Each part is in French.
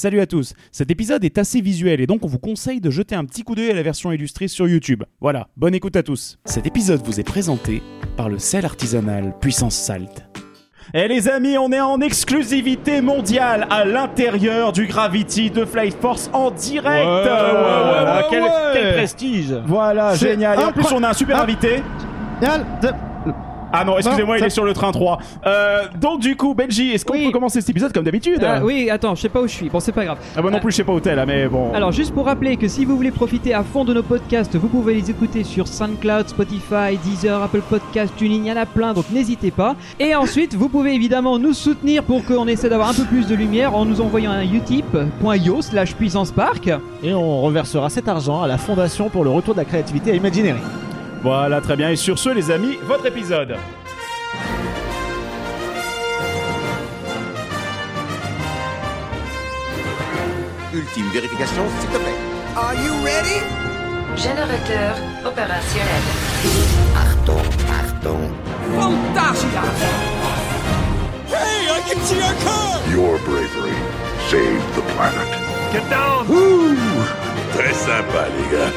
Salut à tous, cet épisode est assez visuel et donc on vous conseille de jeter un petit coup d'œil à la version illustrée sur YouTube. Voilà, bonne écoute à tous. Cet épisode vous est présenté par le sel artisanal Puissance Salt. Et les amis, on est en exclusivité mondiale à l'intérieur du Gravity de Flight Force en direct. Ah, quel, ouais. quel prestige Voilà, génial. Et en plus, on a un super Ah. invité. De- Ah non, excusez-moi, il ça- est sur le train 3. Euh, donc du coup, Benji, est-ce qu'on Oui. peut commencer cet épisode comme d'habitude Ah, oui, attends, je sais pas où je suis. Bon, c'est pas grave. Ah bah non plus, je sais pas où t'es là, mais bon. Alors, juste pour rappeler que si vous voulez profiter à fond de nos podcasts, vous pouvez les écouter sur SoundCloud, Spotify, Deezer, Apple Podcasts, TuneIn, il y en a plein, donc n'hésitez pas. Et ensuite, vous pouvez évidemment nous soutenir pour qu'on essaie d'avoir un peu plus de lumière en nous envoyant un utip.io slash puissance park. Et on reversera cet argent à la Fondation pour le retour de la créativité à Imagineering. Voilà, très bien. Et sur ce, les amis, votre épisode. Ultime vérification, s'il te plaît. Are you ready? Générateur opérationnel. Achtung, Achtung. Fantasia! Hey, I can see our car! Your bravery saved the planet. Get down Très sympa, les gars.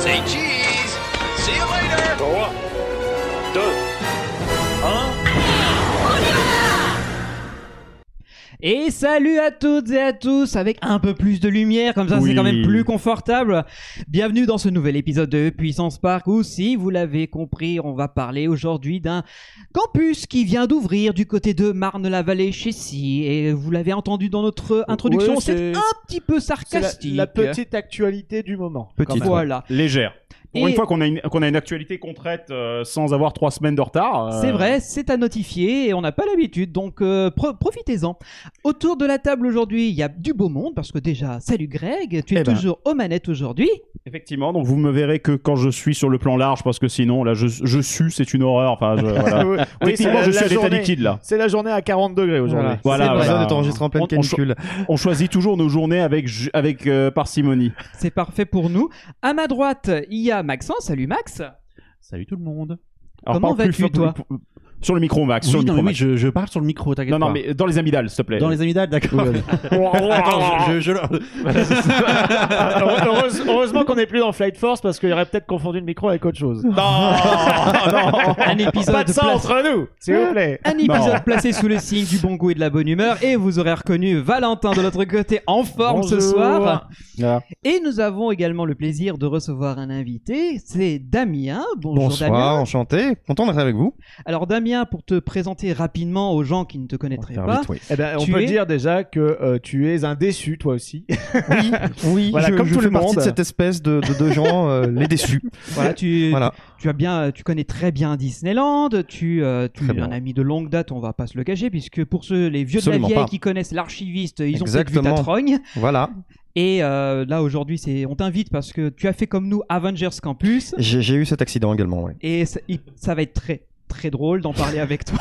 Say cheese! See you later! 3, 2, 1. Et salut à toutes et à tous avec un peu plus de lumière, comme ça Oui. c'est quand même plus confortable. Bienvenue dans ce nouvel épisode de Puissance Park où, si vous l'avez compris, on va parler aujourd'hui d'un campus qui vient d'ouvrir du côté de Marne-la-Vallée chez Si. Et vous l'avez entendu dans notre introduction, c'est c'est- un petit peu C'est la, sarcastique. la petite actualité du moment. Petite, quand même. Voilà. Légère. Pour Et- une fois qu'on a, une, qu'on a une actualité qu'on traite euh, sans avoir trois semaines de retard. euh, C'est vrai, c'est à notifier et on n'a pas l'habitude, donc euh, pro- profitez-en. Autour de la table aujourd'hui, il y a du beau monde parce que déjà, salut Greg, tu es Eh ben. toujours aux manettes aujourd'hui. Effectivement, donc vous me verrez que quand je suis sur le plan large, parce que sinon, là, je, je sue, c'est une horreur. Enfin, je, voilà. Oui, Techniquement, c'est je la suis à l'état journée- liquide, là. C'est la journée à 40 degrés aujourd'hui. Voilà, en pleine On- on cho- canicule. On choisit toujours nos journées avec, avec euh, parcimonie. C'est parfait pour nous. À ma droite, il y a Maxence. Salut Max. Salut tout le monde. Alors, Comment vas-tu, toi Sur le micro, Max. sur Oui, le non, micro, mais oui, Max. je, je parle sur le micro, t'inquiète Non, non, pas. mais dans les amygdales, s'il te plaît. Dans les amygdales, d'accord. Attends, je, je, je- Heureuse- heureusement qu'on n'est plus dans Flight Force parce qu'il aurait peut-être confondu le micro avec autre chose. Non, non. Un épisode, Pas de ça place- entre nous, s'il vous plaît. un épisode placé sous le signe du bon goût et de la bonne humeur. Et vous aurez reconnu Valentin de l'autre côté en forme ce Bonjour. soir. Voilà. Et nous avons également le plaisir de recevoir un invité. C'est Damien. Bonjour Bonsoir, Damien. enchanté. Content d'être avec vous. Alors Damien, pour te présenter rapidement aux gens qui ne te connaîtraient Faire pas. vite, oui. Eh ben, on peut es- dire déjà que euh, tu es un déçu, toi aussi. Oui, oui, Voilà, je, comme je tout fais le partie monde. de cette espèce de, de, de gens, euh, les déçus. Voilà, tu, Voilà. tu as bien, tu connais très bien Disneyland. Tu, euh, tu es un ami de longue date, on va pas se le cacher, puisque pour ceux, les vieux Absolument de la vieille pas. qui connaissent l'archiviste, ils ont Exactement. ta trogne. Voilà. Et euh, là aujourd'hui, c'est, on t'invite parce que tu as fait comme nous Avengers Campus, J'ai eu cet accident également, ouais. et ça, il- ça va être très très drôle d'en parler avec toi.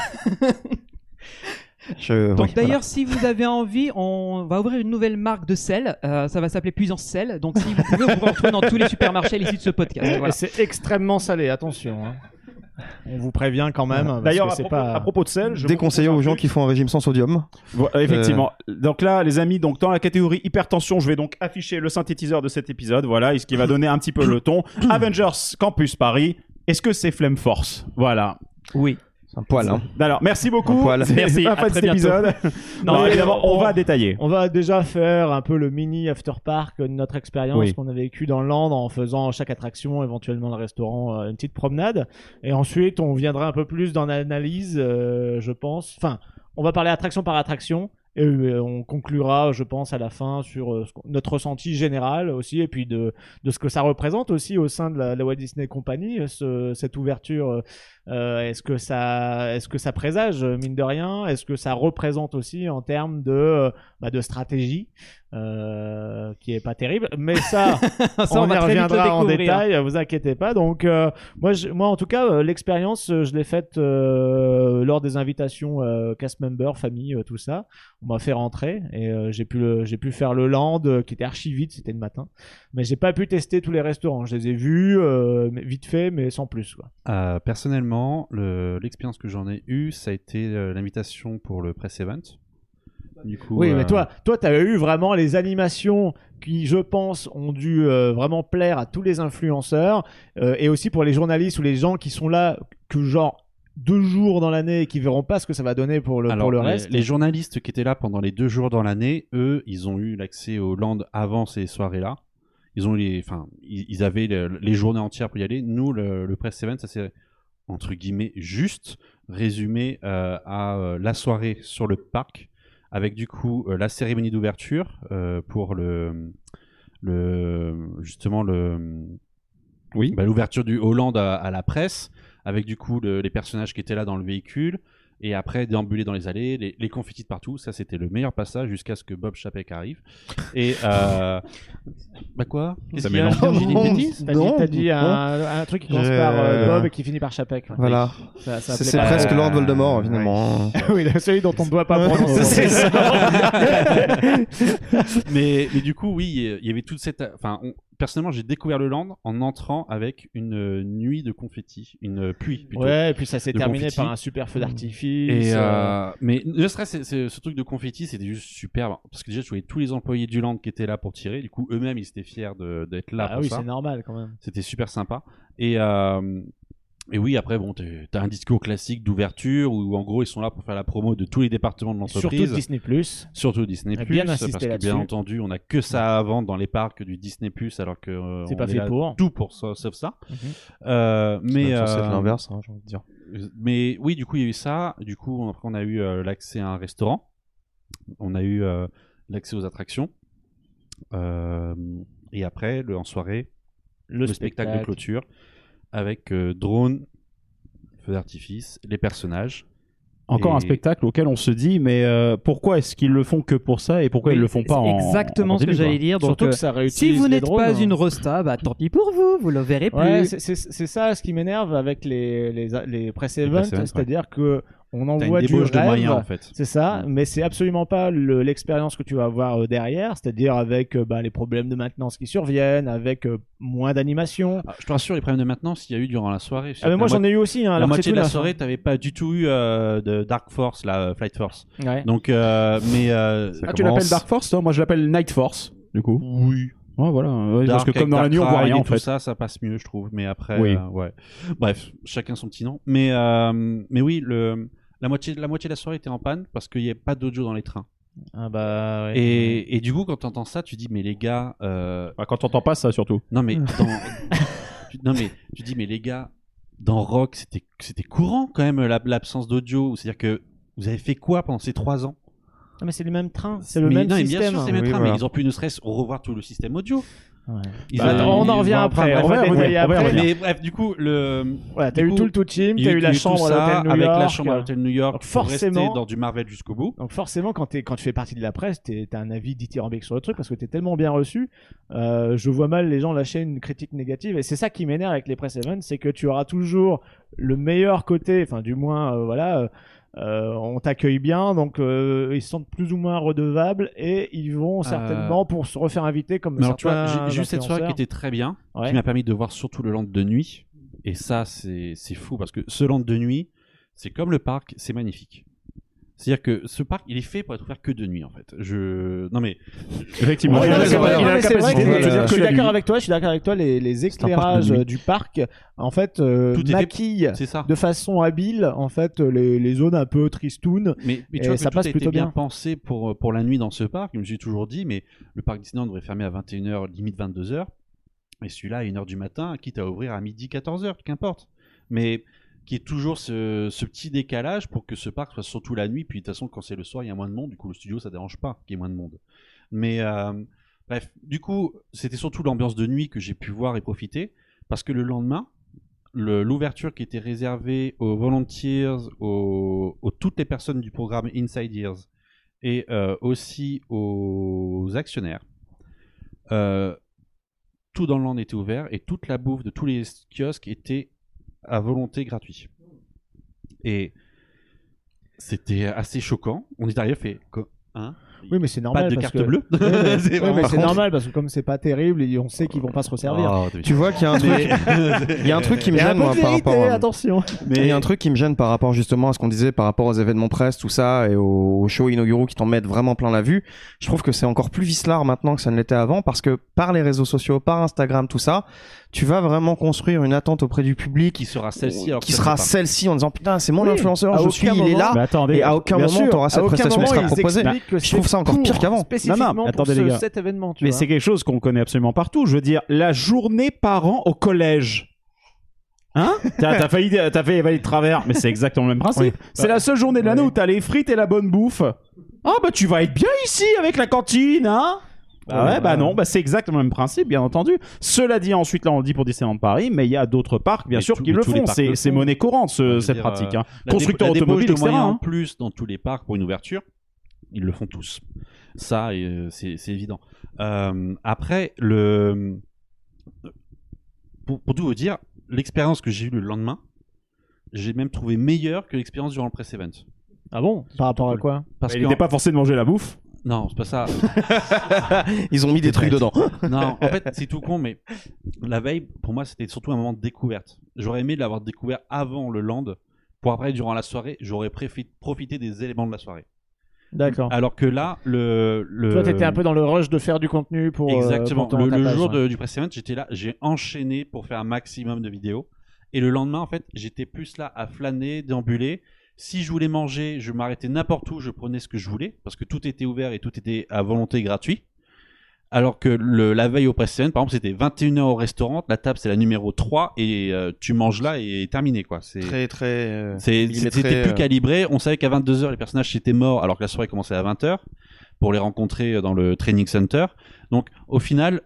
Je, Donc oui, d'ailleurs, si vous avez envie, on va ouvrir une nouvelle marque de sel. Euh, ça va s'appeler Puissance Sel. Donc si vous pouvez, vous pouvez retrouver dans tous les supermarchés à l'issue de ce podcast. Voilà. C'est extrêmement salé, attention. hein. On vous prévient quand même. D'ailleurs, à, propos- pas... à propos de sel, je vous aux gens qui font un régime sans sodium. Voilà, effectivement. Donc là, les amis, donc dans la catégorie hypertension, je vais donc afficher le synthétiseur de cet épisode, voilà, et ce qui va donner un petit peu le ton. Avengers Campus Paris. Est-ce que c'est Flame Force? Voilà. Oui. C'est un poil, hein. Alors, merci beaucoup. Merci. À À fin de cet épisode. non, évidemment, on, on- va détailler. On va déjà faire un peu le mini after park de notre expérience Oui. qu'on a vécu dans le land en faisant chaque attraction, éventuellement le restaurant, euh, une petite promenade. Et ensuite, on viendra un peu plus dans l'analyse, euh, je pense. Enfin, on va parler attraction par attraction. Et euh, on conclura, je pense, à la fin sur notre ressenti général aussi, et puis de, de ce que ça représente aussi au sein de la, la Walt Disney Company, ce- cette ouverture. Euh, est-ce que ça, est-ce que ça présage euh, mine de rien? Est-ce que ça représente aussi en termes de, euh, bah, de stratégie euh, qui est pas terrible? Mais ça, Ça, on, on va y reviendra en détail. Vous inquiétez pas. Donc, euh, moi, je- moi, en tout cas, euh, l'expérience, je l'ai faite euh, lors des invitations euh, cast member, famille, euh, tout ça. On m'a fait rentrer et euh, j'ai pu, le- j'ai pu faire le land euh, qui était archi vite. C'était le matin, mais j'ai pas pu tester tous les restaurants. Je les ai vus euh, vite fait, mais sans plus. Quoi. Euh, personnellement, le- l'expérience que j'en ai eue, ça a été euh, l'invitation pour le press event. Du coup, Oui, euh, mais toi, toi, t'avais eu vraiment les animations qui, je pense, ont dû euh, vraiment plaire à tous les influenceurs euh, et aussi pour les journalistes ou les gens qui sont là que genre deux jours dans l'année et qui verront pas ce que ça va donner pour le, Alors, pour le reste. Les, journalistes qui étaient là pendant les deux jours dans l'année, eux, ils ont eu l'accès aux Land avant ces soirées-là. Ils ont les, enfin, ils, ils avaient le- les journées entières pour y aller. Nous, le, le press event, ça s'est entre guillemets juste résumé euh, à euh, la soirée sur le parc, avec du coup euh, la cérémonie d'ouverture pour le, le, justement le, Oui. bah, l'ouverture du Hollande à, à la presse, avec du coup le- les personnages qui étaient là dans le véhicule, et après déambuler dans les allées, les, les confettis de partout. Ça, c'était le meilleur passage jusqu'à ce que Bob Chapek arrive. Et euh... bah quoi? Qu'est-ce Ça qu'il y a? mélange. J'ai dit une bêtise T'as dit, un, un truc qui commence par euh, Bob et qui finit par Chapek. ouais. Voilà. Ça, ça C'est plaît c'est pas. presque Euh, Lord Voldemort, finalement. oui, celui dont on ne doit pas prononcer. C'est ça. mais, mais du coup, oui, il y avait toute cette. Enfin, on- personnellement, j'ai découvert le land en entrant avec une euh, nuit de confettis, une euh, pluie plutôt. Ouais, et puis ça s'est De terminé confetti. par un super feu d'artifice. Et euh, euh, mais ne serait-ce c'est- c'est- ce truc de confetti, c'était juste superbe parce que déjà, je voyais tous les employés du land qui étaient là pour tirer. Du coup, eux-mêmes, ils étaient fiers de- d'être là Ah pour oui, ça. c'est normal quand même. C'était super sympa. Et, euh, et oui, après, bon, t'as un discours classique d'ouverture où en gros ils sont là pour faire la promo de tous les départements de l'entreprise. Surtout Disney Plus. Surtout Disney Plus, bien parce que là-dessus. bien entendu, on a que ça à vendre dans les parcs du Disney Plus, alors que euh, C'est pas est fait là pour. tout pour ça, sauf ça. Mhm. Euh, mais C'est euh, l'inverse, hein, j'ai envie de dire. mais oui, du coup, il y a eu ça. Du coup, après, on a eu euh, l'accès à un restaurant. On a eu euh, l'accès aux attractions. Euh, et après, le, en soirée, le, spectacle. de clôture avec euh, drone, feu d'artifice, les personnages. Encore Et- un spectacle auquel on se dit, mais euh, pourquoi est-ce qu'ils le font que pour ça et pourquoi Oui, ils le font pas c'est en exactement en ce que j'allais dire. Donc, Surtout euh, que ça si réutilise vous les n'êtes drones, pas hein. une rosta, bah tant pis pour vous, vous le verrez plus. Ouais, c'est- ça ce qui m'énerve avec les, les, les press events, press events, c'est-à-dire que on envoie du débauche de rêve, moyens, en fait. c'est ça, Mm. mais c'est absolument pas le- l'expérience que tu vas avoir euh, derrière, c'est-à-dire avec euh, bah, les problèmes de maintenance qui surviennent, avec euh, moins d'animation. Ah, je te rassure, les problèmes de maintenance, il y a eu durant la soirée. Ah, mais moi j'en ai eu aussi. Hein, La moitié de la soirée, t'avais pas du tout eu euh, de Dark Force, la euh, Flight Force. Ouais. Donc, euh, mais euh, Ah, tu l'appelles Dark Force toi? Moi je l'appelle Night Force, du coup. oui. Ouais, voilà. Ouais, parce que comme dans la nuit on voit rien en tout fait. ça, ça passe mieux, je trouve. Mais après, Oui. euh, ouais. Bref, chacun son petit nom. Mais, euh, mais oui, le, la, moitié, la moitié de la soirée était en panne parce qu'il n'y avait pas d'audio dans les trains. Ah bah ouais. Et, et du coup, quand tu entends ça, tu dis, mais les gars, euh, Bah, quand t'entends pas ça surtout. non, mais dans, tu- non, mais tu dis, mais les gars, dans Rock, c'était c'était courant quand même la- l'absence d'audio. C'est-à-dire que vous avez fait quoi pendant ces trois ans? Ah, mais c'est le même train, c'est le Mais même non, système. Bien sûr, c'est le même Oui, train, voilà. mais ils ont pu ne serait-ce revoir tout le système audio. Ouais. Bah, on en revient après, bref, on va détailler après. Mais bref, du coup, le. Voilà, t'as eu tout le tout team, t'as eu la tout chambre à l'hôtel New avec York. la chambre à l'hôtel New York Donc forcément- dans du Marvel jusqu'au bout. Donc forcément, quand, t'es- quand tu fais partie de la presse, t'es- t'as un avis dithyrambique sur le truc parce que t'es tellement bien reçu. Euh, je vois mal les gens lâcher une critique négative et c'est ça qui m'énerve avec les press events, c'est que tu auras toujours le meilleur côté, enfin du moins, euh, voilà, euh, euh, on t'accueille bien, donc euh, ils se sentent plus ou moins redevables et ils vont certainement pour se refaire inviter comme Euh, alors, tu vois, j'ai eu cette soirée qui était très bien, Ouais. qui m'a permis de voir surtout le land de nuit. Et ça, c'est c'est fou parce que ce land de nuit, c'est comme le parc, c'est magnifique. C'est-à-dire que ce parc, il est fait pour être ouvert que de nuit en fait. Je non mais Effectivement. Ouais, vrai, je suis d'accord avec toi, je suis d'accord avec toi, les, parc éclairages euh, du parc, en fait, euh, Tout maquillent de façon habile, en fait, les, les zones un peu tristounes. Mais, tu vois que ça tout passe a été plutôt bien bien. pensé pour pour la nuit dans ce parc. Je me suis toujours dit, mais le parc Disneyland devrait fermer à 21h, limite 22h. Et celui-là à 1h du matin, quitte à ouvrir à midi 14h, qu'importe. Mais qui est toujours ce, petit décalage pour que ce parc soit surtout la nuit. Puis de toute façon, quand c'est le soir, il y a moins de monde. Du coup, le studio, ça dérange pas qu'il y ait moins de monde. Mais euh, bref, du coup, c'était surtout l'ambiance de nuit que j'ai pu voir et profiter. Parce que le lendemain, le- l'ouverture qui était réservée aux volunteers, aux, aux toutes les personnes du programme Inside Years et euh, aussi aux actionnaires, euh, tout dans le land était ouvert et toute la bouffe de tous les kiosques était à volonté gratuit. Et c'était assez choquant. On est arrivé, fait Hein? Oui, mais c'est normal. Pas de parce carte que- bleue. Oui, mais- C'est contre- normal parce que comme c'est pas terrible, et on sait qu'ils vont pas se resservir. Oh. Tu vois qu'il y a un truc, il y a un truc qui me gêne moi par rapport. à- attention. Mais il y a un truc qui me gêne par rapport justement à ce qu'on disait par rapport aux événements presse, tout ça, et aux, shows inauguraux qui t'en mettent vraiment plein la vue. Je trouve que c'est encore plus vicelard maintenant que ça ne l'était avant parce que par les réseaux sociaux, par Instagram, tout ça, tu vas vraiment construire une attente auprès du public qui sera celle-ci qui sera celle-ci en disant putain c'est mon Oui, influenceur, je suis, il est là. Mais attendez, Et à aucun moment t'auras cette prestation qui sera proposée. Je trouve ça encore pire qu'avant. Spécifiquement attendez, ce- les gars. cet événement. tu Mais c'est quelque chose qu'on connaît absolument partout. Je veux dire, la journée par an au collège. Hein? T'as failli, t'as failli de travers, mais c'est exactement le même principe. C'est la seule journée de l'année Ouais. où t'as les frites et la bonne bouffe. Ah bah tu vas être bien ici avec la cantine, hein? Bah Ouais, ouais, bah non, bah c'est exactement le même principe, bien entendu. Cela dit, ensuite là on le dit pour Disneyland Paris, mais il y a d'autres parcs, bien Mais sûr, qui le font. C'est monnaie courante ce- cette dire, pratique. euh, hein. Constructeur automobile, de etc. moyens en hein. plus dans tous les parcs pour une ouverture, ils le font tous. Ça, euh, c'est évident. Euh, après, le pour, pour tout vous dire, l'expérience que j'ai eue le lendemain, j'ai même trouvé meilleure que l'expérience durant le press event. Ah bon? Par rapport à quoi? Parce Il que n'était pas forcé de manger la bouffe. non, c'est pas ça. Ils ont mis des trucs dedans. non, en fait, c'est tout con, mais la veille, pour moi, c'était surtout un moment de découverte. J'aurais aimé l'avoir découvert avant le land, pour après, durant la soirée, j'aurais profité des éléments de la soirée. D'accord. Alors que là, le. le... Toi, t'étais un peu dans le rush de faire du contenu pour. euh, Exactement. pour le, jour ouais. de- du press event, j'étais là, j'ai enchaîné pour faire un maximum de vidéos. Et le lendemain, en fait, j'étais plus là à flâner, déambuler. Si je voulais manger, je m'arrêtais n'importe où, je prenais ce que je voulais, parce que tout était ouvert et tout était à volonté gratuit. Alors que le, la veille au event, par exemple, c'était 21h au restaurant, la table c'est la numéro 3 et euh, tu manges là et terminé quoi. C'est Très très. euh, C'était plus euh, calibré. On savait qu'à 22h, les personnages étaient morts alors que la soirée commençait à 20h pour les rencontrer dans le training center. Donc, au final,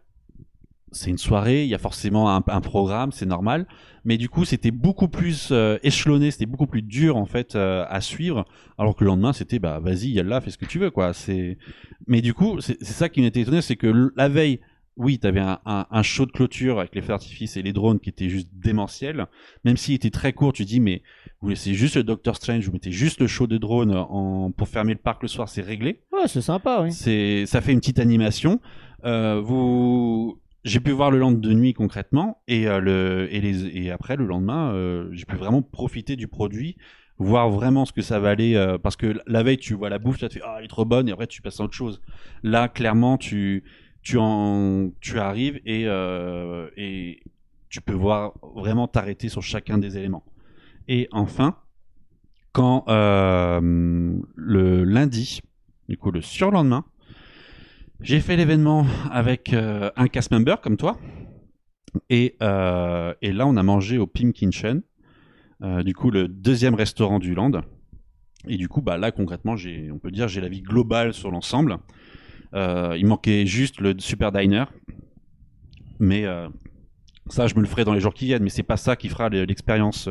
c'est une soirée, il y a forcément un, un programme, c'est normal. Mais du coup, c'était beaucoup plus euh, échelonné, c'était beaucoup plus dur en fait euh, à suivre. Alors que le lendemain, c'était bah vas-y, yalla, fais ce que tu veux quoi. C'est. Mais du coup, c'est ça qui m'était étonné, c'est que la veille, oui, t'avais un, un, un show de clôture avec les feux d'artifice et les drones qui étaient juste démentiels. Même s'il était très court, tu dis mais vous laissez juste le Doctor Strange, vous mettez juste le show de drone en, pour fermer le parc le soir, c'est réglé. Ouais, c'est sympa, oui. C'est, ça fait une petite animation. Euh, vous, j'ai pu voir le land de nuit concrètement et euh, le et après le lendemain, euh, j'ai pu vraiment profiter du produit, voir vraiment ce que ça valait euh, parce que la veille tu vois la bouffe, tu te fais ah elle est trop bonne et après tu passes à autre chose. Là clairement tu tu en tu arrives et euh, et tu peux voir vraiment t'arrêter sur chacun des éléments. Et enfin, quand le lundi, du coup le surlendemain, j'ai fait l'événement avec euh, un cast member comme toi. Et, euh, là, on a mangé au Pim Kitchen, euh, du coup le deuxième restaurant du land. Et du coup, bah là concrètement, on peut dire, j'ai la vie globale sur l'ensemble. Euh, il manquait juste le super diner, mais ça, je me le ferai dans les jours qui viennent. Mais c'est pas ça qui fera l'expérience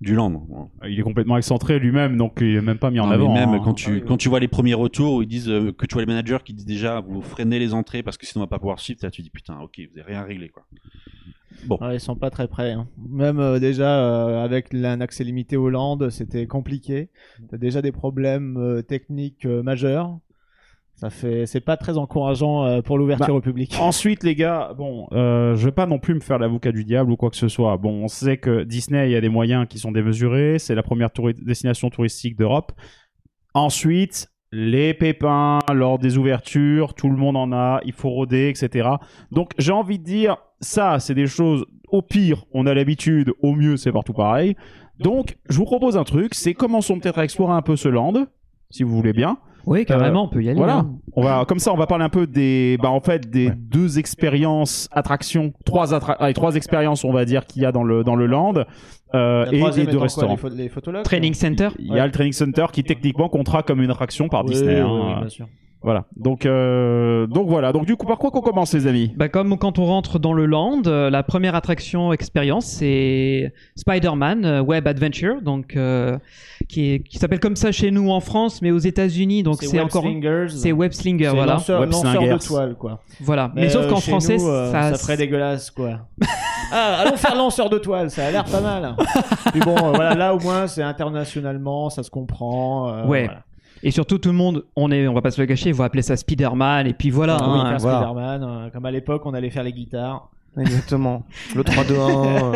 du land. Il est complètement excentré lui-même, donc il est même pas mis en Non, avant. même hein. quand tu quand tu vois les premiers retours où ils disent euh, que tu vois les managers qui disent déjà vous freinez les entrées parce que sinon on va pas pouvoir suivre, là, tu dis putain ok vous avez rien réglé quoi. Bon. Ouais, ils sont pas très près. hein. Même euh, déjà euh, avec un accès limité aux Landes, c'était compliqué. T'as déjà des problèmes euh, techniques euh, majeurs. Ça fait, c'est pas très encourageant euh, pour l'ouverture Bah, au public. Ensuite, les gars, bon, euh, je vais pas non plus me faire l'avocat du diable ou quoi que ce soit. Bon, on sait que Disney, il y a des moyens qui sont démesurés. C'est la première touri- destination touristique d'Europe. Ensuite, les pépins lors des ouvertures, tout le monde en a, il faut rôder, etc. Donc, j'ai envie de dire, ça, c'est des choses, au pire, on a l'habitude, au mieux, c'est partout pareil. Donc, je vous propose un truc, c'est commençons peut-être à explorer un peu ce land, si vous voulez bien. Oui, carrément, on peut y aller. Voilà. hein. On va comme ça, on va parler un peu des, bah en fait des Ouais. deux expériences attractions, trois attra- allez, trois expériences, on va dire qu'il y a dans le dans le land euh, et les deux étant quoi, restaurants. les, les Training Center. Il y a le training center qui techniquement comptera comme une attraction par Oui, Disney. oui, hein. oui, bien sûr. Voilà. Donc euh, donc voilà. Donc du coup, par quoi qu'on commence, les amis? Bah, comme quand on rentre dans le land, euh, la première attraction expérience c'est Spider-Man euh, Web Adventure, donc euh, qui, est- qui s'appelle comme ça chez nous en France, mais aux États-Unis, donc c'est Web encore Slingers. c'est Web Slinger, voilà, lanceur, Web lanceur Slingers. de toile, quoi. voilà. Mais, sauf euh, qu'en français, nous, euh, ça, ça ferait dégueulasse, quoi. ah, allons faire lanceur de toile, ça a l'air pas mal. Puis bon, euh, voilà, là au moins c'est internationalement, ça se comprend. euh, Ouais. voilà. Et surtout, tout le monde, on est, on va pas se le cacher, va appeler ça Spider-Man, et puis voilà. Ah oui, hein, voilà. Spider-Man, euh, comme à l'époque, on allait faire les guitares. Exactement. Le 3-2-1. euh,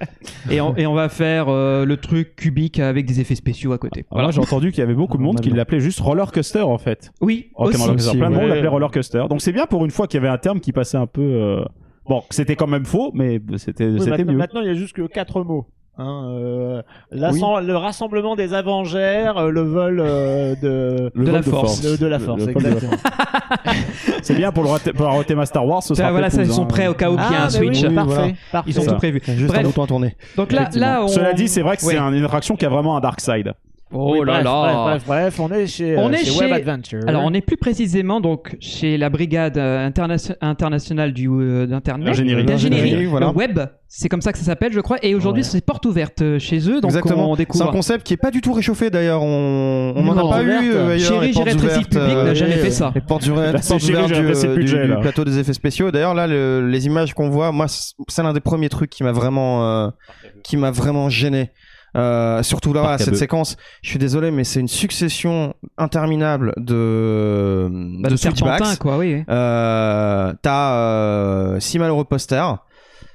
et, on, et on va faire euh, le truc cubique avec des effets spéciaux à côté. Voilà, j'ai entendu qu'il y avait beaucoup de monde qui l'appelait juste roller coaster en fait. Oui, Ok, aussi. roller coaster. aussi, Plein de ouais. monde l'appelait roller coaster. Donc c'est bien pour une fois qu'il y avait un terme qui passait un peu. euh, Bon, c'était quand même faux, mais c'était Oui, maintenant, mieux. maintenant, il y a juste que quatre mots. Hein, euh, Le rassemblement des Avengers, euh, le vol euh, de, Le de vol la force. de, de la Le- force, le vol de la exactement. C'est bien pour le pour un thème Star Wars. Ce sera voilà, ça, ils sont prêts au cas où il y a un Ah, oui, switch. Oui, parfait, voilà. parfait. Ils ont tout prévu. Juste Bref. un bouton à tourner. Donc là, là, on... Cela dit, c'est vrai que c'est un- une attraction qui a vraiment un dark side. Oh Oui, là bref, là. Bref, bref, bref, on est chez, On euh, est chez chez- Web Adventure. Alors, on est plus précisément donc chez la brigade euh, internation- internationale du euh, d'internet, L'ingénierie. d'ingénierie, L'ingénierie, voilà. le web. C'est comme ça que ça s'appelle, je crois. Et aujourd'hui, Ouais. c'est porte ouverte chez eux, donc Exactement. on C'est un découvre. concept qui est pas du tout réchauffé d'ailleurs. On on en a pas ouverte. eu euh, ailleurs. Chérie, j'ai public, n'a jamais et- fait ça. Les portes ouvertes, Là, c'est portes chérie, ouvertes j'ai du, plateau des effets spéciaux. D'ailleurs là, le- les images qu'on voit, moi, c'est l'un des premiers trucs qui m'a vraiment, euh, qui m'a vraiment gêné. Euh, surtout là, à cette séquence. Je suis désolé, mais c'est une succession interminable de Bah, de switchbacks. quoi, oui. Euh, T'as euh, six malheureux posters.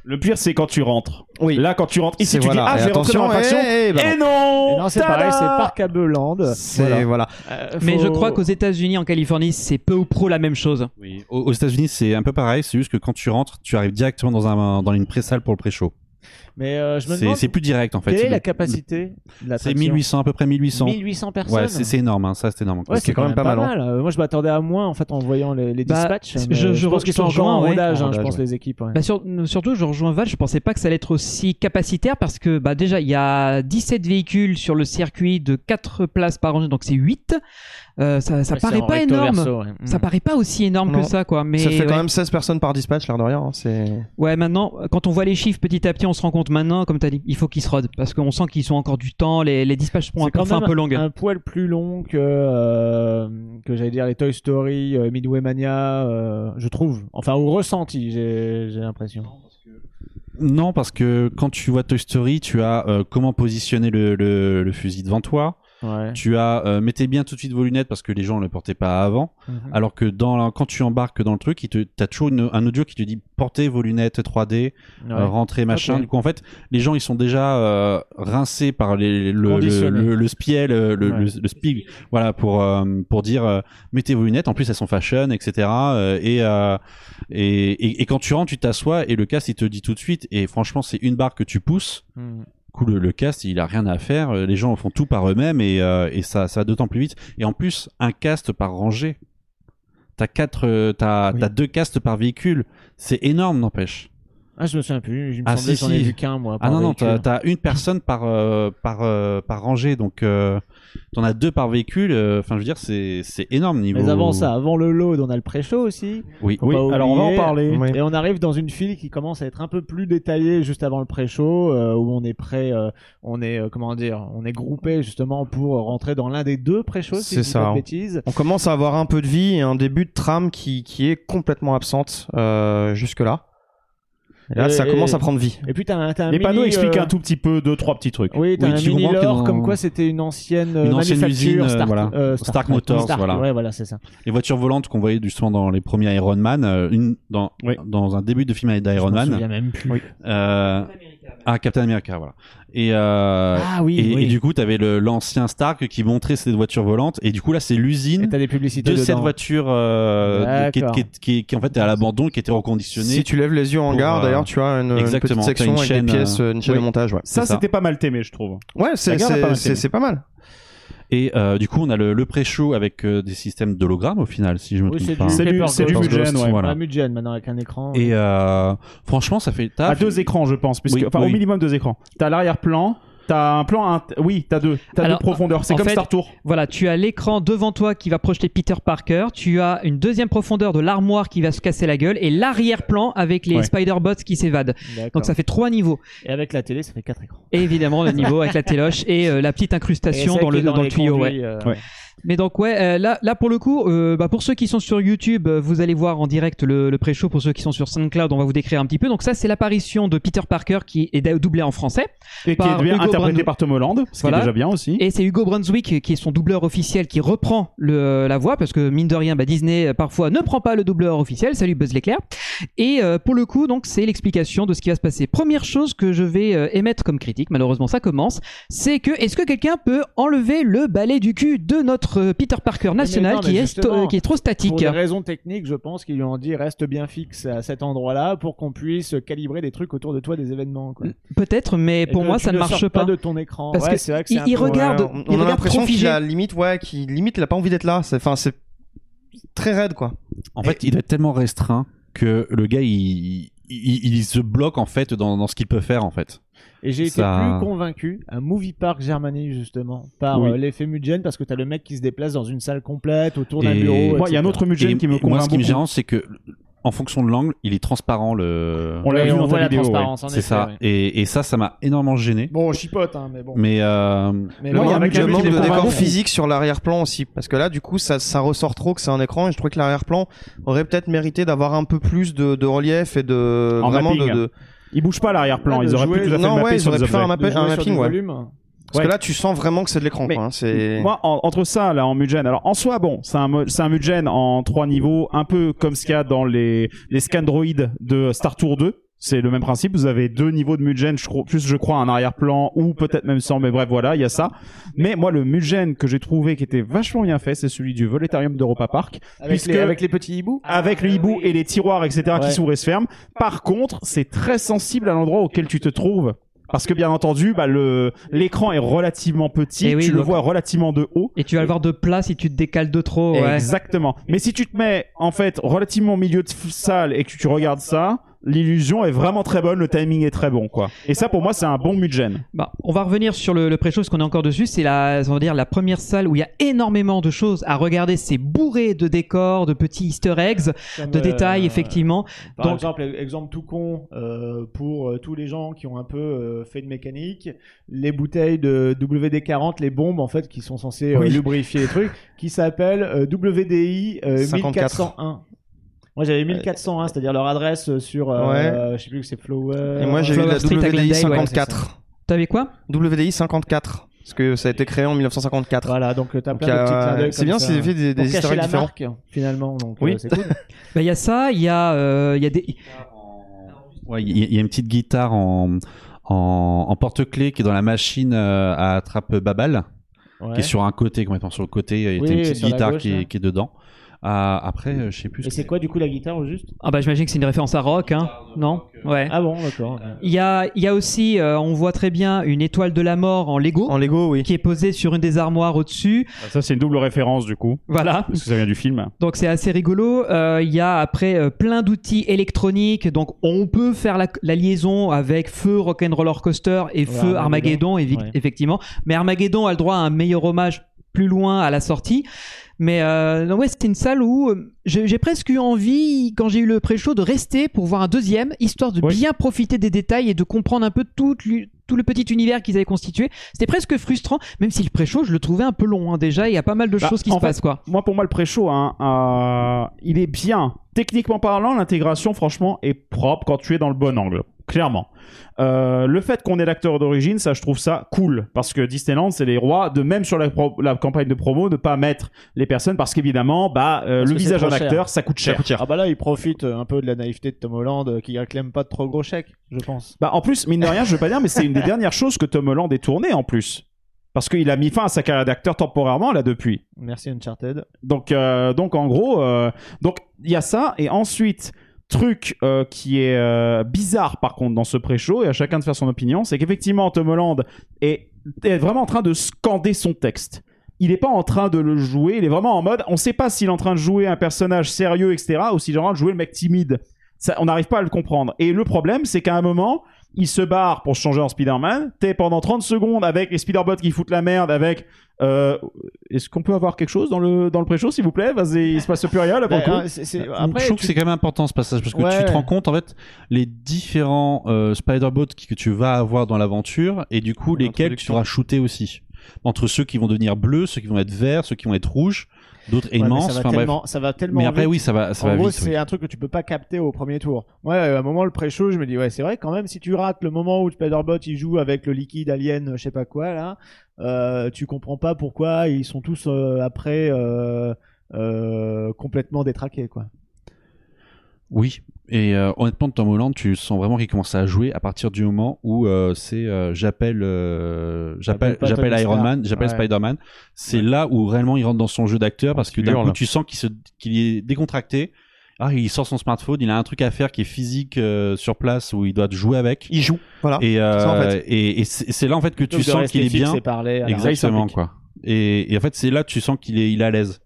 Le pire, c'est quand tu rentres. Oui. Là, quand tu rentres ici, tu voilà. dis Ah, je vais rentrer dans attention, l'attraction. eh, eh, bah Et non. non c'est pareil, c'est Parc à Beuland. C'est voilà. Euh, Mais je crois qu'aux États-Unis, en Californie, c'est peu ou pro la même chose. Oui. Aux, aux États-Unis, c'est un peu pareil. C'est juste que quand tu rentres, tu arrives directement dans, un, dans une pré-salle pour le pré-show. Mais euh, je me C'est demande c'est plus direct en fait. quelle est la capacité de C'est l'attraction 1800, à peu près 1800. 1800 personnes. Ouais, c'est énorme, hein, ça c'est énorme. Ouais, c'est quand même pas mal, hein. Euh, Moi, je m'attendais à moins en fait en voyant les, les Bah, dispatchs. je- mais je- je, pense qu'ils sont te encore en rejoins, ouais. rodage, En hein, je pense ouais. les équipes. ouais. Bah, sur- surtout, je rejoins Val, je pensais pas que ça allait être aussi capacitaire parce que bah, déjà, il y a 17 véhicules sur le circuit de 4 places par rangée, donc c'est 8. Euh, ça ça Ouais, paraît pas énorme. verso, ouais. Ça Mm. paraît pas aussi énorme Non. que ça, quoi. Mais ça fait ouais. quand même 16 personnes par dispatch, l'air de rien. hein, C'est Ouais, maintenant, quand on voit les chiffres petit à petit, on se rend compte maintenant, comme tu as dit, il faut qu'ils se rodent parce qu'on sent qu'ils sont encore du temps, les, les dispatchs quand parfois un même peu longues. un poil plus long que euh, que j'allais dire les Toy Story, euh, Midway Mania, euh, je trouve. Enfin, au ressenti, j'ai j'ai l'impression. Non, parce que quand tu vois Toy Story, tu as euh, comment positionner le, le- le fusil devant toi. Ouais. Tu as euh, mettez bien tout de suite vos lunettes parce que les gens ne le portaient pas avant. Mhm. Alors que dans la- quand tu embarques dans le truc, te t'as toujours une- un audio qui te dit portez vos lunettes 3D, Ouais. euh, rentrez machin. Du coup, en fait, les gens ils sont déjà euh, rincés par les, le, le, le, le spiel, le, Ouais. le, voilà pour pour dire mettez vos lunettes. En plus, elles sont fashion, etc. et, et, et et quand tu rentres, tu t'assois et le casque il te dit tout de suite. Et franchement, c'est une barre que tu pousses. Mhm. Coup, le, le cast, il a rien à faire. Euh, Les gens font tout par eux-mêmes et, euh, et ça, ça va d'autant plus vite. Et en plus, un cast par rangée. T'as quatre, euh, t'as, Oui. deux castes par véhicule. C'est énorme, n'empêche. Ah, je me souviens plus. Il me Ah, si, ai vu qu'un moi. Ah par non, non, véhicule. t'as, t'as une personne par, euh, par, euh, par rangée. Donc, t'en as deux par véhicule. euh, Enfin, je veux dire, c'est, c'est énorme niveau. Mais avant ça, avant le load, on a le pré-show aussi. Oui. Faut Oui, alors on va en parler. Oui. Et on arrive dans une file qui commence à être un peu plus détaillée juste avant le pré-show, euh, où on est prêt, euh, on est euh, comment dire, on est groupé justement pour rentrer dans l'un des deux pré-shows. Si C'est ça. Pas de bêtises. On commence à avoir un peu de vie et un début de trame qui, qui est complètement absente euh, jusque-là. Et là, Et- ça commence à prendre vie. Et puis t'as un, t'as un Les panneaux mini, expliquent euh, un tout petit peu, deux, trois petits trucs. Oui, t'as Oui, un tu mini lore comme quoi c'était une ancienne, euh, Une ancienne usine, euh, Star, voilà. euh, Stark. Motors, Stark, voilà. Ouais, voilà, c'est ça. Les voitures volantes qu'on voyait justement dans les premiers Iron Man, euh, une, dans, Oui. dans un début de film d'Iron Je Man. souviens même plus. Euh, ah, Captain America, voilà. Et, euh, Ah oui, et, oui. et du coup, t'avais le l'ancien Stark qui montrait cette voiture volante. Et du coup, là, c'est Et l'usine t'as des publicités de cette voiture euh, qui, qui, qui, qui, en fait est à l'abandon, qui était reconditionnée. Si tu lèves les yeux en gare, euh, d'ailleurs, tu as une, petite section une avec chaîne, des pièces, euh, une chaîne oui. de montage. Ouais, Ça, c'était pas mal aimé, je trouve. ouais c'est, pas mal Et euh, du coup, on a le, le pré-show avec euh, des systèmes d'hologrammes au final, si je me Oui, trompe pas. C'est du- c'est du Ghost. Mugen, ouais. Voilà. Mugen maintenant avec un écran. Et euh, franchement, ça fait le À taf. deux écrans, je pense. Puisque, Oui, enfin, au minimum deux écrans. T'as l'arrière-plan, t'as un plan. Oui, t'as deux. T'as deux profondeurs. C'est comme fait- Star Tour. Voilà, tu as l'écran devant toi qui va projeter Peter Parker, tu as une deuxième profondeur de l'armoire qui va se casser la gueule et l'arrière-plan avec les Ouais. Spider-Bots qui s'évadent. Donc ça fait trois niveaux. Et avec la télé, ça fait quatre écrans. Et évidemment le niveau avec la téloche et euh, la petite Et incrustation dans le, dans tuyau. conduits, Ouais. euh, Ouais. Mais donc ouais, euh, là, là pour le coup, euh, bah, pour ceux qui sont sur YouTube, euh, vous allez voir en direct le, le pré-show. Pour ceux qui sont sur SoundCloud, on va vous décrire un petit peu. Donc ça, c'est l'apparition de Peter Parker qui est doublé en français. Et qui est bien Hugo interprété Brand- par Tom Holland, ce qui Voilà. est déjà bien aussi. Et c'est Hugo Brunswick qui est son doubleur officiel qui reprend le, la voix parce que mine de rien, bah, Disney parfois ne prend pas le doubleur officiel. Salut Buzz l'éclair. Et pour le coup, donc c'est l'explication de ce qui va se passer. Première chose que je vais émettre comme critique, malheureusement ça commence, c'est que est-ce que quelqu'un peut enlever le balai du cul de notre euh, Peter Parker national non, mais qui, est qui est trop statique Pour des raisons techniques, je pense qu'ils lui ont dit reste bien fixe à cet endroit-là pour qu'on puisse calibrer des trucs autour de toi, des événements. Quoi. Peut-être, mais pour moi ça ne marche pas. de ton écran. Parce Ouais, que vrai il- un il peu- regarde- Ouais, on, il on a l'impression qu'il a limite, ouais, qu'il limite, il a pas envie d'être là. C'est, enfin, c'est très raide, quoi. En fait, il doit être tellement restreint que le gars, il, il, il se bloque en fait dans, dans ce qu'il peut faire en fait. Et j'ai été Ça- plus convaincu à Movie Park Germany justement par Oui. euh, l'effet Mugen parce que t'as le mec qui se déplace dans une salle complète autour d'un Et- bureau. Moi, il y a un etc. autre Mugen Et- qui me et moi, convainc ce qui me beaucoup. gêne, c'est que en fonction de l'angle, il est transparent le. On l'a vu on dans voit ta la vidéo. ouais. transparence, en C'est effet, ça. ouais. Et, et ça, ça m'a énormément gêné. Bon, on chipote, hein, mais bon. Mais euh, Mais Moi, il y a un mec qui manque de décor physique sur l'arrière-plan aussi, parce que là, du coup, ça, ça ressort trop que c'est un écran, et je trouvais que l'arrière-plan aurait peut-être mérité d'avoir un peu plus de, de relief et de En vraiment de, mapping. de- Il bouge pas l'arrière-plan. Ils auraient jouer- pu tout à fait Non, le ouais, mapper ils sur auraient pu faire un mapper- sur mapping, ouais. volume. Parce Ouais. que là, tu sens vraiment que c'est de l'écran, hein, C'est Moi, en- entre ça, là, en Mugen, alors en soi, bon, c'est un, c'est un Mugen en trois niveaux, un peu comme ce qu'il y a dans les, les scans droïdes de Star Tour 2. C'est le même principe. Vous avez deux niveaux de Mugen, je crois, plus je crois un arrière-plan ou peut-être même sans, mais bref, voilà, il y a ça. Mais moi, le Mugen que j'ai trouvé qui était vachement bien fait, c'est celui du Voletarium d'Europa Park. Avec, Puisque- les, avec les petits hiboux? avec le hibou et les tiroirs, etc., Ouais. qui s'ouvrent et se ferment. Par contre, c'est très sensible à l'endroit auquel tu te trouves. Parce que bien entendu, bah, le l'écran est relativement petit, Eh oui, tu le donc- vois relativement de haut. Et tu vas le voir de plat si tu te décales de trop. Ouais. Exactement. Mais si tu te mets en fait relativement au milieu de salle et que tu regardes ça, l'illusion est vraiment très bonne, le timing est très bon quoi. Et ça pour moi c'est un bon Mugen. Bah, on va revenir sur le, le pré-show, parce qu'on est encore dessus. C'est la, on va dire, la première salle où il y a énormément de choses à regarder. C'est bourré de décors, de petits easter eggs, Comme, de euh, détails, effectivement. Par Donc- exemple, exemple tout con euh, pour euh, tous les gens qui ont un peu euh, fait de mécanique, les bouteilles de WD-40, les bombes en fait qui sont censées euh, Oui. lubrifier les trucs, qui s'appellent euh, WDI euh, 54. 1401. Moi j'avais 1401, c'est-à-dire leur adresse sur, euh, je sais plus que c'est Flower. Et moi, j'ai eu la Street WDI Glendale, ouais, 54. T'avais quoi? WDI 54. Parce que ça a été créé en 1954. Voilà, donc euh, t'as Donc, plein de petits euh, clins d'œil c'est bien s'ils avaient fait des, des la différents. marque finalement, donc Oui. euh, c'est cool. Bah, il y a ça, il y a, euh, il y a des. Ouais, il y, a- il y a une petite guitare en, en, en porte-clés qui est dans la machine euh, à attrape babal, Ouais. qui est sur un côté, complètement sur le côté. Il y a Oui, une petite guitare gauche, qui, là. est, qui est dedans. Ah, après, euh, je sais plus. Et ce c'est quoi du coup la guitare au juste? Ah bah j'imagine que c'est une référence à rock, hein Non? Ouais. Ah bon, d'accord. Il y a, il y a aussi, euh, on voit très bien une étoile de la mort en Lego En Lego, oui. qui est posée sur une des armoires au-dessus. Ça c'est une double référence du coup Voilà. parce que ça vient du film. Donc c'est assez rigolo. Euh, Il y a après euh, plein d'outils électroniques. Donc on peut faire la, la liaison avec Feu Rock'n'Roller Coaster et Feu Armageddon. Armageddon, Ouais. effectivement. Mais Armageddon a le droit à un meilleur hommage plus loin à la sortie. Mais euh, non, ouais, c'était une salle où euh, j'ai presque eu envie, quand j'ai eu le pré-show, de rester pour voir un deuxième, histoire de Oui. bien profiter des détails et de comprendre un peu tout, le petit univers qu'ils avaient constitué. C'était presque frustrant, même si le pré-show, je le trouvais un peu long hein, déjà. Il y a pas mal de Bah, choses qui se fait, passent, quoi. Moi pour moi le pré-show hein, euh, il est bien. Techniquement parlant, l'intégration franchement est propre quand tu es dans le bon angle. Clairement. Euh, le fait qu'on ait l'acteur d'origine, ça je trouve ça cool parce que Disneyland c'est les rois de même sur la, campagne de promo ne pas mettre les personnes parce qu'évidemment bah euh, Parce le que visage d'un acteur ça coûte cher. Ah bah là, il profite euh, un peu de la naïveté de Tom Holland qui réclame pas de trop gros chèques, je pense. Bah en plus mine de rien je veux pas dire mais c'est une des dernières choses que Tom Holland ait tourné en plus parce qu'il a mis fin à sa carrière d'acteur temporairement là depuis. Merci Uncharted. Donc, euh, donc en gros, donc il y a ça et ensuite truc euh, qui est euh, bizarre par contre dans ce pré-show et à chacun de faire son opinion, c'est qu'effectivement Tom Holland est, est vraiment en train de scander son texte. Il n'est pas en train de le jouer, il est vraiment en mode, on sait pas s'il est en train de jouer un personnage sérieux, etc., ou s'il est en train de jouer le mec timide. Ça, on n'arrive pas à le comprendre. Et le problème, c'est qu'à un moment, il se barre pour se changer en Spider-Man. T'es pendant 30 secondes avec les Spider-Bots qui foutent la merde, avec euh, Est-ce qu'on peut avoir quelque chose dans le, dans le pré-show, s'il vous plaît? Vas-y, il se passe plus rien là pour le Bah, coup. euh, c'est- je Après, trouve que c'est quand même important ce passage parce que Ouais. tu te rends compte en fait les différents euh, Spider-Bots que tu vas avoir dans l'aventure et du coup lesquels tu pourras shooter aussi. entre ceux qui vont devenir bleus, ceux qui vont être verts, ceux qui vont être rouges, d'autres Ouais, immenses. ça va Enfin bref. tellement, ça va tellement Mais après, vite. oui, ça va, ça en va gros, vite. c'est oui. un truc que tu peux pas capter au premier tour. Ouais, à un moment, le pré-show, je me dis, ouais, c'est vrai, quand même, si tu rates le moment où Spider-Bot il joue avec le liquide alien, je sais pas quoi, là, euh, tu comprends pas pourquoi ils sont tous euh, après euh, euh, complètement détraqués, quoi. Oui, et euh, honnêtement, Tom Holland, tu sens vraiment qu'il commence à jouer à partir du moment où euh, c'est euh, j'appelle euh, j'appelle J'appelle pas j'appelle Iron. Man, j'appelle Ouais. Spider-Man. C'est là où réellement il rentre dans son jeu d'acteur parce que d'un coup tu sens qu'il se qu'il est décontracté. Ah, il sort son smartphone, il a un truc à faire qui est physique euh, sur place où il doit jouer avec. Il joue. Voilà. Et, euh, C'est ça, en fait. et, et c'est là en fait que tu sens qu'il est bien. parler Exactement quoi. Et, et en fait c'est là que tu sens qu'il est il est à l'aise.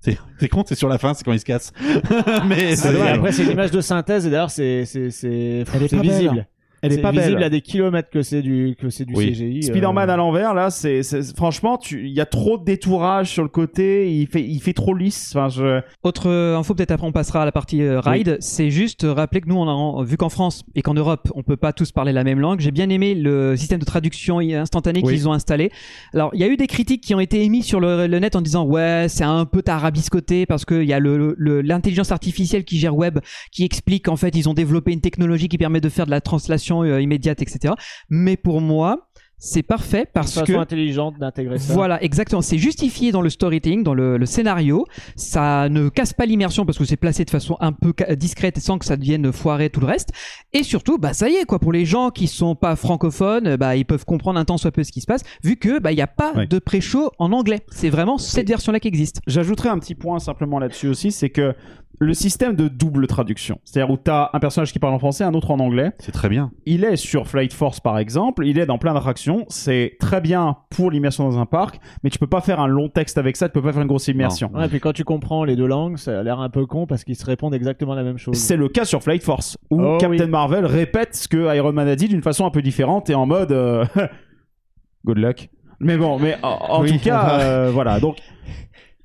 C'est con, c'est sur la fin, c'est quand il se casse. Mais C'est vrai, c'est- après, c'est une image de synthèse et d'ailleurs, c'est, c'est, c'est, Elle est c'est pas belle. visible. Elle est c'est pas visible belle. à des kilomètres que c'est du, que c'est du Oui. CGI. euh, Spider-Man à l'envers, là, c'est, franchement, tu, il y a trop de détourage sur le côté, il fait, il fait trop lisse. Enfin, je, Autre euh, info, peut-être après on passera à la partie euh, ride, c'est juste rappeler que nous, on a, vu qu'en France et qu'en Europe, on peut pas tous parler la même langue, j'ai bien aimé le système de traduction instantanée Oui. qu'ils ont installé. Alors, il y a eu des critiques qui ont été émises sur le, le net en disant ouais, c'est un peu tarabiscoté parce qu'il y a le- le- l'intelligence artificielle qui gère web qui explique qu'en fait, ils ont développé une technologie qui permet de faire de la translation euh, immédiate, etc. Mais pour moi, c'est parfait parce façon que intelligente d'intégrer ça. voilà, exactement. C'est justifié dans le storytelling, dans le, le scénario. Ça ne casse pas l'immersion parce que c'est placé de façon un peu ca- discrète sans que ça devienne foiré tout le reste. Et surtout, bah ça y est quoi. Pour les gens qui sont pas francophones, bah ils peuvent comprendre un temps soit peu ce qui se passe, vu que bah il y a pas de pré-show en anglais. C'est vraiment cette version-là qui existe. J'ajouterais un petit point simplement là-dessus aussi, c'est que le système de double traduction, c'est-à-dire où tu as un personnage qui parle en français, un autre en anglais, c'est très bien. il est sur Flight Force par exemple, il est dans plein d'attractions, c'est très bien pour l'immersion dans un parc, mais tu peux pas faire un long texte avec ça, tu peux pas faire une grosse immersion. Ouais, et puis quand tu comprends les deux langues, ça a l'air un peu con parce qu'ils se répondent exactement la même chose. C'est le cas sur Flight Force, où Oh Captain oui. Marvel répète ce que Iron Man a dit d'une façon un peu différente et en mode euh, good luck. Mais bon, mais en, en Oui, tout cas, euh, voilà. Donc,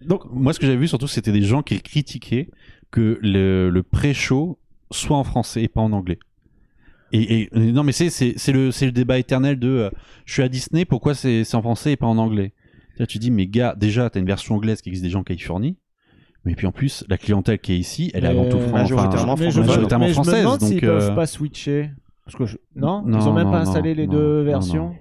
donc Moi, ce que j'avais vu surtout, c'était des gens qui critiquaient que le, le pré-show soit en français et pas en anglais. Et, et- non, mais c'est c'est c'est le c'est le débat éternel de euh, je suis à Disney, pourquoi c'est c'est en français et pas en anglais? Là, tu dis mais gars, déjà t'as une version anglaise qui existe déjà en Californie, mais puis en plus la clientèle qui est ici, elle est avant tout Euh, enfin, majoritairement mais je, me- majoritairement mais je me française. demande s'ils peuvent euh, pas switcher. Parce que je- non, Non, ils ont même non, pas non, installé les non, deux non, versions.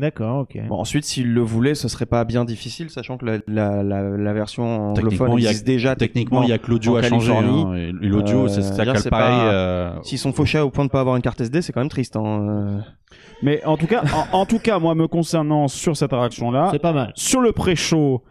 D'accord, ok. Bon, ensuite, s'il le voulait, ce serait pas bien difficile, sachant que la, la, la, la version anglophone existe déjà. techniquement il y a que l'audio à changer. Hein, et l'audio, Euh, c'est ça c'est-à-dire cale pareil. euh, S'ils sont fauchés au point de pas avoir une carte SD, c'est quand même triste. Hein. euh. Mais en tout cas, en, en tout cas, moi me concernant sur cette attraction-là, C'est pas mal. sur le pré-show,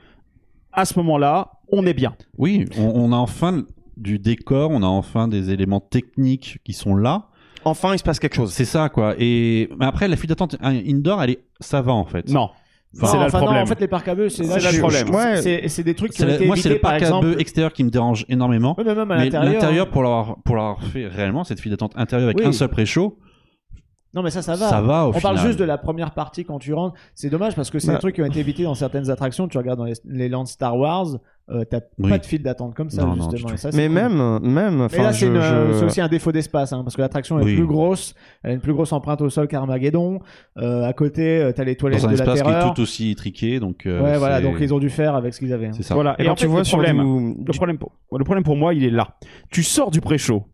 à ce moment-là, on est bien. Oui, on, on a enfin du décor, on a enfin des éléments techniques qui sont là. Enfin, il se passe quelque chose. C'est ça, quoi. Et mais après, la file d'attente hein, indoor, elle est, ça va en fait. Non, Enfin, c'est là le enfin, non, problème. en fait, les parcs à bœufs, c'est là le problème. Ouais. C'est c'est des trucs qui C'est ont la- été moi, c'est le par parc à bœufs extérieur qui me dérange énormément. Oui, mais même à l'intérieur. l'intérieur, hein. pour l'avoir pour l'avoir fait réellement, cette file d'attente intérieure avec Oui. un seul pré-show, Non, mais ça, ça va. ça va au On parle juste de la première partie quand tu rentres. C'est dommage parce que c'est Bah. des trucs qui ont été évités dans certaines attractions. Tu regardes dans les, les lands Star Wars, euh, t'as Oui. pas de file d'attente comme ça, Non, justement. Et ça, Mais cool. même, même, Mais là, c'est je- une- je- c'est aussi un défaut d'espace, hein, parce que l'attraction est Oui. plus grosse, elle a une plus grosse empreinte au sol qu'Armageddon. Euh, à côté, euh, t'as les toilettes dans un de la espace qui est terreur. tout aussi étriqué, donc. euh, ouais, voilà, donc ils ont dû faire avec ce qu'ils avaient. hein. C'est ça. Voilà. Et, en tu fait, vois le sur problème, du, le problème pour, le problème pour moi, il est là. Tu sors du pré-show.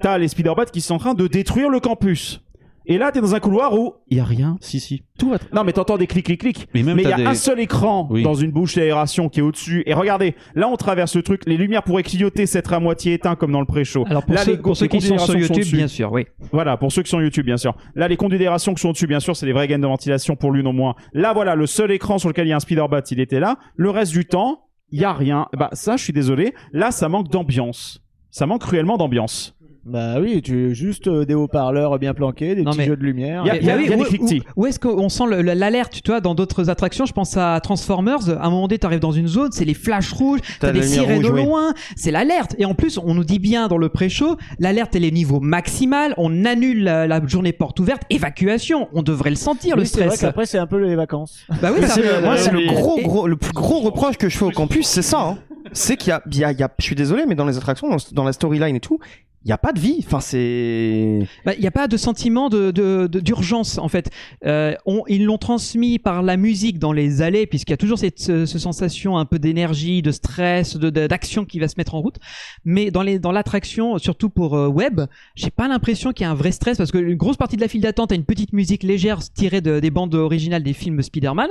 T'as les Spider-Bats qui sont en train de détruire le campus. Et là, t'es dans un couloir où il y a rien. Si, si. Tout va. Non, mais t'entends des clics, clics, clics. Mais même Mais il y a des- un seul écran Oui. dans une bouche d'aération qui est au-dessus. Et regardez, là, on traverse le truc. Les lumières pourraient clignoter, s'être à moitié éteint comme dans le pré-show. Alors pour Là, ceux, les- pour ceux les qui sont sur YouTube, bien sûr, oui. Voilà, pour ceux qui sont YouTube, bien sûr. Là, les conduits d'aération qui sont dessus, bien sûr, c'est les vraies gaines de ventilation pour l'une au moins. Là, voilà, le seul écran sur lequel il y a un Spider-Bat, il était là. Le reste du temps, il y a rien. Bah, ça, je suis désolé. Là, ça manque d'ambiance. Ça manque cruellement d'ambiance. Bah oui, tu juste euh, des haut-parleurs bien planqués, des Non, petits mais- jeux de lumière. Il y a- il y a- il y a des où- cliquetis. Où, où est-ce qu'on sent le- le- l'alerte Tu vois, dans d'autres attractions, je pense à Transformers. À un moment donné, t'arrives dans une zone, c'est les flashs rouges, T'as t'as des la lumière sirènes rouge, au oui. loin, c'est l'alerte. Et en plus, on nous dit bien dans le pré-show, l'alerte elle est niveau maximal. On annule la, la journée porte ouverte, évacuation. On devrait le sentir le Oui, c'est vrai stress. qu'après c'est un peu les vacances. Bah oui, Mais ça c'est le- moi, c'est euh, le gros, et- gros, le plus gros reproche que je fais au campus, c'est ça. Hein. C'est qu'il y a, il y a, il y a- je suis désolé, mais dans les attractions, dans, dans la storyline et tout, il y a pas de vie. Enfin, c'est. Bah, Il n'y a pas de sentiment de, d'urgence en fait. Euh, ils l'ont transmis par la musique dans les allées, puisqu'il y a toujours cette ce- ce sensation un peu d'énergie, de stress, d'action qui va se mettre en route. Mais dans, les, dans l'attraction, surtout pour euh, web, j'ai pas l'impression qu'il y a un vrai stress parce qu'une grosse partie de la file d'attente a une petite musique légère tirée de- des bandes originales des films Spider-Man.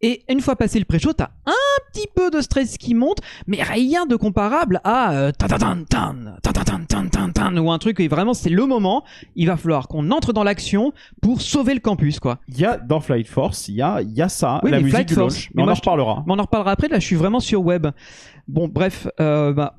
Et une fois passé le pré-show, t'as un petit peu de stress qui monte, mais rien de comparable à euh, tan tan tan tan tan tan tan ou un truc et vraiment c'est le moment. Il va falloir qu'on entre dans l'action pour sauver le campus, quoi. Il y a dans Flight Force, il y a, il y a ça, Oui, la musique Flight du Force. launch. Mais Mais on moi, en reparlera. Mais on en reparlera après. Là, je suis vraiment sur web. Bon, bref, euh, bah,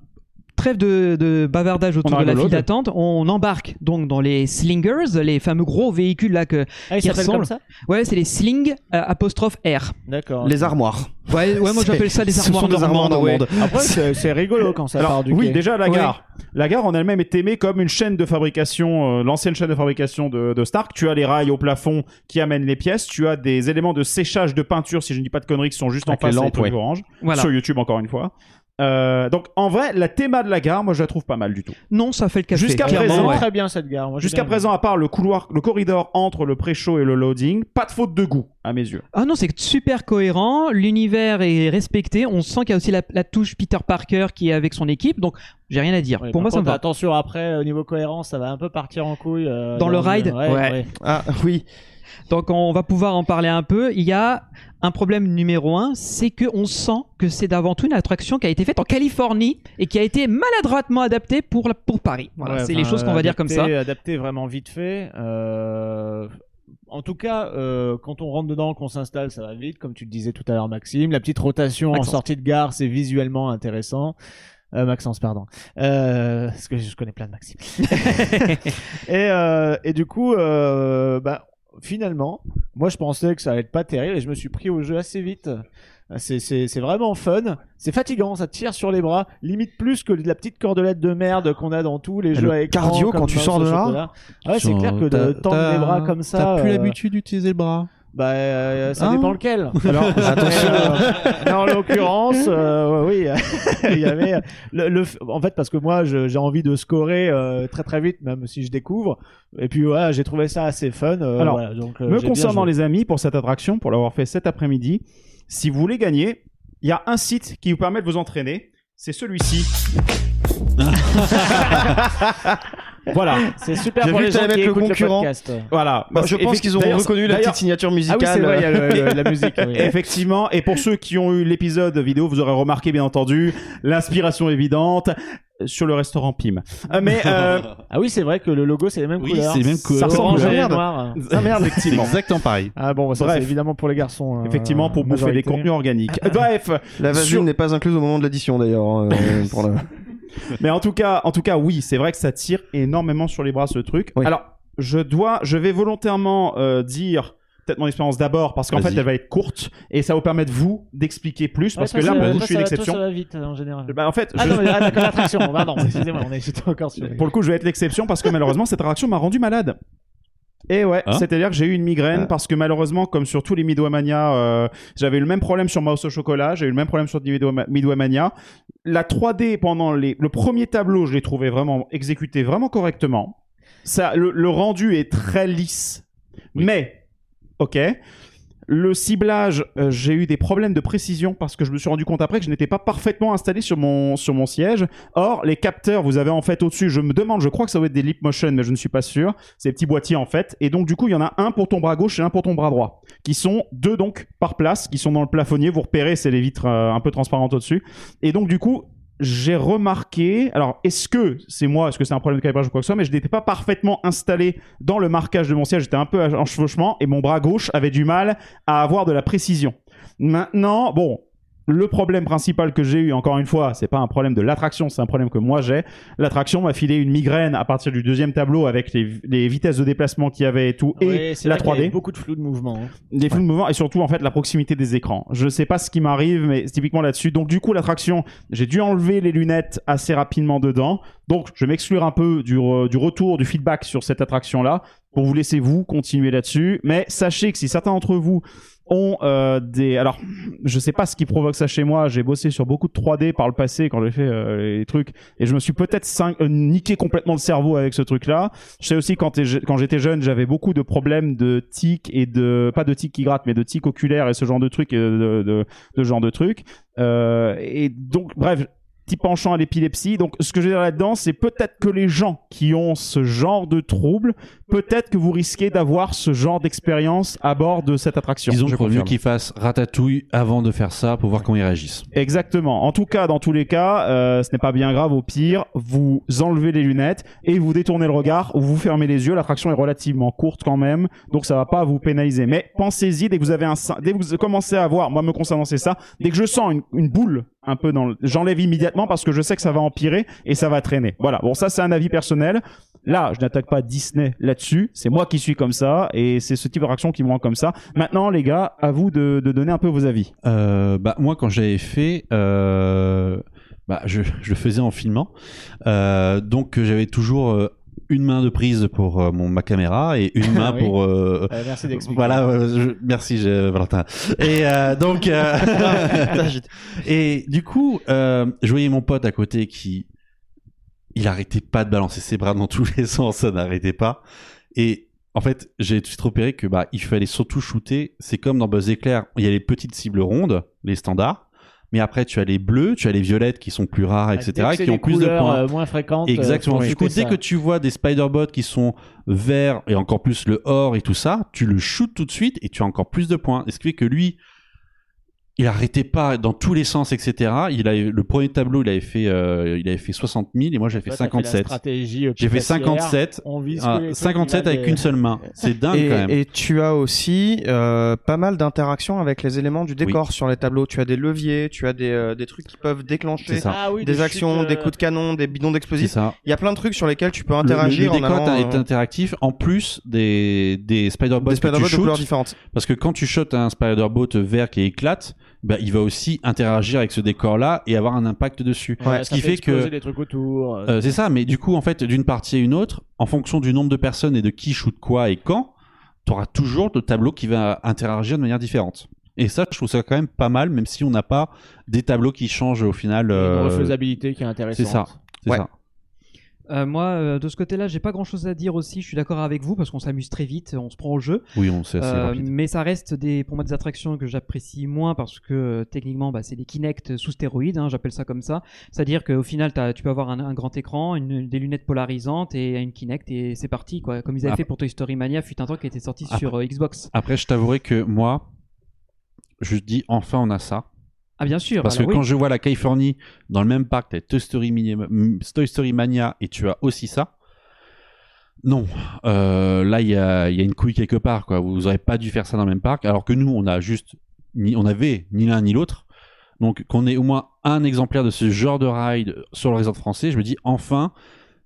trêve de, de bavardage autour On de la file d'attente. On embarque donc dans les slingers, les fameux gros véhicules là que. Ah, qui ressemblent. comme ça Ouais, c'est les sling euh, apostrophe R. D'accord. Les armoires. Ouais, ouais moi j'appelle ça des Ce sont armoires des armoires normandes. ouais. normandes. Après, c'est rigolo quand ça Alors, part du oui, quai. déjà la Oui. gare. La gare en elle-même est aimée comme une chaîne de fabrication, euh, l'ancienne chaîne de fabrication de, de Stark. Tu as les rails au plafond qui amènent les pièces. Tu as des éléments de séchage de peinture, si je ne dis pas de conneries, qui sont juste Avec en face lampes, ouais. orange. Voilà. Sur YouTube encore une fois. Euh, donc en vrai, la théma de la gare, moi je la trouve pas mal du tout. Non, ça fait le café. Jusqu'à présent, ouais. très bien cette gare. Jusqu'à présent, à part le couloir, le corridor entre le pré-show et le loading, pas de faute de goût à mes yeux. Ah non, c'est super cohérent. L'univers est respecté. On sent qu'il y a aussi la, la touche Peter Parker qui est avec son équipe. Donc, j'ai rien à dire. Ouais, Pour moi, ça me contre, va. Attention après, au niveau cohérence, ça va un peu partir en couille. euh, Dans le ride ouais, Ouais. ouais. Ah oui. Donc on va pouvoir en parler un peu. Il y a un problème numéro un, c'est que on sent que c'est d'avant tout une attraction qui a été faite en Californie et qui a été maladroitement adaptée pour, la- pour Paris. Voilà, Ouais, c'est les choses qu'on va dire comme ça. adapté- vraiment vite fait. Euh, En tout cas, euh, quand on rentre dedans, qu'on s'installe, ça va vite, comme tu le disais tout à l'heure, Maxime. La petite rotation en sortie de gare, c'est visuellement intéressant. Euh, Maxence, pardon. Euh, parce que je connais plein de Maxime. et, et du coup, bah, finalement, moi je pensais que ça allait être pas terrible et je me suis pris au jeu assez vite. C'est, vraiment fun. C'est fatigant, ça tire sur les bras, limite plus que la petite cordelette de merde qu'on a dans tous les jeux écran, cardio quand tu sors de là. Ah Ouais, c'est clair que de tendre les bras comme ça. T'as plus euh, l'habitude d'utiliser le bras. Bah, euh, ça Hein dépend lequel. Alors, Attention. Mais, euh, en l'occurrence, euh, oui, il y avait le, le- en fait parce que moi j'ai envie de scorer euh, très très vite, même si je découvre. Et puis voilà, j'ai trouvé ça assez fun. euh, Alors, voilà, donc, euh, Me concernant les amis, pour cette attraction, pour l'avoir fait cet après-midi, si vous voulez gagner, il y a un site qui vous permet de vous entraîner. C'est celui-ci. voilà, c'est super J'ai pour vu les gens qui mettre le écoutent concurrent. podcast. voilà. Bah, je pense qu'ils ont reconnu la petite signature Ah oui, musicale. c'est vrai, il y a le- le- la musique. oui. Effectivement, et pour ceux qui ont eu l'épisode vidéo, vous aurez remarqué bien entendu l'inspiration évidente sur le restaurant Pim. Euh, mais euh, Ah oui, c'est vrai que le logo c'est les mêmes Oui, couleurs. c'est les mêmes couleurs. Ça ressemble Orange à et merde. noir. ah merde, C'est effectivement. exactement pareil. Ah bon, bah, ça Bref. c'est évidemment pour les garçons. euh, Effectivement, pour bouffer des contenus organiques. Bref, La vaseline Sur- n'est pas incluse au moment de l'addition d'ailleurs. euh, pour le- Mais en tout cas, en tout cas, oui, c'est vrai que ça tire énormément sur les bras ce truc. Oui. Alors, je dois, je vais volontairement euh, dire peut-être mon expérience d'abord parce qu'en fait, elle va être courte et ça va vous permettre vous d'expliquer plus parce Ouais, que là, pour vous, je suis une ça va- toi, exception. Ça va vite en général. Bah, en fait, Ah je- non, mais ah, l'attraction. Pardon, excusez-moi, on est encore sur. pour le coup, je vais être l'exception parce que malheureusement, cette attraction m'a rendu malade. Et ouais, Hein c'est-à-dire que j'ai eu une migraine Ah. parce que malheureusement, comme sur tous les Midway-mania, euh, j'avais eu le même problème sur Mouse au chocolat, j'ai eu le même problème sur Midway- Midway-mania. La 3D pendant les, le premier tableau, je l'ai trouvé vraiment exécuté vraiment correctement. Ça, le, le rendu est très lisse, Oui. mais ok. Le ciblage, euh, j'ai eu des problèmes de précision parce que je me suis rendu compte après que je n'étais pas parfaitement installé sur mon, sur mon siège. Or, les capteurs, vous avez en fait au-dessus, je me demande, je crois que ça va être des Leap Motion, mais je ne suis pas sûr. C'est des petits boîtiers en fait. Et donc, du coup, il y en a un pour ton bras gauche et un pour ton bras droit. Qui sont deux donc par place, qui sont dans le plafonnier. Vous repérez, c'est les vitres euh, un peu transparentes au-dessus. Et donc, du coup, j'ai remarqué, alors est-ce que c'est moi, est-ce que c'est un problème de calibrage ou quoi que ce soit, mais je n'étais pas parfaitement installé dans le marquage de mon siège, j'étais un peu en chevauchement et mon bras gauche avait du mal à avoir de la précision. Maintenant, bon, le problème principal que j'ai eu, encore une fois, c'est pas un problème de l'attraction, c'est un problème que moi j'ai. L'attraction m'a filé une migraine à partir du deuxième tableau avec les, les vitesses de déplacement qu'il y avait et tout, et c'est la vrai qu'il y avait 3D Beaucoup de flou de mouvement. hein. des flous de mouvement et surtout en fait la proximité des écrans. Je sais pas ce qui m'arrive mais c'est typiquement là-dessus. Donc du coup l'attraction, j'ai dû enlever les lunettes assez rapidement dedans. Donc je vais m'exclure un peu du, re- du retour du feedback sur cette attraction là pour vous laisser vous continuer là-dessus. Mais sachez que si certains d'entre vous ont euh, des alors je sais pas ce qui provoque ça chez moi. J'ai bossé sur beaucoup de 3D par le passé quand j'ai fait euh, les trucs et je me suis peut-être cin- euh, niqué complètement le cerveau avec ce truc là je sais aussi quand, j'étais jeune j'avais beaucoup de problèmes de tics et de pas de tics qui grattent mais de tics oculaires et ce genre de trucs et de, de, de genre de trucs. Euh, et donc bref petit penchant à l'épilepsie. Donc, ce que je veux dire là-dedans, c'est peut-être que les gens qui ont ce genre de troubles, peut-être que vous risquez d'avoir ce genre d'expérience à bord de cette attraction. Disons Je qu'il vaut mieux confirme. qu'ils fassent ratatouille avant de faire ça pour voir comment ils réagissent. Exactement. En tout cas, dans tous les cas, euh, ce n'est pas bien grave. Au pire, vous enlevez les lunettes et vous détournez le regard ou vous fermez les yeux. L'attraction est relativement courte quand même, donc ça va pas vous pénaliser. Mais pensez-y dès que vous avez un, dès que vous commencez à voir, moi me concernant c'est ça, dès que je sens une, une boule un peu dans, le... j'enlève immédiatement parce que je sais que ça va empirer et ça va traîner. Voilà. Bon, ça c'est un avis personnel. Là, je n'attaque pas Disney là-dessus. C'est moi qui suis comme ça et c'est ce type d'attraction qui me rend comme ça. Maintenant, les gars, à vous de, de donner un peu vos avis. Euh, bah, moi, quand j'avais fait, euh, bah, je, je le faisais en filmant. Euh, donc, j'avais toujours euh, une main de prise pour euh, mon, ma caméra et une main Oui. pour. euh, Euh, merci d'expliquer. voilà, euh, je- merci je- Valentin. Et euh, donc, euh, et du coup, euh, je voyais mon pote à côté qui, il arrêtait pas de balancer ses bras dans tous les sens, ça n'arrêtait pas. Et en fait, j'ai tout de suite repéré que bah il fallait surtout shooter. C'est comme dans Buzz Éclair, il y a les petites cibles rondes, les standards. Mais après, tu as les bleus, tu as les violettes qui sont plus rares, Ah, etc., qui ont plus de points. euh, moins fréquentes. Exactement. euh, Du coup, dès que tu vois des Spider-Bots qui sont verts et encore plus le or et tout ça, tu le shootes tout de suite et tu as encore plus de points. Et ce qui fait que lui, il arrêtait pas dans tous les sens, etc. Il avait, le premier tableau, il avait fait, euh, il avait fait 60 000 et moi j'avais fait Toi, t'as fait la 57. stratégie, euh, J'ai fait picassière. 57. On vise Ah, 57 avec une seule main. C'est dingue Et, quand même. et tu as aussi euh, pas mal d'interactions avec les éléments du décor sur les tableaux. Tu as des leviers, tu as des, euh, des trucs qui peuvent déclencher. Ah oui, des, des actions, chutes, des euh, coups de canon, des bidons d'explosifs. Il y a plein de trucs sur lesquels tu peux interagir le, le en décor est euh, interactif en plus des, des que tu Spider-Bots de couleurs shootes. différentes. Parce que quand tu shottes un Spider-Bot vert qui éclate, bah, il va aussi interagir avec ce décor-là et avoir un impact dessus. Ouais, ce qui fait exploser que des trucs autour. euh, Euh, c'est ça, mais du coup, en fait, d'une partie à une autre, en fonction du nombre de personnes et de qui shoot quoi et quand, tu auras toujours le tableau qui va interagir de manière différente. Et ça, je trouve ça quand même pas mal, même si on n'a pas des tableaux qui changent au final. Une euh, refaisabilité qui est intéressante. c'est ça. C'est Ouais. ça. Euh, moi, euh, de ce côté-là, j'ai pas grand-chose à dire aussi. Je suis d'accord avec vous parce qu'on s'amuse très vite, on se prend au jeu. Oui, on sait, c'est Euh, rapide. mais ça reste des, pour moi des attractions que j'apprécie moins parce que euh, techniquement, bah, c'est des Kinect sous stéroïdes, hein, j'appelle ça comme ça. C'est-à-dire qu'au final, tu peux avoir un, un grand écran, une, des lunettes polarisantes et une Kinect et c'est parti, quoi. Comme ils avaient Après- fait pour Toy Story Mania, fut un temps qui était sorti Après- sur Xbox. Après, je t'avouerai que moi, je dis enfin on a ça. Ah, bien sûr. Parce alors que oui. quand je vois la Californie dans le même parc, t'as Toy Story, Mini- M- Toy Story Mania et tu as aussi ça. Non, Euh, là il y a, il y a une couille quelque part quoi. Vous aurez pas dû faire ça dans le même parc, alors que nous on a juste, ni, on avait ni l'un ni l'autre. Donc qu'on ait au moins un exemplaire de ce genre de ride sur le réseau français, je me dis enfin,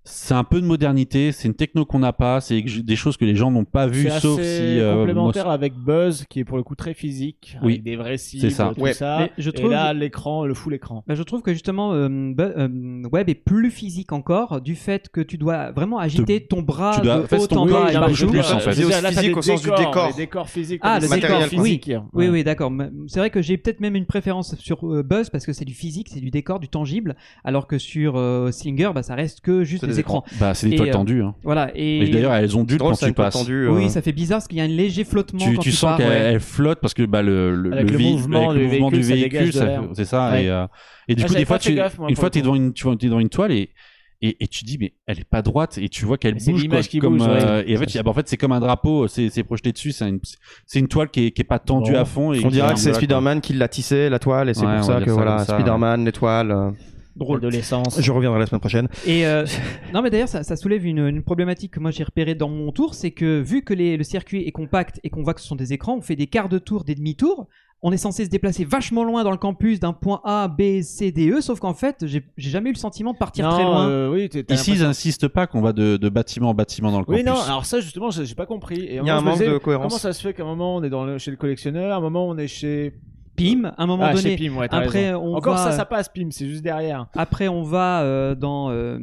c'est un peu de modernité, c'est une techno qu'on n'a pas, c'est des choses que les gens n'ont pas vues, sauf assez si euh, complémentaire moi- avec Buzz qui est pour le coup très physique Oui, avec des vrais cibles ça. tout Ouais. ça Mais je et là l'écran le full écran Bah, je trouve que justement euh, euh, Web est plus physique encore du fait que tu dois vraiment agiter ton bras tu dois- de fait, haut ton en corps, bas il et plus, en fait. C'est aussi physique au sens du décor. les décors physiques Ah, t'as le décor, matériels oui. Oui, oui, d'accord. C'est vrai que j'ai peut-être même une préférence sur euh, Buzz parce que c'est du physique, c'est du décor, du tangible, alors que sur euh, Slinger, bah, ça reste que juste des écrans. bah, c'est des Et, toiles euh, tendues. Hein. Voilà. Et Et d'ailleurs elles ont dû Drôle, quand tu passes. tendue, oui, euh, ça fait bizarre parce qu'il y a un léger flottement tu, quand tu tu sens pars, qu'elle ouais. flotte parce que bah, le, le, Avec le mouvement avec le du mouvement du véhicule, c'est ça. Ouais. Et, euh, et du Ah, coup, des fois, tu, gaffe, moi, une fois, tu es devant une, tu vois, t'es devant une toile et, et, et tu dis, mais elle est pas droite et tu vois qu'elle bouge. l'image quoi, qui comme, bouge, ouais. et en fait, ah bah, en fait, c'est comme un drapeau, c'est projeté dessus, c'est une, c'est une toile qui est, qui est pas tendue Bon. à fond. Et On dirait que c'est. Spider-Man qui l'a tissé, la toile, et c'est Ouais, pour ça que ça voilà, Spider-Man, l'étoile. Euh, Adolescence. Je reviendrai la semaine prochaine. Et euh, non, mais d'ailleurs, ça, ça soulève une, une problématique que moi j'ai repérée dans mon tour, c'est que vu que les- le circuit est compact et qu'on voit que ce sont des écrans, on fait des quarts de tour, des demi-tours. On est censé se déplacer vachement loin dans le campus d'un point A, B, C, D, E, sauf qu'en fait, j'ai jamais eu le sentiment de partir Non, très loin. euh, oui, Ici, ils l'impression- insistent pas qu'on va de, de bâtiment en bâtiment dans le Oui, campus. non, alors ça justement, j'ai pas compris. Et Il y a un manque disais, de cohérence. Comment ça se fait qu'à un moment on est dans le, chez le collectionneur, à un moment on est chez. Pim, à un moment Ah, donné. Pim, ouais, t'as après, raison. on Encore va- ça, ça passe, Pim, c'est juste derrière. Après, on va euh, dans, euh,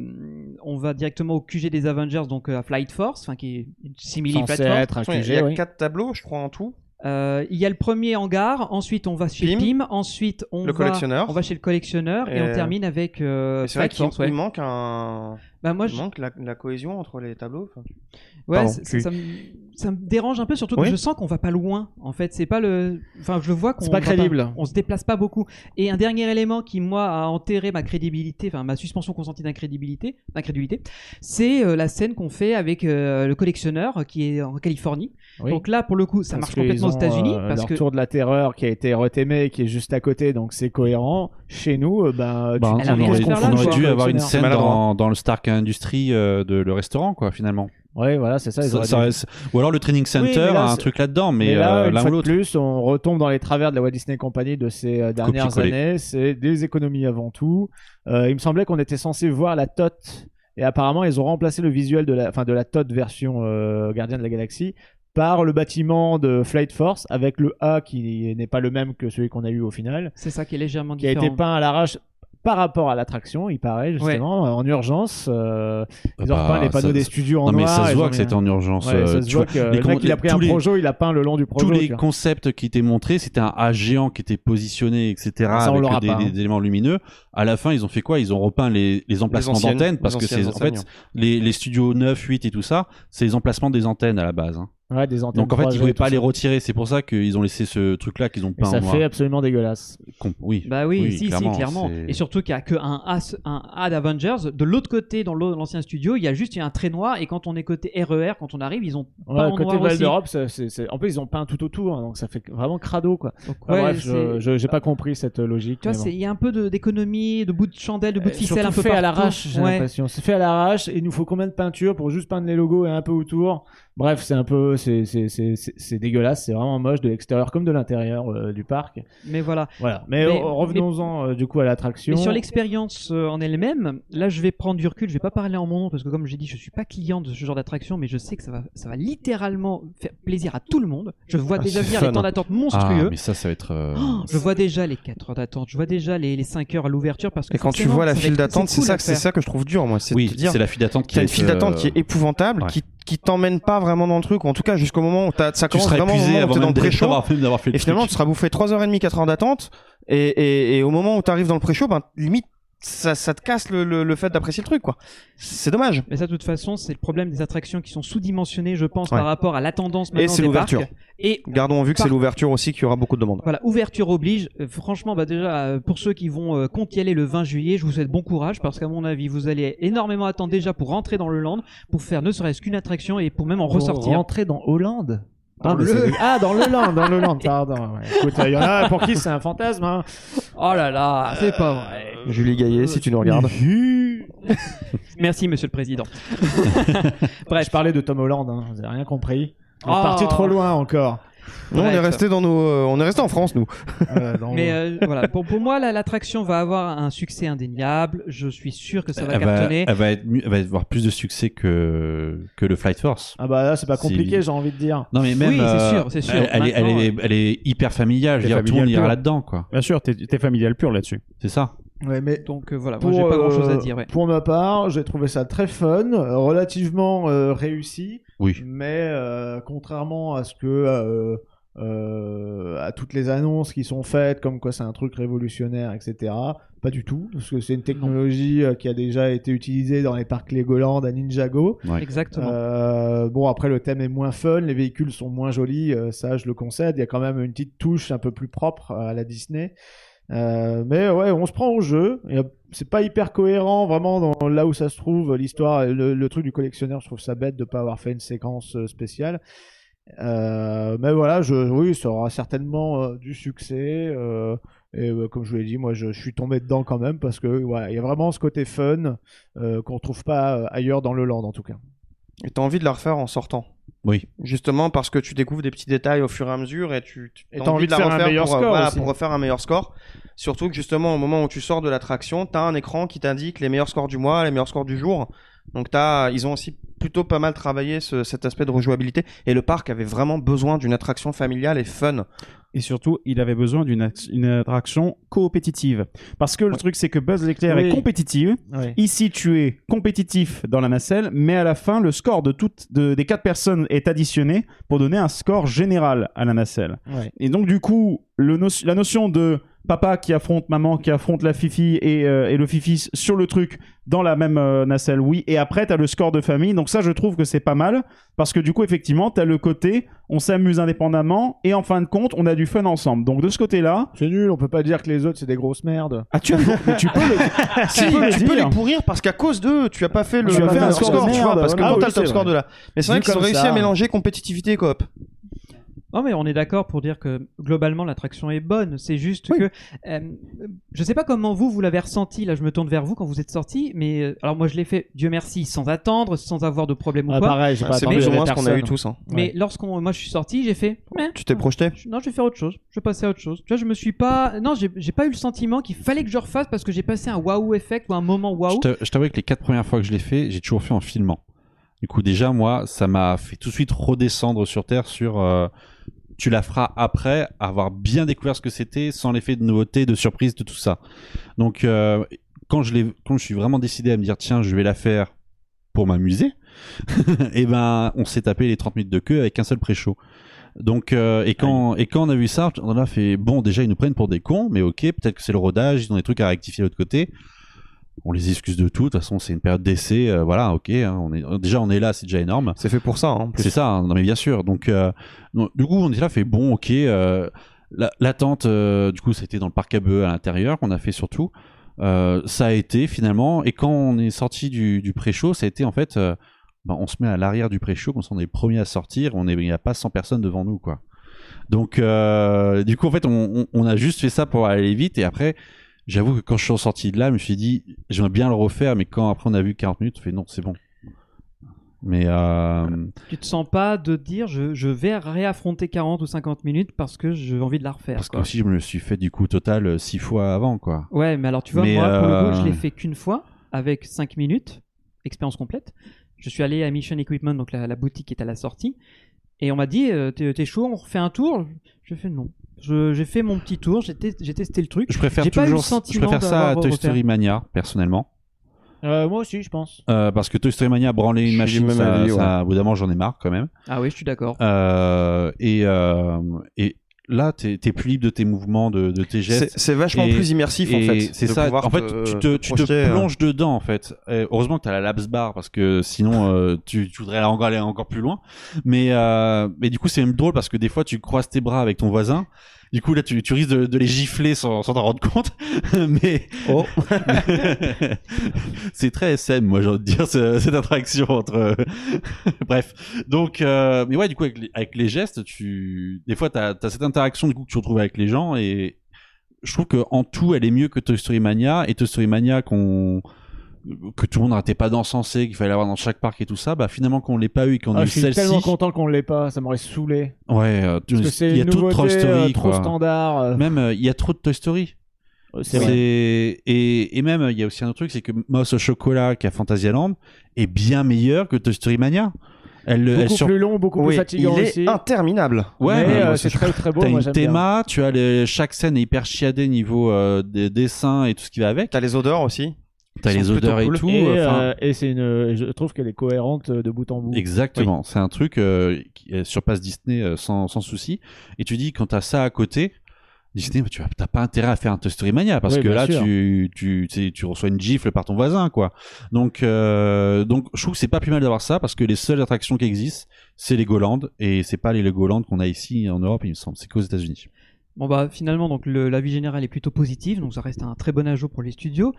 on va directement au QG des Avengers, donc euh, à Flight Force, enfin qui est une simili Force. être un Il y QG, a oui. quatre tableaux, je crois, en tout. Euh, il y a le premier hangar, ensuite on va chez Pim. Pim, ensuite on Le va, collectionneur. on va chez le collectionneur et, Et- on termine avec euh, C'est vrai qu'il ouais. manque un. Bah moi, il je- manque la, la cohésion entre les tableaux. enfin. Ouais, Pardon, c'est- tu- ça, me, ça me dérange un peu, surtout que Oui. je sens qu'on va pas loin. En fait, c'est pas le. Enfin, je le vois qu'on. C'est pas on se déplace pas beaucoup. Et un dernier élément qui, moi, a enterré ma crédibilité, enfin, ma suspension consentie d'incrédibilité, d'incrédulité, c'est euh, la scène qu'on fait avec euh, le collectionneur qui est en Californie. Oui. Donc là, pour le coup, ça Parce marche complètement aux États-Unis. euh, parce leur que. tour de la terreur qui a été retémé, qui est juste à côté, donc c'est cohérent. Chez nous, euh, ben, tu- Bah, a on aurait, on dû avoir une scène maladroit. dans, dans le Stark Industry euh, de le restaurant, quoi, finalement. Ouais, voilà, c'est ça. dû- Ou alors le training center Oui, là, un truc là-dedans, mais, Mais là, euh, une l'un fois ou de l'autre. plus, on retombe dans les travers de la Walt Disney Company de ces euh, dernières années. C'est des économies avant tout. Euh, il me semblait qu'on était censé voir la TOT. Et apparemment, ils ont remplacé le visuel de la, enfin, de la TOT version euh, Gardien de la Galaxie par le bâtiment de Flight Force avec le A qui n'est pas le même que celui qu'on a eu au final, C'est ça qui est légèrement qui a différent. été peint à l'arrache par rapport à l'attraction, il paraît justement, en urgence. euh, ils ont Bah, repeint les panneaux ça- des studios en Non, mais noir. ça se voit ont que c'était en urgence. Ouais, euh, ça se tu voit vois, que les le mec il a pris un les- projo, il a peint le long du projo. tous les concepts qui étaient montrés, c'était un A géant qui était positionné, etc., Ça, avec des, pas, hein. des éléments lumineux. À la fin, ils ont fait quoi? Ils ont repeint les, les emplacements d'antennes parce que c'est en fait les studios 9, 8 et tout ça, c'est les emplacements des antennes à la base. hein. Ouais, des antennes Donc en fait, 3G, ils pouvaient pas les retirer. C'est pour ça qu'ils ont laissé ce truc-là qu'ils ont Et peint ça en noir. fait absolument dégueulasse. Com- Oui. Bah oui, Oui, si, clairement, si, clairement. Et surtout qu'il n'y a qu'un A, un A d'Avengers. De l'autre côté, dans l'ancien studio, il y a juste un trait noir. Et quand on est côté RER, quand on arrive, ils ont Ouais, en côté noir Val aussi. d'Europe, c'est- en plus ils ont peint tout autour, hein, donc ça fait vraiment crado quoi. Donc, Enfin, ouais, bref, je- j'ai pas compris cette logique. Tu vois, mais bon. c'est- il y a un peu de- d'économie, de, bouts de chandelle, de bouts de Euh, ficelle un peu fait à l'arrache, j'ai Ouais. l'impression. C'est fait à l'arrache et il nous faut combien de peinture pour juste peindre les logos et un peu autour. Bref, c'est un peu, c'est c'est- c'est- c'est- c'est dégueulasse, c'est vraiment moche de l'extérieur comme de l'intérieur euh, du parc. Mais voilà. Voilà. Mais, Mais- euh, revenons-en euh, du coup à l'attraction. Mais sur l'expérience euh, en elle-même, là je vais prendre du recul, je vais pas parler en mon nom parce que comme j'ai dit, je suis pas client de ce genre d'attraction, mais je sais que ça va, ça va littéralement faire plaisir à tout le monde. Je vois Ah, déjà venir les temps d'attente Ah, monstrueux. mais ça, ça va être. euh, Oh, je vois déjà les 4 heures d'attente, je vois déjà les, les 5 heures à l'ouverture parce que Et quand tu vois la file d'attente, c'est cool ça, c'est ça que je trouve dur, moi. C'est Oui, c'est la file d'attente qui est. une file d'attente qui est épouvantable, qui, qui t'emmène pas vraiment dans le truc, ou en tout cas jusqu'au moment où t'as- ça Tu commence seras vraiment épuisé avant dans le le Et finalement, tu seras bouffé 3h30, 4 heures d'attente. Et, et, et au moment où tu arrives dans le pré-show, ben, limite, ça, ça te casse le, le, le fait d'apprécier le truc, quoi. C'est dommage. Mais ça, de toute façon, c'est le problème des attractions qui sont sous-dimensionnées, je pense, Ouais. par rapport à la tendance Et maintenant c'est des l'ouverture. Et Gardons en vue que Par- c'est l'ouverture aussi qui aura beaucoup de demandes. Voilà, ouverture oblige. Euh, franchement, bah déjà, euh, pour ceux qui vont euh, compte y aller le 20 juillet, je vous souhaite bon courage parce qu'à mon avis, vous allez énormément attendre déjà pour rentrer dans le land, pour faire ne serait-ce qu'une attraction et pour même en Pour ressortir. Rentrer dans Hollande? Dans Ah, le- ah, dans le land, dans le land, pardon. Écoute, il y en a pour qui c'est un fantasme. Hein. Oh là là, c'est pas vrai. Julie Gaillet, si tu nous regardes. Merci, monsieur le président. Bref, je parlais de Tom Holland, hein, vous avez rien compris. On est Oh. parti trop loin encore. Non, on est resté dans nos, euh, on est resté en France, nous. Euh, dans- Mais euh, voilà, pour, pour moi, là, l'attraction va avoir un succès indéniable. Je suis sûr que ça va elle, va, cartonner. elle va être mieux- elle va avoir plus de succès que que le Flight Force. Ah bah là, c'est pas Si- compliqué, j'ai envie de dire. Non mais même Oui, c'est euh, sûr, c'est sûr. Elle, elle est, elle, Maintenant, est, elle est hyper familiale. Je veux dire, tout le monde ira là-dedans, quoi. Bien sûr, t'es t'es familial pur là-dessus. C'est ça. Ouais, mais Donc euh, voilà, pour, moi j'ai pas grand chose à euh, dire. Ouais. Pour ma part, j'ai trouvé ça très fun, relativement euh, réussi, Oui. mais euh, contrairement à ce que euh, euh, à toutes les annonces qui sont faites, comme quoi c'est un truc révolutionnaire, etc. Pas du tout, parce que c'est une technologie qui a déjà été utilisée dans les parcs Legoland à Ninjago. Ouais. Exactement. Euh, bon, après, le thème est moins fun, les véhicules sont moins jolis, euh, ça je le concède. Il y a quand même une petite touche un peu plus propre à la Disney. Euh, mais ouais, on se prend au jeu. C'est pas hyper cohérent vraiment là où ça se trouve l'histoire. Le, truc du collectionneur, je trouve ça bête de pas avoir fait une séquence euh, spéciale. Euh, mais voilà, oui, ça aura certainement du succès. et euh, comme je vous l'ai dit, moi, je, suis tombé dedans quand même parce que ouais, il y a vraiment ce côté fun qu'on retrouve pas ailleurs dans le land en tout cas. Et t'as envie de la refaire en sortant? Oui. Justement parce que tu découvres des petits détails au fur et à mesure et tu tu- Et t'as t'as envie de faire un meilleur pour, score voilà, pour refaire un meilleur score. Surtout que justement au moment où tu sors de l'attraction, t'as un écran qui t'indique les meilleurs scores du mois, les meilleurs scores du jour. Donc t'as, ils ont aussi plutôt pas mal travaillé ce- cet aspect de rejouabilité et le parc avait vraiment besoin d'une attraction familiale et fun. Et surtout, il avait besoin d'une at- une attraction compétitive. Parce que le truc, c'est que Buzz l'éclair Oui. est compétitive. Ici, tu es compétitif dans la nacelle, mais à la fin, le score de toutes de- des quatre personnes est additionné pour donner un score général à la nacelle. Ouais. Et donc, du coup, le no- la notion de papa qui affronte maman, qui affronte la fifi et, euh, et le fifi sur le truc dans la même euh, nacelle, oui. Et après, tu as le score de famille. Donc, ça, je trouve que c'est pas mal. Parce que du coup, effectivement, tu as le côté on s'amuse indépendamment et en fin de compte, on a du fun ensemble. Donc, de ce côté-là, C'est nul, on peut pas dire que les autres c'est des grosses merdes. ah, tu, as- mais tu peux le, Si, tu peux tu les pourrir parce qu'à cause d'eux, tu as pas fait le Tu as fait un le score de tu vois, parce que Ah t'as oui, le top score de là. Mais c'est vrai qu'ils ont réussi ça. à mélanger compétitivité et coop. Non, mais on est d'accord pour dire que globalement l'attraction est bonne. C'est juste que euh, je sais pas comment vous vous l'avez ressenti. Là, je me tourne vers vous quand vous êtes sorti. Mais euh, alors moi, je l'ai fait, Dieu merci, sans attendre, sans avoir de problème ou Ah, quoi. pareil, j'ai pas C'est attendu, plus ou moins ce qu'on a eu tous. hein. Mais lorsqu'on, moi, je suis sorti, j'ai fait. Meh. Tu t'es projeté? Je- Non, je vais faire autre chose. Je vais passer à autre chose. Tu vois, je me suis pas. Non, j'ai pas eu le sentiment qu'il fallait que je refasse parce que j'ai passé un waouh effect ou un moment waouh. je t'avoue que les quatre premières fois que je l'ai fait, j'ai toujours fait en filmant. Du coup, déjà, moi, ça m'a fait tout de suite redescendre sur Terre sur euh, tu la feras après avoir bien découvert ce que c'était sans l'effet de nouveauté, de surprise, de tout ça. Donc, euh, quand, je l'ai- quand je suis vraiment décidé à me dire tiens, je vais la faire pour m'amuser, et ben, on s'est tapé les 30 minutes de queue avec un seul pré-show. Donc, euh, et, quand, et quand on a vu ça, on a fait bon, déjà, ils nous prennent pour des cons, mais ok, peut-être que c'est le rodage, ils ont des trucs à rectifier de l'autre côté on les excuse de tout. De toute façon, c'est une période d'essai. euh, voilà, ok. hein, on est déjà on est là, c'est déjà énorme. C'est fait pour ça. hein, en plus. C'est ça. hein, non mais bien sûr. Donc, euh, donc, du coup, on est là, fait bon, ok. euh, la- L'attente, du coup, c'était dans le parc à bœufs à l'intérieur qu'on a fait surtout. Ça a été finalement. Et quand on est sorti du, du pré-show, ça a été en fait. ben, on se met à l'arrière du pré-show, comme ça on est les premiers à sortir. On est, il n'y a pas 100 personnes devant nous, quoi. Donc, du coup, en fait, on, on- on a juste fait ça pour aller vite. Et après, j'avoue que quand je suis sorti de là, je me suis dit, j'aimerais bien le refaire, mais quand après on a vu 40 minutes, on fait non, c'est bon. Mais euh, Tu te sens pas de dire je, je vais réaffronter 40 ou 50 minutes parce que j'ai envie de la refaire. parce que quoi. aussi je me le suis fait du coup total euh, six fois avant, quoi. Ouais, mais alors tu vois, Mais, moi, pour le coup, je euh, l'ai fait qu'une fois, avec 5 minutes, expérience complète. Je suis allé à Mission Equipment, donc la, la boutique qui est à la sortie, et on m'a dit, euh, t'es chaud, on refait un tour? J'ai fait non. Je- J'ai fait mon petit tour, j'ai te- j'ai testé le truc. Je préfère toujours, je préfère ça à Toy. Story Mania personnellement, Euh, moi aussi, je pense. Euh, parce que Toy Story Mania branler une machine, ça, avis, ça, au bout d'un moment j'en ai marre quand même. Ah oui, je suis d'accord. Euh, et euh, et là t'es es plus libre de tes mouvements, de, de tes gestes. C'est vachement Et- plus immersif en fait. C'est ça. En fait, te- tu te, tu te euh, plonges dedans en fait. Et heureusement que t'as la laps bar parce que sinon euh, tu, tu voudrais aller encore plus loin. Mais euh, mais du coup c'est même drôle parce que des fois tu croises tes bras avec ton voisin. Du coup là tu, tu risques de, de les gifler sans sans t'en rendre compte. mais Oh. c'est très SM moi j'ai envie de dire ce- cette attraction entre. Bref. Donc euh, mais ouais du coup avec les, avec les gestes tu des fois t'as as cette interaction du coup que tu retrouves avec les gens et je trouve que en tout elle est mieux que Toy Story Mania et Toy Story Mania qu'on que tout le monde n'arrêtait pas d'encenser qu'il fallait avoir dans chaque parc et tout ça bah finalement qu'on l'ait pas eu et qu'on Ah, ait eu je suis celle-ci tellement content qu'on l'ait pas, ça m'aurait saoulé. ouais euh, tu- Parce que c'est il y a trop de Toy Story euh, trop quoi. standard. euh, même euh, il y a trop de Toy Story c'est vrai. et, et même il y a aussi un autre truc c'est que Mouse au chocolat qui a Fantasyland est bien meilleur que Toy Story Mania elle, elle Beaucoup sur- plus long, beaucoup Oui, plus fatigant il est aussi. interminable. Ouais, euh, c'est très très beau. T'as une bien. théma, tu as les- chaque scène est hyper chiadée niveau euh, des dessins et tout ce qui va avec. T'as les odeurs aussi. T'as les odeurs et tout. Et, enfin, euh, et c'est une, je trouve qu'elle est cohérente euh, de bout en bout. Exactement, c'est un truc euh, qui euh, surpasse Disney euh, sans, sans souci. Et tu dis quand t'as ça à côté, Disney, tu as t'as pas intérêt à faire un Toy Story Mania parce Oui, que là tu tu tu reçois une gifle par ton voisin quoi. Donc euh, donc je trouve que c'est pas plus mal d'avoir ça parce que les seules attractions qui existent c'est Legoland et c'est pas les Legoland qu'on a ici en Europe il me semble, c'est qu'aux États-Unis. Bon bah finalement donc le- l'avis général est plutôt positif donc ça reste un très bon ajout pour les studios.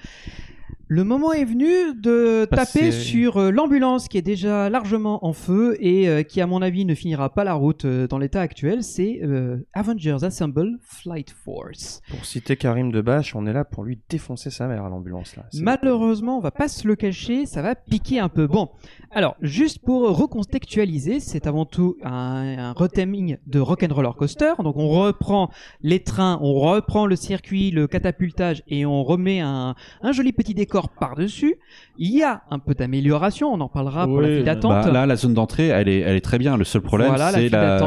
Le moment est venu de Passer- taper sur euh, l'ambulance qui est déjà largement en feu et euh, qui à mon avis ne finira pas la route euh, dans l'état actuel, c'est euh, Avengers Assemble Flight Force. Pour citer Karim Debache, on est là pour lui défoncer sa mère à l'ambulance là. Malheureusement, on va pas se le cacher, ça va piquer un peu. Bon, alors juste pour recontextualiser, c'est avant tout un, un retaming de Rock'n'Roller Coaster. Donc on reprend les trains, on reprend le circuit, le catapultage et on remet un, un joli petit décor par-dessus. Il y a un peu d'amélioration, on en parlera pour la file bah, d'attente. Bah, là, la zone d'entrée, elle est, elle est très bien. Le seul problème, Voilà, c'est la,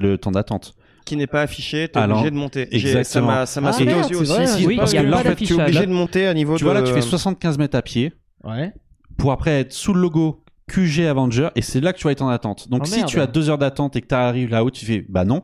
le temps d'attente. qui n'est pas affiché, t'es Alors, obligé de monter. J'ai- exactement. Ça m'a ça m'a Ah, sauté aussi. vrai, si, oui, parce il y a que pas là, en fait, tu es d'affichage. obligé de monter à niveau Tu de. vois là, tu fais 75 mètres à pied Ouais. pour après être sous le logo QG Avenger et c'est là que tu vas être en attente. Donc Oh, si merde. tu as deux heures d'attente et que tu arrives là-haut, tu fais bah non,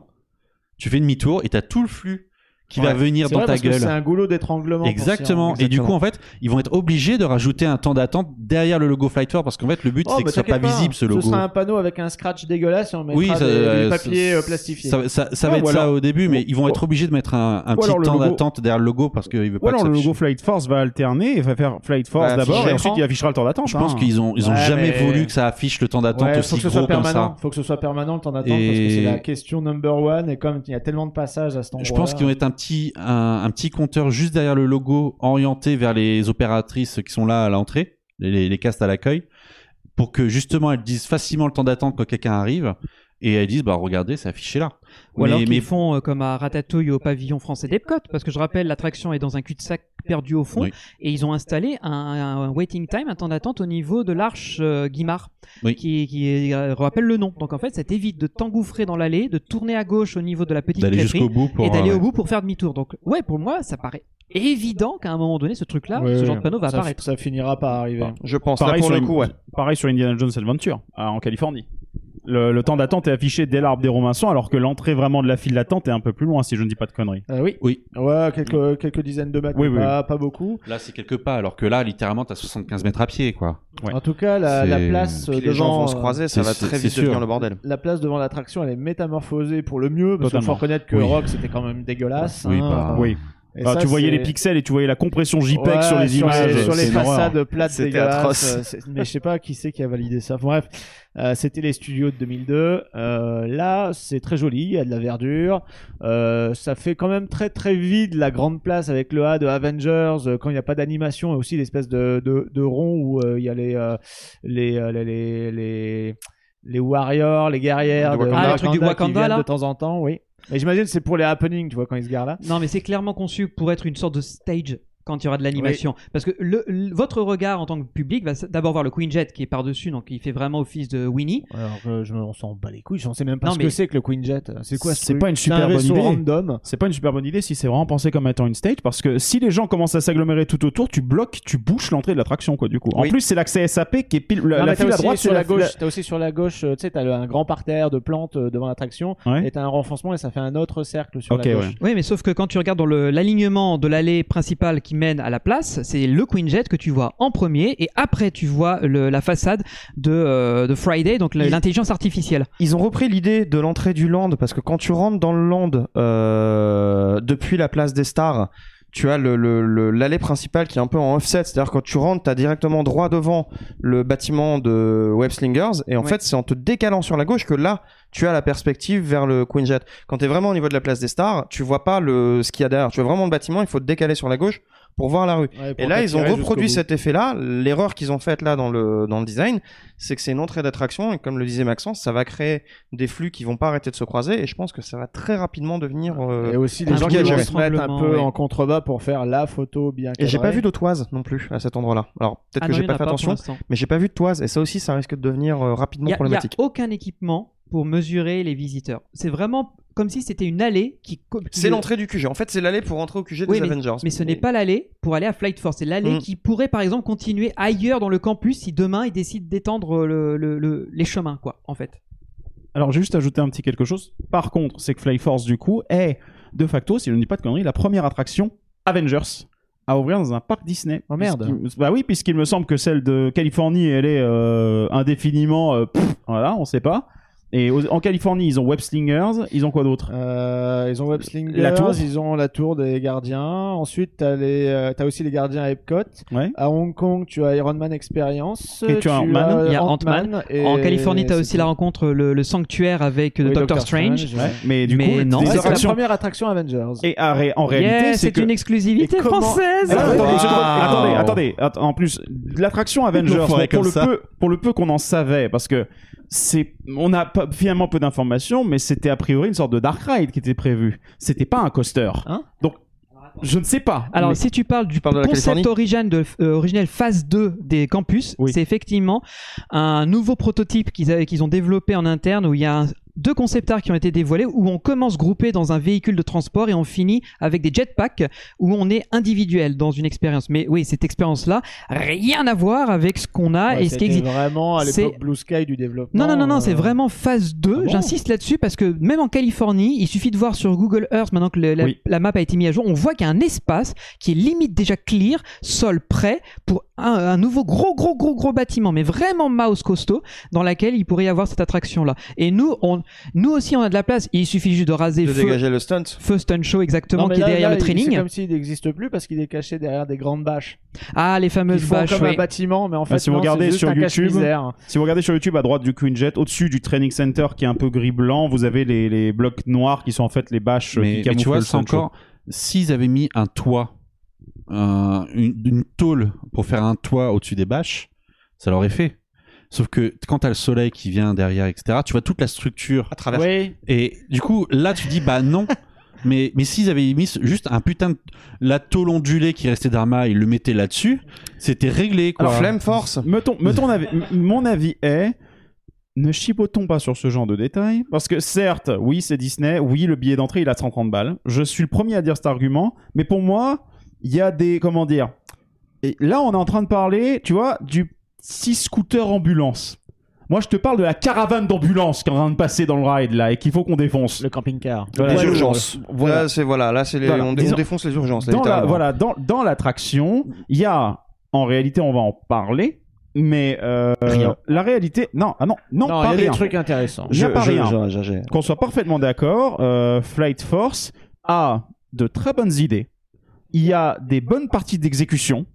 tu fais demi-tour et tu as tout le flux qui va venir dans vrai, ta parce gueule. C'est un goulot d'étranglement. Exactement. Et du coup, en fait, ils vont être obligés de rajouter un temps d'attente derrière le logo Flight Force parce qu'en fait, le but Oh, c'est que bah, ce soit pas visible ce logo. Ce sera un panneau avec un scratch dégueulasse et on mettra Oui, ça, des, euh, des papiers ça- euh, plastifiés. Ça, ça- ça Ouais, va être ça au début, mais ils vont être obligés de mettre un, petit temps d'attente derrière le logo parce qu'il veut Ou pas alors que le logo. Flight Force va alterner et va faire Flight Force Ouais, d'abord et ensuite il affichera le temps d'attente. Je pense hein. qu'ils ont, ils ont jamais mais- voulu que ça affiche le temps d'attente aussi gros comme ça. Faut que ce soit permanent le temps d'attente parce que c'est la question number one et comme il y a tellement de passages à cet endroit. Je pense qu'ils vont être un un, petit compteur juste derrière le logo orienté vers les opératrices qui sont là à l'entrée, les, les, les castes à l'accueil, pour que justement elles disent facilement le temps d'attente quand quelqu'un arrive et elles disent bah regardez c'est affiché là. Ou alors qu'ils mais font euh, comme à Ratatouille au pavillon français d'Epcot, parce que je rappelle, l'attraction est dans un cul-de-sac perdu au fond, Oui. et ils ont installé un, un waiting time, un temps d'attente au niveau de l'arche euh, Guimard, Oui. qui, qui euh, rappelle le nom. Donc en fait, ça t'évite de t'engouffrer dans l'allée, de tourner à gauche au niveau de la petite d'aller crêperie, jusqu'au bout pour et d'aller euh, au bout pour faire demi-tour. Donc ouais, pour moi, ça paraît évident qu'à un moment donné, ce truc-là, Ouais, ce genre de panneau va ça, apparaître. ça finira par arriver. Je pense. Là, Pareil pour sur, le coup, ouais. pareil sur Indiana Jones Adventure en Californie. Le, le temps d'attente est affiché dès l'arbre des Robinson alors que l'entrée vraiment de la file d'attente est un peu plus loin si je ne dis pas de conneries. Euh, oui. Oui. Ouais, quelques, quelques dizaines de mètres, Oui, oui. pas, pas beaucoup. Là c'est quelque part alors que là littéralement t'as 75 mètres à pied quoi. Ouais. En tout cas, la, place Puis euh, les gens devant, vont se euh, croiser, ça c'est- va très vite devenir le bordel. La place devant l'attraction, elle est métamorphosée pour le mieux, parce qu'il faut reconnaître que Oui. Rock, c'était quand même dégueulasse. Oui, hein. bah, oui. Et ça, tu voyais les pixels et tu voyais la compression JPEG Ouais, sur les images. sur les façades plates C'était atroce. euh, mais je sais pas qui c'est qui a validé ça. Bref, euh, c'était les studios de 2002. Euh, là, c'est très joli, il y a de la verdure. Euh, ça fait quand même très très vide la grande place avec le A de Avengers euh, quand il n'y a pas d'animation et aussi l'espèce de, de, de rond où euh, il y a les euh, les, euh, les, les les les warriors, les guerrières Du de Wakanda. Ah, le truc du Wakanda, là de temps en temps, oui. Mais j'imagine c'est pour les happenings, tu vois, quand ils se garent là. Non, mais c'est clairement conçu pour être une sorte de stage quand il y aura de l'animation. Parce que le, le- votre regard en tant que public va d'abord voir le Queen Jet qui est par-dessus, donc il fait vraiment office de Winnie. Alors que je me, on s'en bat les couilles, je ne sais même pas Non, ce mais- que c'est que le Queen Jet. C'est quoi ce C'est truc pas une super bonne idée. random. C'est pas une super bonne idée si c'est vraiment pensé comme étant une stage parce que si les gens commencent à s'agglomérer tout autour, tu bloques, tu bouches l'entrée de l'attraction quoi du coup. En Oui. plus c'est l'accès SAP qui est pile la, Non, la file à aussi droite sur la la gauche. T'as aussi sur la gauche, euh, tu sais, t'as un grand parterre de plantes euh, devant l'attraction. Ouais. Et t'as un renfoncement et ça fait un autre cercle sur Ok, la gauche. ouais. Oui, mais sauf que quand tu regardes dans l'alignement de l'allée principale qui mène à la place, c'est le Queen Jet que tu vois en premier et après tu vois le- la façade de, euh, de Friday, donc l'intelligence artificielle. Ils ont repris l'idée de l'entrée du land parce que quand tu rentres dans le land euh, depuis la place des stars, tu as le- le- le- l'allée principale qui est un peu en offset, c'est-à-dire quand tu rentres, tu as directement droit devant le bâtiment de Web Slingers et en Ouais. fait c'est en te décalant sur la gauche que là tu as la perspective vers le Queen Jet. Quand tu es vraiment au niveau de la place des stars, tu vois pas le ce qu'il y a derrière, tu vois vraiment le bâtiment, il faut te décaler sur la gauche pour voir la rue. Ouais, Et là, ils ont reproduit cet effet-là. L'erreur qu'ils ont faite là dans le, dans le design, c'est que c'est une entrée d'attraction et comme le disait Maxence, ça va créer des flux qui vont pas arrêter de se croiser et je pense que ça va très rapidement devenir. euh, Et aussi les un gens truc qui vont se mettre un peu ouais. en contrebas pour faire la photo bien Et j'ai cadrée. pas vu de toise non plus à cet endroit-là. Alors peut-être Ah que j'ai pas a fait attention, mais j'ai pas vu de toise et ça aussi ça risque de devenir euh, rapidement a, y a problématique. aucun équipement pour mesurer les visiteurs. C'est vraiment comme si c'était une allée qui. C'est l'entrée du QG. En fait, c'est l'aller pour entrer au QG Oui, des Avengers. Mais ce n'est pas l'allée pour aller à Flight Force. C'est l'allée Mm. qui pourrait, par exemple, continuer ailleurs dans le campus si demain ils décident d'étendre le- le- le- les chemins, quoi, en fait. Alors j'ai juste ajouté un petit quelque chose. Par contre, c'est que Fly Force du coup est de facto, si je ne dis pas de conneries, la première attraction Avengers à ouvrir dans un parc Disney. Oh, merde. Bah oui, puisqu'il me semble que celle de Californie, elle est euh, indéfiniment, euh, pff, voilà, on sait pas. Et aux- en Californie, ils ont Web Slingers, ils ont quoi d'autre? Euh, ils ont Web Slingers, La tour? ils ont la tour des gardiens. Ensuite, t'as les, euh, t'as aussi les gardiens à Epcot. Ouais. À Hong Kong, tu as Iron Man Experience. Et tu as Ant-Man. Il y a Ant-Man. En Californie, tu as aussi la rencontre, le, le sanctuaire avec euh, Doctor, Strange. Ouais. Mais du Mais coup, non. c'est la première attraction Avengers. Et à ré- en réalité, Yeah, c'est que une exclusivité comment- française. Alors, Ah, attendez, wow. je- attendez, attendez, att- En plus, l'attraction Avengers, pour, le peu, pour le peu qu'on en savait, parce que c'est, on a finalement peu d'informations, mais c'était a priori une sorte de dark ride qui était prévu. C'était pas un coaster. Hein Donc, je ne sais pas. Alors, Mais- si tu parles du parles concept origine de, euh, originel phase 2 des campus, Oui. c'est effectivement un nouveau prototype qu'ils ont développé en interne où il y a un- deux concept arts qui ont été dévoilés où on commence groupé dans un véhicule de transport et on finit avec des jetpacks où on est individuel dans une expérience. Mais oui, cette expérience-là, rien à voir avec ce qu'on a Ouais, et ce qui existe. vraiment à l'époque C'est- Blue Sky du développement. Non, non, non, non, c'est euh, vraiment phase 2. Ah bon J'insiste là-dessus parce que même en Californie, il suffit de voir sur Google Earth, maintenant que le- la, Oui. la map a été mise à jour, on voit qu'il y a un espace qui est limite déjà clear, sol prêt, pour un, un nouveau gros, gros, gros, gros bâtiment, mais vraiment mouse costaud, dans laquelle il pourrait y avoir cette attraction-là. Et nous, on, nous aussi, on a de la place. Il suffit juste de raser De feu, dégager le stunt. feu Stun Show exactement, Non, qui est derrière là, le training. C'est comme s'il n'existe plus parce qu'il est caché derrière des grandes bâches. Ah, les Ils fameuses font bâches, comme oui. un bâtiment, mais en fait, Ah, si vous non, regardez c'est juste sur YouTube. Si vous regardez sur YouTube à droite du Queen Jet, au-dessus du training center qui est un peu gris blanc, vous avez les, les blocs noirs qui sont en fait les bâches euh, mais, qui mais tu camouflent vois, le encore. S'ils avaient mis un toit, un- une, une tôle pour faire un toit au-dessus des bâches, ça l'aurait fait. Sauf que quand t'as le soleil qui vient derrière, etc., tu vois toute la structure. À travers. Oui, Et du coup, là, tu dis, bah non. Mais, mais s'ils avaient mis juste un putain de. La tôle ondulée qui restait d'Arma, ils le mettaient là-dessus, c'était réglé, quoi. Alors, Flame Force. Me ton- me ton avis- m- mon avis est ne chipotons pas sur ce genre de détails parce que certes, oui, c'est Disney, oui, le billet d'entrée il a 130 balles. Je suis le premier à dire cet argument, mais pour moi, il y a des comment dire Et là, on est en train de parler, tu vois, du petit scooter ambulance. Moi, je te parle de la caravane d'ambulance qui est en train de passer dans le ride là et qu'il faut qu'on défonce. le camping-car. Voilà. les urgences. voilà. Là, c'est voilà, là, c'est les, Voilà. on, dé- Disons- on défonce les urgences. là, dans la, littéralement. voilà, dans, dans l'attraction, il y a, en réalité, on va en parler, mais euh, Rien. la réalité, non, ah non, non, Non, pas il y a rien. des trucs intéressants. A pas rien. je- je- je- Qu'on soit parfaitement d'accord, euh, Flight Force a de très bonnes idées. Il y a des bonnes parties d'exécution,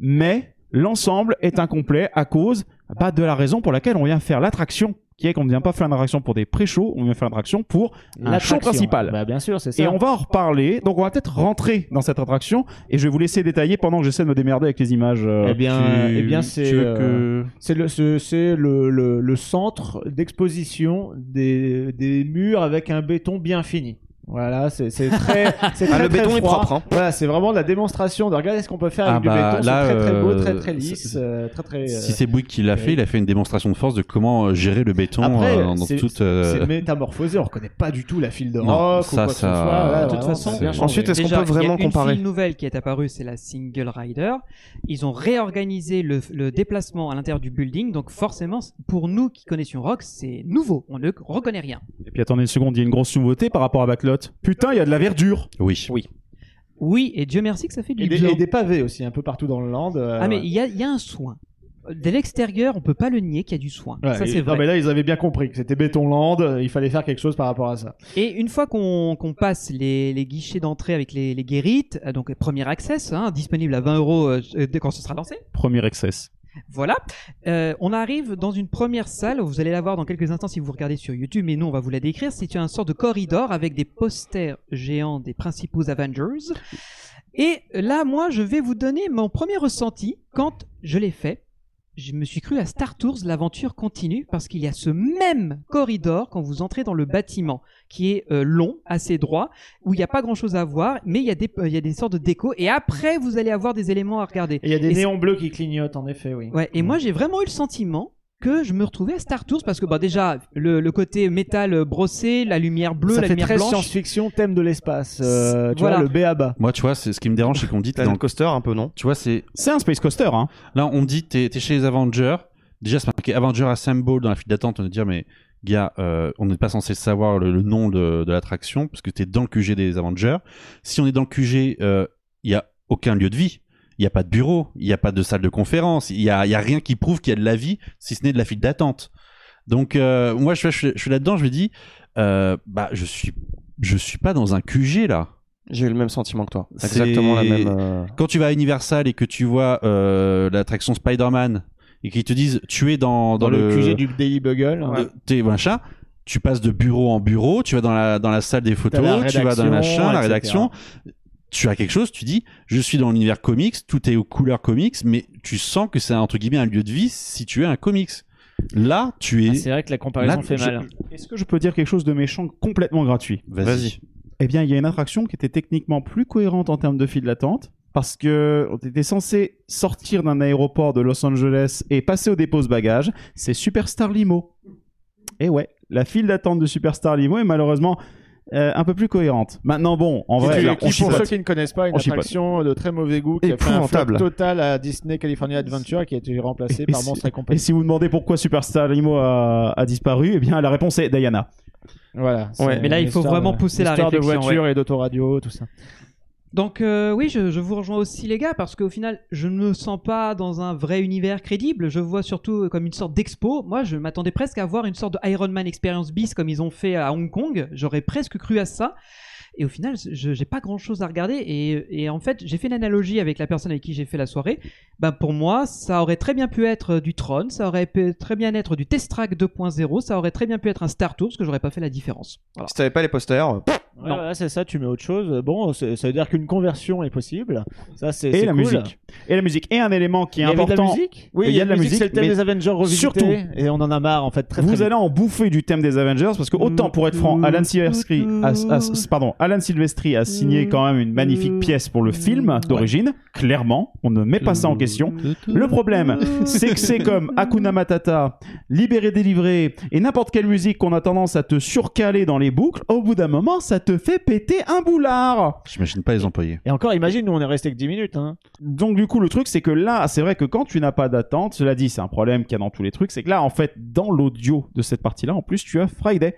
mais l'ensemble est incomplet à cause bah, de la raison pour laquelle on vient faire l'attraction, qui est qu'on ne vient pas faire une attraction pour des pré-shows, on vient faire l'attraction pour un L'attraction. show principal. Bah, bien sûr, c'est ça. Et on va en reparler. Donc on va peut-être rentrer dans cette attraction et je vais vous laisser détailler pendant que j'essaie de me démerder avec les images. euh, Eh bien, Tu- eh bien, c'est euh, que- c'est le ce- c'est le, le, le centre d'exposition des, des murs avec un béton bien fini. Voilà, c'est c'est très, c'est Ah, très, le très béton est froid. propre, hein. Voilà, c'est vraiment de la démonstration de regarder ce qu'on peut faire Ah avec bah, du béton. là, C'est très très beau, euh, très très lisse, euh, très très. Si euh, c'est Bouygues qui l'a fait, il a fait une démonstration de force de comment gérer le béton Après, euh, dans c'est- toute. euh, c'est métamorphosé, on reconnaît pas du tout la file de Non, rock ça, ou quoi que ce ça- soit. Là, de toute façon, ça. Ensuite, est-ce qu'on peut vraiment y a comparer une file nouvelle qui est apparue, c'est la Single Rider. Ils ont réorganisé le, le déplacement à l'intérieur du building, donc forcément, pour nous qui connaissions Rock, c'est nouveau. On ne reconnaît rien. Et puis attendez une seconde, il y a une grosse nouveauté par rapport à Backlot. Putain, il y a de la verdure. Oui. Oui, et Dieu merci que ça fait du Et des, bien. et des pavés aussi, un peu partout dans le land. euh, Ah, mais ouais. il y a, il y a un soin. De l'extérieur, on peut pas le nier qu'il y a du soin. Ouais, ça, et- c'est non, vrai. mais là, ils avaient bien compris que c'était béton land, euh, il fallait faire quelque chose par rapport à ça. Et une fois qu'on qu'on passe les, les guichets d'entrée avec les, les guérites, euh, donc premier access, hein, disponible à 20 euros euh, dès quand ce sera lancé. Premier excess. Voilà. Euh, on arrive dans une première salle. Vous allez la voir dans quelques instants si vous regardez sur YouTube, mais nous on va vous la décrire. C'est un sort de corridor avec des posters géants des principaux Avengers. Et là, moi, je vais vous donner mon premier ressenti quand je l'ai fait. Je me suis cru à Star Tours, l'aventure continue, parce qu'il y a ce même corridor quand vous entrez dans le bâtiment, qui est euh, long, assez droit, où il n'y a pas grand-chose à voir, mais il y, a des, euh, il y a des sortes de déco, et après, vous allez avoir des éléments à regarder. Et il y a des Et néons bleus qui clignotent, en effet, oui. Ouais, et moi j'ai vraiment eu le sentiment que je me retrouvais à Star Tours parce que bah déjà le, le côté métal euh, brossé, la lumière bleue, ça la fait lumière très blanche. science-fiction, thème de l'espace. euh, tu Voilà. vois, le B.A.B.A. Moi, tu vois, c'est ce qui me dérange, c'est qu'on dit t'es dans le coaster un peu, non? Tu vois, c'est C'est un space coaster, hein. là, on me dit t'es es chez les Avengers. Déjà, c'est marqué Avengers Assemble dans la file d'attente. On va dire, mais gars, euh, on n'est pas censé savoir le, le nom de, de l'attraction parce que t'es dans le QG des Avengers. Si on est dans le QG, euh, il y a aucun lieu de vie. Il n'y a pas de bureau, il n'y a pas de salle de conférence, il y a, y a rien qui prouve qu'il y a de la vie, si ce n'est de la file d'attente. Donc euh, moi, je, je, je suis là-dedans, je me dis, euh, bah je suis, je suis pas dans un QG là. J'ai eu le même sentiment que toi. C'est- Exactement la même. euh, Quand tu vas à Universal et que tu vois euh, l'attraction Spider-Man et qu'ils te disent tu es dans, Dans, dans, le, QG du Daily Bugle. t'es machin, tu passes de bureau en bureau, tu vas dans la, dans la salle des photos, la tu vas dans le la etc. rédaction. Tu as quelque chose, tu dis, je suis dans l'univers comics, tout est aux couleurs comics, mais tu sens que c'est entre guillemets un lieu de vie si tu es un comics. Là, tu es. Ah, C'est vrai que la comparaison Là, fait je- mal. Est-ce que je peux dire quelque chose de méchant complètement gratuit? Vas-y. Eh bien, il y a une attraction qui était techniquement plus cohérente en termes de file d'attente. Parce que on était censé sortir d'un aéroport de Los Angeles et passer au dépôt de bagages. C'est Superstar Limo. Et ouais, la file d'attente de Superstar Limo est malheureusement euh, un peu plus cohérente. Maintenant, bon, en vrai, qui- là, qui, on pour ceux qui ne connaissent pas, une On chipote. attraction de très mauvais goût qui a fait un flop total à Disney California Adventure qui a été remplacé Et par si- Monstre et si vous demandez pourquoi Superstar Limo a, a disparu, eh bien, la réponse est Diana. Voilà. Ouais. Mais là, il faut vraiment de- pousser la l'histoire de réflexion, voiture et d'autoradio, tout ça. Donc euh, oui, je, vous rejoins aussi les gars, parce qu'au final, je ne me sens pas dans un vrai univers crédible. Je vois surtout comme une sorte d'expo. Moi, je m'attendais presque à voir une sorte de Iron Man Experience Beast comme ils ont fait à Hong Kong. J'aurais presque cru à ça. Et au final, je j'ai pas grand chose à regarder. Et, et en fait, j'ai fait une analogie avec la personne avec qui j'ai fait la soirée. Ben pour moi, ça aurait très bien pu être du Tron, ça aurait pu très bien être du Test Track 2.0, ça aurait très bien pu être un Star Tour, parce que j'aurais pas fait la différence. Voilà. Si t'avais pas les posters, Ouais, voilà, c'est ça, tu mets autre chose. Bon, ça veut dire qu'une conversion est possible. Ça, c'est Et la cool. musique. Et la musique. Et un élément qui est Il y avait de la important. musique Oui, il y a de la musique. C'est le thème des Avengers revisité. surtout- et on en a marre, en fait, très vous très allez en bouffer du thème des Avengers parce que autant pour être franc, Alan Silvestri, pardon, Alan Silvestri a signé quand même une magnifique pièce pour le film d'origine. Clairement, on ne met pas ça en question. Le problème, c'est que c'est comme Hakuna Matata, Libéré délivré et n'importe quelle musique qu'on a tendance à te surcaler dans les boucles. Au bout d'un moment, ça te fait péter un boulard. J'imagine pas les employés. Et encore, imagine, nous on est resté que 10 minutes. Hein. Donc du coup le truc c'est que là c'est vrai que quand tu n'as pas d'attente, cela dit c'est un problème qu'il y a dans tous les trucs, c'est que là en fait dans l'audio de cette partie-là en plus tu as Friday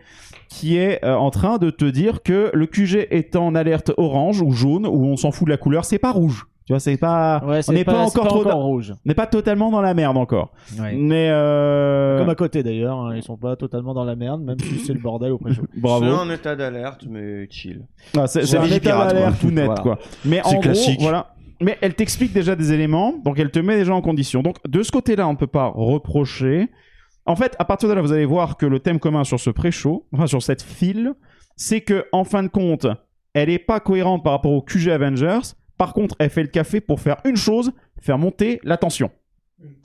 qui est euh, en train de te dire que le QG est en alerte orange ou jaune ou on s'en fout de la couleur, c'est pas rouge. Tu vois c'est pas Ouais, on n'est pas, encore trop encore dans- rouge. on n'est pas totalement dans la merde encore. Mais euh, Comme à côté d'ailleurs, hein, ils sont pas totalement dans la merde, même si c'est le bordel au pré-show. bravo. c'est en état d'alerte, mais chill. Ah, c'est c'est Ouais, un état d'alerte tout net, Voilà. quoi. Mais C'est en classique. gros, voilà. Mais elle t'explique déjà des éléments, donc elle te met déjà en condition. Donc de ce côté-là, on ne peut pas reprocher. En fait, à partir de là, vous allez voir que le thème commun sur ce pré-show, enfin sur cette file, c'est que en fin de compte, elle est pas cohérente par rapport au QG Avengers. Par contre, elle fait le café pour faire une chose, faire monter la tension.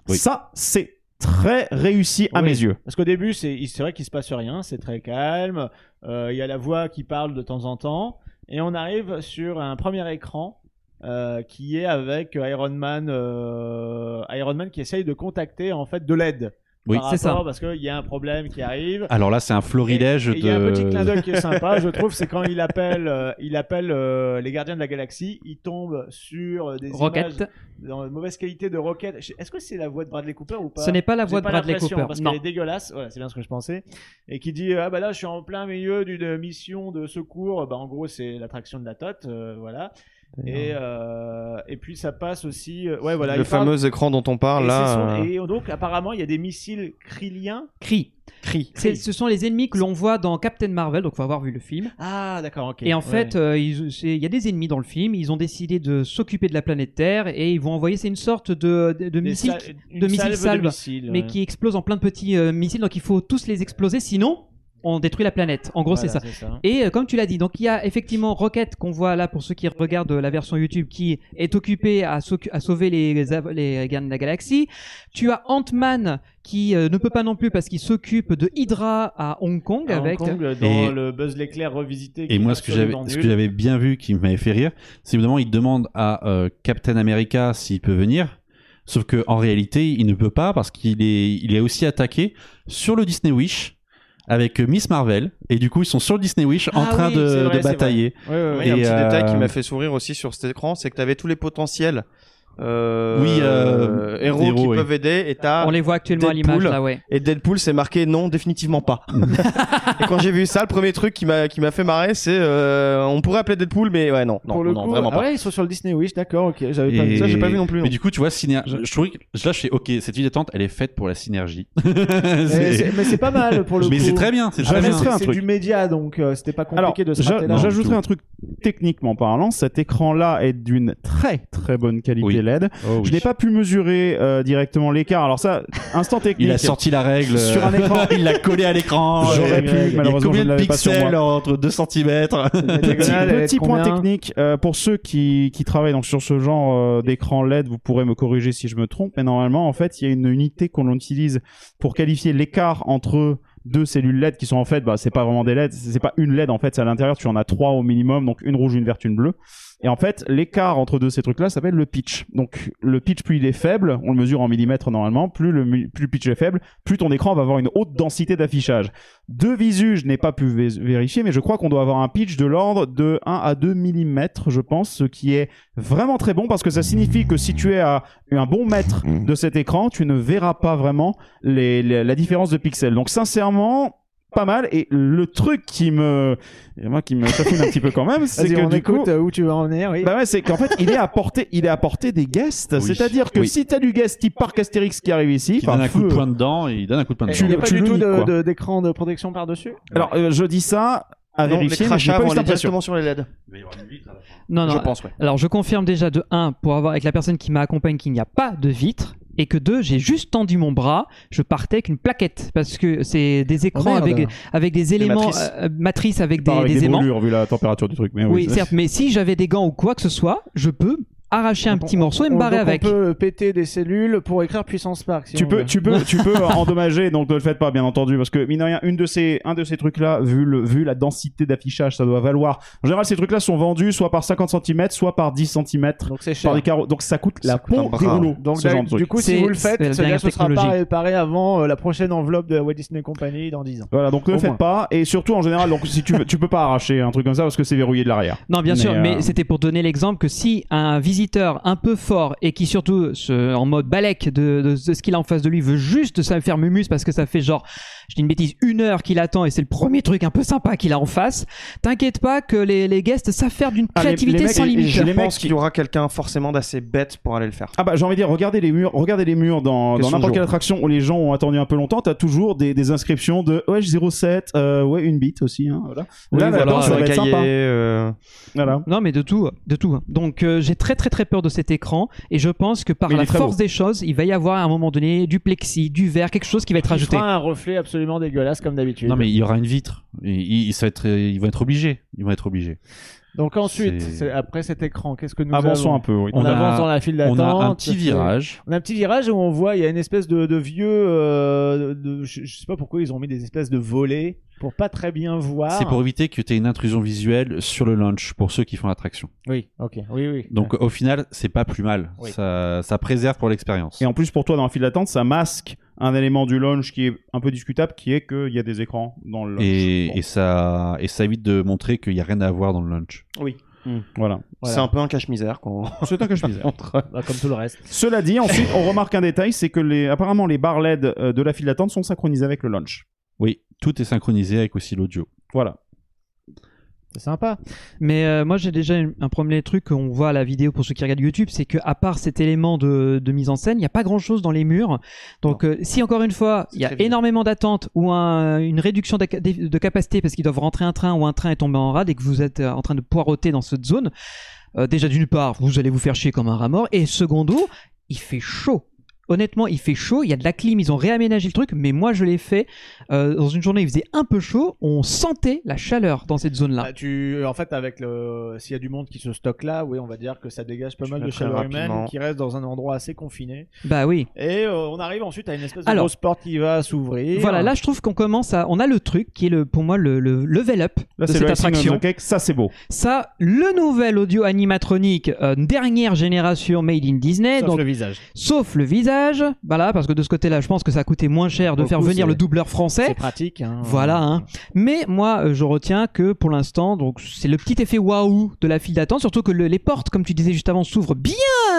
Oui. Ça, c'est très réussi à Oui. mes yeux. Parce qu'au début, c'est c'est vrai qu'il se passe rien, c'est très calme. euh, Il y a la voix qui parle de temps en temps, et on arrive sur un premier écran euh, qui est avec Iron Man, euh, Iron Man qui essaye de contacter en fait de l'aide. Oui. C'est ça. Parce qu'il y a un problème qui arrive. Alors là, c'est un florilège Et- et Il y a un petit clin de. d'œil qui est sympa, je trouve, c'est quand il appelle, euh, il appelle euh, les gardiens de la galaxie, il tombe sur euh, des Rocket. images dans une mauvaise qualité de Rocket. Est-ce que c'est la voix de Bradley Cooper ou pas? Ce n'est pas la voix de Bradley Cooper. Parce Non. qu'elle est dégueulasse, voilà, c'est bien ce que je pensais. Et qui dit Ah bah là, je suis en plein milieu d'une mission de secours. Bah en gros, c'est l'attraction de la TOT, euh, voilà. Et, euh, et puis ça passe aussi. euh, ouais, voilà. le parle- fameux écran dont on parle et, là. son- euh, et donc, apparemment, il y a des missiles kriliens. Cri. Cri. C'est- Ce sont les ennemis que l'on voit dans Captain Marvel, donc faut avoir vu le film. Ah, d'accord, ok. Et en Ouais. fait, euh, il y a des ennemis dans le film. Ils ont décidé de s'occuper de la planète Terre et ils vont envoyer. C'est une sorte de, de, missile, de missile salve salve, de missiles, mais ouais. qui explose en plein de petits euh, missiles. Donc il faut tous les exploser, sinon on détruit la planète. En gros, Voilà, c'est ça. Et euh, comme tu l'as dit, donc il y a effectivement Rocket qu'on voit là pour ceux qui regardent la version YouTube qui est occupé à, sauver les, les, av- les gardiens de la galaxie. Tu as Ant-Man qui euh, ne peut pas non plus parce qu'il s'occupe de Hydra à Hong Kong À avec. Hong Kong, dans Et- le Buzz l'éclair revisité. Et moi, ce que j'avais, absolument ce nul. que j'avais bien vu, qui m'avait fait rire, c'est évidemment, il demande à euh, Captain America s'il peut venir. Sauf que en réalité, il ne peut pas parce qu'il est, il est aussi attaqué sur le Disney Wish avec euh, Miss Marvel. Et du coup, ils sont sur le Disney Wish en Ah train oui, de, vrai, batailler. Ouais, ouais, ouais. Oui, un Et, petit euh, détail qui m'a fait sourire aussi sur cet écran, c'est que tu avais tous les potentiels euh, Oui, euh, héros, héros, qui oui. peuvent aider et t'as On les voit actuellement à Deadpool. l'image là, ouais. et Deadpool c'est marqué non définitivement pas. et quand j'ai vu ça, le premier truc qui m'a qui m'a fait marrer, c'est euh, on pourrait appeler Deadpool mais ouais non non, Pour le non coup, vraiment ah pas. ouais, ils sont sur le Disney Wish, d'accord, ok. J'avais pas Et- vu Ça j'ai pas vu non plus. Mais non. du coup, tu vois, syner- je, je trouvais que là, je fais OK, cette ville d'attente, elle est faite pour la synergie. Mais C'est- c'est- mais c'est pas mal pour le mais coup. c'est très bien. C'est très Après, bien. J'ajouterai c'est un c'est truc. du média, donc euh, c'était pas Alors, compliqué de se j'a- rater là. j'ajouterai du un truc techniquement parlant, cet écran-là est d'une très très bonne qualité Oui. LED. Oh, Je n'ai pas pu mesurer euh, directement l'écart. Alors ça, instant technique. Il a sorti la règle Sur un écran. il l'a collé à l'écran. J'aurais Et- pu, il y a malheureusement, combien je ne de pas sur pixels moi. entre 2 cm Petit, point technique euh, pour ceux qui, qui travaillent donc sur ce genre euh, d'écran LED, vous pourrez me corriger si je me trompe, mais normalement en fait il y a une unité qu'on utilise pour qualifier l'écart entre deux cellules LED qui sont en fait bah c'est pas vraiment des LED, c'est pas une LED en fait, c'est à l'intérieur tu en as trois au minimum, donc une rouge, une verte, une bleue. Et en fait, l'écart entre deux ces trucs-là s'appelle le pitch. Donc, le pitch, plus il est faible, on le mesure en millimètres normalement, plus le, plus le pitch est faible, plus ton écran va avoir une haute densité d'affichage. De visu, je n'ai pas pu vé- vérifier, mais je crois qu'on doit avoir un pitch de l'ordre de 1 à 2 mm, je pense, ce qui est vraiment très bon parce que ça signifie que si tu es à un bon mètre de cet écran, tu ne verras pas vraiment la différence de pixels. Donc, sincèrement, pas mal. Et le truc qui me, et moi qui me chafouine un petit peu quand même, c'est que on du écoute coup, euh, où tu veux en venir, oui. bah ouais, c'est qu'en fait, il est à portée, il est à portée des guests. Oui. C'est-à-dire que Oui. si t'as du guest type Parc Astérix qui arrive ici, Il donne un coup de poing dedans et il donne un coup de poing dedans. A le- pas tu du tout de- de- d'écran de protection par-dessus? Alors, euh, je dis ça à Non, les vérifier, j'ai crachats vont aller directement sur les LED. Non, non. Je pense, ouais. Alors, je confirme déjà de 1 pour avoir avec la personne qui m'accompagne qu'il n'y a pas de vitre. Et que deux, j'ai juste tendu mon bras, je partais avec une plaquette parce que c'est des écrans merde. avec, avec des éléments matrices. euh, matrices avec des, avec des des aimants. brûlures vu la température du truc. Mais Oui, oui, certes, mais si j'avais des gants ou quoi que ce soit, je peux arracher un petit morceau et me barrer avec. On peut péter des cellules pour écrire puissance Spark. si tu peux, veut. tu peux, tu peux endommager, donc ne le faites pas, bien entendu, parce que mine de rien, une de ces, un de ces trucs-là, vu le, vu la densité d'affichage, ça doit valoir. En général, ces trucs-là sont vendus soit par 50 cm, soit par 10 cm, Donc c'est cher. par des carreaux. Donc ça coûte la peau des rouleaux. Donc ce genre de du coup, si vous le faites, la ce sera pas réparé avant euh, la prochaine enveloppe de Walt Disney Company dans 10 ans. Voilà, donc ne le faites moins. pas. Et surtout, en général, donc si tu veux, tu peux pas arracher un truc comme ça parce que c'est verrouillé de l'arrière. Non, bien Mais, sûr, euh, mais c'était pour donner l'exemple que si un visiteur un peu fort et qui surtout se- en mode balèque de, de- de ce qu'il a en face de lui veut juste ça faire mumus parce que ça fait genre, je dis une bêtise, une heure qu'il attend et c'est le premier truc un peu sympa qu'il a en face, t'inquiète pas que les, les guests savent faire d'une Ah, les- créativité les sans limite. Je les pense qui- qu'il y aura quelqu'un forcément d'assez bête pour aller le faire. Ah bah j'ai envie de dire, regardez les murs, regardez les murs dans, n'importe quelle attraction où les gens ont attendu un peu longtemps, t'as toujours des, des inscriptions de ouais 07, euh, ouais une bite aussi, hein, voilà. Oui, Là, voilà, ça va être sympa. euh, Voilà. Non, mais de tout, de tout. Donc euh, j'ai très très très peur de cet écran et je pense que par Mais il la est très force beau. des choses, il va y avoir à un moment donné du plexi, du verre, quelque chose qui va être Il rajouté. fera un reflet absolument dégueulasse comme d'habitude. Non mais il y aura une vitre. Et Ils, ils, ça va être- ils vont être obligés. Ils vont être obligés. Donc ensuite, C'est- après cet écran, qu'est-ce que nous Avançons avons un peu, oui. On, On a- avance dans la file On d'attente. a un petit virage. On a un petit virage où on voit, il y a une espèce de, de vieux, euh, de, je, je sais pas pourquoi ils ont mis des espèces de volets pour pas très bien voir. C'est pour éviter que tu aies une intrusion visuelle sur le launch pour ceux qui font l'attraction. Oui, ok, oui, oui. Donc au final, c'est pas plus mal. Oui. Ça, ça préserve pour l'expérience. Et en plus pour toi dans la file d'attente, ça masque un élément du launch qui est un peu discutable, qui est qu'il y a des écrans dans le launch. Et, Bon, et ça, et ça évite de montrer qu'il n'y a rien à voir dans le launch. Oui. Voilà. C'est un peu un cache-misère C'est un cache-misère. montre. Bah, comme tout le reste. Cela dit, ensuite, on remarque un détail, c'est que les, apparemment les barres LED euh, de la file d'attente sont synchronisées avec le launch. Oui, tout est synchronisé avec aussi l'audio. Voilà. C'est sympa. Mais euh, moi j'ai déjà un premier truc qu'on voit à la vidéo pour ceux qui regardent YouTube, c'est que à part cet élément de, de mise en scène, il n'y a pas grand chose dans les murs. Donc euh, si encore une fois il y a énormément d'attentes ou un- une réduction de, de- de capacité parce qu'ils doivent rentrer un train ou un train est tombé en rade et que vous êtes euh, en train de poireauter dans cette zone, euh, déjà d'une part vous allez vous faire chier comme un rat mort et secondo il fait chaud. Honnêtement, il fait chaud, il y a de la clim, ils ont réaménagé le truc, mais moi je l'ai fait euh, dans une journée, il faisait un peu chaud, on sentait la chaleur dans cette zone-là. Bah, tu, en fait, avec le, s'il y a du monde qui se stocke là, oui, on va dire que ça dégage pas mal de chaleur rapidement. humaine qui reste dans un endroit assez confiné. Bah oui. Et euh, on arrive ensuite à une espèce de Alors, grosse porte qui va s'ouvrir. Voilà, là je trouve qu'on commence à. On a le truc qui est le, pour moi le, le level up Là, de c'est cette le attraction. cake. Ça, c'est beau. Ça, le nouvel audio animatronique euh, dernière génération made in Disney, Sauf donc le visage. sauf le visage, voilà, parce que de ce côté-là, je pense que ça a coûté moins cher de faire coup, venir c'est- le doubleur C'est français. pratique. Hein. Voilà, hein. Mais moi, euh, je retiens que pour l'instant, donc c'est le petit effet waouh de la file d'attente, surtout que le- les portes, comme tu disais juste avant, s'ouvrent bien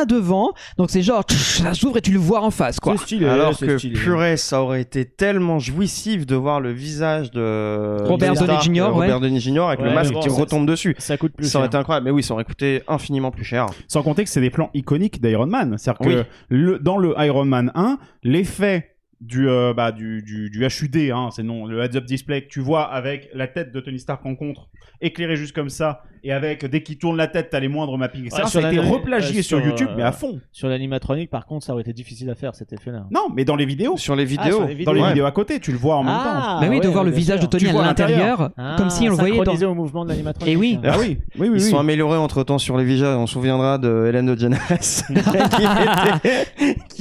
devant. Donc c'est genre, tch, ça s'ouvre et tu le vois en face, quoi. C'est stylé. Alors c'est que stylé. purée, ça aurait été tellement jouissif de voir le visage de Robert de Star, Downey Jr., euh, Robert ouais. Downey Jr. avec Ouais, le masque bon, qui retombe dessus. Ça coûte plus Ça aurait cher. été incroyable, mais oui, ça aurait coûté infiniment plus cher. Sans compter que c'est des plans iconiques d'Iron Man. C'est-à-dire que Oui. le, dans le Iron Man 1, l'effet du, euh, bah, du, du, du HUD, hein, c'est le heads-up display que tu vois avec la tête de Tony Stark en contre, éclairé juste comme ça, et avec dès qu'il tourne la tête, t'as les moindres mappings, ça sur a été la- replagié euh, sur, sur, YouTube, euh, mais à fond. Sur l'animatronique, par contre, ça aurait été difficile à faire cet effet-là. Non, mais dans les vidéos. Sur les Ah, vidéos. sur les Dans les Ouais. vidéos à côté, tu le vois en même temps. Ah, bah oui, de voir le visage sûr. de Tony Tu à l'intérieur, Ah, comme si on le voyait dans. synchronisé au mouvement de l'animatronique. Et oui. Ah oui, oui, oui. Ils oui. sont améliorés entre temps sur les visages. On se souviendra de Hélène de qui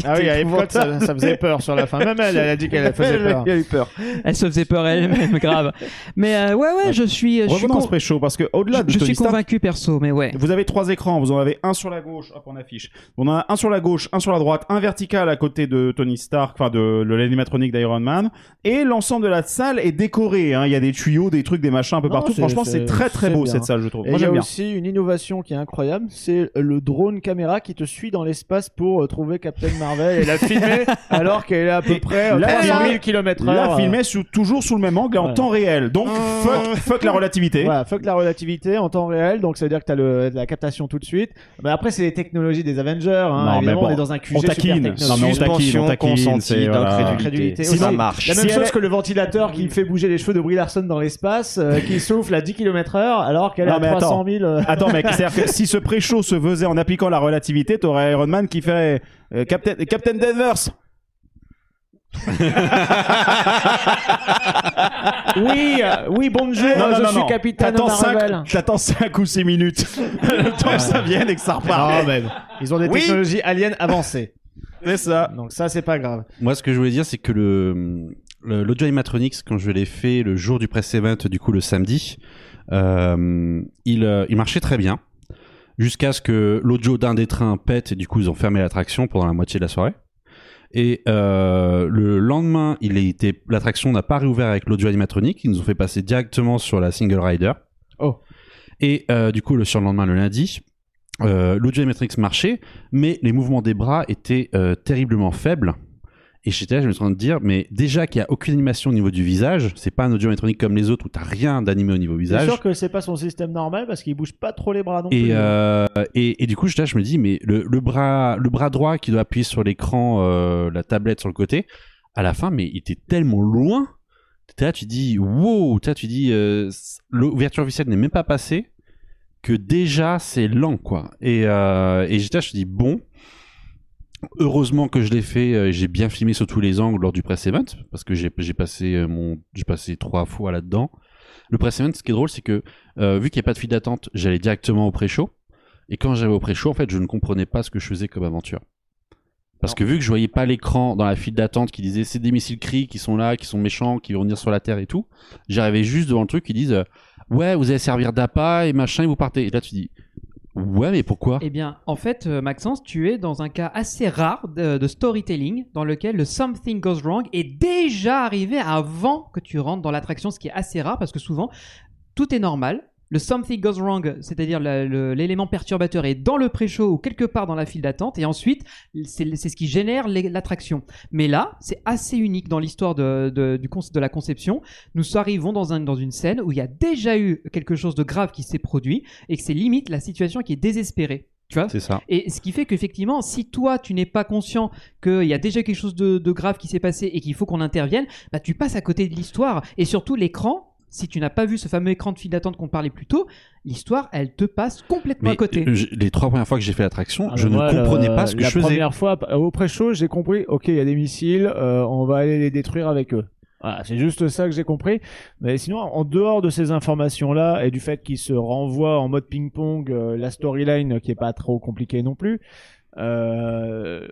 Ah oui, à Epcot, ça, ça faisait peur sur la fin. Même elle, elle a dit qu'elle faisait peur. Elle a eu peur. Elle se faisait peur elle-même, grave. Mais euh, ouais, ouais, je suis, Revenons pré-show, parce que au-delà de je suis Stark, convaincu perso, mais ouais. Vous avez trois écrans, vous en avez un sur la gauche, hop on affiche. On en a un sur la gauche, un sur la droite, un vertical à côté de Tony Stark, enfin de, de l'animatronique d'Iron Man, et l'ensemble de la salle est décoré. Hein. Il y a des tuyaux, des trucs, des machins un peu Non, partout. Franchement, c'est très très beau bien. cette salle, je trouve. Et Moi il y a bien. aussi une innovation qui est incroyable, c'est le drone caméra qui te suit dans l'espace pour euh, trouver Captain Marvel et la filmer alors qu'elle est à peu près euh, là, 300 000 là, km Là, filmé sous- toujours sous le même angle et en Ouais. temps réel. Donc, fuck, fuck la relativité. Voilà, fuck la relativité en temps réel, donc ça veut dire que t'as le, la captation tout de suite. Mais après, c'est les technologies des Avengers, hein. Non, mais évidemment, bon, on est dans un QG on taquine. Non, mais on taquine, on Suspension taquine, c'est- voilà. d'incrédulité. Ça marche. La même Si chose est- que le ventilateur qui fait bouger les cheveux de Brie Larson dans l'espace, euh, qui souffle à 10 km heure alors qu'elle est à mais 300 attends. 000. euh, Attends, mec, c'est-à-dire que si ce pré-show se faisait en appliquant la relativité, t'aurais Iron Man qui ferait euh, Captain, Captain Danvers. oui, euh, oui, bonjour, Non, non, je non, suis non. capitaine T'attends Marvel. 5, t'attends 5 ou 6 minutes. le temps que ça vienne et que ça repart. Non, mais ils ont des Oui. technologies aliens avancées. C'est ça. Donc ça, c'est pas grave. Moi, ce que je voulais dire, c'est que le le- l'audio animatronics, quand je l'ai fait le jour du press event, du coup le samedi, euh, il, euh, il marchait très bien. Jusqu'à ce que l'audio d'un des trains pète et du coup ils ont fermé l'attraction pendant la moitié de la soirée. Et euh, le lendemain, il l'attraction n'a pas réouvert avec l'audio animatronique. Ils nous ont fait passer directement sur la single rider. Oh. Et euh, du coup, le surlendemain, le lundi, euh, l'audio animatrix marchait, mais les mouvements des bras étaient terriblement faibles. Et j'étais là, je me suis en train de dire, mais déjà qu'il n'y a aucune animation au niveau du visage, c'est pas un audio animatronique comme les autres où t'as rien d'animé au niveau C'est visage. sûr que c'est pas son système normal parce qu'il bouge pas trop les bras non plus. Et, euh, et, et du coup, j'étais là, je me dis, mais le, le bras, le bras droit qui doit appuyer sur l'écran, euh, la tablette sur le côté, à la fin, mais il était tellement loin. Là, tu dis, wow, là, tu dis, euh, l'ouverture officielle n'est même pas passée, que déjà c'est lent, quoi. Et, euh, et j'étais là, je me dis, bon, heureusement que je l'ai fait, euh, j'ai bien filmé sur tous les angles lors du press event, parce que j'ai passé euh, mon, j'ai passé trois fois là-dedans. Le press event, ce qui est drôle, c'est que euh, vu qu'il n'y a pas de file d'attente, j'allais directement au pré-show. Et quand j'allais au pré-show, en fait, je ne comprenais pas ce que je faisais comme aventure. Parce que vu que je voyais pas l'écran dans la file d'attente qui disait c'est des missiles cris qui sont là, qui sont méchants, qui vont venir sur la Terre et tout, j'arrivais juste devant le truc qui disent euh, ouais vous allez servir d'appât et machin et vous partez. Et là tu dis ouais mais pourquoi? Eh bien, en fait, euh, Maxence, tu es dans un cas assez rare de, de storytelling dans lequel le something goes wrong est déjà arrivé avant que tu rentres dans l'attraction, ce qui est assez rare parce que souvent, tout est normal. Le something goes wrong, c'est-à-dire l'élément perturbateur est dans le pré-show ou quelque part dans la file d'attente, et ensuite, c'est ce qui génère l'attraction. Mais là, c'est assez unique dans l'histoire de, la conception. Nous arrivons dans, un, dans une scène où il y a déjà eu quelque chose de grave qui s'est produit, et que c'est limite la situation qui est désespérée. Tu vois? C'est ça. et ce qui fait qu'effectivement, si toi, tu n'es pas conscient qu'il y a déjà quelque chose de, de grave qui s'est passé et qu'il faut qu'on intervienne, bah, tu passes à côté de l'histoire. Et surtout, l'écran, si tu n'as pas vu ce fameux écran de file d'attente qu'on parlait plus tôt, l'histoire, elle te passe complètement à côté. euh, les trois premières fois que j'ai fait l'attraction, Ah, je ne comprenais pas ce que la je faisais. première fois, euh, au pré-show, j'ai compris, ok, il y a des missiles, euh, on va aller les détruire avec eux. Voilà, c'est juste ça que j'ai compris. Mais sinon, en dehors de ces informations-là et du fait qu'ils se renvoient en mode ping-pong, euh, la storyline qui est pas trop compliquée non plus, euh,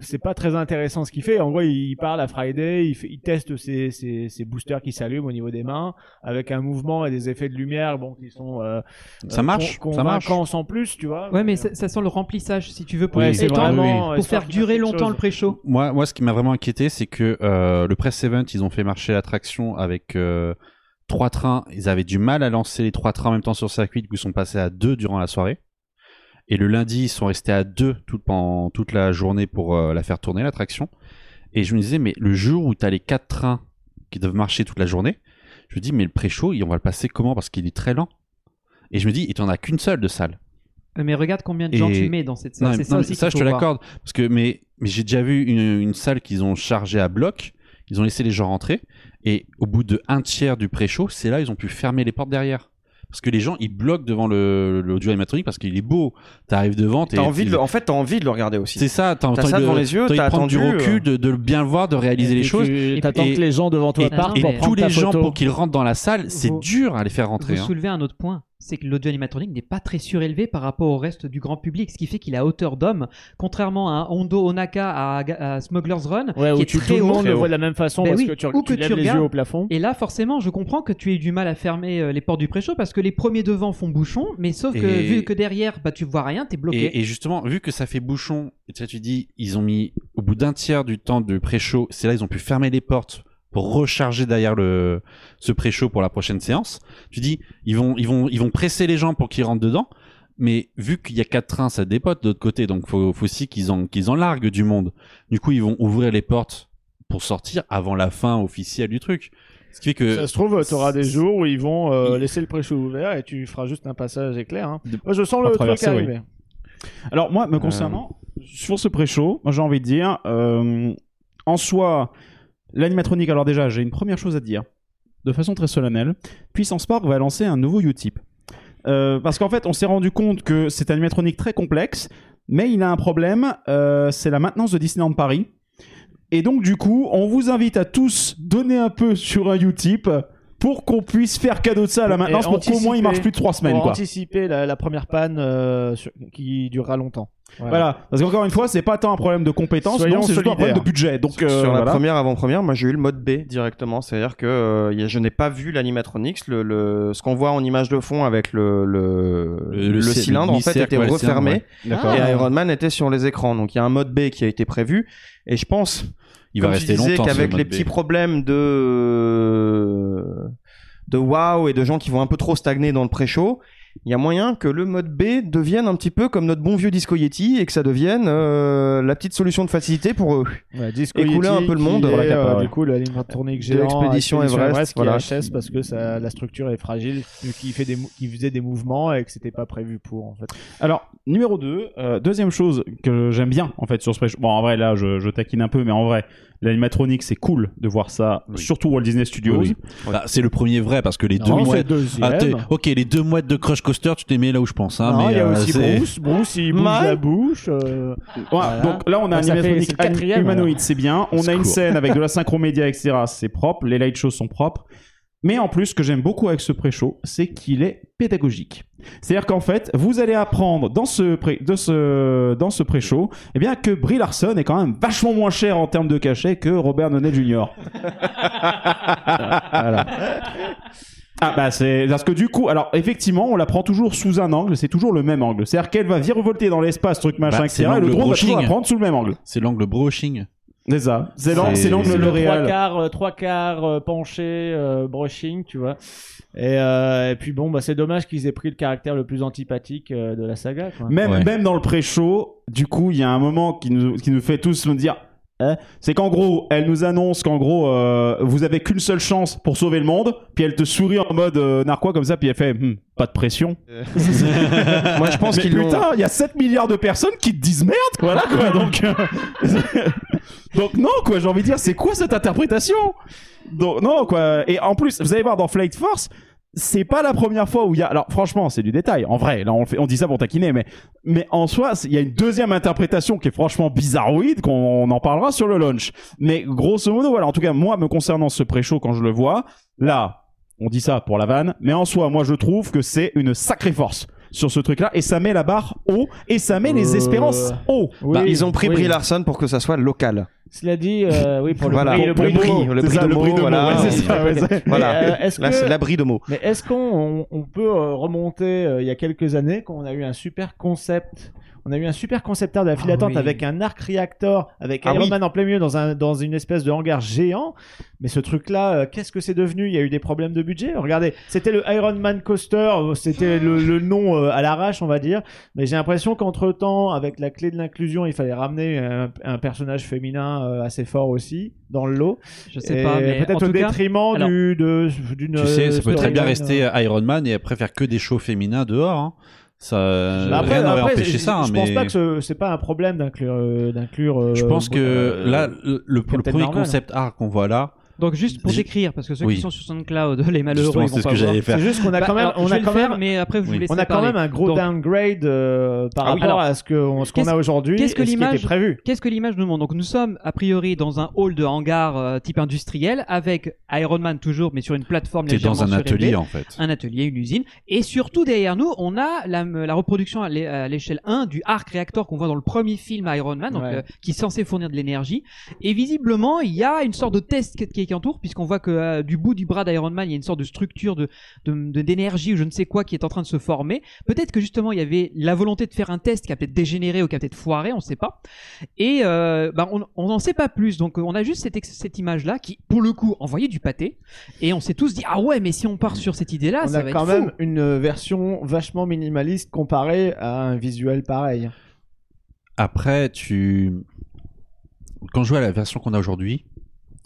c'est pas très intéressant ce qu'il fait. En gros, il parle à Friday, il, fait, il teste ses, ses, ses boosters qui s'allument au niveau des mains avec un mouvement et des effets de lumière, bon, qui sont euh, Ça euh, marche, con- ça marche. convaincants sans plus, tu vois. Ouais, mais ça, ça sent le remplissage, si tu veux, pour, Ouais, c'est vraiment, pour faire durer longtemps chose. le pré-show. Moi, moi, ce qui m'a vraiment inquiété, c'est que euh, le press event, ils ont fait marcher l'attraction avec euh, trois trains. Ils avaient du mal à lancer les trois trains en même temps sur le circuit, du coup, ils sont passés à deux durant la soirée. Et le lundi, ils sont restés à deux tout, pendant toute la journée pour euh, la faire tourner, l'attraction. Et je me disais, mais le jour où tu as les quatre trains qui doivent marcher toute la journée, je me dis, mais le pré-show, on va le passer comment? Parce qu'il est très lent. Et je me dis, et tu n'en as qu'une seule de salle. Euh, Mais regarde combien de gens Et- tu mets dans cette salle. Non, ça non, aussi ça, je te l'accorde. Parce que, mais, mais j'ai déjà vu une, une salle qu'ils ont chargée à bloc. Ils ont laissé les gens rentrer. Et au bout de un tiers du pré-show, c'est là ils ont pu fermer les portes derrière. Parce que les gens, ils bloquent devant le l'audio animatronique parce qu'il est beau. T'arrives devant, t'es- T'as envie de le- En fait, t'as envie de le regarder aussi. C'est ça, t'as ça de- devant les yeux, t'as envie de t'as prendre du attendu, recul, euh, de, de bien le voir, de réaliser les Et choses. tu- T'attends que les gens devant toi Et, partent et tous ta les gens photo. pour qu'ils rentrent dans la salle, c'est dur à les faire rentrer. Vous hein. soulevez un autre point, c'est que l'audio animatronique n'est pas très surélevé par rapport au reste du grand public, ce qui fait qu'il est à hauteur d'homme, contrairement à un Hondo Onaka à, à Smuggler's Run, Ouais, qui où est tu, très tout le monde le voit de la même façon Ben parce oui, que tu, ou tu que lèves tu les regardes. yeux au plafond. Et là, forcément, je comprends que tu aies eu du mal à fermer euh, les portes du pré-show parce que les premiers devant font bouchon, mais sauf que vu que derrière, bah, tu vois rien, t'es bloqué. Et, et justement, vu que ça fait bouchon, et tu sais, tu dis, ils ont mis au bout d'un tiers du temps de pré-show, c'est là ils ont pu fermer les portes pour recharger derrière le ce pré-show pour la prochaine séance. Tu dis, ils vont ils vont ils vont presser les gens pour qu'ils rentrent dedans. Mais vu qu'il y a quatre trains, ça dépote de l'autre côté, donc faut, faut aussi qu'ils en qu'ils en larguent du monde. Du coup, ils vont ouvrir les portes pour sortir avant la fin officielle du truc. Ce qui fait que Ça se trouve, tu auras des jours où ils vont euh, Il- laisser le pré-show ouvert et tu feras juste un passage éclair. hein. De- Moi, je sens le truc traverser, oui. arriver. Alors moi, me concernant, sur ce pré-show, moi j'ai envie de dire, euh, en soi, l'animatronique, alors déjà, j'ai une première chose à dire, de façon très solennelle, Puissance Park va lancer un nouveau Utip. Euh, parce qu'en fait, on s'est rendu compte que c'est un animatronique très complexe, mais il a un problème, euh, c'est la maintenance de Disneyland Paris. Et donc, du coup, on vous invite à tous donner un peu sur un Utip pour qu'on puisse faire cadeau de ça à la maintenance pour qu'au moins il marche plus de trois semaines. Pour Quoi. anticiper la, la première panne euh, sur- qui durera longtemps. Voilà, parce qu'encore une fois, c'est pas tant un problème de compétence, c'est juste un problème de budget. Donc, Sur euh, la voilà. première avant-première, moi j'ai eu le mode B directement, c'est-à-dire que euh, je n'ai pas vu l'animatronics, le, le- ce qu'on voit en image de fond avec le, le, Le- le le cy- cylindre en fait était ouais, le cylindre, refermé ouais. Et Ah. Iron Man était sur les écrans. Donc il y a un mode B qui a été prévu et je pense il va comme rester tu disais, longtemps. qu'avec les B. petits problèmes de de wow et de gens qui vont un peu trop stagner dans le pré-show, il y a moyen que le mode B devienne un petit peu comme notre bon vieux Disco Yeti et que ça devienne euh, la petite solution de facilité pour eux. Ouais, Disco Écouler Yeti un peu le qui monde, est, voilà, euh, ouais. Du coup, l'animatronique De géant, l'expédition Everest, qui voilà. est HS parce que ça, la structure est fragile, vu qu'il fait des, qu'il faisait des mouvements et que c'était pas prévu pour en fait. Alors, numéro 2, deuxième chose que j'aime bien en fait sur ce pré Bon, en vrai, là, je, je taquine un peu, mais en vrai, l'animatronique, c'est cool de voir ça, Oui. surtout Walt Disney Studios. Oui. Bah, c'est le premier vrai parce que les deux Non, mouettes. Ah, ok, les deux mouettes de Crush Coaster, tu t'es mis là où je pense. Hein, Non, mais, il y a euh, aussi Bruce. Bruce, il bouge Mal. la bouche. euh, Ouais, Voilà. Donc là, on a un ça fait- animatronique humanoïde, c'est bien. On a une cool. scène avec de la synchromédia, etc. C'est propre. Les light shows sont propres. Mais en plus, ce que j'aime beaucoup avec ce pré-show, c'est qu'il est pédagogique. C'est-à-dire qu'en fait, vous allez apprendre dans ce pré, de ce, dans ce pré-show, eh bien, que Brie Larson est quand même vachement moins cher en termes de cachet que Robert Downey Jr. voilà. Ah bah c'est parce que du coup alors effectivement on la prend toujours sous un angle c'est toujours le même angle c'est-à-dire qu'elle va virevolter dans l'espace truc machin Bah, etc c'est et le drone va toujours la prendre sous le même angle C'est l'angle brushing. C'est ça c'est l'angle C'est- c'est l'angle c'est le L'Oréal trois quarts, euh, trois quarts euh, penché, euh, brushing, tu vois. Et, euh, et puis bon, bah c'est dommage qu'ils aient pris le caractère le plus antipathique euh, de la saga. Quoi. Même, Ouais. même dans le pré-show, du coup, il y a un moment qui nous, qui nous fait tous nous dire. Hein c'est qu'en gros, elle nous annonce qu'en gros, euh, vous avez qu'une seule chance pour sauver le monde, puis elle te sourit en mode euh, narquois comme ça, puis elle fait Hmm, pas de pression. Moi je pense Mais qu'ils l'ont putain, il y a 7 milliards de personnes qui te disent merde, voilà quoi. Donc, euh, donc non quoi, j'ai envie de dire, c'est quoi cette interprétation? Donc non quoi. Et en plus, vous allez voir dans Flight Force, c'est pas la première fois où il y a. Alors franchement, c'est du détail. En vrai, là on, fait, on dit ça pour taquiner, mais mais en soi, il y a une deuxième interprétation qui est franchement bizarroïde, qu'on on en parlera sur le launch. Mais grosso modo, voilà. En tout cas, moi, me concernant ce pré-show, quand je le vois, là, on dit ça pour la vanne, mais en soi, moi, je trouve que c'est une sacrée force sur ce truc-là, et ça met la barre haut, et ça met les Euh, espérances haut. Oui, Bah, ils ont pris oui. Brie Larson pour que ça soit local. Cela dit, euh, oui, pour le Voilà. prix, le Pour prix le de prix, mots. le prix de mots, voilà. ouais, c'est ça, ouais, c'est- Voilà. Mais, euh, Là que- c'est l'abri de mots. Mais est-ce qu'on on, on peut euh, remonter euh, il y a quelques années quand on a eu un super concept on a eu un super concept art de la file Ah d'attente oui. avec un arc reactor avec Ah Iron oui. Man en plein milieu dans, un, dans une espèce de hangar géant. Mais ce truc-là, euh, qu'est-ce que c'est devenu? Il y a eu des problèmes de budget? Regardez, c'était le Iron Man Coaster, euh, c'était le, le nom euh, à l'arrache, on va dire. Mais j'ai l'impression qu'entre temps, avec la clé de l'inclusion, il fallait ramener un, un personnage féminin euh, assez fort aussi dans le lot. Je sais Et pas, mais peut-être au cas, détriment alors- du, de, d'une. Tu sais, ça peut très bien rester euh, Iron Man et après faire que des shows féminins dehors. hein. Ça, Bah rien n'aurait après, empêché je- ça, Je mais pense pas que ce- c'est pas un problème d'inclure. euh, d'inclure euh, je pense que euh, là, le, le premier concept art qu'on voit là, Donc juste pour décrire, parce que ceux Oui. qui sont sur SoundCloud, les malheureux, Justement, ils c'est vont ce pas que voir. j'allais faire. C'est juste qu'on a Bah, quand même, alors, on je a quand faire, même, mais après vous Oui. on a quand parler. même un gros Donc, downgrade euh, par Ah oui. rapport Alors, à ce qu'on a aujourd'hui qu'est-ce ce que l'image- prévu. Qu'est-ce que l'image nous montre Donc nous sommes a priori dans un hall de hangar euh, type industriel avec Iron Man toujours, mais sur une plateforme t'es dans légèrement un atelier en fait. un atelier, une usine, et surtout derrière nous, on a la, la reproduction à l'é- à l'échelle 1 du arc réacteur qu'on voit dans le premier film Iron Man, donc, Ouais. euh, qui est censé fournir de l'énergie. Et visiblement, il y a une sorte de test qui, qui, qui entoure, puisqu'on voit que euh, du bout du bras d'Iron Man, il y a une sorte de structure de de- de- d'énergie ou je ne sais quoi qui est en train de se former. Peut-être que justement, il y avait la volonté de faire un test qui a peut-être dégénéré ou qui a peut-être foiré, on ne sait pas. Et euh, bah, on n'en sait pas plus. Donc on a juste cette, cette image-là qui, pour le coup, envoyait du pâté. Et on s'est tous dit, ah ouais, mais si on part sur cette idée-là, on ça a va quand fou. même une version vachement minimaliste comparée à un visuel pareil. Après, tu. Quand je vois la version qu'on a aujourd'hui,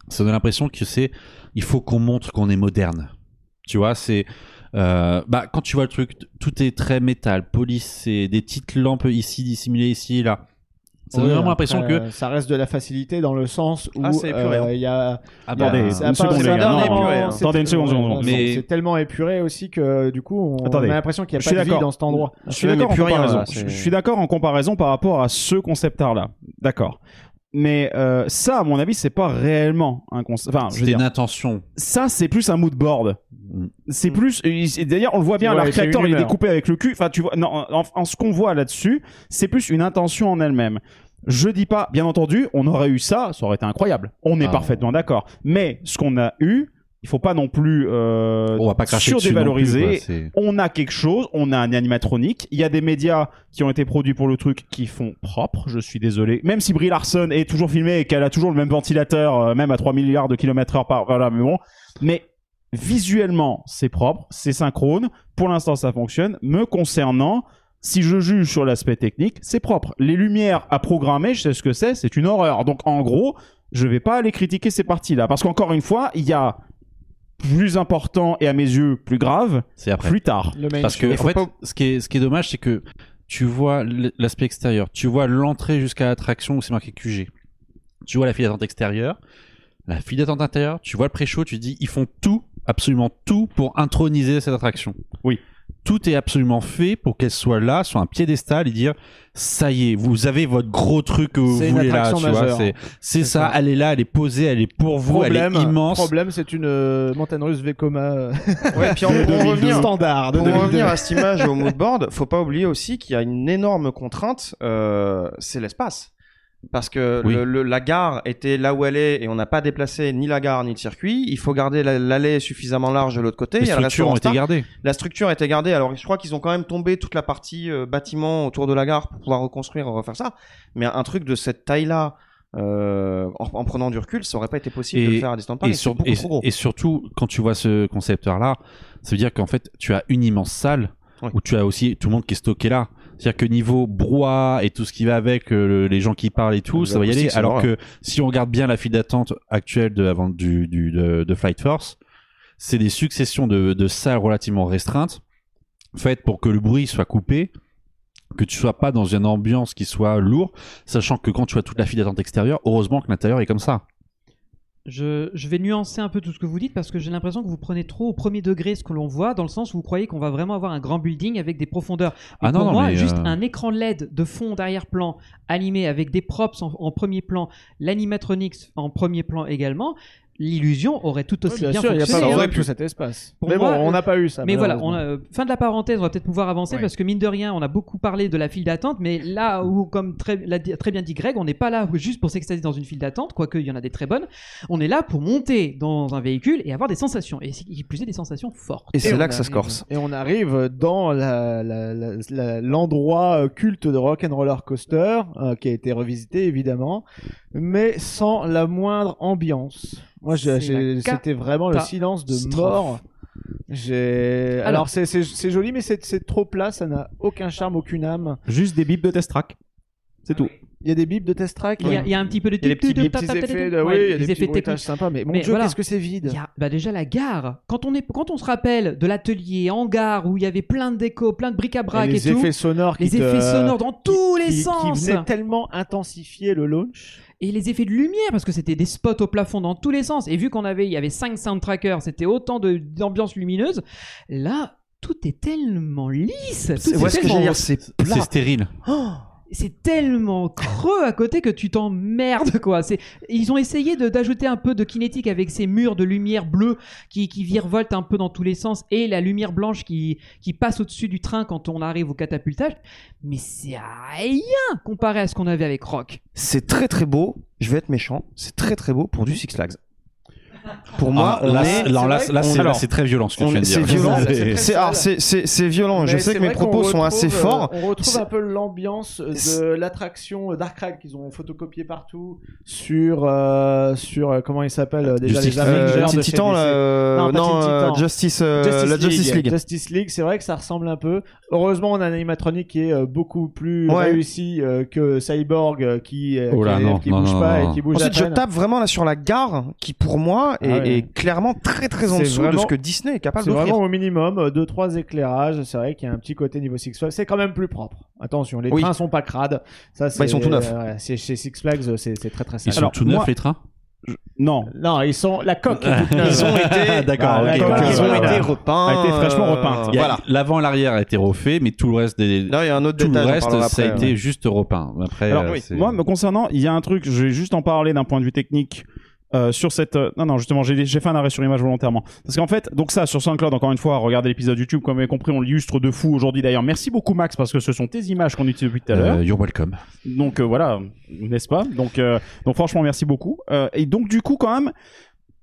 ça donne l'impression que c'est. Il faut qu'on montre qu'on est moderne. Tu vois, c'est. euh, bah, quand tu vois le truc, tout est très métal, polissé, des petites lampes ici, dissimulées ici, là. Ça donne Oui, vraiment l'impression que. euh, ça reste de la facilité dans le sens où Ah, c'est épuré, euh, hein. il y a Attendez, il y a- une ça a pas- seconde, c'est les pas gars. Non, tellement- épuré, hein. c'est- Attendez une seconde, mais- c'est- tellement épuré aussi que du coup on, Attendez. on a l'impression qu'il n'y a pas de vie dans cet endroit. Je suis d'accord en comparaison. c'est- je suis d'accord en comparaison par rapport à ce concept art là. D'accord. Mais euh, ça, à mon avis, c'est pas réellement un concept. Enfin, je veux C'était dire, une intention. ça, c'est plus un mood board. Mm. C'est plus. et D'ailleurs, on le voit bien, Ouais, il est découpé avec le cul. Enfin, tu vois, non, en, en ce qu'on voit là-dessus, c'est plus une intention en elle-même. Je dis pas, bien entendu, on aurait eu ça, ça aurait été incroyable. On est Ah. parfaitement d'accord. Mais ce qu'on a eu, il faut pas non plus euh, On va pas cracher dessus non plus, surdévaloriser. on a quelque chose, on a un animatronique. Il y a des médias qui ont été produits pour le truc qui font propre. Je suis désolé. Même si Brie Larson est toujours filmée et qu'elle a toujours le même ventilateur, euh, même à 3 milliards de kilomètres heure par, voilà, mais bon. Mais visuellement, c'est propre, c'est synchrone. Pour l'instant, ça fonctionne. Me concernant, si je juge sur l'aspect technique, c'est propre. Les lumières à programmer, je sais ce que c'est, c'est une horreur. Donc, en gros, je vais pas aller critiquer ces parties-là. Parce qu'encore une fois, il y a plus important et à mes yeux plus grave C'est après. plus tard. Le main Parce que, show. en fait, pas- ce, qui est, ce qui est dommage, c'est que tu vois l'aspect extérieur, tu vois l'entrée jusqu'à l'attraction où c'est marqué QG, tu vois la file d'attente extérieure, la file d'attente intérieure, tu vois le pré-show, tu te dis, ils font tout, absolument tout pour introniser cette attraction. Oui. Tout est absolument fait pour qu'elle soit là, sur un piédestal et dire, ça y est, vous avez votre gros truc que vous voulez là, c'est, ça, ça. elle est là, elle est posée, elle est pour vous, problème, elle est immense. Problème, c'est une euh, montagne russe Vekoma Ouais, puis en, de pour 2002. revenir, standard. de pour 2002. revenir à cette image au moodboard, faut pas oublier aussi qu'il y a une énorme contrainte, euh, c'est l'espace. Parce que Oui. le, le- la gare était là où elle est et on n'a pas déplacé ni la gare ni le circuit. Il faut garder la- l'allée suffisamment large de l'autre côté. Il y a été Star. gardées. La structure a été gardée. Alors, je crois qu'ils ont quand même tombé toute la partie euh, bâtiment autour de la gare pour pouvoir reconstruire, refaire ça. Mais un truc de cette taille-là, euh, en, en prenant du recul, ça aurait pas été possible de le faire à distance. et, sur- et- surtout, quand tu vois ce concepteur-là, ça veut dire qu'en fait, tu as une immense salle Oui. où tu as aussi tout le monde qui est stocké là. C'est-à-dire que niveau brouhaha et tout ce qui va avec, euh, le- les gens qui parlent et tout, ça va y aller. Alors que si on regarde bien la file d'attente actuelle de, avant, du, du, de, de Flight Force, c'est des successions de, de salles relativement restreintes, faites pour que le bruit soit coupé, que tu sois pas dans une ambiance qui soit lourde, sachant que quand tu as toute la file d'attente extérieure, heureusement que l'intérieur est comme ça. Je, je vais nuancer un peu tout ce que vous dites parce que j'ai l'impression que vous prenez trop au premier degré ce que l'on voit, dans le sens où vous croyez qu'on va vraiment avoir un grand building avec des profondeurs. Mais Ah non, pour non, moi, juste euh, un écran LED de fond d'arrière-plan animé avec des props en, en premier plan, l'animatronics en premier plan également, l'illusion aurait tout aussi bien bien, sûr, il n'y a pas hein. de tout cet espace. Pour mais moi, bon, on n'a pas eu ça. Mais voilà, on malheureusement. a, euh, fin de la parenthèse, on va peut-être pouvoir avancer Ouais. parce que mine de rien, on a beaucoup parlé de la file d'attente, mais là où, comme très, l'a dit- très bien dit Greg, on n'est pas là juste pour s'extasier dans une file d'attente, quoique il y en a des très bonnes. On est là pour monter dans un véhicule et avoir des sensations, et qui plus est des sensations fortes. Et c'est on là que ça se arrive- corse. Et on arrive dans la- la- la- la- l'endroit euh, culte de Rock'n'Roller Coaster, euh, qui a été revisité évidemment, mais sans la moindre ambiance. Moi, c'était vraiment le silence de mort. J'ai. Alors, Alors- c'est- joli, mais c'est trop plat, ça n'a aucun charme, aucune âme. Juste des bips de test track. C'est tout. Il y a des bips de test track. Il y, a, il y a un petit peu de Il y a des petits, de- des petits effets, de, ouais, oui, il y a des des effets petits techniques. sympas. Mais mon Mais dieu, voilà. qu'est-ce que c'est vide. Il y a- bah déjà la gare. Quand on est, quand on se rappelle de l'atelier en gare où il y avait plein de déco, plein de bric-à-brac Et et, les tout, effets sonores, les qui te- effets sonores dans tous les qui, sens, qui venaient tellement intensifier le launch. Et les effets de lumière parce que c'était des spots au plafond dans tous les sens. Et vu qu'on avait, il y avait 5 soundtrackers, c'était autant de d'ambiance lumineuse. Là, tout est tellement lisse. Tout C'est est ouais, ce que j'allais dire, c'est plat. C'est stérile. C'est tellement creux à côté que tu t'emmerdes quoi. C'est ils ont essayé d'ajouter un peu de kinétique avec ces murs de lumière bleue qui qui virevoltent un peu dans tous les sens et la lumière blanche qui qui passe au-dessus du train quand on arrive au catapultage. Mais c'est rien comparé à ce qu'on avait avec Rock. C'est très très beau. Je vais être méchant. C'est très très beau pour du Six Flags. Pour moi, Ah, là, est- c'est- non, là, là, très violent ce que on tu viens de c'est dire. violent. C'est très C'est alors, c'est- c'est c'est violent. Je sais que mes propos sont assez retrouve, forts. euh, On retrouve un peu l'ambiance de l'attraction Dark Ride qu'ils ont photocopié partout sur euh, sur euh, comment il s'appelle euh, déjà Justice les League. Avengers Euh, de Titan, euh, Non, euh, Titan. Justice, euh, la Justice League. Justice League, c'est vrai que ça ressemble un peu. Heureusement, on a un animatronique qui est euh, beaucoup plus Ouais. réussi euh, que Cyborg euh, qui euh, Oh là, qui, non, qui non, bouge non, pas non, et qui bouge Ensuite, je tape vraiment là sur la gare, qui pour moi est, Ah ouais. est clairement très très en C'est dessous de vraiment- ce que Disney est capable C'est d'offrir. vraiment au minimum euh, deux trois éclairages. C'est vrai qu'il y a un petit côté niveau Six Flags. C'est quand même plus propre. Attention, les Oui. trains sont pas crades. Ça, c'est, Bah, ils sont tout neufs. euh, ouais, c'est chez Six Flags, c'est, c'est très très Ils sale. sont Alors, tout neufs les trains? Non. Non, ils sont la coque. Ils ont été, D'accord, Ah, ils ont voilà. été repeints. A été fraîchement euh, repeinte. Voilà. L'avant et l'arrière a été refait, mais tout le reste des Là, il y a un autre tout le détail. reste ça a été ouais. juste repeint. Après, Alors, euh, oui, moi, me concernant, il y a un truc, je vais juste en parler d'un point de vue technique. Euh, sur cette euh, non non justement j'ai fait un arrêt sur image volontairement. Parce qu'en fait donc ça sur SoundCloud encore une fois regardez l'épisode YouTube comme vous avez compris on l'illustre de fou aujourd'hui d'ailleurs. Merci beaucoup Max parce que ce sont tes images qu'on utilise depuis tout à l'heure. Euh, you're welcome. donc voilà n'est-ce pas? Donc donc franchement merci beaucoup. Et donc du coup quand même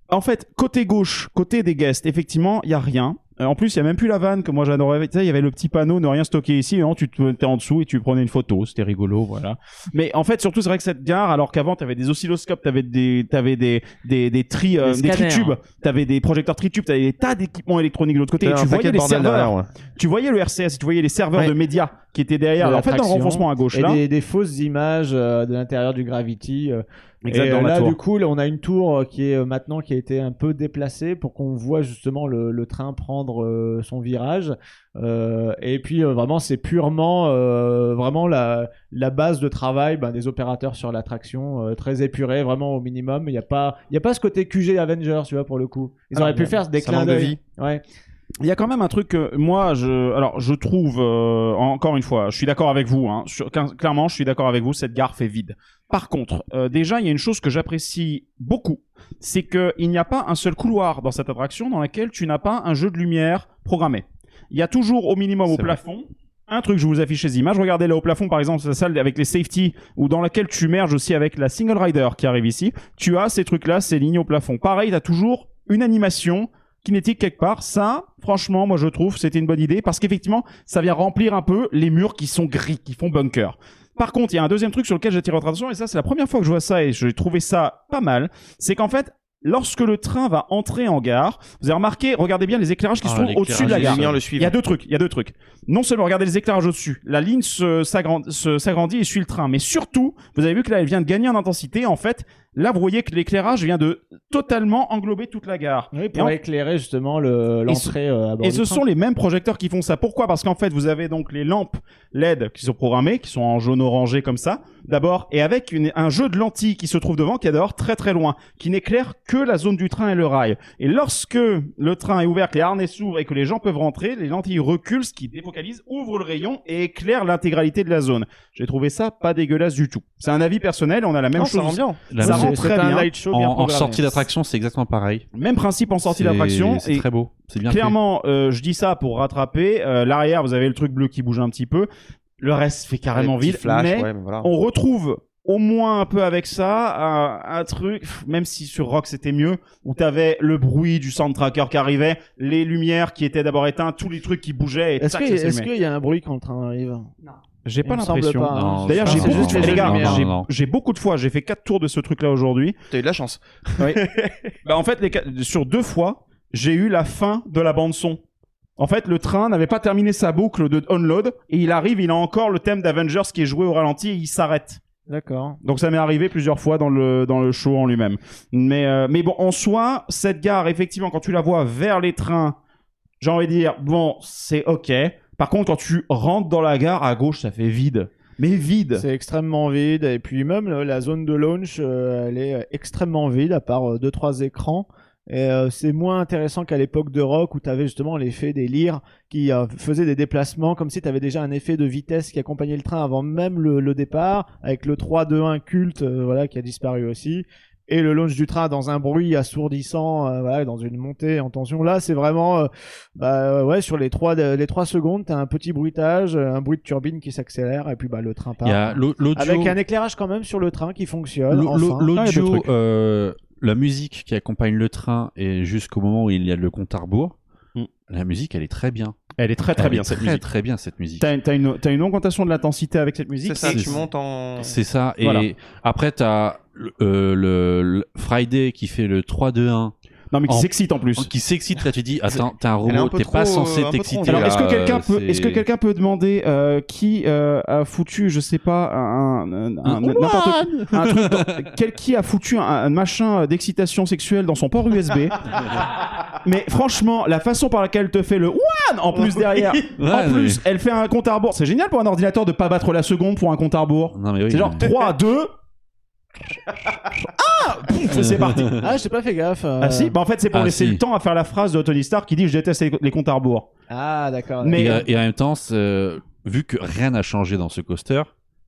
en fait côté gauche côté des guests effectivement il y a rien en plus il y a même plus la vanne que moi j'adorais tu sais il y avait le petit panneau ne rien stocker ici et non tu mettais en dessous et tu prenais une photo c'était rigolo voilà mais en fait surtout c'est vrai que cette gare alors qu'avant t'avais des oscilloscopes t'avais des t'avais des des des tri euh, Des des tritubes t'avais des projecteurs tritubes t'avais des tas d'équipements électroniques de l'autre côté et tu un voyais les serveurs derrière, ouais. tu voyais le RCS tu voyais les serveurs Ouais. de médias qui étaient derrière De en fait l'attraction. renfoncement à gauche et là des, des fausses images euh, de l'intérieur du Gravity. euh, Exact, et dans euh, là, du coup, on a une tour euh, qui est euh, maintenant qui a été un peu déplacée pour qu'on voit justement le, le train prendre euh, son virage. Euh, et puis euh, vraiment, c'est purement euh, vraiment la, la base de travail ben, des opérateurs sur l'attraction, euh, très épuré, vraiment au minimum. Il n'y a pas, il y a pas ce côté QG Avengers, tu vois, pour le coup. Ils auraient pu bon, faire des clins d'œil. vie. Ouais. Il y a quand même un truc que moi, je, alors je trouve, euh, encore une fois, je suis d'accord avec vous. Hein, sur- clairement, je suis d'accord avec vous. Cette gare fait vide. Par contre, euh, déjà, il y a une chose que j'apprécie beaucoup, c'est que il n'y a pas un seul couloir dans cette attraction dans laquelle tu n'as pas un jeu de lumière programmé. Il y a toujours au minimum au vrai. plafond. Un truc, je vous affiche les images. Regardez là au plafond, par exemple, c'est la salle avec les safety, ou dans laquelle tu merges aussi avec la single rider qui arrive ici. Tu as ces trucs-là, ces lignes au plafond. Pareil, tu as toujours une animation kinétique quelque part. Ça, franchement, moi je trouve c'était une bonne idée parce qu'effectivement, ça vient remplir un peu les murs qui sont gris, qui font bunker. Par contre, il y a un deuxième truc sur lequel j'attire votre attention et ça c'est la première fois que je vois ça et j'ai trouvé ça pas mal, c'est qu'en fait, lorsque le train va entrer en gare, vous avez remarqué, regardez bien les éclairages qui Ah, se trouvent au-dessus de la gare. Il y a deux trucs, il y a deux trucs. Non seulement regardez les éclairages au-dessus, la ligne s'agrandit et suit le train, mais surtout, vous avez vu que là elle vient de gagner en intensité. En fait, là vous voyez que l'éclairage vient de totalement englober toute la gare. Oui, Et pour en- éclairer justement le- l'entrée euh, à bord Et du ce train. sont les mêmes projecteurs qui font ça. Pourquoi? Parce qu'en fait, vous avez donc les lampes LED qui sont programmées, qui sont en jaune orangé comme ça, d'abord, et avec une- un jeu de lentilles qui se trouve devant, qui est d'abord très très loin, qui n'éclaire que la zone du train et le rail. Et lorsque le train est ouvert, que les harnais s'ouvrent et que les gens peuvent rentrer, les lentilles reculent, ce qui défocalise, ouvre le rayon et éclaire l'intégralité de la zone. J'ai trouvé ça pas dégueulasse du tout. C'est un avis personnel, on a la même Non, ça chose. rend bien. La Ça même- rend C'est- très c'est un bien. light show bien en, sortie d'attraction, c'est exactement pareil. Même principe en sortie d'attraction. C'est très beau. C'est bien fait. Clairement, euh, je dis ça pour rattraper. Euh, L'arrière, vous avez le truc bleu qui bouge un petit peu. Le reste fait carrément vide. flashs, mais ouais, mais voilà. on retrouve au moins un peu avec ça un, un truc, même si sur Rock c'était mieux, où t'avais le bruit du soundtracker qui arrivait, les lumières qui étaient d'abord éteintes, tous les trucs qui bougeaient. Est-ce qu'il y a un bruit quand le train arrive? J'ai pas l'impression. hein. D'ailleurs, je j'ai beaucoup, de les gars, j'ai- beaucoup de fois, j'ai fait quatre tours de ce truc-là aujourd'hui. T'as eu de la chance. bah, en fait, les, quatre- sur deux fois, j'ai eu la fin de la bande son. En fait, le train n'avait pas terminé sa boucle de unload et il arrive, il a encore le thème d'Avengers qui est joué au ralenti et il s'arrête. D'accord. Donc ça m'est arrivé plusieurs fois dans le dans le show en lui-même. Mais euh, mais bon, en soi, cette gare, effectivement, quand tu la vois vers les trains, j'ai envie de dire bon, c'est ok. Par contre, quand tu rentres dans la gare à gauche, ça fait vide. Mais vide. C'est extrêmement vide et puis même la zone de launch, euh, elle est euh, extrêmement vide à part euh, deux trois écrans. Et euh, c'est moins intéressant qu'à l'époque de Rock où tu avais justement l'effet des lyres qui faisaient des déplacements comme si tu avais déjà un effet de vitesse qui accompagnait le train avant même le, départ avec le 3-2-1 culte voilà qui a disparu aussi et le launch du train dans un bruit assourdissant euh, voilà, dans une montée en tension là c'est vraiment euh, bah ouais sur les trois les trois secondes t'as un petit bruitage un bruit de turbine qui s'accélère et puis bah le train part Il y a avec un éclairage quand même sur le train qui fonctionne enfin. Ah, L'audio, euh, la musique qui accompagne le train et jusqu'au moment où il y a le compte à rebours, Mm. la musique elle est très bien. Elle est très très Elle bien cette très, musique. Très bien cette musique. T'as t'as une t'as une augmentation de l'intensité avec cette musique. C'est ça, tu montes en. C'est ça. Et Voilà. après, t'as euh, le, le Friday qui fait le 3-2-1, Non mais qui s'excite en plus. qui s'excite. Là, tu dis, attends, t'es un robot, t'es pas censé trop t'exciter. Alors, est-ce que quelqu'un euh, peut, est-ce que quelqu'un peut demander euh, qui euh, a foutu, je sais pas, un, un, un- n'importe un truc, dans- quel qui a foutu un, un machin d'excitation sexuelle dans son port USB Mais franchement, la façon par laquelle elle te fait le one en plus derrière, Ouais, en mais- plus, elle fait un compte à rebours. C'est génial pour un ordinateur de pas battre la seconde pour un compte à rebours. Non, mais oui. C'est genre mais- 3, 2. Ah C'est parti. ah j'ai pas fait gaffe euh. Ah si, bah en fait c'est pour Ah, laisser si. le temps à faire la phrase de Tony Stark qui dit je déteste les, les comptes à rebours. ah d'accord Mais- Et, euh, et en même temps, c'est, euh, vu que rien n'a changé dans ce coaster,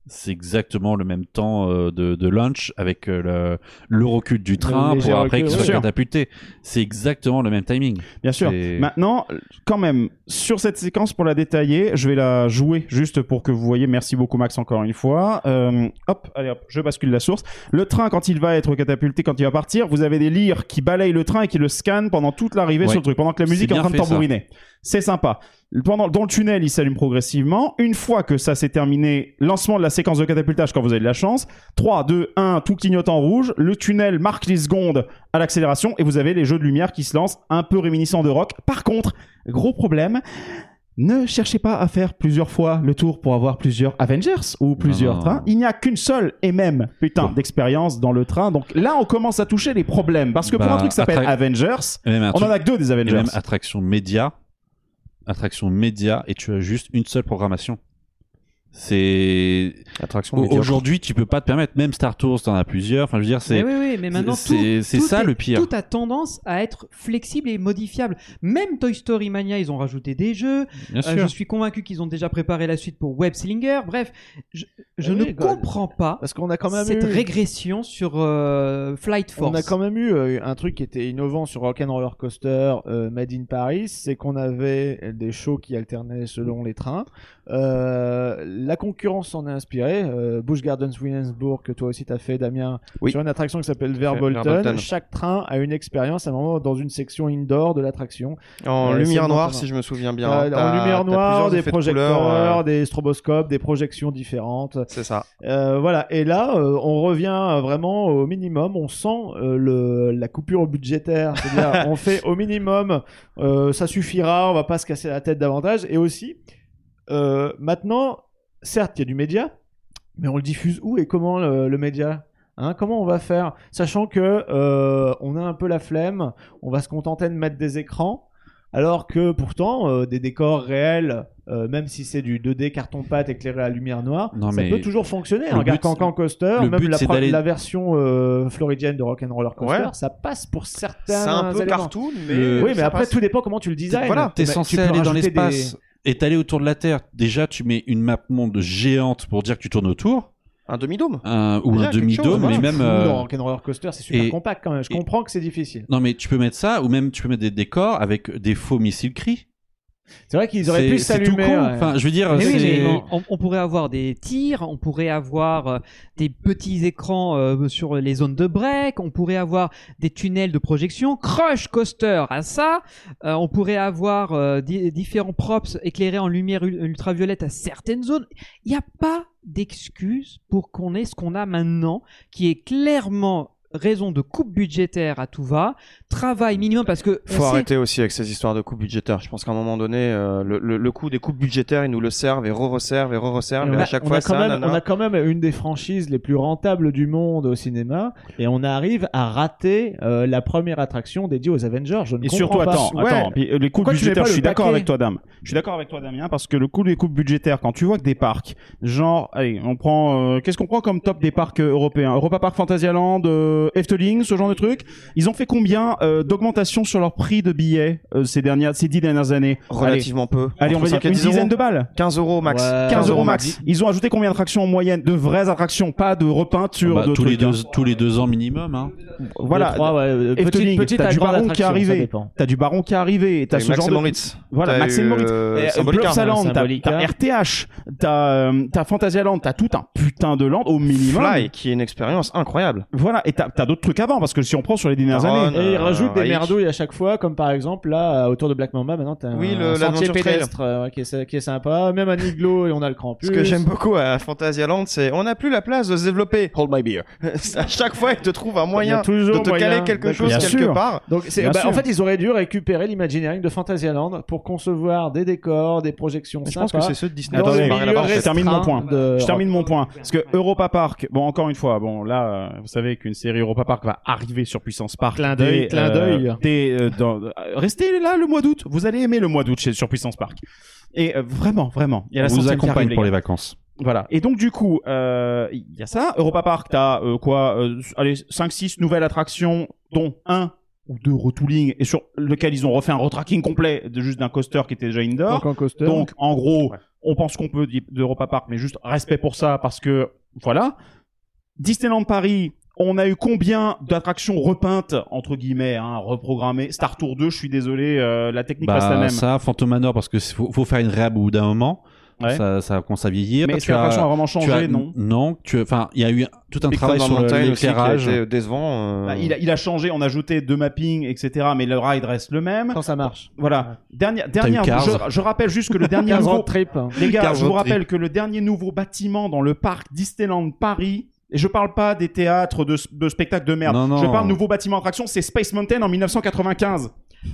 c'est exactement le même temps euh, de, de launch avec euh, le, le recul du train léger pour après recul, qu'il ouais. soit Sûr. catapulté. C'est exactement le même timing. Bien sûr. C'est- Maintenant, quand même, sur cette séquence, pour la détailler, je vais la jouer juste pour que vous voyez. Merci beaucoup, Max, encore une fois. Euh, hop, allez hop, je bascule la source. Le train, quand il va être catapulté, quand il va partir, vous avez des lyres qui balayent le train et qui le scannent pendant toute l'arrivée Ouais. sur le truc, pendant que la C'est musique est en bien train de fait, ça. tambouriner. C'est sympa. Pendant, dans le tunnel, il s'allume progressivement. Une fois que ça s'est terminé, lancement de la séquence de catapultage quand vous avez de la chance. 3, 2, 1, tout clignote en rouge. Le tunnel marque les secondes à l'accélération et vous avez les jeux de lumière qui se lancent un peu réminiscents de rock. Par contre, gros problème. Ne cherchez pas à faire plusieurs fois le tour pour avoir plusieurs Avengers ou plusieurs Non. trains. Il n'y a qu'une seule et même putain d'expérience dans le train. Donc là, on commence à toucher les problèmes. Parce que pour Bah, un truc qui s'appelle Avengers, on en a que deux des et Avengers. même attraction média, attraction média, et tu as juste une seule programmation. C'est aujourd'hui, tu peux pas te permettre. Même Star Tours, t'en as plusieurs. Enfin, je veux dire, c'est Mais oui, oui, mais maintenant, c'est- ça est- le pire. Tout a tendance à être flexible et modifiable. Même Toy Story Mania, ils ont rajouté des jeux. bien Euh, sûr. je suis convaincu qu'ils ont déjà préparé la suite pour Web Slinger. Bref, je, je Ah ne God. comprends pas parce qu'on a quand même cette eu... régression sur euh, Flight Force. On a quand même eu euh, un truc qui était innovant sur Rock'n'Roller Coaster euh, Made in Paris, c'est qu'on avait des shows qui alternaient selon les trains. Euh, la concurrence s'en est inspirée. Euh, Busch Gardens Williamsburg, que toi aussi t'as fait, Damien, Oui. sur une attraction qui s'appelle Verbolten. Verbolten. Chaque train a une expérience à un moment dans une section indoor de l'attraction. En Euh, lumière noire, si je me souviens bien. Euh, en lumière noire, des de projecteurs, couleur, euh, des stroboscopes, des projections différentes. C'est ça. Euh, voilà. Et là, euh, on revient vraiment au minimum. On sent euh, le, la coupure budgétaire. C'est-à-dire, on fait au minimum, euh, ça suffira. On va pas se casser la tête davantage. Et aussi, euh, maintenant, certes, il y a du média, mais on le diffuse où et comment le, le média Hein, comment on va faire? Sachant que euh, on a un peu la flemme, on va se contenter de mettre des écrans, alors que pourtant euh, des décors réels, euh, même si c'est du 2D carton-pâte éclairé à lumière noire, Non, ça mais peut toujours fonctionner. Un Regarde Cancan Coaster, même but, la, version euh, floridienne de Rock'n'Roller Coaster, Ouais. ça passe pour certains C'est un peu éléments. cartoon, mais. Oui, mais après passe. tout dépend comment tu le designs. Voilà, T'es tu censé peux aller dans rajouter des- t'aller autour de la Terre. Déjà, tu mets une map monde géante pour dire que tu tournes autour, Un demi-dôme. un- ou Déjà, un demi-dôme, chose, mais même. Euh, Rock'n'Roller Coaster, c'est super et- compact quand même. Je et- comprends que c'est difficile. Non, mais tu peux mettre ça, ou même tu peux mettre des décors avec des faux missiles cris. C'est vrai qu'ils auraient pu s'allumer. con. ouais. Enfin, je veux dire, Mais oui, c'est- mais on, on pourrait avoir des tirs, on pourrait avoir euh, des petits écrans euh, sur les zones de break, on pourrait avoir des tunnels de projection, Crush Coaster à ça, euh, on pourrait avoir euh, di- différents props éclairés en lumière ul- ultraviolette à certaines zones. Il n'y a pas d'excuse pour qu'on ait ce qu'on a maintenant, qui est clairement raison de coupe budgétaire à tout va, travail minimum parce que Faut sait- arrêter aussi avec ces histoires de coupes budgétaires. Je pense qu'à un moment donné, euh, le, le, le coût des coupes budgétaires, ils nous le servent et re-resservent et re-resservent. Et Et on, à a, chaque on fois, a quand ça, même, nanana. on a quand même une des franchises les plus rentables du monde au cinéma et on arrive à rater euh, la première attraction dédiée aux Avengers. Je ne Et comprends surtout, pas. attends, Ouais. attends. puis, euh, les coûts budgétaires, je suis d'accord avec toi, Dame. Je suis d'accord avec toi, Damien, parce que le coût des coupes budgétaires, quand tu vois que des parcs, genre, allez, on prend, euh, qu'est-ce qu'on prend comme top des parcs européens? Europa Park, Fantasyland, euh, Efteling, ce genre de trucs. Ils ont fait combien euh, d'augmentation sur leur prix de billets euh, ces dernières, ces dix dernières années? Relativement peu. Allez, on va dire 5 et une 10 euros. dizaine de balles. 15 euros max. Ouais. 15 euros euros max. Ils ont ajouté combien d'attractions en moyenne De vraies attractions, pas de repeinture Bah, de tous, les trucs. deux, hein. tous les deux ans minimum. Hein. Voilà. Deux, trois, ouais, euh, Efteling, petite, petite t'as du baron qui est arrivé. T'as du baron qui est arrivé. T'as ce genre et de Moritz. Voilà, T'as Max et eu, Moritz. euh, Euh. Plopsaland, t'as RTH, t'as euh, t'as Fantasyland, t'as tout un putain de land au minimum. Fly, qui est une expérience incroyable. Voilà, et t'as t'as d'autres trucs avant parce que si on prend sur les dernières Taron, années, Et ils Euh, rajoutent des Reich. merdouilles à chaque fois, comme par exemple là, autour de Black Mamba, maintenant t'as Oui, un le- sentier pédestre euh, qui, est, qui est sympa. Même à Niglo, et on a le Krampus. Ce que j'aime beaucoup à Fantasyland, c'est on n'a plus la place de se développer. Hold my beer. à chaque fois, ils te trouvent un moyen toujours de te moyen caler quelque chose Bien quelque sûr. part. Donc, bah, en fait, ils auraient dû récupérer l'imagineering de Fantasyland pour concevoir des décors, des projections Je pense sympas. que c'est ceux de Disney. Attendez, je termine mon point. Je termine mon point. Parce que Europa Park, bon, encore une fois, bon, là, euh, vous savez qu'une série Europa Park va arriver sur Puissance Park. Clin d'œil, clin d'œil. dès, euh, euh, restez là le mois d'août. Vous allez aimer le mois d'août chez, sur Puissance Park. Et euh, vraiment, vraiment. Il y a la On vous accompagne arrive, pour les vacances. Voilà. Et donc, du coup, euh, il y a ça. Europa Park, t'as euh, quoi euh, Allez, 5-6 nouvelles attractions, dont un ou deux retooling, et sur lequel ils ont refait un retracking complet de juste d'un coaster qui était déjà indoor. Donc, en coaster. Donc, en gros, on pense qu'on peut d'Europa Park, mais juste respect pour ça parce que, voilà. Disneyland Paris, on a eu combien d'attractions repeintes, entre guillemets, hein, reprogrammées? Star Tour 2, je suis désolé, euh, la technique reste la Bah, même. ça, Phantom Manor, parce que faut, faut faire une réhab au bout d'un moment. Ouais. Ça, ça commence à vieillir. mais est-ce que l'attraction a vraiment changé tu as- Non. Non, tu, enfin, il y a eu tout un Big travail sur l'éclairage. été décevant. euh, Bah, il, a, il a changé, on a ajouté deux mappings, etc. Mais le ride reste le même. quand ça marche. Voilà. Dernière, dernière, je, je rappelle juste que le dernier 15 nouveau, trip. les gars, je vous trip. rappelle que le dernier nouveau bâtiment dans le parc Disneyland Paris, et je parle pas des théâtres de, de spectacles de merde, Non, non. je parle nouveau bâtiment attraction, c'est Space Mountain en 1995.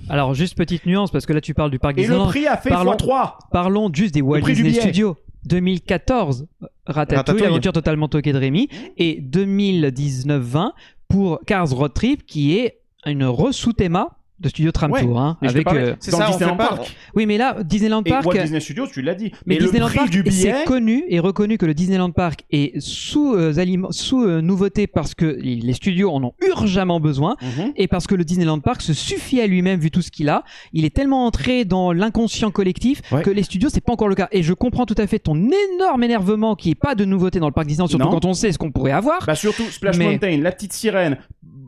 Alors juste petite nuance parce que là tu parles du parc Et le Disneyland. prix a fait Parlons- x3. Parlons juste des Walt prix du Disney. Studios. 2014, Ratatouille, Ratatouille. l'aventure totalement toquée de Rémi, et 2019-20 pour Cars Road Trip, qui est une re-sous-théma de Studio Tram Ouais, Tour. hein, avec, euh, c'est dans ça, Disneyland Park. Oui, mais là, Disneyland Et Park. Walt Disney Studios, tu l'as dit. Mais Et le Disneyland prix Park, du billet, c'est connu et reconnu que le Disneyland Park est sous, euh, aliment- sous euh, nouveauté parce que les studios en ont urgemment besoin Mhm. et parce que le Disneyland Park se suffit à lui-même vu tout ce qu'il a. Il est tellement entré dans l'inconscient collectif Ouais. que les studios c'est pas encore le cas. Et je comprends tout à fait ton énorme énervement qui est pas de nouveauté dans le parc Disneyland, surtout Non. quand on sait ce qu'on pourrait avoir. Bah surtout Splash Mais- Mountain, la petite sirène.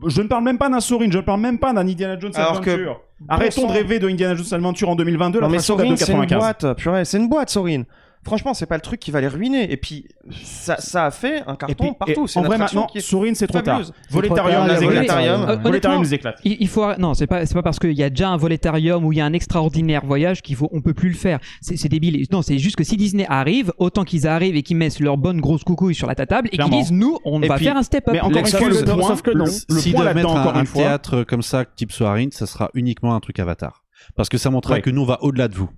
Je ne parle même pas d'un Sorin, je ne parle même pas d'un Indiana Jones Alors que-. Arrêtons de rêver de Indiana Jones Adventure en 2022, Non mais l'attraction date Sorin de c'est une 95. boîte, purée, c'est une boîte Sorin. Franchement, c'est pas le truc qui va les ruiner. Et puis, ça, ça a fait un Et carton puis, partout. C'est en vrai, maintenant, qui est c'est trop tard. tard, les y a éclate. Il, faut non c'est pas c'est pas parce qu'il y a déjà un voletarium où il y a un extraordinaire voyage qu'il faut on peut plus le faire c'est c'est débile non c'est juste que si Disney arrive autant qu'ils arrivent et qu'ils mettent leur bonne grosse coucouille sur la table et qu'ils disent nous on Et va puis- faire un step up Mais encore une fois, le point, doivent là-dedans, mettre un, théâtre comme ça, type Soarin, ça sera uniquement un truc Avatar. Parce que ça montrera Ouais. que nous, on va au-delà de vous.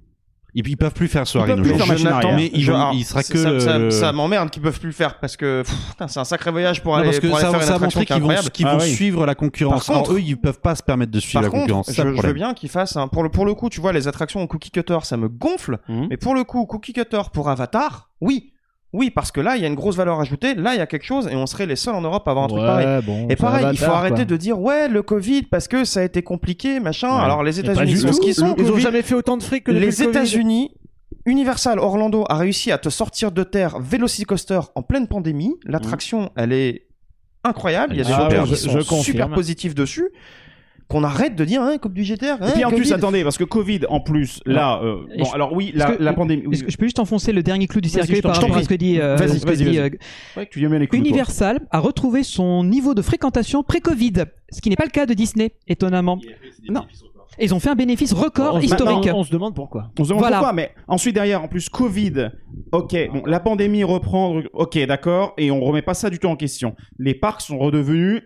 Ils, ils peuvent plus faire Soarin peuvent plus faire aujourd'hui. machine Jonathan, arrière. Mais ils je- vont- il sera ça- que ça, le- ça, le- ça m'emmerde qu'ils peuvent plus le faire parce que pff, putain, c'est un sacré voyage pour Non, aller, parce que pour aller ça, faire une ça a attraction montré qui est qu'ils vont, incroyable. qu'ils Ah vont oui. suivre la concurrence. Par contre- Alors, eux, ils peuvent pas se permettre de suivre Par la concurrence. contre, C'est ça je, le je veux problème. bien qu'ils fassent un, pour le pour le coup, tu vois, les attractions au cookie cutter, ça me gonfle. Mhm. Mais pour le coup, cookie cutter pour Avatar, oui, oui, parce que là, il y a une grosse valeur ajoutée. Là, il y a quelque chose et on serait les seuls en Europe à avoir un truc pareil. Bon, Et pareil, il faut arrêter quoi. de dire ouais le Covid parce que ça a été compliqué machin. Ouais. Alors les États-Unis sont ce qu'ils sont. Ils ont jamais fait autant de fric que les. États-Unis, Universal Orlando a réussi à te sortir de terre Velocicoaster en pleine pandémie. L'attraction, elle est incroyable. Il y a des Ah repères ouais, qui sont super positifs dessus. Qu'on arrête de dire hein, Coupe budgétaire. Et puis en plus, attendez, parce que Covid, en plus, là, euh, bon, je- alors oui, la, que- la pandémie. oui. Est-ce que je peux juste enfoncer le dernier clou du cercueil par rapport à ce que dit, euh, Vas-y, vas-y, vas-y. euh, C'est vrai que tu viens bien les coups, toi. Universal a retrouvé son niveau de fréquentation pré-Covid, ce qui n'est pas le cas de Disney, étonnamment. Non. Et Ils ont fait un bénéfice record On se- historique. on se demande pourquoi. On se demande Voilà. pourquoi, mais ensuite derrière, en plus Covid, ok, bon, la pandémie reprend, ok, d'accord, et on remet pas ça du tout en question. Les parcs sont redevenus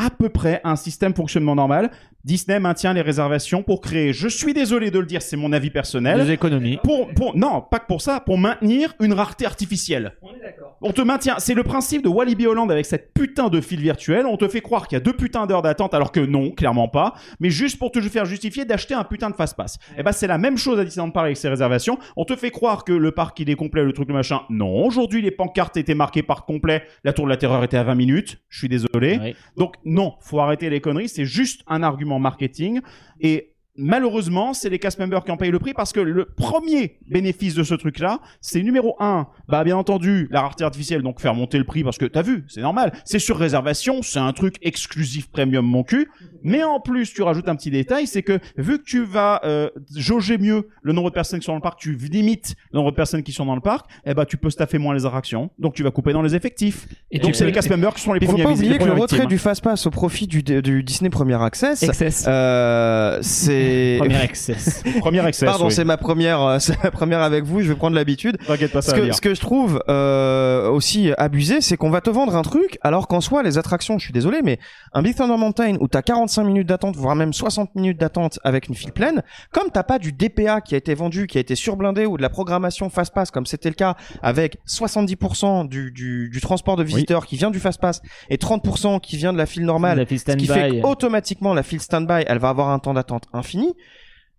à peu près un système fonctionnement normal. Disney maintient les réservations pour créer, je suis désolé de le dire, c'est mon avis personnel, Des économies. pour, pour, non, pas que pour ça, pour maintenir une rareté artificielle. On est d'accord. On te maintient, c'est le principe de Walibi Holland avec cette putain de fil virtuel. On te fait croire qu'il y a deux putains d'heures d'attente alors que non, clairement pas. Mais juste pour te faire justifier d'acheter un putain de fast pass. Et ben c'est la même chose à Disneyland Paris avec ses réservations. On te fait croire que le parc il est complet, le truc le machin. Non, aujourd'hui les pancartes étaient marquées parc complet. La tour de la terreur était à 20 minutes. Je suis désolé. Donc non, faut arrêter les conneries. C'est juste un argument marketing. Et malheureusement, c'est les cast members qui en payent le prix parce que le premier bénéfice de ce truc-là, c'est numéro un, bah bien entendu, la rareté artificielle, donc faire monter le prix parce que t'as vu, c'est normal, c'est sur réservation, c'est un truc exclusif premium mon cul. Mais en plus, tu rajoutes un petit détail, c'est que vu que tu vas euh, jauger mieux le nombre de personnes qui sont dans le parc, tu limites le nombre de personnes qui sont dans le parc, eh ben tu peux staffer moins les attractions, donc tu vas couper dans les effectifs. Et donc c'est les cast members qui sont les Il faut premiers pas oublier que le retrait victimes. du Fast Pass au profit du, du Disney Premier Access, euh, c'est. Premier access. Premier access. Pardon, oui. c'est ma première, euh, c'est ma première avec vous. Je vais prendre l'habitude. T'inquiète pas, ça Ce que, ce que je trouve euh, aussi abusé, c'est qu'on va te vendre un truc, alors qu'en soi, les attractions, je suis désolé, mais un Big Thunder Mountain où t'as 45 minutes d'attente, voire même 60 minutes d'attente avec une file pleine, comme t'as pas du DPA qui a été vendu, qui a été surblindé, ou de la programmation Fast Pass, comme c'était le cas avec 70% du, du, du transport de visiteurs qui vient du Fast Pass et 30% qui vient de la file normale, La file ce qui fait stand-by. qu'automatiquement la file standby, elle va avoir un temps d'attente infini.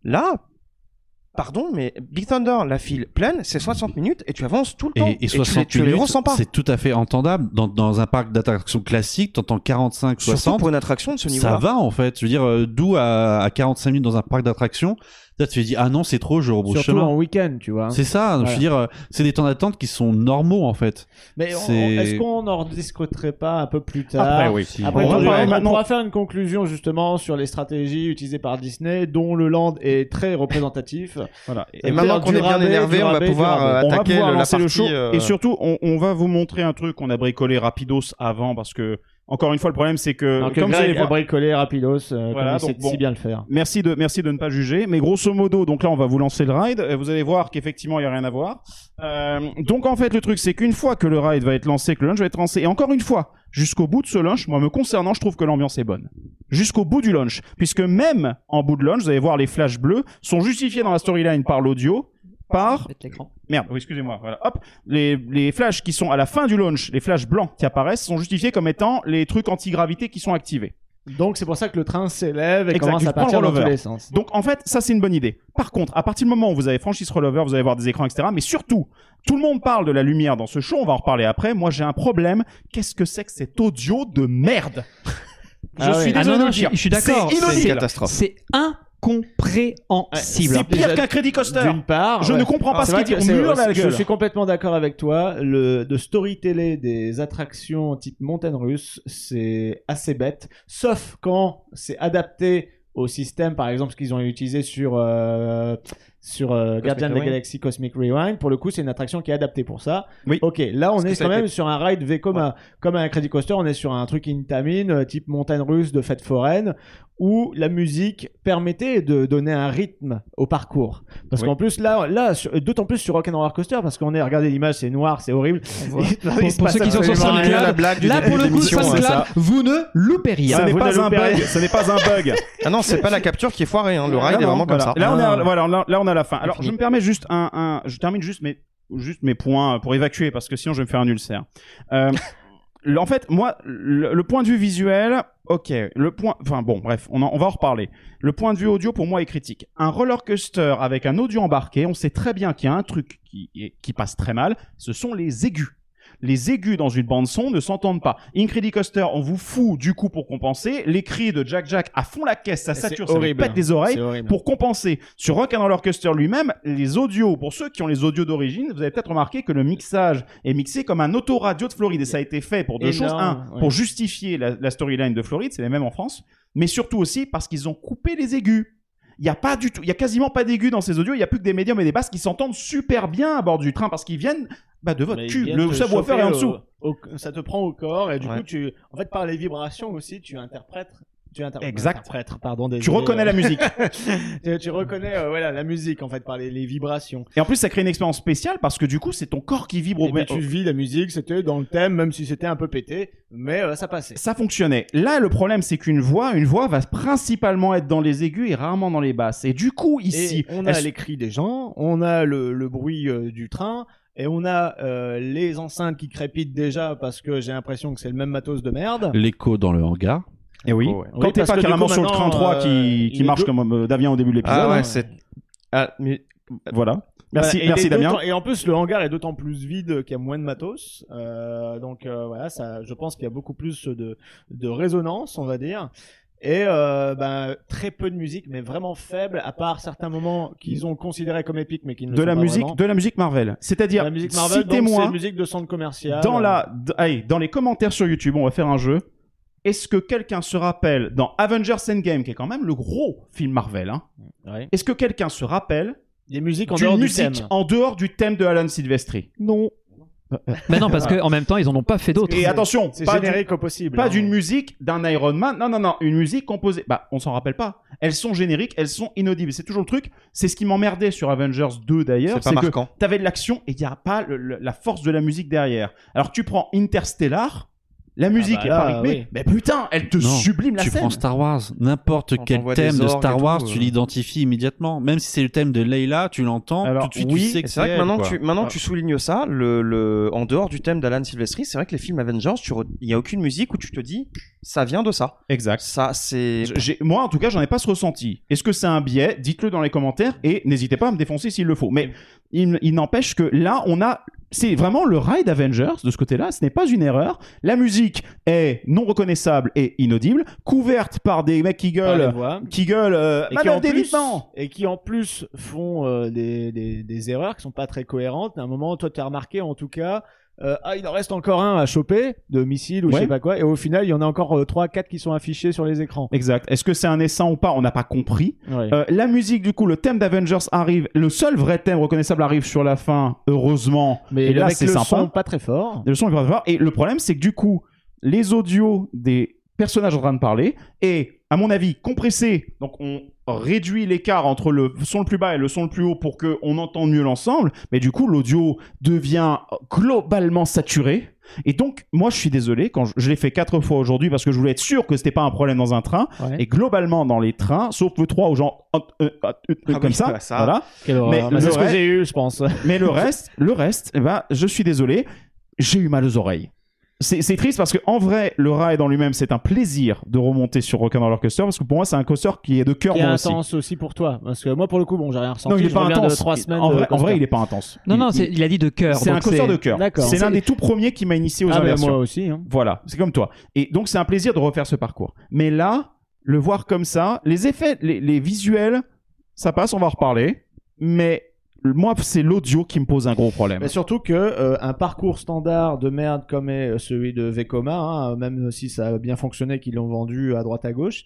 Là, pardon, mais Big Thunder, la file pleine, c'est 60 minutes et tu avances tout le temps. Et, et tu les- 60 tu, les, minutes, ressens pas. c'est tout à fait entendable. Dans, dans un parc d'attractions classique, t'entends 45, Surtout 60. pour une attraction de ce ça niveau-là. va en fait. Je veux dire, euh, d'où à, à 45 minutes dans un parc d'attractions, là tu te dis ah non c'est trop, je rebrousse Surtout chemin. en week-end, tu vois. C'est ça. Je veux dire, euh, c'est des temps d'attente qui sont normaux en fait. Mais on- C'est- est-ce qu'on en discuterait pas un peu plus tard? Après, oui. Après, On va on, parler on maintenant- pourra faire une conclusion justement sur les stratégies utilisées par Disney, dont le land est très représentatif. Voilà. Et maintenant qu'on est bien énervé, on va pouvoir euh, on va attaquer pouvoir le- la lancer partie. le show euh, et surtout on, on va vous montrer un truc qu'on a bricolé rapidos avant parce que encore une fois le problème c'est que Donc, comme vous allez voir bricolé rapidos, euh, Voilà, comme donc bon. si bien le faire. Merci de, merci de ne pas juger. Mais grosso modo, donc là, on va vous lancer le ride. Vous allez voir qu'effectivement, il n'y a rien à voir. Euh, donc en fait, le truc, c'est qu'une fois que le ride va être lancé, que le lunch va être lancé, et encore une fois, jusqu'au bout de ce lunch, moi, me concernant, je trouve que l'ambiance est bonne. Jusqu'au bout du lunch. Puisque même en bout de lunch, vous allez voir, les flashs bleus sont justifiés dans la storyline par l'audio, par. Merde, oui, excusez-moi. Voilà. Hop, les, les flashs qui sont à la fin du launch, les flashs blancs qui apparaissent, sont justifiés comme étant les trucs anti-gravité qui sont activés. Donc c'est pour ça que le train s'élève et Exact, commence à partir dans tous les sens. Donc en fait, ça c'est une bonne idée. Par contre, à partir du moment où vous avez franchi ce rollover, vous allez voir des écrans, etc. Mais surtout, tout le monde parle de la lumière dans ce show, on va en reparler après. Moi j'ai un problème. Qu'est-ce que c'est que cet audio de merde? Je Ah suis ouais. désolé Ah non, de non, le je, dire. je suis d'accord. C'est catastrophe. C'est incompréhensible. C'est pire qu'un crédit coaster. D'une part, Je ouais. ne comprends pas ce qu'il dit. On Je gueule. suis complètement d'accord avec toi. Le de storyteller des attractions type montagne russe, c'est assez bête. Sauf quand c'est adapté au système, par exemple, ce qu'ils ont utilisé sur euh, sur euh, Guardian of the Rewind. Galaxy Cosmic Rewind. Pour le coup, c'est une attraction qui est adaptée pour ça. Oui. Ok, là, on Parce est quand a même été- sur un ride V comme un comme un Credit Coaster. On est sur un truc Intamin euh, type montagne russe de fête foraine où la musique permettait de donner un rythme au parcours. Parce Oui. qu'en plus là, là, d'autant plus sur Rock'n'Roller Coaster parce qu'on est, regardez l'image, c'est noir, c'est horrible. Il- Pour, il pour ceux qui sont sur la SoundCloud, blague du là pour de le coup, l'émission, SoundCloud, c'est ça. vous ne loupez rien. Ce n'est pas un bug. Ce n'est pas un bug. Ah non, c'est pas la capture qui est foirée. Hein. Le ride est vraiment comme ça. Là, on est, à- la fin. Alors, je me permets juste un, un- je termine juste mes, juste mes points pour évacuer parce que sinon je vais me faire un ulcère. Euh, en fait, moi, le, le point de vue visuel, ok. Le point, enfin bon, bref, on, en- on va en reparler. Le point de vue audio pour moi est critique. Un roller coaster avec un audio embarqué, on sait très bien qu'il y a un truc qui passe très mal. Ce sont les aigus. Les aigus dans une bande son ne s'entendent pas. Incredicoaster, on vous fout du coup pour compenser. Les cris de Jack Jack à fond la caisse, ça sature, ça vous pète les oreilles pour compenser. Sur Rock'n'Roller Coaster lui-même, les audios, pour ceux qui ont les audios d'origine, vous avez peut-être remarqué que le mixage est mixé comme un autoradio de Floride. Et ça a été fait pour deux Énorme, choses. Un, ouais. pour justifier la, la storyline de Floride, c'est les mêmes en France. Mais surtout aussi parce qu'ils ont coupé les aigus. Il y a pas du tout, il y a quasiment pas d'aigus dans ces audios. Il y a plus que des médiums et des basses qui s'entendent super bien à bord du train parce qu'ils viennent bah, de votre Mais cul. Le subwoofer est en au- dessous. au- ça te prend au corps et du Ouais. coup tu en fait par les vibrations aussi tu interprètes Tu Exact. interprètes, pardon. Tu reconnais euh, la musique. tu, tu reconnais euh, voilà, la musique en fait par les, les vibrations. Et en plus, ça crée une expérience spéciale parce que du coup, c'est ton corps qui vibre. Et au puis tu vis la musique, c'était dans le thème, même si c'était un peu pété, mais euh, ça passait. Ça fonctionnait. Là, le problème, c'est qu'une voix, une voix va principalement être dans les aigus et rarement dans les basses. Et du coup, ici, Et on a elle- les cris des gens, on a le, le bruit euh, du train, et on a euh, les enceintes qui crépitent déjà parce que j'ai l'impression que c'est le même matos de merde. L'écho dans le hangar. Et oui. Ouais. Quand Oui, t'es pas carrément coup, sur le train maintenant, 3 euh, qui, qui marche deux- comme euh, Davien au début de l'épisode. Ah ouais, c'est. Ah, mais Voilà. Merci, Voilà, et merci Damien. Et en plus, le hangar est d'autant plus vide qu'il y a moins de matos. Euh, donc euh, voilà, ça, je pense qu'il y a beaucoup plus de, de résonance, on va dire. Et euh, ben, très peu de musique, mais vraiment faible, à part certains moments qu'ils ont considérés comme épiques, mais qui ne De sont la pas musique, vraiment. de la musique Marvel. C'est-à-dire, la musique Marvel, donc c'est citez-moi musique de centre commercial. dans la, d- allez, dans les commentaires sur YouTube, on va faire un jeu. Est-ce que quelqu'un se rappelle dans Avengers Endgame, qui est quand même le gros film Marvel, hein, Ouais. est-ce que quelqu'un se rappelle Des musiques en dehors du musique thème. en dehors du thème de Alan Silvestri? Non. Mais non, parce qu'en même temps, ils en ont pas fait d'autres. Et attention, C'est générique au possible. Pas hein. d'une musique d'un Iron Man. Non, non, non. Une musique composée. Bah, on s'en rappelle pas. Elles sont génériques, elles sont inaudibles. C'est toujours le truc. C'est ce qui m'emmerdait sur Avengers 2 d'ailleurs. C'est pas que marquant. t'avais de l'action et il n'y a pas le- le- la force de la musique derrière. Alors tu prends Interstellar. La musique bah est pas rythmée, oui. mais putain, elle te Non, sublime la tu scène. prends Star Wars, n'importe quel thème de Star Wars, tout, tu euh. l'identifies immédiatement. Même si c'est le thème de Leila, tu l'entends, tout de suite oui, tu sais Et que c'est vrai que maintenant, quoi. tu, maintenant Ah. que tu soulignes ça, le, le, en dehors du thème d'Alan Silvestri, c'est vrai que les films Avengers, tu re- il y a aucune musique où tu te dis, ça vient de ça. Exact. Ça, c'est. Moi, en tout cas, j'en ai pas ce ressenti. Est-ce que c'est un biais? Dites-le dans les commentaires et n'hésitez pas à me défoncer s'il le faut. Mais il, il n'empêche que là, on a. C'est vraiment le ride Avengers de ce côté-là. Ce n'est pas une erreur. La musique est non reconnaissable et inaudible, couverte par des mecs qui gueulent, qui gueulent. Euh, Et qui, en plus, et qui en plus font euh, des, des, des erreurs qui sont pas très cohérentes. À un moment, toi, tu as remarqué en tout cas, euh, ah, il en reste encore un à choper de missile ou je sais pas quoi, et au final, il y en a encore euh, 3 4 qui sont affichés sur les écrans. Exact. Est-ce que c'est un essaim ou pas? On n'a pas compris. Ouais. Euh, la musique, du coup, le thème d'Avengers arrive. Le seul vrai thème reconnaissable arrive sur la fin, heureusement. Mais et là, c'est le sympa. son pas très fort. Le son est pas fort. Et le problème, c'est que du coup, les audios des personnages en train de parler est, à mon avis, compressé. Donc, on réduit l'écart entre le son le plus bas et le son le plus haut pour que on entende mieux l'ensemble. Mais du coup, l'audio devient globalement saturé. Et donc, moi, je suis désolé quand je, je l'ai fait quatre fois aujourd'hui parce que je voulais être sûr que c'était pas un problème dans un train. Ouais. Et globalement, dans les trains, sauf le 3 où genre euh, euh, euh, euh, Ah comme oui, ça, ça. voilà. Mais Bah, le c'est ce que reste- j'ai eu, je pense. Mais le reste, le reste, eh ben, je suis désolé, j'ai eu mal aux oreilles. C'est c'est triste parce que en vrai, le ride en lui-même, c'est un plaisir de remonter sur Rock'n'Roller Coaster parce que pour moi, c'est un coaster qui est de cœur Qui est moi aussi. intense aussi pour toi. Parce que moi, pour le coup, bon, j'ai rien ressenti. Non, il est pas intense. de 3 semaines en, de vrai, en vrai, coaster. il est pas intense. Non, Il- non, il- c'est- il a dit de cœur. c'est un coaster de cœur. D'accord. C'est l'un des tout premiers qui m'a initié aux Ah, moi aussi. hein. Voilà, c'est comme toi. Et donc c'est un plaisir de refaire ce parcours. Mais là, le voir comme ça, les effets, les, les visuels, ça passe, on va en reparler. Mais moi, c'est l'audio qui me pose un gros problème. Mais surtout que euh, un parcours standard de merde comme est celui de Vekoma, hein, même si ça a bien fonctionné qu'ils l'ont vendu à droite à gauche,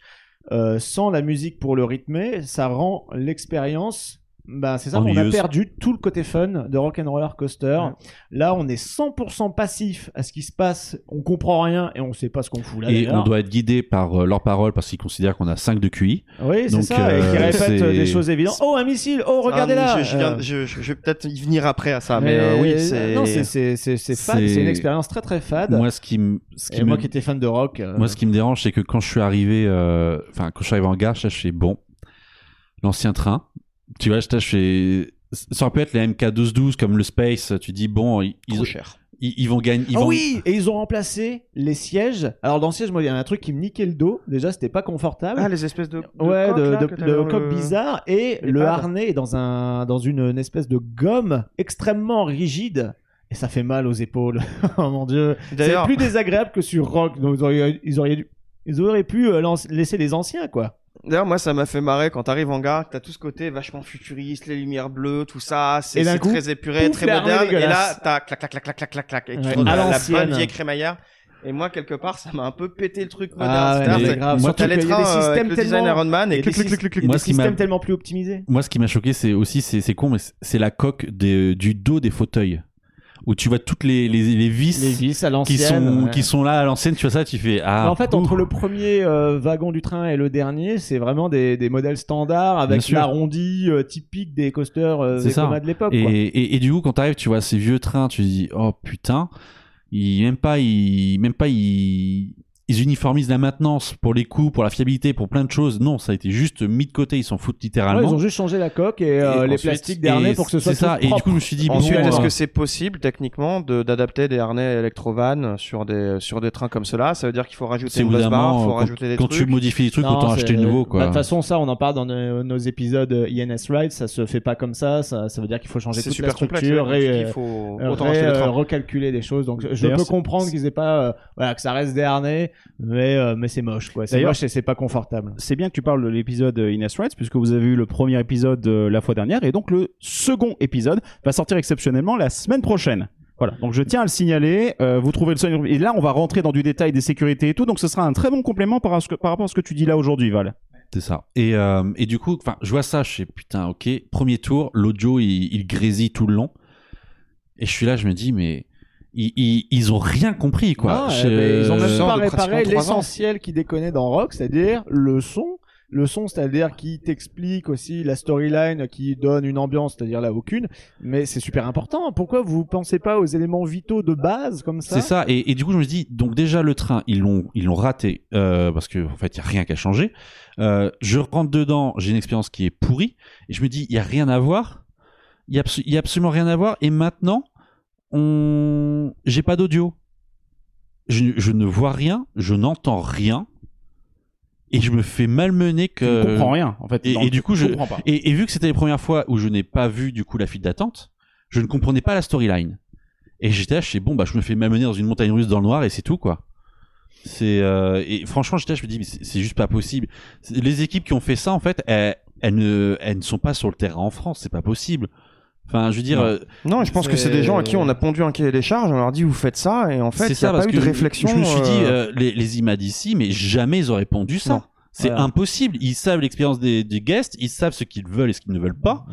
euh, sans la musique pour le rythmer, ça rend l'expérience. Bah, c'est ça, on a perdu tout le côté fun de Rock'n'Roller Coaster. Là, on est 100% passif à ce qui se passe, on comprend rien et on sait pas ce qu'on fout là. Et on doit être guidé par euh, leurs paroles parce qu'ils considèrent qu'on a 5 de QI. Oui, c'est ça, et qui euh, répètent des choses évidentes. Oh, un missile Oh, regardez Ah, là je, je viens- Euh, je- je- je vais peut-être y venir après à ça, mais, euh, oui, c'est. Non, c'est- une expérience très très fade. Moi, ce qui me, ce qui et moi qui étais fan de rock. euh, moi, ce qui me dérange, c'est que quand je suis arrivé, euh, enfin, quand je suis arrivé en gare, je fais bon, l'ancien train. Tu vois, je fais, ça aurait pu être les MK1212 comme le Space. Tu dis bon, ils, ils, trop cher. ils- ils vont gagner. Ils Ah vont... oui Et ils ont remplacé les sièges. Alors dans le siège, moi, il y a un truc qui me niquait le dos. Déjà, c'était pas confortable. Ah, les espèces de. de ouais, coques, de, là, de, coques le- bizarres. Et les le pads. harnais est dans, un, dans une, une espèce de gomme extrêmement rigide. Et ça fait mal aux épaules. oh mon dieu. C'est plus désagréable que sur rock. Donc, ils auraient, ils auraient, dû- ils auraient pu euh, laisser les anciens, quoi. D'ailleurs, moi, ça m'a fait marrer quand t'arrives en gare, que t'as tout ce côté vachement futuriste, les lumières bleues, tout ça, c'est très épuré, pouf, très moderne. Et là, t'as clac, clac, clac, clac, clac, clac, clac, et tu Ouais, trouves la, bonne vieille crémaillère. Et moi, quelque part, ça m'a un peu pété le truc moderne. Ah ouais, grave. moi, T'as les trains des euh, avec systèmes le design tellement... Iron Man et des des systèmes tellement plus optimisés. Moi, ce qui m'a choqué, c'est aussi, c'est con, mais c'est- c'est la coque des- du dos des fauteuils. Où tu vois toutes les, les, les vis, Les vis à qui, sont, ouais. qui sont là à l'ancienne, tu vois ça, tu fais ah. En fait, entre le premier euh, wagon du train et le dernier, c'est vraiment des, des modèles standards avec l'arrondi euh, typique des coasters euh, ça. Vekoma de l'époque. Et, et, et du coup, quand t'arrives, tu vois ces vieux trains, tu te dis oh putain, ils même pas, ils même pas, ils, ils uniformisent la maintenance pour les coûts, pour la fiabilité, pour plein de choses. Non, ça a été juste mis de côté. Ils s'en foutent Ouais, littéralement. ils ont juste changé la coque et, euh, Et les ensuite- plastiques derniers et pour que ce soit c'est ça. tout Et du propre. coup, je me suis dit bon, Ensuite, euh, est-ce que c'est possible techniquement de- d'adapter des harnais électrovannes sur des sur des trains comme cela? Ça veut dire qu'il faut rajouter c'est une au bout bus d'un bar, moment, faut quand, rajouter des quand trucs? tu modifies les trucs, Non, autant acheter nouveau bah, quoi. De toute façon, ça, on en parle dans nos, nos épisodes euh, INS Ride. Ça se fait pas comme ça. Ça, ça veut dire qu'il faut changer toute la super complexe. structure, ré- il faut euh, autant ré- acheter des euh, trains. recalculer des choses. Donc, je peux comprendre qu'ils aient pas, euh, voilà, que ça reste des harnais, mais euh, mais c'est moche, quoi. C'est D'ailleurs- moche et c'est pas confortable. C'est bien que tu parles de l'épisode euh, Ines Rights, puisque vous avez eu le premier épisode euh, la fois dernière, et donc le second épisode va sortir exceptionnellement la semaine prochaine. Voilà, donc je tiens à le signaler. euh, vous trouvez le son et là on va rentrer dans du détail des sécurités et tout, donc ce sera un très bon complément par, à ce que- par rapport à ce que tu dis là aujourd'hui, Val. C'est ça. Et, euh, et du coup, enfin, je vois ça, je fais putain, ok. Premier tour, l'audio il, il grésille tout le long. Et je suis là, je me dis, mais ils, ils, ils ont rien compris quoi. Je- eh ben, ils ont même pas réparé l'essentiel qui déconnait dans Rock, c'est-à-dire le son. Le son, c'est-à-dire qui t'explique aussi la storyline, qui donne une ambiance, c'est-à-dire là aucune. Mais c'est super important. Pourquoi vous pensez pas aux éléments vitaux de base comme ça? C'est ça. Et, et du coup, je me dis, donc déjà le train, ils l'ont, ils l'ont raté euh, parce que en fait, il y a rien qu'à changer. Euh, je rentre dedans, j'ai une expérience qui est pourrie, et je me dis, il y a rien à voir. Il y y a absolument rien à voir. Et maintenant, on, j'ai pas d'audio. Je, je ne vois rien, je n'entends rien, et je me fais malmener ne que. comprends rien en fait. et- du coup, je- comprends pas. Et, et vu que c'était les premières fois où je n'ai pas vu du coup la file d'attente, je ne comprenais pas la storyline. Et j'étais là, je sais bon bah je me fais malmener dans une montagne russe dans le noir et c'est tout quoi. C'est euh, et franchement j'étais je me dis mais c'est juste pas possible. Les équipes qui ont fait ça en fait, elles, elles ne elles ne sont pas sur le terrain en France, c'est pas possible. Enfin je veux dire Non. euh, Non, je pense que c'est des gens à qui on a pondu un cahier des charges, on leur dit vous faites ça, et en fait, c'est il n'y ça a parce pas eu que de réflexion. je me suis dit euh, euh, les les IMA d'ici mais jamais ils auraient pondu ça. Non. C'est Voilà. impossible. Ils savent l'expérience des, des guests, ils savent ce qu'ils veulent et ce qu'ils ne veulent pas.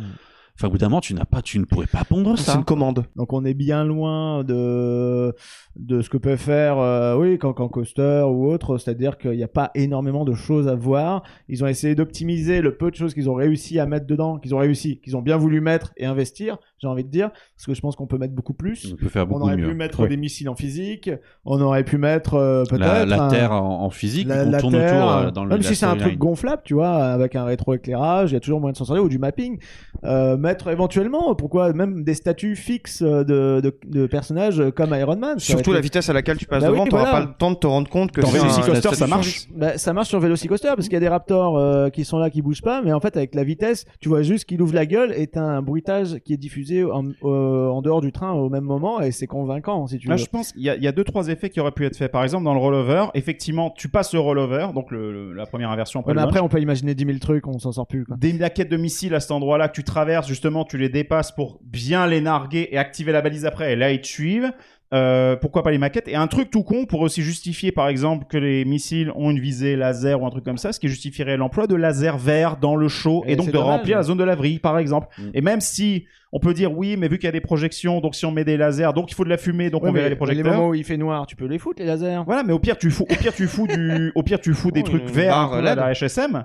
Enfin, au bout d'un moment, tu n'as pas, tu ne pourrais pas pondre C'est ça. une commande. Donc on est bien loin de de ce que peut faire euh, oui quand quand coaster ou autre, c'est-à-dire qu'il n'y a pas énormément de choses à voir. Ils ont essayé d'optimiser le peu de choses qu'ils ont réussi à mettre dedans, qu'ils ont réussi, qu'ils ont bien voulu mettre et investir, j'ai envie de dire, parce que je pense qu'on peut mettre beaucoup plus. On peut faire On beaucoup aurait mieux. pu mettre Oui. des missiles en physique, on aurait pu mettre euh, peut-être La, la un- Terre en, en physique, la, on la tourne Terre, autour euh, dans le même si c'est un truc gonflable, tu vois, avec un rétroéclairage, il y a toujours moyen de s'en sortir ou du mapping. Euh, mettre éventuellement, pourquoi même des statuts fixes de, de, de personnages comme Iron Man. Surtout la vitesse à laquelle tu passes Bah oui, devant, t'auras voilà. pas le temps de te rendre compte que Dans Velocicoaster, ça marche Bah, ça marche sur Velocicoaster parce qu'il y a des Raptors euh, qui sont là, qui bougent pas, mais en fait avec la vitesse, tu vois juste qu'il ouvre la gueule et t'as un bruitage qui est diffusé en, euh, en dehors du train au même moment et c'est convaincant si tu veux. Là, je pense qu'il y, a- il y a deux trois effets qui auraient pu être faits. Par exemple, dans le rollover, effectivement, tu passes le rollover, donc le, le- la première version après Ouais, on peut imaginer 10 000 trucs, on s'en sort plus quoi. des maquettes de missiles à cet endroit-là que tu traverses, justement, tu les dépasses pour bien les narguer et activer la balise après, et là ils te suivent. Euh, pourquoi pas les maquettes Et un truc tout con pour aussi justifier, par exemple, que les missiles ont une visée laser ou un truc comme ça, ce qui justifierait l'emploi de laser vert dans le show et, Et donc de dommage. remplir la zone de laverie, par exemple. Mm. Et même si on peut dire oui, mais vu qu'il y a des projections, donc si on met des lasers, donc il faut de la fumée, donc Ouais, on verrait les les projecteurs. moments où il fait noir, tu peux les foutre les lasers. Voilà, mais au pire tu fous, au pire tu fous du, au pire tu fous des Oh, trucs verts à la HSM.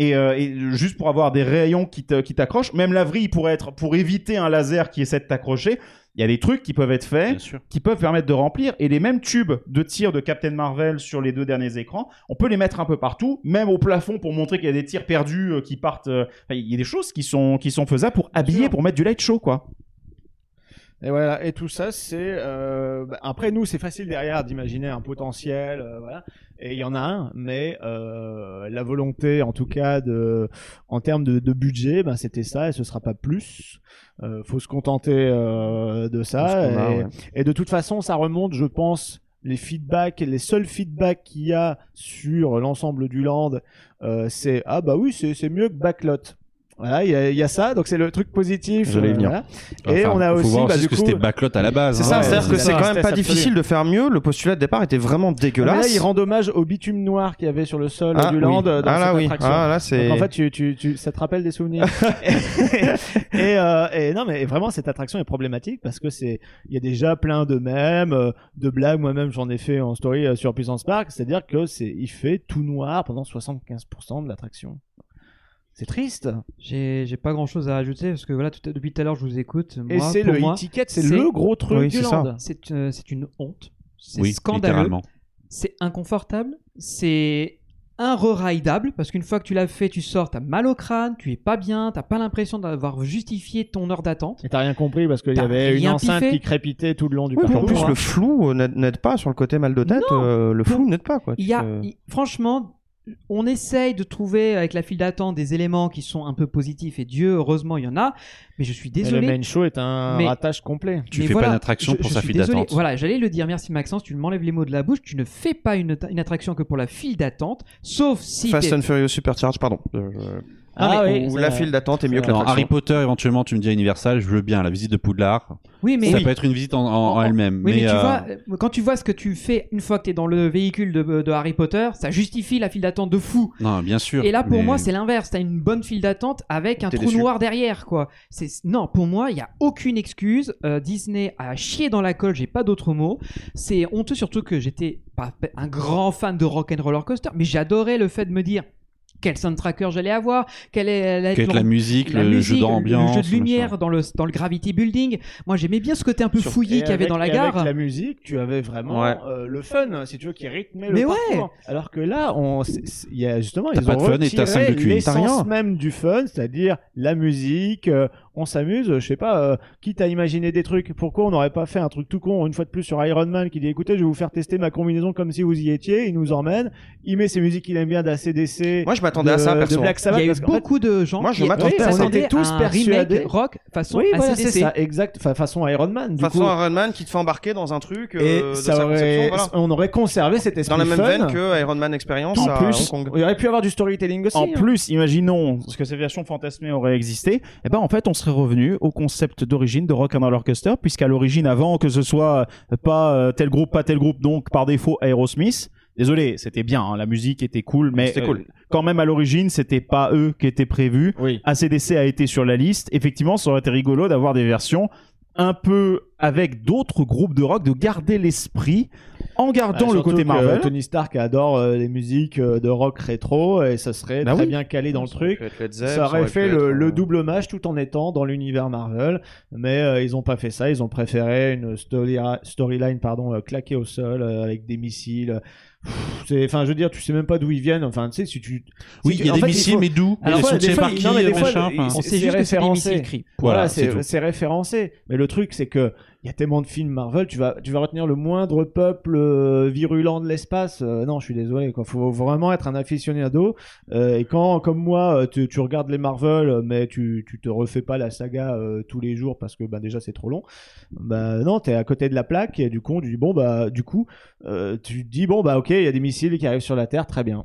Et, euh, et juste pour avoir des rayons qui t'accrochent, même la vrille pourrait être pour éviter un laser qui essaie de t'accrocher. Il y a des trucs qui peuvent être faits, qui peuvent permettre de remplir. Et les mêmes tubes de tir de Captain Marvel sur les deux derniers écrans, on peut les mettre un peu partout, même au plafond pour montrer qu'il y a des tirs perdus euh, qui partent. euh, enfin, il y a des choses qui sont qui sont faisables pour habiller, pour mettre du light show, quoi. Et voilà, et tout ça, c'est euh, bah, après nous, c'est facile derrière d'imaginer un potentiel, euh, voilà. Et il y en a un, mais euh, la volonté, en tout cas, de, en termes de, de budget, ben c'était ça, et ce sera pas plus. Euh, faut se contenter euh, de ça. A, et, ouais. et de toute façon, ça remonte, je pense. Les feedbacks, les seuls feedbacks qu'il y a sur l'ensemble du land, euh, c'est ah bah oui, c'est c'est mieux que Backlot. Voilà, il y, a- il y a ça, donc c'est le truc positif. Y venir. voilà. Et Enfin, on a faut aussi, voir bah, aussi du ce que c'était backlot à la base. C'est hein. ça, Ouais, c'est-à-dire que c'est quand même pas absolu. difficile de faire mieux. Le postulat de départ était vraiment Ah, mais dégueulasse. là, il rend hommage au bitume noir qu'il y avait sur le sol Ah, du oui. land euh, dans Ah, là, oui. attraction. Ah, là, c'est- Donc, en fait, tu, tu, tu, ça te rappelle des souvenirs. et, euh, et non, mais vraiment, cette attraction est problématique parce que c'est, il y a déjà plein de mèmes, euh, de blagues. Moi-même, j'en ai fait en story euh, sur Puissance Park. C'est-à-dire que c'est, il fait tout noir pendant 75% de l'attraction. C'est triste. J'ai j'ai pas grand chose à ajouter parce que voilà, tout- depuis tout à l'heure, je vous écoute. Et Moi, c'est pour le moi, e-ticket, c'est c'est- le gros truc Oui, du c'est ça. land. C'est euh, c'est une honte. C'est Oui, scandaleux. littéralement. C'est inconfortable. C'est un parce qu'une fois que tu l'as fait, tu sors, t'as mal au crâne, tu es pas bien, t'as pas l'impression d'avoir justifié ton heure d'attente. Et t'as rien compris parce qu'il y T'as avait une rien enceinte piffé. qui crépitait tout le long du Oui, puis en parcours. plus, le flou euh, n'aide n'aide pas sur le côté mal de tête. Non. euh, le flou n'aide pas, quoi. Il y a, te- il- franchement, on essaye de trouver avec la file d'attente des éléments qui sont un peu positifs et Dieu, heureusement, il y en a. Mais je suis Et le désolé. main show est un Mais- ratage complet. Tu fais voilà, pas d'attraction je- pour je sa file désolé. d'attente. Voilà, j'allais le dire. Merci Maxence, tu m'enlèves les mots de la bouche. Tu ne fais pas une, une attraction que pour la file d'attente, sauf si Fast and Furious Supercharge, pardon. Euh, Ah où oui, où ça- la file d'attente est mieux que l'attraction. Harry Potter, éventuellement, tu me dis Universal, je veux bien la visite de Poudlard. Oui, mais Ça peut être une visite en, en- en elle-même. Oui, mais, tu euh, vois, euh, quand tu vois ce que tu fais une fois que tu es dans le véhicule de, de Harry Potter, ça justifie la file d'attente de fou. Non, bien sûr. Et là, pour mais- moi, c'est l'inverse. T'as une bonne file d'attente avec un T'es trou déçu. noir derrière, quoi. C'est non, pour moi, il y a aucune excuse. Euh, Disney a chié dans la colle. J'ai pas d'autre mot. C'est honteux, surtout que j'étais pas un grand fan de Rock and Roller Coaster, mais j'adorais le fait de me dire quel soundtracker j'allais avoir, quelle est être Quelle la musique, la le musique, jeu d'ambiance. le jeu de lumière dans le dans le Gravity Building. Moi, j'aimais bien ce côté un peu Sur- fouillis qu'il y avait dans la et gare. Avec la musique, tu avais vraiment Ouais. euh, le fun, si tu veux, qui rythmait Mais le ouais. parcours. Alors que là, on, il y a justement, T'as ils pas ont de fun et t'as cinq retiré l'essence même du fun, c'est-à-dire la musique. euh, on s'amuse, je sais pas, euh, quitte à imaginer des trucs. Pourquoi on n'aurait pas fait un truc tout con une fois de plus sur Iron Man qui dit écoutez, je vais vous faire tester ma combinaison comme si vous y étiez. Il nous emmène, il met ses musiques qu'il aime bien d'ACDC. Moi, je m'attendais à ça, de perso. Black Sabbath. Il y a eu parce fait, beaucoup de gens Moi, je qui m'attendais à ça. s'attendaient On était tous un persuadés. remake rock façon oui, voilà, c'est ça, exact, fa- façon Iron Man. Du Façon coup, Iron Man qui te fait embarquer dans un truc euh, et ça aurait, conception, voilà. on aurait conservé cet esprit Dans la même fun. veine que Iron Man Experience En à plus, Hong Kong. il aurait pu avoir du storytelling aussi. En hein. plus, imaginons que cette version fantasmée aurait existé, et ben en fait on serait revenu au concept d'origine de Rock and Roller Coaster, puisqu'à l'origine, avant que ce soit euh, pas euh, tel groupe, pas tel groupe, donc par défaut Aerosmith. Désolé, c'était bien, hein, la musique était cool, mais C'était euh, cool. quand même à l'origine, c'était pas eux qui étaient prévus. Oui. ACDC a été sur la liste. Effectivement, ça aurait été rigolo d'avoir des versions un peu avec d'autres groupes de rock, de garder l'esprit en gardant Bah, le côté que Marvel. Tony Stark adore euh, les musiques euh, de rock rétro et ça serait Bah très oui. bien calé dans le Ça truc. Ça aurait fait le, euh, le double match tout en étant dans l'univers Marvel, mais euh, ils ont pas fait ça. Ils ont préféré une story- storyline pardon euh, claquée au sol euh, avec des missiles. Enfin, je veux dire, tu sais même pas d'où ils viennent. Enfin, tu sais, si tu. Oui, si il y a des fait, missiles, faut- mais d'où? Alors, Ils sont tirés par qui non, mais des fois, machin. On c'est- sait juste que c'est des référencé. missiles. Voilà, Voilà, c'est c'est tout. c'est référencé. Mais le truc, c'est que il y a tellement de films Marvel, tu vas, tu vas retenir le moindre peuple euh, virulent de l'espace. Euh, non, je suis désolé. Il faut vraiment être un aficionado. Euh, et quand, comme moi, euh, tu, tu regardes les Marvel, mais tu, tu te refais pas la saga euh, tous les jours parce que bah, déjà c'est trop long. Bah non, t'es à côté de la plaque et du coup, tu dis bon bah du coup, euh, tu dis bon bah ok, il y a des missiles qui arrivent sur la Terre, très bien.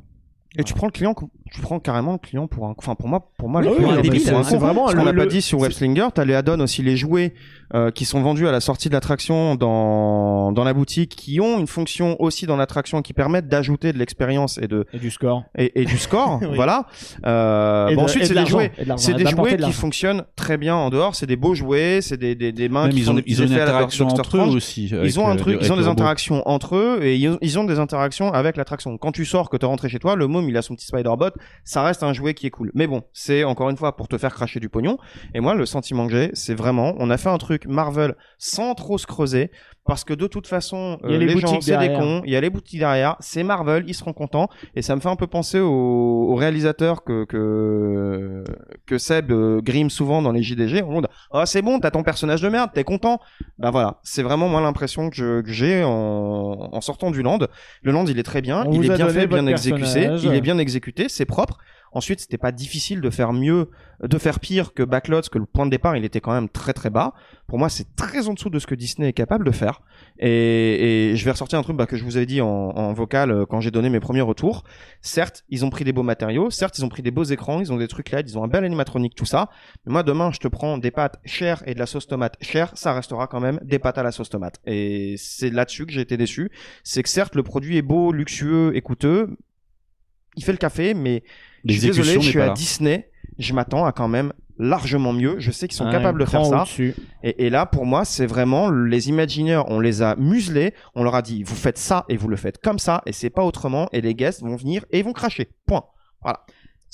Et tu prends le client, tu prends carrément le client pour un, enfin pour moi, pour moi, Oui, un c'est vraiment Ce qu'on n'a pas dit sur Webslinger, t'as les add-ons aussi les jouets euh, qui sont vendus à la sortie de l'attraction dans dans la boutique, qui ont une fonction aussi dans l'attraction qui permettent d'ajouter de l'expérience et de Et du score. et, et du score, Oui. voilà. Euh, Et bon, de- ensuite de c'est des jouets, c'est et des jouets de qui fonctionnent très bien en dehors. C'est des beaux jouets, c'est des des des mains Même qui ils ont, des ils ont une interaction entre eux aussi. Ils ont un euh, truc, ils ont des robot. interactions entre eux et ils ont, ils ont des interactions avec l'attraction. Quand tu sors, que t'es rentré chez toi, le môme il a son petit Spider-Bot, ça reste un jouet qui est cool. Mais bon, c'est encore une fois pour te faire cracher du pognon. Et moi, le sentiment que j'ai, c'est vraiment, on a fait un truc Marvel sans trop se creuser. Parce que de toute façon, Il y a euh, les les, gens, boutiques c'est des cons, il y a les boutiques derrière, c'est Marvel, ils seront contents. Et ça me fait un peu penser au, au réalisateur que, que, que Seb euh, grime souvent dans les JDG. On dit, ah, c'est bon, t'as ton personnage de merde, t'es content. Ben voilà, c'est vraiment moi l'impression que j'ai en, en sortant du land. Le land, il est très bien, On il est bien fait, bien exécuté, il est bien exécuté, c'est propre. Ensuite, c'était pas difficile de faire mieux, de faire pire que Backlots, que le point de départ, il était quand même très très bas. Pour moi, c'est très en dessous de ce que Disney est capable de faire. Et, et je vais ressortir un truc bah, que je vous avais dit en, en vocal euh, quand j'ai donné mes premiers retours. Certes, ils ont pris des beaux matériaux, certes, ils ont pris des beaux écrans, ils ont des trucs LED, ils ont un bel animatronique, tout ça. Mais moi, demain, je te prends des pâtes chères et de la sauce tomate chère, ça restera quand même des pâtes à la sauce tomate. Et c'est là-dessus que j'ai été déçu. C'est que certes, le produit est beau, luxueux et coûteux. Il fait le café, mais je suis désolé, je suis à là. Disney. Je m'attends à quand même largement mieux. Je sais qu'ils sont capables de faire ça. Et, et là, pour moi, c'est vraiment les Imagineers, on les a muselés, on leur a dit, vous faites ça et vous le faites comme ça, et c'est pas autrement, et les guests vont venir et ils vont cracher. Point. Voilà.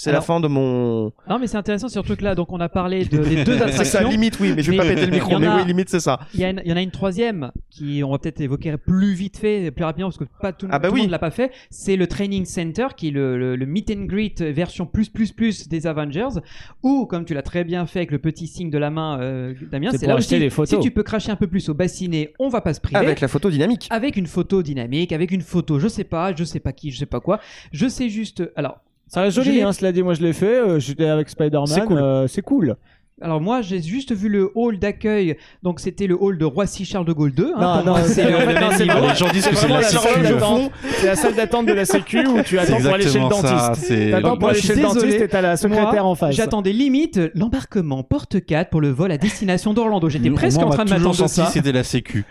C'est la fin de mon. Non, mais c'est intéressant sur ce truc-là. Donc, on a parlé de, des deux C'est ça, attractions. limite, oui, mais je vais Mais pas péter le micro, mais a- oui, limite, c'est ça. Il y, a une- il y en a une troisième qui on va peut-être évoquer plus vite fait, plus rapidement parce que pas tout, Ah bah tout oui. le monde l'a pas fait. C'est le Training Center qui est le, le, le meet and greet version plus plus plus des Avengers. Ou comme tu l'as très bien fait avec le petit signe de la main, euh, Damien, C'est là des photos. Si tu peux cracher un peu plus au bassinet, on va pas se priver. Avec la photo dynamique. Avec une photo dynamique, avec une photo, je sais pas, je sais pas qui, je sais pas quoi. Je sais juste. Alors, Ça reste joli, hein, cela dit, moi je l'ai fait, euh, j'étais avec Spider-Man, C'est cool. euh, c'est cool. Alors moi j'ai juste vu le hall d'accueil, donc c'était le hall de Roissy Charles de Gaulle 2. hein, Non, non, c'est le fait, même niveau. Les gens disent que c'est la la sécu salle au d'attente. C'est la salle d'attente de la sécu où tu attends pour aller chez le dentiste. c'est- T'attends pour moi, aller chez le dentiste et t'as la secrétaire Moi, en face. J'attendais limite l'embarquement porte 4 pour le vol à destination d'Orlando. J'étais presque en train de m'attendre ça. c'était la sécu.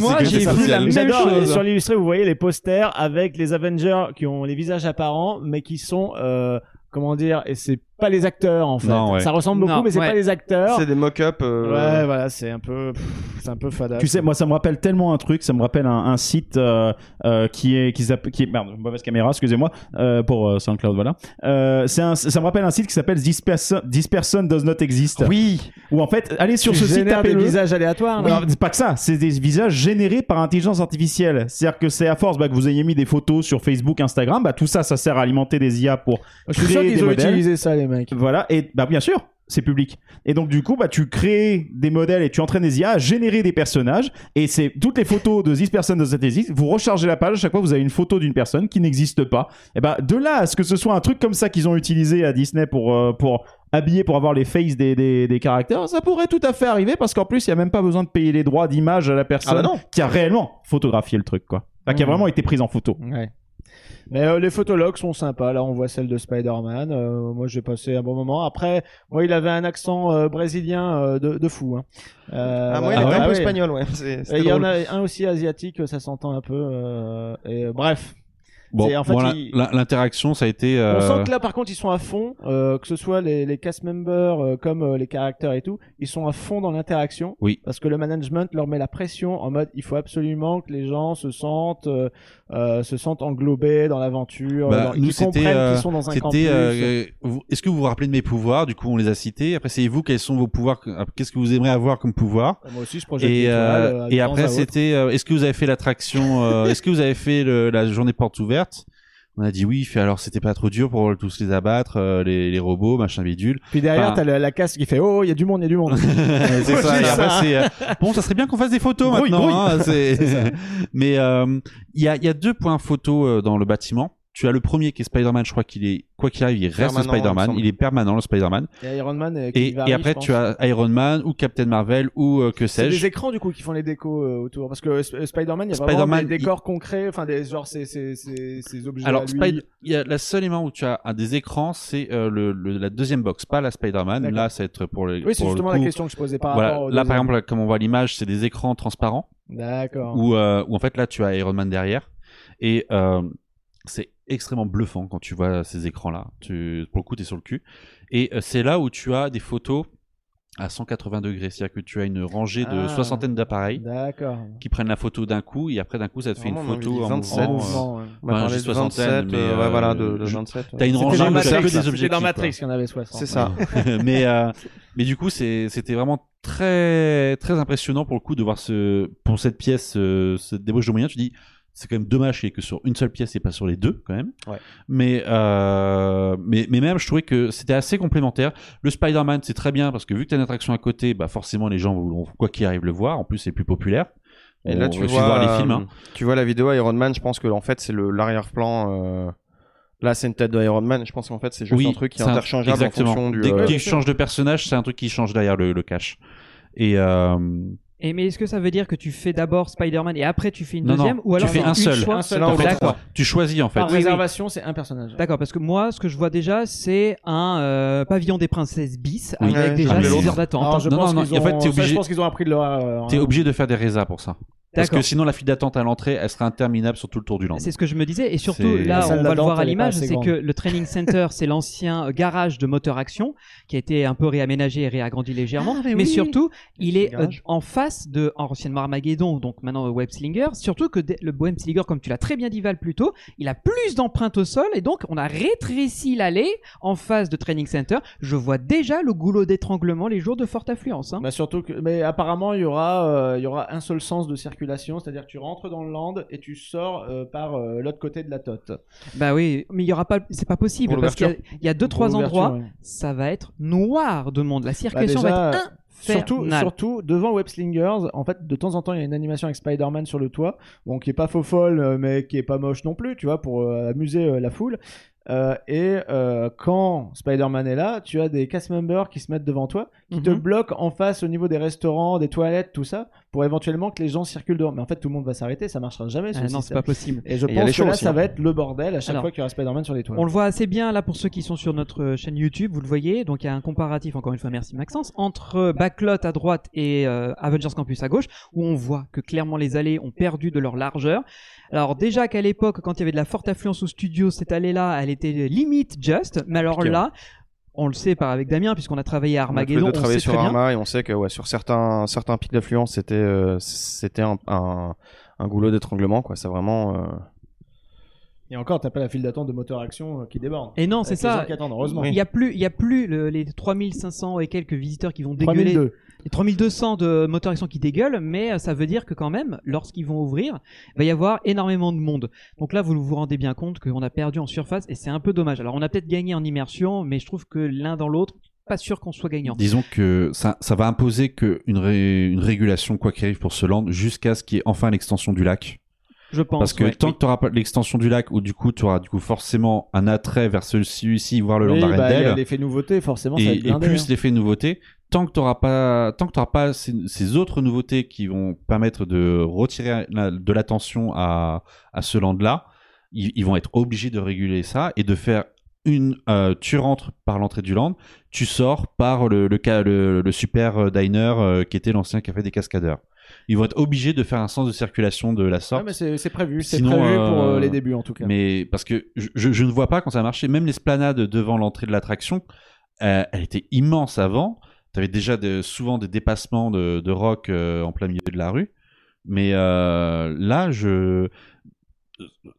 Moi, j'ai vu la même chose. sur l'illustré, vous voyez les posters avec les Avengers qui ont les visages apparents, mais qui sont, euh, comment dire, et c'est pas les acteurs en fait. Non, ouais. Ça ressemble beaucoup, Non, mais c'est ouais. pas les acteurs. C'est des mock-ups. euh, Ouais, voilà, c'est un peu, c'est un peu fada. Tu sais, moi, ça me rappelle tellement un truc. Ça me rappelle un, un site euh, euh, qui est qui s'appelle qui est merde mauvaise caméra, excusez-moi euh, pour euh, SoundCloud, voilà. Euh, c'est un, ça me rappelle un site qui s'appelle This Person, This Person Does Not Exist. Oui. Où en fait, allez sur Tu ce site, génères des tapez-le. visages aléatoires. Alors, c'est pas que ça, c'est des visages générés par intelligence artificielle. C'est-à-dire que c'est à force bah, que vous ayez mis des photos sur Facebook, Instagram, bah, tout ça, ça sert à alimenter des IA pour Je suis sûr créer qu'ils des ont modèles. utilisé ça, les mecs. Voilà, et bah bien sûr, c'est public. Et donc du coup, bah tu crées des modèles et tu entraînes des IA à générer des personnages. Et c'est toutes les photos de this person does not exist. Vous rechargez la page, à chaque fois vous avez une photo d'une personne qui n'existe pas. Et bah de là à ce que ce soit un truc comme ça qu'ils ont utilisé à Disney pour euh, pour habiller pour avoir les faces des, des, des caractères, ça pourrait tout à fait arriver parce qu'en plus il y a même pas besoin de payer les droits d'image à la personne Ah bah non. qui a réellement photographié le truc quoi. Enfin, qui a Mhm. vraiment été prise en photo. Ouais. Mais euh, les photologues sont sympas. Là, on voit celle de Spider-Man. Euh, moi, j'ai passé un bon moment. Après, moi, il avait un accent euh, brésilien euh, de, de fou. Hein. Euh, Ah, moi, il était un Ah peu espagnol, ouais. Et Il y en a un aussi asiatique, ça s'entend un peu. euh, et bref, Bon, en fait, il- l'interaction, ça a été. on euh, sent que là, par contre, ils sont à fond. euh, que ce soit les, les cast members euh, comme euh, les caractères et tout, ils sont à fond dans l'interaction. Oui. Parce que le management leur met la pression en mode, il faut absolument que les gens se sentent, euh, euh, se sentent englobés dans l'aventure, Bah, nous, qu'ils comprennent qu'ils sont dans un campus. Euh, Est-ce que vous vous rappelez de mes pouvoirs? Du coup, on les a cités. Après, c'est vous. Quels sont vos pouvoirs euh, Qu'est-ce que vous aimeriez avoir comme pouvoir? Moi aussi, je projette Et, et après, c'était. euh, Est-ce que vous avez fait l'attraction euh, Est-ce que vous avez fait le- la journée porte ouverte? On a dit oui. il Fait alors, c'était pas trop dur pour tous les abattre, euh, les, les robots, machin bidule. Puis derrière, Enfin- t'as la, la casse qui fait Oh, il y a du monde, il y a du monde. c'est ça. après, c'est euh, bon, ça serait bien qu'on fasse des photos Grouille, maintenant. grouille. hein, c'est- C'est ça. Mais il y a il y a deux points photos euh, dans le bâtiment. Tu as le premier qui est Spider-Man. Je crois qu'il est quoi qu'il arrive, il reste Spider-Man. Il est permanent le Spider-Man. Il y a Iron Man et, Et, et après, tu as Iron Man ou Captain Marvel ou euh, que C'est sais-je. des écrans du coup qui font les décos euh, autour parce que Sp- Spider-Man il y a vraiment Spider-Man, des décors concrets enfin des genre ces ces objets Alors. Spider- il y a la seule élément où tu as un des écrans, c'est euh, le, le- la deuxième box, pas la Spider-Man. D'accord. Là, ça va être pour les. Oui, c'est pour le justement coup- la question que je posais par Voilà. rapport Là, par exemple, comme on voit l'image, c'est des écrans transparents D'accord. où, euh, où en fait là, tu as Iron Man derrière et euh, c'est extrêmement bluffant quand tu vois ces écrans-là. Tu, pour le coup, t'es sur le cul. Et euh, c'est là où tu as des photos à 180 degrés, c'est-à-dire que tu as une rangée de Ah. soixantaine d'appareils qui prennent la photo d'un coup et après d'un coup ça te fait une Vraiment, on photo en 27. mouvement, En euh. On de 27, 27, mais, euh, euh, ouais, voilà, de, de je- 27. ouais. T'as une rangée Matrix, que des objectifs. dans. Matrix qu'il y en avait 60. C'est ça. mais euh, mais du coup c'est c'était vraiment très très impressionnant pour le coup de voir ce pour cette pièce euh, cette débauche de moyens tu dis c'est quand même dommage qu'il y ait que sur une seule pièce et pas sur les deux quand même Ouais. mais euh, mais mais même je trouvais que c'était assez complémentaire le Spider-Man c'est très bien parce que vu que t'as une attraction à côté bah forcément les gens vont quoi qu'il arrive le voir en plus c'est plus populaire Et On là, tu va vois, voir les films hein. euh, tu vois la vidéo Iron Man, je pense que en fait c'est l'arrière-plan euh, Là, c'est une tête de Iron Man. Je pense qu'en fait, c'est juste Oui, un truc qui est interchangeable exactement. en fonction du. Dès euh, qu'il change de personnage, c'est un truc qui change derrière le, le cache. Et euh, Et mais est-ce que ça veut dire que tu fais d'abord Spider-Man et après tu fais une Non, deuxième non, ou alors tu fais un seul. fois Un seul l'autre. D'accord. tu choisis en fait. Par Oui, oui. réservation, c'est un personnage. D'accord, parce que moi, ce que je vois déjà, c'est un euh, pavillon des princesses bis Oui. avec Ouais, déjà j'appelais 6 l'autre. heures d'attente. Non, pense non, qu'ils non, en fait, ont- t'es ça, obligé- Je pense qu'ils ont appris de leur. euh, T'es obligé de faire des résas pour ça. Parce que sinon, la file d'attente à l'entrée, elle sera interminable sur tout le tour du land. C'est ce que je me disais. Et surtout, là, on va le voir à l'image, c'est que le training center, c'est l'ancien euh, garage de moteur action qui a été un peu réaménagé et réagrandi légèrement. Ah, mais mais oui. surtout, il est euh, en face de anciennement Armageddon, donc maintenant euh, Web Slinger. Surtout que le Web Slinger, comme tu l'as très bien dit Val plus tôt, il a plus d'empreintes au sol et donc on a rétréci l'allée en face de training center. Je vois déjà le goulot d'étranglement les jours de forte affluence. hein. Bah surtout que, mais apparemment il y aura, euh, il y aura un seul sens de circulation, c'est-à-dire que tu rentres dans le land et tu sors euh, par euh, l'autre côté de la tote. Bah oui, mais il y aura pas, c'est pas possible Pour parce qu'il y a- il y, a deux trois endroits, ça va être noir de monde. La Bah, circulation déjà, va être Surtout, infernale. surtout devant Web Slingers, en fait, de temps en temps, il y a une animation avec Spider-Man sur le toit, bon, qui est pas faux folle, euh, mais qui est pas moche non plus, tu vois, pour euh, amuser euh, la foule. Euh, et euh, quand Spider-Man est là, tu as des cast members qui se mettent devant toi, qui te Mhm. bloquent en face au niveau des restaurants, des toilettes, tout ça, pour éventuellement que les gens circulent dehors. Mais en fait, tout le monde va s'arrêter, ça marchera jamais. ce Ah non, c'est pas possible. Et je Et pense que là, aussi, ça hein. va être le bordel à chaque Alors, fois qu'il y aura Spider-Man sur les toits. On le voit assez bien là pour ceux qui sont sur notre chaîne YouTube, vous le voyez. Donc il y a un comparatif, encore une fois, merci Maxence, entre Backlot à droite et euh, Avengers Campus à gauche, où on voit que clairement les allées ont perdu de leur largeur. Alors déjà qu'à l'époque, quand il y avait de la forte affluence au studio, cette allée-là, elle était limite just. Mais alors là, on le sait par avec Damien, puisqu'on a travaillé à On a Armageddon, on travaillé sait sur. Arma et on sait que ouais, sur certains certains pics d'affluence c'était euh, c'était un, un, un goulot d'étranglement quoi. C'est vraiment. euh, Et encore, t'as pas la file d'attente de moteur action euh, qui déborde. Et non, c'est ça. Il y a plus, il y a plus le- les 3500 et quelques visiteurs qui vont dégueuler 3002. Les 3200 de moteur action qui dégueulent, mais euh, ça veut dire que quand même, lorsqu'ils vont ouvrir, il va y avoir énormément de monde. Donc là, vous vous rendez bien compte qu'on a perdu en surface et c'est un peu dommage. Alors on a peut-être gagné en immersion, mais je trouve que l'un dans l'autre, pas sûr qu'on soit gagnant. Disons que ça, ça va imposer que une, ré- une régulation, quoi qu'il arrive pour ce land, jusqu'à ce qu'il y ait enfin l'extension du lac. Je pense. Parce que ouais. tant que tu n'auras pas l'extension du lac, ou du coup tu auras du coup forcément un attrait vers celui-ci, voir le land bah, l'effet nouveauté, forcément, ça va et, blindé, plus hein. l'effet nouveauté, tant que tu n'auras pas, tant que pas ces, ces autres nouveautés qui vont permettre de retirer la- de l'attention à, à ce land-là, ils, ils vont être obligés de réguler ça et de faire une, euh, tu rentres par l'entrée du land, tu sors par le, le, ca- le, le super euh, diner euh, qui était l'ancien café des cascadeurs. Ils vont être obligés de faire un sens de circulation de la Ah, sorte. mais c'est prévu, c'est Sinon, prévu pour euh, les débuts en tout cas. Mais parce que je, je- je ne vois pas quand ça a marché. Même l'esplanade devant l'entrée de l'attraction, elle était immense avant. Tu avais déjà de- souvent des dépassements de, de rock euh, en plein milieu de la rue. Mais euh, là, je,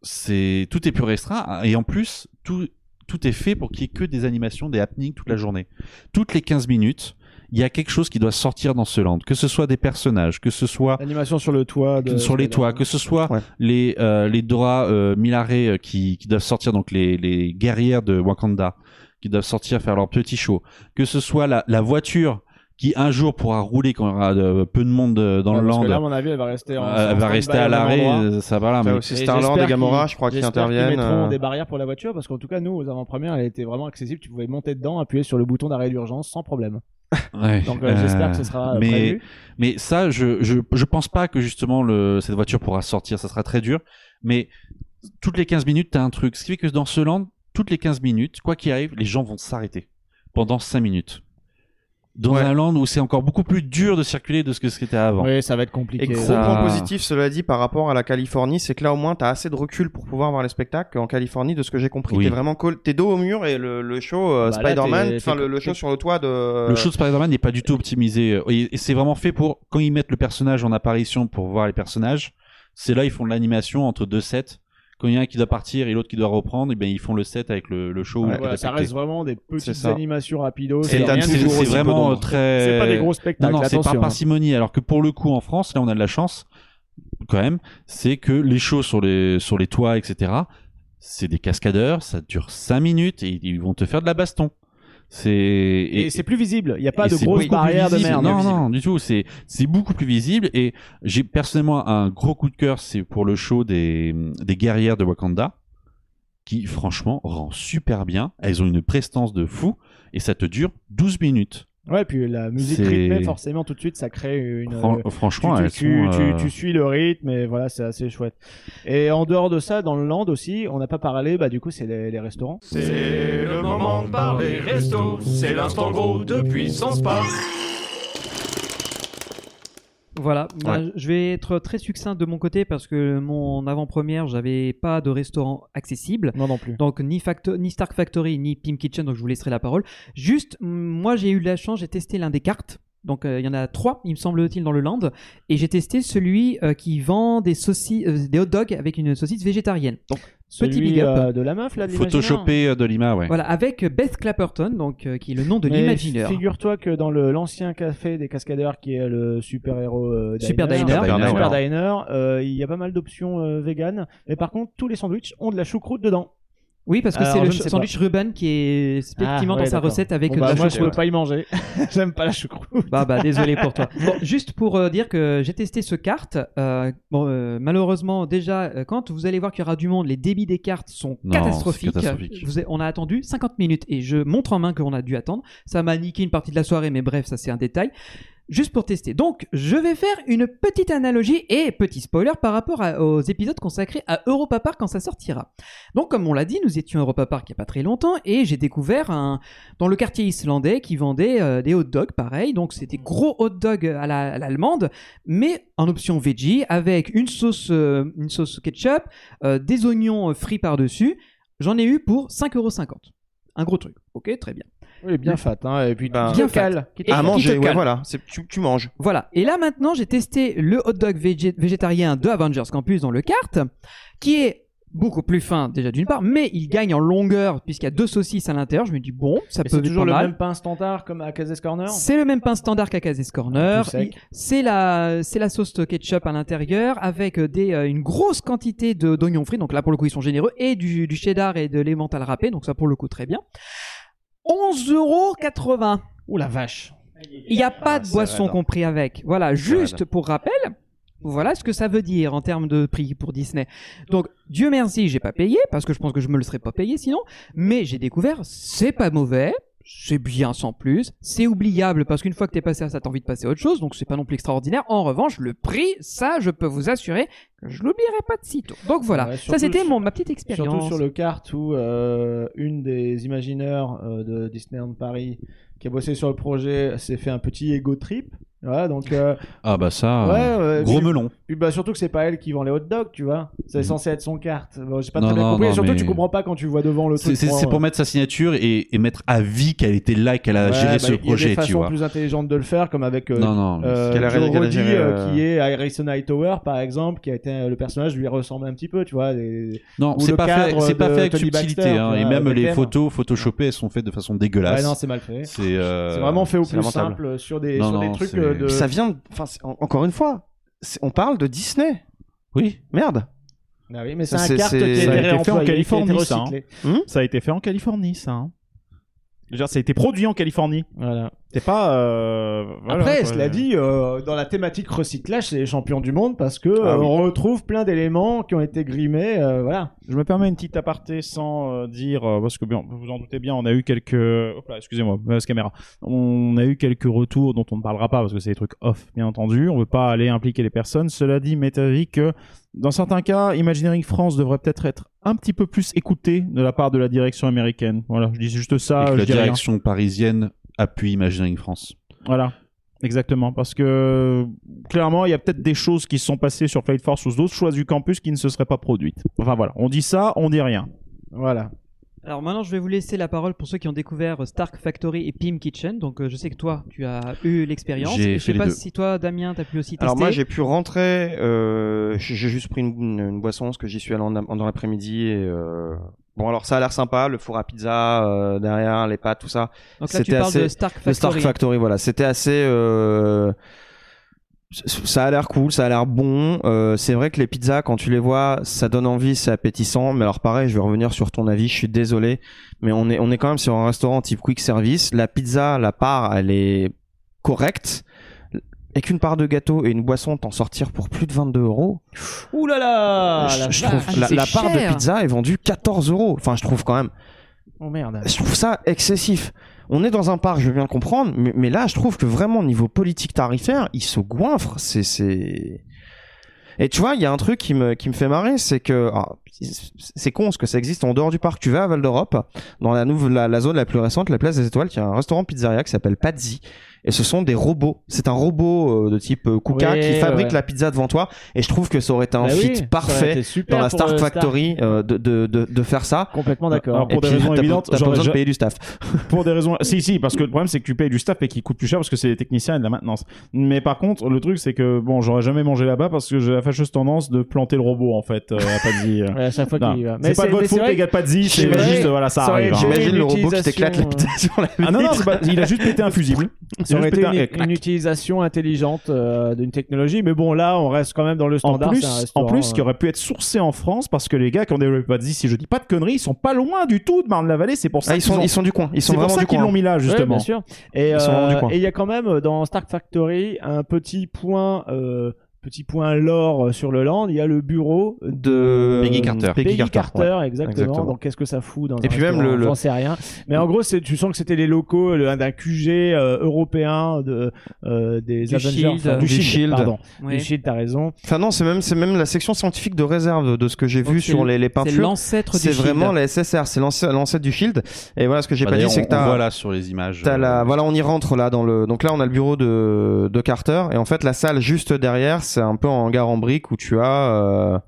c'est tout est plus restreint et en plus tout tout est fait pour qu'il y ait que des animations, des happenings toute la journée. Toutes les 15 minutes, il y a quelque chose qui doit sortir dans ce land, que ce soit des personnages, que ce soit L'animation sur le toit. De sur les toits, que ce soit Ouais. les euh, les Dora euh, Milares euh, qui, qui doivent sortir, donc les, les guerrières de Wakanda qui doivent sortir faire leur petit show, que ce soit la, la voiture qui un jour pourra rouler quand il y aura de- peu de monde euh, dans Ouais, le parce que land, là, à mon avis, elle va rester en. euh, elle va rester à l'arrêt, euh, ça va là. Mais- aussi Starland et Gamora, je crois, qu'ils interviennent. mettront euh, des barrières pour la voiture parce qu'en tout cas, nous, aux avant-premières, elle était vraiment accessible. Tu pouvais monter dedans, appuyer sur le bouton d'arrêt d'urgence sans problème. Ouais, Donc, euh, j'espère euh, que ce sera mais prévu. Mais ça, je, je, je pense pas que justement le, cette voiture pourra sortir, ça sera très dur. Mais toutes les 15 minutes, t'as un truc. Ce qui fait que dans ce land, toutes les 15 minutes, quoi qu'il arrive, les gens vont s'arrêter pendant 5 minutes. Dans Ouais. un land où c'est encore beaucoup plus dur de circuler de ce que c'était avant. Oui, ça va être compliqué. Et gros Ça- point positif, cela dit, par rapport à la Californie, c'est que là au moins t'as assez de recul pour pouvoir voir les spectacles. En Californie, de ce que j'ai compris, Oui. t'es vraiment t'es dos au mur et le, le show euh, Bah Spider-Man, enfin le, le show sur le toit de. Le show de Spider-Man n'est pas du tout optimisé. Et, et c'est vraiment fait pour, quand ils mettent le personnage en apparition pour voir les personnages, c'est là ils font de l'animation entre deux sets. Quand il y a un qui doit partir et l'autre qui doit reprendre, et ben ils font le set avec le, le show. Ouais, Voilà, ça reste vraiment des C'est petites animations rapidos. C'est vraiment très. C'est pas des gros Non, spectacles. non, c'est par hein. parcimonie. Alors que pour le coup, en France, là, on a de la chance, quand même, c'est que les shows sur les, sur les toits, etc., c'est des cascadeurs, ça dure 5 minutes et ils vont te faire de la baston. C'est, Et, c'est plus visible. Il n'y a pas de plus barrières de merde. Non, non, du tout. C'est, c'est beaucoup plus visible et j'ai personnellement un gros coup de cœur, c'est pour le show des, des guerrières de Wakanda. qui franchement rend super bien. Elles ont une prestance de fou et ça te dure 12 minutes. Ouais, puis la musique rythmée, forcément, tout de suite, ça crée une. Fran- euh, franchement, tu, tu, sont, tu- euh, tu suis le rythme et voilà, c'est assez chouette. Et en dehors de ça, dans le land aussi, on n'a pas parlé, bah du coup, c'est les, les restaurants. C'est le moment de parler resto, c'est l'instant gros de puissance pas. Voilà, bah, je vais être très succinct de mon côté parce que mon avant-première, j'avais pas de restaurant accessible. Non, non plus. Donc ni, Facto- ni Stark Factory ni Pim Kitchen, donc je vous laisserai la parole. Juste, moi j'ai eu de la chance, j'ai testé l'un des cartes. Donc euh, il y en a trois, il me semble-t-il, dans le land. Et j'ai testé celui euh, qui vend des saucisses, euh, des hot dogs avec une saucisse végétarienne. Donc petit Celui, big up. euh, de la meuf, là, de. Photoshopé euh, de Lima, ouais. Voilà, avec Beth Clapperton, donc euh, qui est le nom de Mais l'imagineur. Figure-toi que dans le l'ancien café des cascadeurs, qui est le super-héros euh, Super Diner. Super Super Diner, Diner, euh, il y a pas mal d'options euh, véganes. Mais par contre, tous les sandwichs ont de la choucroute dedans. Oui, parce que Alors, c'est le je sandwich Ruben qui est effectivement Ah, dans sa recette avec Bon, bah, la moi, je choucroute. peux pas y manger. J'aime pas la choucroute. Bah bah désolé pour toi. Bon, juste pour euh, dire que j'ai testé ce carte. euh, bon, euh, malheureusement déjà euh, quand vous allez voir qu'il y aura du monde, les débits des cartes sont Non, catastrophiques. catastrophique. Vous on a attendu 50 minutes et je montre en main qu'on a dû attendre. Ça m'a niqué une partie de la soirée, mais bref, ça c'est un détail. Juste pour tester. Donc, je vais faire une petite analogie et petit spoiler par rapport aux épisodes consacrés à Europa Park quand ça sortira. Donc, comme on l'a dit, nous étions à Europa Park il n'y a pas très longtemps et j'ai découvert un, dans le quartier islandais qui vendait euh, des hot dogs pareil. Donc, c'était gros hot dog à la- l'allemande, mais en option veggie avec une sauce, euh, une sauce ketchup, euh, des oignons frits par-dessus. J'en ai eu pour 5,50€. Un gros truc. Ok, très bien. Oui, bien fat. Hein, et puis, Ben, bien cal. À manger, ouais, voilà. Tu, tu manges. Voilà. Et là maintenant, j'ai testé le hot dog végé- végétarien de Avengers Campus dans le kart, qui est beaucoup plus fin déjà d'une part, mais il gagne en longueur puisqu'il y a deux saucisses à l'intérieur. Je me dis bon, ça Mais peut c'est être toujours pas le mal. même pain standard comme à Cases Corner? C'est le même pain standard qu'à Cases Corner. Il- C'est la, c'est la sauce ketchup à l'intérieur avec euh, des, euh, une grosse quantité de, d'oignons frits. Donc là, pour le coup, ils sont généreux. Et du, du cheddar et de l'emmental râpé. Donc ça, pour le coup, très bien. 11,80€. Ouh la vache. Il n'y a pas Ah, de c'est boisson raide. compris avec. Voilà, juste pour rappel, voilà ce que ça veut dire en termes de prix pour Disney. Donc, Dieu merci, j'ai pas payé, parce que je pense que je me le serais pas payé sinon, mais j'ai découvert, c'est pas mauvais, c'est bien sans plus, c'est oubliable, parce qu'une fois que t'es passé à ça, t'as envie de passer à autre chose, donc c'est pas non plus extraordinaire. En revanche, le prix, ça, je peux vous assurer que je l'oublierai pas de sitôt. Donc voilà, Ouais, ça c'était mon, ma petite expérience. Surtout sur le kart où euh, une des imagineurs euh, de Disneyland Paris qui a bossé sur le projet s'est fait un petit ego trip. Voilà, donc euh, Ah bah ça, ouais, euh, ouais, gros puis- melon. Puis bah surtout que c'est pas elle qui vend les hot dogs, tu vois. C'est Mhm. censé être son carte. Bon, j'ai pas Non, très bien non, compris. non, et surtout, mais- tu comprends pas quand tu vois devant le C'est truc. c'est- pour mettre sa signature et, et mettre à vie qu'elle était là et qu'elle a Ouais, géré bah, ce Il y a projet, des tu vois. plus intelligentes de le faire, comme avec euh, Non, non, mais euh, qu'elle a- Joe Roddy, géré, euh, euh, qui est Harrison Hightower, par exemple, qui a été euh, le personnage lui ressemble un petit peu, tu vois. Non, c'est pas fait, c'est pas fait avec subtilité. Hein, et même les photos photoshopées, elles sont faites de façon dégueulasse. non, c'est mal fait. c'est euh, vraiment fait au plus simple sur des, trucs euh, de. Ça vient, de- enfin, en- encore une fois, on parle de Disney. Oui. Merde. Ah oui, mais c'est Ça, un carte qui a ça a été fait en Californie, ça, hein. recyclé. Ça a été fait en Californie, ça. hein. Déjà, ça a été produit en Californie. Voilà. C'est pas. euh, voilà, Après, quoi. cela dit, euh, dans la thématique recyclage, c'est les champions du monde parce que Ah euh, oui. on retrouve plein d'éléments qui ont été grimés. euh, voilà. Je me permets une petite aparté sans euh, dire euh, parce que bien, vous en doutez bien, on a eu quelques. Hop là, excusez-moi, mauvaise caméra. On a eu quelques retours dont on ne parlera pas parce que c'est des trucs off, bien entendu. On veut pas aller impliquer les personnes. Cela dit, m'est avis que dans certains cas, Imagineering France devrait peut-être être un petit peu plus écouté de la part de la direction américaine. Voilà, je dis juste ça. et que je la dis rien. direction parisienne appuie Imagineering France. Voilà. Exactement, parce que clairement, il y a peut-être des choses qui se sont passées sur Flight Force ou d'autres choix du campus qui ne se seraient pas produites. Enfin voilà, on dit ça, on dit rien. Voilà. Alors maintenant, je vais vous laisser la parole pour ceux qui ont découvert euh, Stark Factory et Pim Kitchen. Donc euh, je sais que toi, tu as eu l'expérience. Je sais pas deux. si toi, Damien, t'as pu aussi tester. Alors moi j'ai pu rentrer, euh, j'ai juste pris une, une boisson parce que j'y suis allé en, en- dans l'après-midi et euh, bon alors ça a l'air sympa, le four à pizza euh, derrière, les pâtes, tout ça. Donc là, tu c'était parles assez- de Stark Le Stark Factory. Factory, voilà, c'était assez. euh, Ça a l'air cool, ça a l'air bon. Euh, c'est vrai que les pizzas, quand tu les vois, ça donne envie, c'est appétissant. Mais alors pareil, je vais revenir sur ton avis. Je suis désolé, mais on est on est quand même sur un restaurant type quick service. La pizza, la part, elle est correcte. Et qu'une part de gâteau et une boisson t'en sortir pour plus de 22 euros, Ouh là là je, la je trouve la, c'est la part de pizza est vendue 14 euros. Enfin, je trouve quand même, Oh merde. je trouve ça excessif. On est dans un parc, je veux bien le comprendre, mais, mais là, je trouve que vraiment au niveau politique tarifaire, il se goinfre. C'est, c'est. Et tu vois, il y a un truc qui me, qui me fait marrer, c'est que ah, c'est- con parce que ça existe en dehors du parc. Tu vas à Val d'Europe, dans la, nouvelle, la, la zone la plus récente, la place des Étoiles, il y a un restaurant pizzeria qui s'appelle Pazzi. Et ce sont des robots. C'est un robot euh, de type euh, Kuka Ouais, qui fabrique ouais. la pizza devant toi. Et je trouve que ça aurait été un Bah fit parfait dans la Stark le Factory euh, de, de, de, de faire ça. Complètement d'accord. Pour Et des puis, raisons évidentes, t'as besoin de payer du staff. pour des raisons. Si, si, parce que le problème, c'est que tu payes du staff et qui coûte plus cher parce que c'est des techniciens et de la maintenance. Mais par contre, le truc, c'est que bon, j'aurais jamais mangé là-bas parce que j'ai la fâcheuse tendance de planter le robot en fait euh, à Paddy. Ouais, à chaque fois qu'il y va. C'est pas de votre faute, les gars de Paddy, c'est juste, voilà, ça arrive. hein. J'imagine le robot qui t'éclate la pizza sur la Ah non, non, il a juste pété un fusible. Ça aurait été une, utilisation intelligente euh, d'une technologie, mais bon là on reste quand même dans le En standard. plus, en plus, qui euh. aurait pu être sourcé en France parce que les gars qui ont développé Paddy, si je dis pas de conneries, ils sont pas loin du tout de Marne-la-Vallée. C'est pour ça Ah, ils qu'ils sont, ont- ils sont du coin. Ils sont c'est pour ça qu'ils l'ont mis là Ouais, justement. bien sûr. Et sont euh, et il y a quand même dans Stark Factory un petit point, euh, petit point lore euh, sur le land. Il y a le bureau De Peggy Carter. Peggy, Peggy Carter. Carter, ouais. exactement. Exactement. Donc qu'est-ce que ça fout dans Et un puis même le- J'en sais rien. Mais en gros, c'est tu sens que c'était les locaux le- d'un QG euh, européen de euh, des Du Avengers, Shield. enfin, du, Du Shield, Shield. pardon. Du Shield, t'as raison. Enfin non, c'est même c'est même la section scientifique de réserve de ce que j'ai vu c'est sur le- les, les C'est peintures. l'ancêtre du C'est vraiment la SSR, c'est l'ancêtre du Shield. Et voilà ce que j'ai Bah, pas dit, c'est que t'as voit là sur les images. Euh, la, voilà, on y rentre là dans le. Donc là, on a le bureau de, de Carter et en fait, la salle juste derrière, c'est un peu en gare en brique où tu as.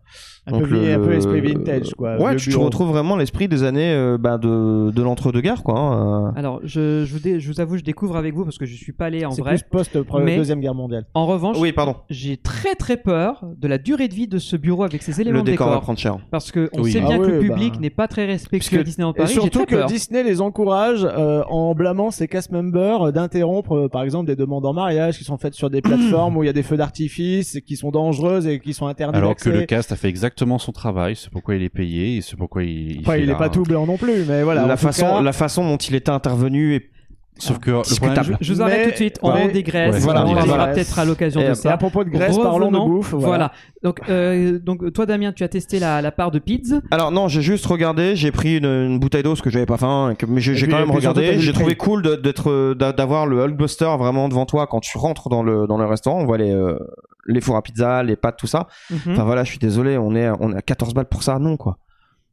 Euh, Un donc peu, le- un peu l'esprit vintage, quoi. Ouais, tu, retrouves vraiment l'esprit des années euh, bah, de, de l'entre-deux-guerres, quoi. hein, euh. Alors, je, je, vous dé- je vous avoue, je découvre avec vous parce que je suis pas allé en C'est vrai. plus post Mais- deuxième guerre mondiale. En revanche, Oui, pardon. j'ai très très peur de la durée de vie de ce bureau avec ses éléments Le de décor va décor. prendre cher. Parce que on Oui. sait Ah bien que le public bah. n'est pas très respectueux à Et Paris. Surtout très que peur. Disney les encourage euh, en blâmant ses cast members euh, d'interrompre euh, par exemple des demandes en mariage qui sont faites sur des plateformes où il y a des feux d'artifice qui sont dangereuses et qui sont interdites Alors que le cast a fait exactement son travail, c'est pourquoi il est payé et c'est pourquoi il. il Enfin, il est là, pas tout blanc non plus, mais voilà. la façon, cas, la façon dont il était intervenu est Sauf que le problème, discutable. Je vous arrête Mais- tout de suite. On Ouais. dégraisse. Ouais, Voilà, on voilà. verra peut-être à l'occasion de Et ça. à propos de graisse, parlons de bouffe. Voilà. Donc, euh, donc, toi, Damien, tu as testé la, la part de pizza. Alors non, j'ai juste regardé, j'ai pris une, une bouteille d'eau parce que j'avais pas faim, que- mais j'ai quand même regardé. J'ai trouvé cool d'être d'avoir le Hulkbuster vraiment devant toi quand tu rentres dans le dans le restaurant. On voit les euh, les fours à pizza, les pâtes, tout ça. Mhm. Enfin voilà, je suis désolé, on est on est à 14 balles pour ça, non quoi.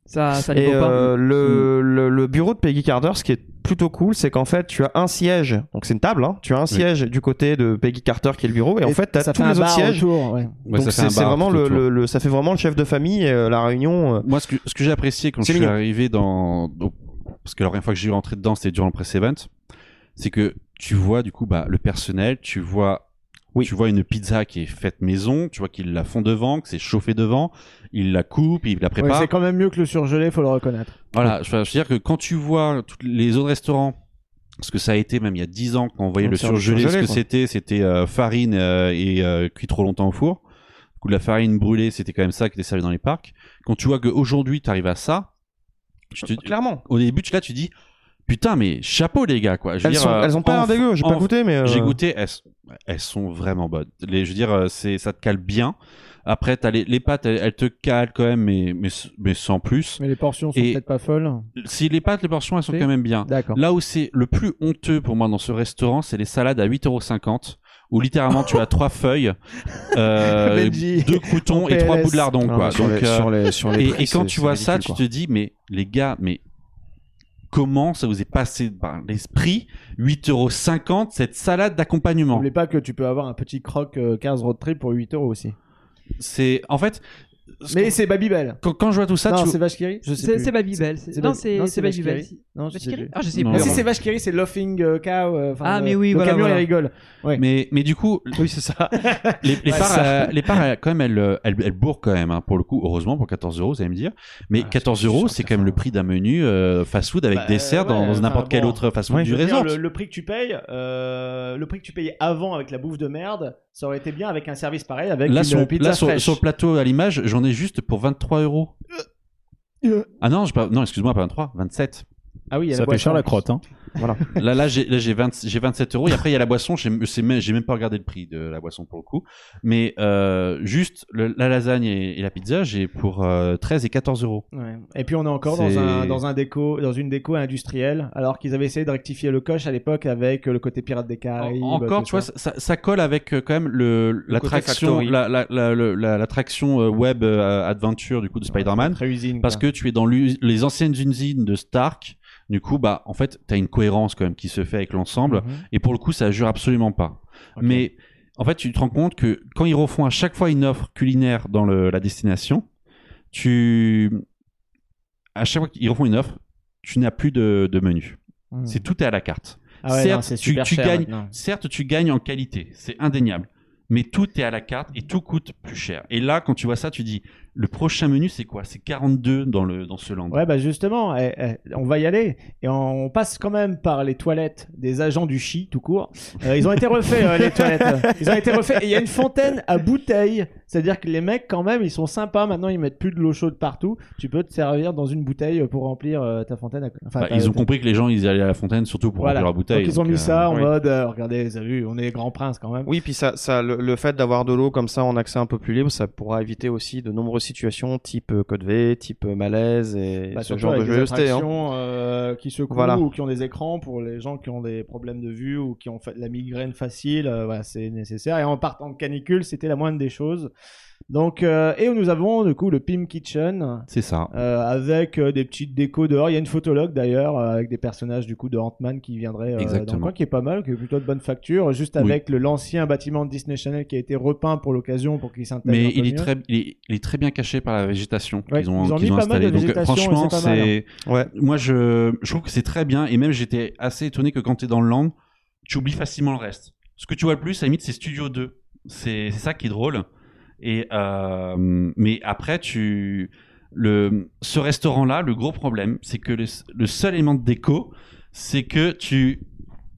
Ça, ça les Et vaut pas. euh, le, le le bureau de Peggy Carter, ce qui est plutôt cool, c'est qu'en fait tu as un siège, donc c'est une table, hein. Tu as un siège du côté de Peggy Carter qui est le bureau, et, en Et fait t'as ça tous fait un les autres bar sièges. autour, ouais. Ouais, donc ça fait c'est un c'est bar vraiment le, le, le- ça fait vraiment le chef de famille, euh, la réunion. euh, Moi, ce que, ce que j'ai apprécié quand je C'est suis mignon. arrivé dans. Parce que la première fois que j'ai rentré dedans, c'était durant le press event. C'est que tu vois, du coup, bah, le personnel, tu vois. Oui. Tu vois une pizza qui est faite maison, tu vois qu'ils la font devant, que c'est chauffé devant, ils la coupent, ils la Ouais, préparent. c'est quand même mieux que le surgelé, faut le reconnaître. Voilà, je veux dire que quand tu vois tous les autres restaurants, parce que ça a été même il y a 10 ans quand on voyait Donc le surgelé, surgelé, ce que c'était, c'était euh, farine euh, et euh, cuit trop longtemps au four. Du coup, la farine brûlée, c'était quand même ça qui était servi dans les parcs. Quand tu vois qu'aujourd'hui, tu arrives à ça, je te, Clairement. au début, tu, là, tu dis, putain, mais chapeau les gars, quoi. Je Elles, dire, sont, euh, elles ont pas l'air dégueu, j'ai pas goûté, mais. euh, J'ai goûté, elles, sont- elles sont vraiment bonnes. Les, je veux dire, euh, c'est, ça te cale bien. Après, t'as les, les pâtes, elles, elles te calent quand même, mais, mais, mais sans plus. Mais les portions sont peut-être pas folles. Si les pâtes, les portions, elles sont quand même bien. D'accord. Là où c'est le plus honteux pour moi dans ce restaurant, c'est les salades à 8,50€ où littéralement tu as trois feuilles, euh, deux croutons et trois bouts de lardon. quoi. mais sur, Donc, les, euh, sur les sur les et, prix, et quand tu vois ça, tu te dis, mais les gars, mais comment ça vous est passé par l'esprit? 8,50€ cette salade d'accompagnement N'oublie pas que tu peux avoir un petit croc euh, 15 road trip pour 8 euros aussi. C'est en fait. Ce Mais c'est Babybel. quand, quand je vois tout ça, non, tu c'est Vachkiri Je sais C'est Babybel. Non, c'est non, c'est Babybel. Non, je sais Vachkiri plus. Ah, je sais. Ah, plus. si c'est Vachkiri, c'est Laughing euh, Cow. euh, enfin, Ah, le- mais oui, le voilà, camion voilà. il rigole. Ouais. Mais, mais du coup, Oui, c'est ça. les, les Ouais, parts, ça. euh, les parts, euh, quand même, elles, euh, elles, elles bourrent quand même, hein, pour le coup. Heureusement, pour 14 euros, vous allez me dire. Mais Ah, 14 je suis euros, c'est quand même le prix d'un menu euh, fast-food avec Bah, dessert dans, n'importe quel autre fast-food du resort. le, le prix que tu payes, euh, le prix que tu payais avant avec la bouffe de merde, ça aurait été bien avec un service pareil, avec Là, une sur, pizza là sur, fraîche. sur le plateau à l'image, j'en ai juste pour 23 euros. Euh. Ah non, je non, excuse-moi, pas 23, 27. Ah oui, il y a Ça la fait boisson. cher la crotte. Hein. Voilà. Là, là, j'ai, là, j'ai 20 j'ai 27 euros. Et après, il y a la boisson. J'ai, même, j'ai même pas regardé le prix de la boisson pour le coup. Mais euh, juste le- la lasagne et, et la pizza, j'ai pour euh, 13 et 14 euros. Ouais. Et puis on est encore dans un dans un déco dans une déco industrielle alors qu'ils avaient essayé de rectifier le coche à l'époque avec euh, le côté pirate des Caraïbes. Encore, tu vois, ça. ça, ça colle avec euh, quand même le, l'attraction, la, la, la, la, euh, web euh, adventure du coup de Spider-Man. Très usine. Parce quoi. que tu es dans les anciennes usines de Stark. Du coup, bah, en fait, t'as une cohérence quand même qui se fait avec l'ensemble. Mhm. Et pour le coup, ça jure absolument pas. Mais en fait, tu te rends compte que quand ils refont à chaque fois une offre culinaire dans le, la destination, tu à chaque fois qu'ils refont une offre, tu n'as plus de, de menu. Mhm. C'est tout est à la carte. Ah ouais, certes, non, tu- tu cher gagnes-. Certes, tu gagnes en qualité, c'est indéniable. Mais tout est à la carte et tout coûte plus cher. Et là, quand tu vois ça, tu dis, le prochain menu, c'est quoi? C'est 42 dans, le, dans ce land. Ouais, bah justement, eh, eh, on va y aller. Et on passe quand même par les toilettes des agents du chi, tout court. Euh, ils ont été refaits, euh, les toilettes. Ils ont été refaits. Et il y a une fontaine à bouteille. C'est-à-dire que les mecs, quand même, ils sont sympas. Maintenant, ils mettent plus de l'eau chaude partout. Tu peux te servir dans une bouteille pour remplir euh, ta fontaine. à- Enfin, Bah, ta- ils ont ta- compris que les gens, ils allaient à la fontaine surtout pour Voilà. remplir leur bouteille. Donc, ils ont donc, mis euh, ça en oui. mode, euh, regardez, vous avez vu, on est grand prince quand même. Oui, puis ça, ça, le, le fait d'avoir de l'eau comme ça en accès un peu plus libre, ça pourra éviter aussi de nombreuses situations type euh, code V, type euh, malaise et Bah, ce genre de joyeuseté. hein. euh, qui secouent Voilà. ou qui ont des écrans pour les gens qui ont des problèmes de vue ou qui ont fait de la migraine facile. euh, voilà, c'est nécessaire. Et en partant de canicule, c'était la moindre des choses. Donc, euh, et nous avons du coup le Pim Kitchen C'est ça. euh, avec euh, des petites décos dehors. Il y a une photologue d'ailleurs euh, avec des personnages du coup de Ant-Man qui viendraient euh, dans le Exactement. coin, qui est pas mal, qui est plutôt de bonne facture, juste Oui. avec le l'ancien bâtiment de Disney Channel qui a été repeint pour l'occasion pour qu'il s'intègre. un Mais peu il est, très, il, est, il est très bien caché par la végétation Ouais, qu'ils ont, ils ont qu'ils mis ont pas mal de installée. Donc, franchement, c'est hein. Ouais. Moi, je, je trouve que c'est très bien. Et même, j'étais assez étonné que quand tu es dans le land, tu oublies facilement le reste. Ce que tu vois le plus, à la limite, c'est Studio 2. C'est c'est ça qui est drôle. Et euh, mais après, tu le ce restaurant-là, le gros problème, c'est que le, le seul élément de déco, c'est que tu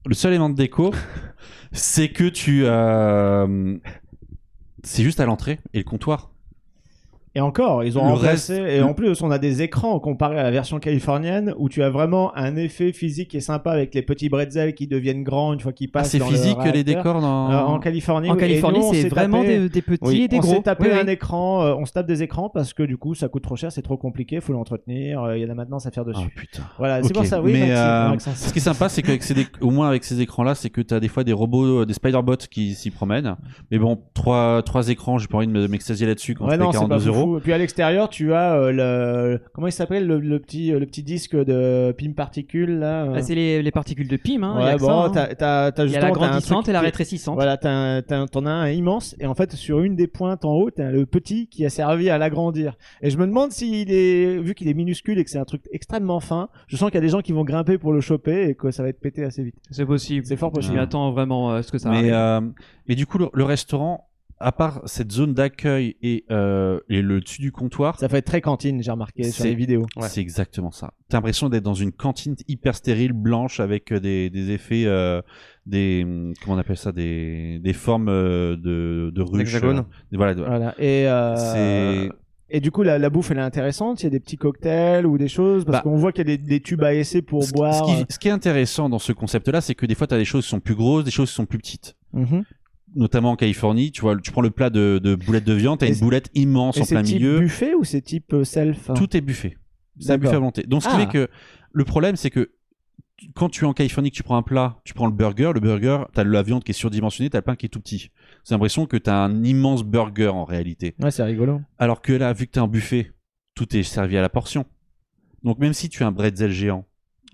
le seul élément de déco, c'est que tu euh, c'est juste à l'entrée et le comptoir. Et encore, ils ont Le remplacé. reste- Et en plus, on a des écrans comparé à la version californienne où tu as vraiment un effet physique qui est sympa avec les petits bretzels qui deviennent grands une fois qu'ils Ah, passent. c'est dans le physique les décors dans. Euh, en Californie, En oui. Et Californie, on c'est vraiment tapé- des, des petits Oui. et des on gros. s'est tapé Oui, un oui. écran, euh, on se tape des écrans parce que du coup ça coûte trop cher, c'est trop compliqué, faut l'entretenir, euh, il y en a maintenant à faire Ah dessus. putain. Voilà, c'est pour ça, oui, Mais, euh. Ce qui est sympa, c'est qu'avec ces au moins avec ces écrans-là, c'est que tu as des fois des robots, euh, des Spider-Bots qui s'y promènent. Mais bon, trois, trois écrans, j'ai pas envie de me- m'extasier là-dessus quand Ouais, c'est non, c'est pas 42 euros. Fou. Et puis à l'extérieur, tu as euh, le comment il s'appelle le, le petit le petit disque de Pim Particule là. euh. Ah, c'est les, les particules de PIM. Hein, il y a ouais, bon, hein. t'as t'as t'as Il y a la justement grandissante et la rétrécissante. Voilà, t'as un- t'as- t'en as un immense et en fait sur une des pointes en haut, t'as le petit qui a servi à l'agrandir. Et je me demande s'il est vu qu'il est minuscule et que c'est un truc extrêmement fin, je sens qu'il y a des gens qui vont grimper pour le choper et que ça va être pété assez vite. C'est possible. C'est fort possible. m'y attends vraiment ce que ça Mais, euh, mais du coup, le, le restaurant, à part cette zone d'accueil et, euh, et le dessus du comptoir, Ça fait très cantine, j'ai remarqué sur les vidéos. c'est exactement ça. T'as l'impression d'être dans une cantine hyper stérile, blanche, avec euh, des, des effets, euh, des hum, comment on appelle ça, des, des formes euh, de, de ruches. Hexagone. voilà. Voilà. Et euh, C'est Et du coup, la, la bouffe, elle est intéressante? Il y a des petits cocktails ou des choses? Parce Bah, qu'on voit qu'il y a des, des tubes à essai pour ce, boire. ce qui, ce qui est intéressant dans ce concept-là, c'est que des fois, tu as des choses qui sont plus grosses, des choses qui sont plus petites. Mhm. Notamment en Californie, tu vois, tu prends le plat de, de boulettes de viande, t'as une c'est- boulette immense en c'est plein type milieu. buffet ou c'est type euh, self Tout est buffet. C'est un buffet à volonté. Donc, ce qui Ah. fait que le problème, c'est que quand tu es en Californie, que tu prends un plat, tu prends le burger, le burger, t'as la viande qui est surdimensionnée, t'as le pain qui est tout petit. C'est l'impression que t'as un immense burger en réalité. Ouais, c'est rigolo. Alors que là, vu que t'es en buffet, tout est servi à la portion. Donc, même si tu as un bretzel géant,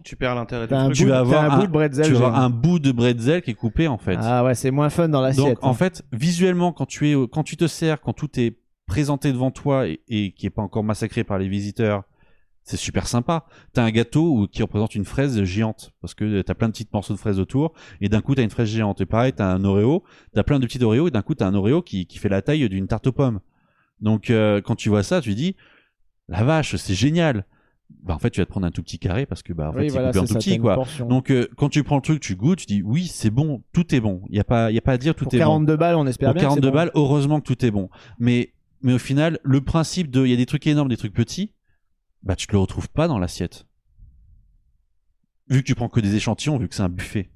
Tu perds l'intérêt du truc. Tu bout, vas avoir un un- bout de bretzel. tu vas avoir un bout de bretzel qui est coupé en fait. Ah ouais, c'est moins fun dans l'assiette. Donc, en hein. fait, visuellement, quand tu es, quand tu te sers, quand tout est présenté devant toi et, et qui est pas encore massacré par les visiteurs, c'est super sympa. T'as un gâteau où- qui représente une fraise géante parce que t'as plein de petits morceaux de fraises autour et d'un coup t'as une fraise géante. Et pareil, t'as un Oreo, t'as plein de petits Oreos et d'un coup t'as un Oreo qui, qui fait la taille d'une tarte aux pommes. Donc euh, quand tu vois ça, tu dis la vache, c'est génial. Bah en fait, tu vas te prendre un tout petit carré parce que bah en fait oui, c'est voilà, coupé en tout ça, petit quoi. portion. Donc euh, quand tu prends le truc, tu goûtes, tu dis oui, c'est bon, tout est bon. Il y a pas, il y a pas à dire, tout pour est bon. 42 balles, on espère Pour bien. que c'est 42 bon. balles, heureusement que tout est bon. Mais, mais au final, le principe de, il y a des trucs énormes, des trucs petits, bah tu te le retrouves pas dans l'assiette. vu que tu prends que des échantillons, vu que c'est un buffet.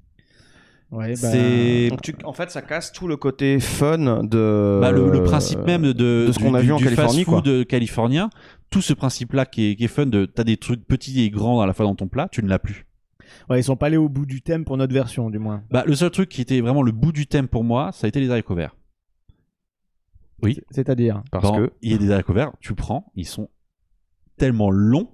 Ouais, bah, Donc tu- en fait, ça casse tout le côté fun de. bah, le, le principe même de, de ce qu'on a vu en Californie, quoi. fast-food californien. Tout ce principe-là qui est, qui est fun de t'as des trucs petits et grands à la fois dans ton plat, tu ne l'as plus. ouais, ils sont pas allés au bout du thème pour notre version, du moins. Bah, le seul truc qui était vraiment le bout du thème pour moi, ça a été les haricots verts. Oui. C'est-à-dire. Parce que. il y a des haricots verts, tu prends, ils sont tellement longs.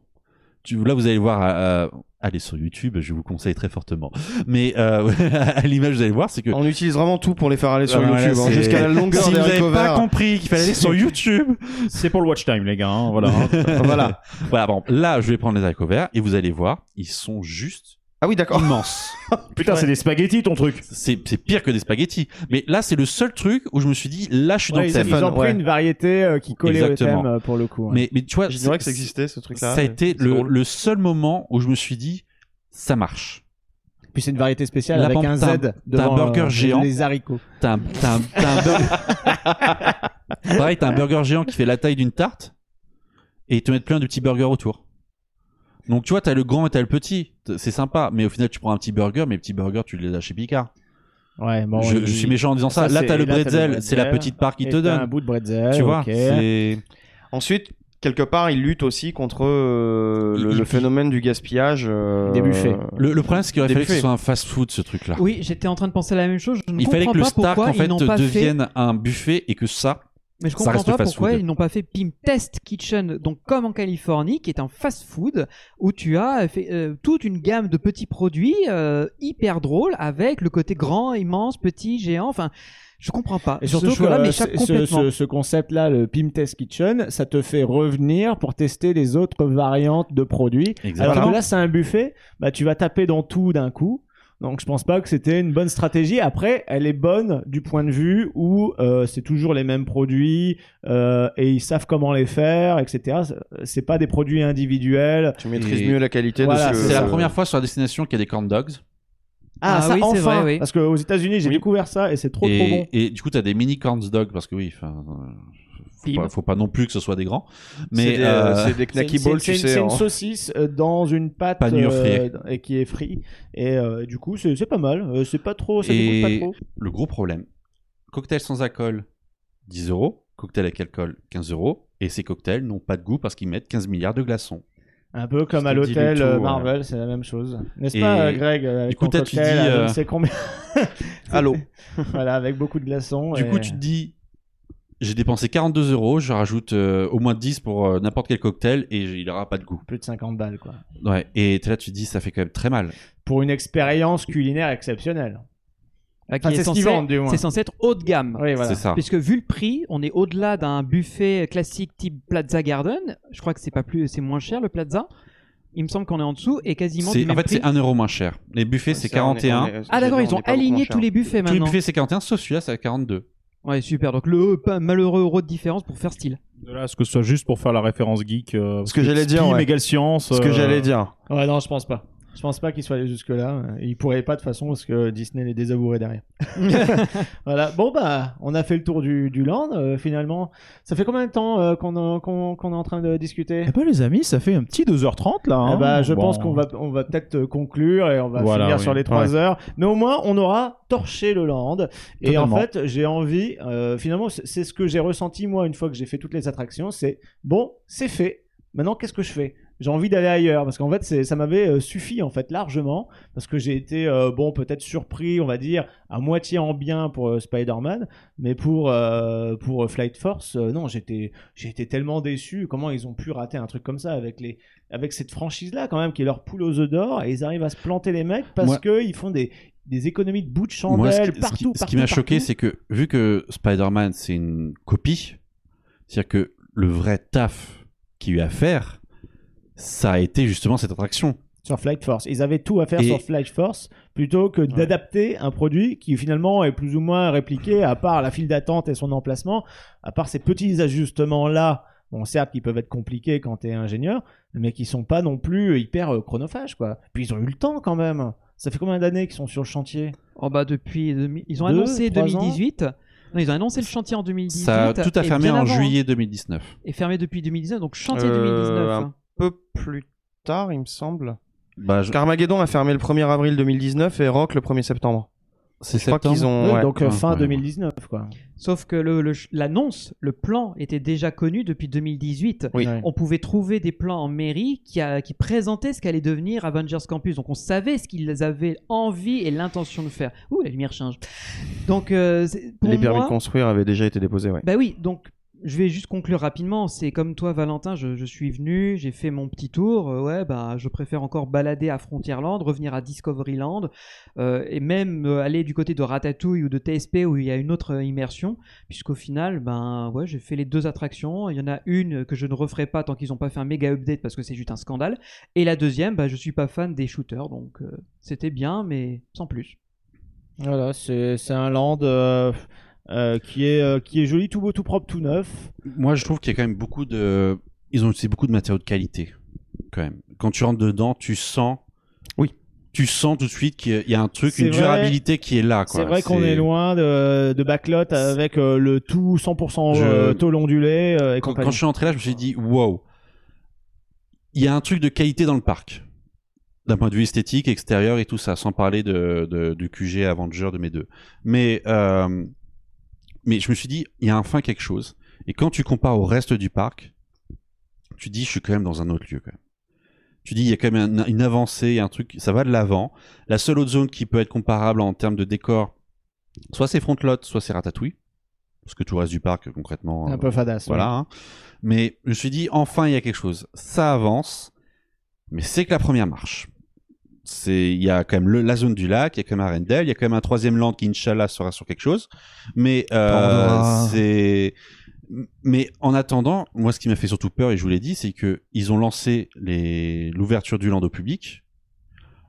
Tu, là, vous allez voir, euh, allez sur YouTube, je vous conseille très fortement. Mais euh, à l'image, vous allez voir, c'est que On utilise vraiment tout pour les faire aller sur Ah, voilà, YouTube, hein, jusqu'à la longueur si vous n'avez pas compris qu'il fallait aller sur YouTube, C'est pour le watch time, les gars. hein, voilà. Voilà. voilà, bon, là, je vais prendre les haricots verts et vous allez voir, ils sont juste Ah oui, d'accord. immenses. Putain, c'est des spaghettis ton truc. C'est c'est pire que des spaghettis. Mais là, c'est le seul truc où je me suis dit, là, je suis dans le ils, thème. ils ont pris ouais. une variété euh, qui collait Exactement. au thème euh, pour le coup. ouais. Mais, mais tu vois, J'ignorais que ça existait, ce truc-là. Ça a mais été c'est le, drôle. le seul moment où je me suis dit, ça marche. Puis c'est une variété spéciale Là, avec par un exemple, Z t'as un- devant t'as un burger euh, géant. les haricots. T'as un, t'as un, t'as un burger... Pareil, t'as un burger géant qui fait la taille d'une tarte et ils te mettent plein de petits burgers autour. Donc tu vois, t'as le grand et t'as le petit. C'est sympa, mais au final, tu prends un petit burger, mais les petits burgers, tu les as chez Picard. Ouais, bon, je, il- je suis méchant en disant ça. ça, là, c'est- t'as le le bretzel, c'est la petite part et te t'as un bout de bretzel. Tu vois, ok. c'est... Ensuite, quelque part, il lutte aussi contre euh, le, le phénomène du gaspillage. euh, Des buffets. Le, le problème, c'est qu'il aurait fallu que ce soit un fast-food, ce truc-là. Oui, j'étais en train de penser la même chose. Je ne Il fallait que le Stark, en fait. devienne un buffet et que ça, Mais je ça comprends pas pourquoi food. ils n'ont pas fait Pim Test Kitchen, donc comme en Californie, qui est un fast-food où tu as fait euh, toute une gamme de petits produits euh, hyper drôles avec le côté grand, immense, petit, géant. Enfin, je comprends pas. Et surtout ce que m'échappe ce, complètement. ce- ce concept-là, le Pim Test Kitchen, ça te fait revenir pour tester les autres variantes de produits. Exactement. Alors que là, c'est un buffet, bah, tu vas taper dans tout d'un coup. Donc je pense pas que c'était une bonne stratégie. Après, elle est bonne du point de vue où euh, c'est toujours les mêmes produits euh, et ils savent comment les faire, etc. C'est pas des produits individuels. Tu maîtrises Et- mieux la qualité Voilà, de ce c'est la première fois sur la destination qu'il y a des corn dogs. Ah, Ah ça oui, c'est enfin, vrai, oui. parce qu'aux États-Unis, j'ai Oui. découvert ça et c'est trop et, trop bon. et du coup, t'as des mini corn dogs parce que oui, enfin, euh, faut, pas, faut pas non plus que ce soit des grands. C'est Mais des, euh, euh, c'est des C'est knacky une- balls, c'est- tu c'est- sais. C'est une hein. saucisse euh, dans une pâte euh, et qui est frite. Et euh, du coup, c'est c'est pas mal. C'est pas trop, ça dégoûte Et pas trop. le gros problème, cocktail sans alcool, 10 euros. Cocktail avec alcool, 15 euros. Et ces cocktails n'ont pas de goût parce qu'ils mettent 15 milliards de glaçons. Un peu comme à l'hôtel ouais. Marvel, c'est la même chose. N'est-ce pas, Greg Avec du coup, ton tu dis, sais combien? Allô. voilà, avec beaucoup de glaçons. Du et- coup, tu te dis, j'ai dépensé 42 euros, je rajoute euh, au moins 10 pour euh, n'importe quel cocktail et il n'aura pas de goût. Plus de 50 balles, quoi. Ouais. Et t'es là, tu te dis, ça fait quand même très mal. Pour une expérience culinaire exceptionnelle. Ah, qui Enfin, est c'est ce censé- qu'ils vendent, du moins. C'est censé être haut de gamme. Oui, voilà. C'est ça. Puisque vu le prix, on est au-delà d'un buffet classique type Plaza Garden. Je crois que c'est pas plus, c'est moins cher le Plaza. Il me semble qu'on est en dessous et quasiment C'est- En même fait, prix. c'est 1 euro moins cher. Les buffets, c'est Ça, on est- 41. on est- Ah d'accord, ils ont aligné tous les buffets Tous les maintenant. buffets, c'est 41, sauf celui-là, c'est à 42. Ouais, super. Donc le pas malheureux euro de différence pour faire style. De là, à ce que ce soit juste pour faire la référence geek. euh, Ce que j'allais dire, ouais. science. Ce que euh, j'allais dire. Ouais, non, je pense pas. Je pense pas qu'il soit allé jusque-là. Il pourrait pas de façon parce que Disney les désavouerait derrière. voilà. Bon bah, on a fait le tour du, du land euh, finalement. Ça fait combien de temps euh, qu'on est en train de discuter? Eh ben les amis, ça fait un petit 2h30 là. Eh hein. bah, je Bon. pense qu'on va, on va peut-être euh, conclure et on va Voilà, finir oui. sur les trois Ouais. heures. Mais au moins, on aura torché le land. Et en fait, j'ai envie, euh, finalement, c'est ce que j'ai ressenti moi une fois que j'ai fait toutes les attractions. C'est bon, c'est fait. Maintenant, qu'est-ce que je fais? J'ai envie d'aller ailleurs. Parce qu'en fait, c'est- ça m'avait euh, suffi en fait largement. Parce que j'ai été euh, bon, peut-être surpris, on va dire, à moitié en bien pour euh, Spider-Man, mais pour euh, pour Flight Force, non, j'étais j'ai été tellement déçu. Comment ils ont pu rater un truc comme ça avec les avec cette franchise là quand même qui est leur poule aux œufs d'or. Et ils arrivent à se planter les mecs parce Moi- que ils font des des économies de bouts de chandelle Moi, ce, qui- ce partout, ce qui partout, m'a choqué, c'est que vu que Spider-Man, c'est une copie, c'est-à-dire que le vrai taf qu'il y a eu à faire, ça a été justement cette attraction. sur Flight Force. Ils avaient tout à faire Et- sur Flight Force plutôt que d'adapter un produit qui finalement est plus ou moins répliqué à part la file d'attente et son emplacement, à part ces petits ajustements là. Bon, certes, qui peuvent être compliqués quand t'es ingénieur, mais qui sont pas non plus hyper euh, chronophages, quoi. Puis ils ont eu le temps quand même. Ça fait combien d'années qu'ils sont sur le chantier? Oh bah depuis ils ont Deux, annoncé trois ans 2018. Non, ils ont annoncé le chantier en 2018. Ça a tout a fermé en avant, hein. juillet 2019. Et fermé depuis 2019, donc chantier Euh, 2019. un peu plus tard, il me semble. Bah, je- Carmageddon a fermé le 1er avril 2019 et Rock le 1er septembre. c'est crois septembre. qu'ils ont. Ouais, ouais. donc euh, Ouais, fin ouais. 2019, quoi. Sauf que le- le- l'annonce, le, plan était déjà connu depuis 2018. Oui. Ouais. On pouvait trouver des plans en mairie qui, a- qui présentaient ce qu'allait devenir Avengers Campus. Donc on savait ce qu'ils avaient envie et l'intention de faire. Ouh, la lumière change. Donc euh, pour Les permis moi, de construire avaient déjà été déposés, ouais. Bah oui, donc je vais juste conclure rapidement. C'est comme toi, Valentin, je, suis venu, j'ai fait mon petit tour. euh, ouais, bah je préfère encore balader à Frontierland, revenir à Discoveryland, euh, et même euh, aller du côté de Ratatouille ou de TSP où il y a une autre immersion, puisqu'au final, ben ouais, j'ai fait les deux attractions. Il y en a une que je ne referai pas tant qu'ils n'ont pas fait un méga update parce que c'est juste un scandale. Et la deuxième, bah je suis pas fan des shooters, donc c'était bien, mais sans plus. Voilà, c'est un land euh, qui, est, euh, qui est joli, tout beau, tout propre, tout neuf. Moi, je trouve qu'il y a quand même beaucoup de. Ils ont utilisé beaucoup de matériaux de qualité, quand même. Quand tu rentres dedans, tu sens. Oui. Tu sens tout de suite qu'il y a un truc, une vrai. durabilité qui est là. C'est vrai qu'on est loin de, de backlot avec euh, le tout 100% euh, Je- tôle ondulé et Quand, je suis entré là, je me suis dit, wow, il y a un truc de qualité dans le parc. D'un point de vue esthétique, extérieur et tout ça, sans parler de, de- du QG Avenger de mes deux. Mais, euh, mais je me suis dit, il y a enfin quelque chose. Et quand tu compares au reste du parc, tu dis, je suis quand même dans un autre lieu. Quand même. Tu dis, il y a quand même un- une avancée, un truc, ça va de l'avant. La seule autre zone qui peut être comparable en termes de décor, soit c'est Frontlot, soit c'est Ratatouille. Parce que tout le reste du parc, concrètement. un euh, peu fadasse. voilà. hein. Mais je me suis dit, enfin, il y a quelque chose. Ça avance, mais c'est que la première marche. C'est, il y a quand même le- la zone du lac, il y a quand même Arendelle, il y a quand même un troisième land qui, Inch'Allah, sera sur quelque chose. Mais, euh, c'est, mais en attendant, moi, ce qui m'a fait surtout peur, et je vous l'ai dit, c'est que ils ont lancé les, l'ouverture du land au public.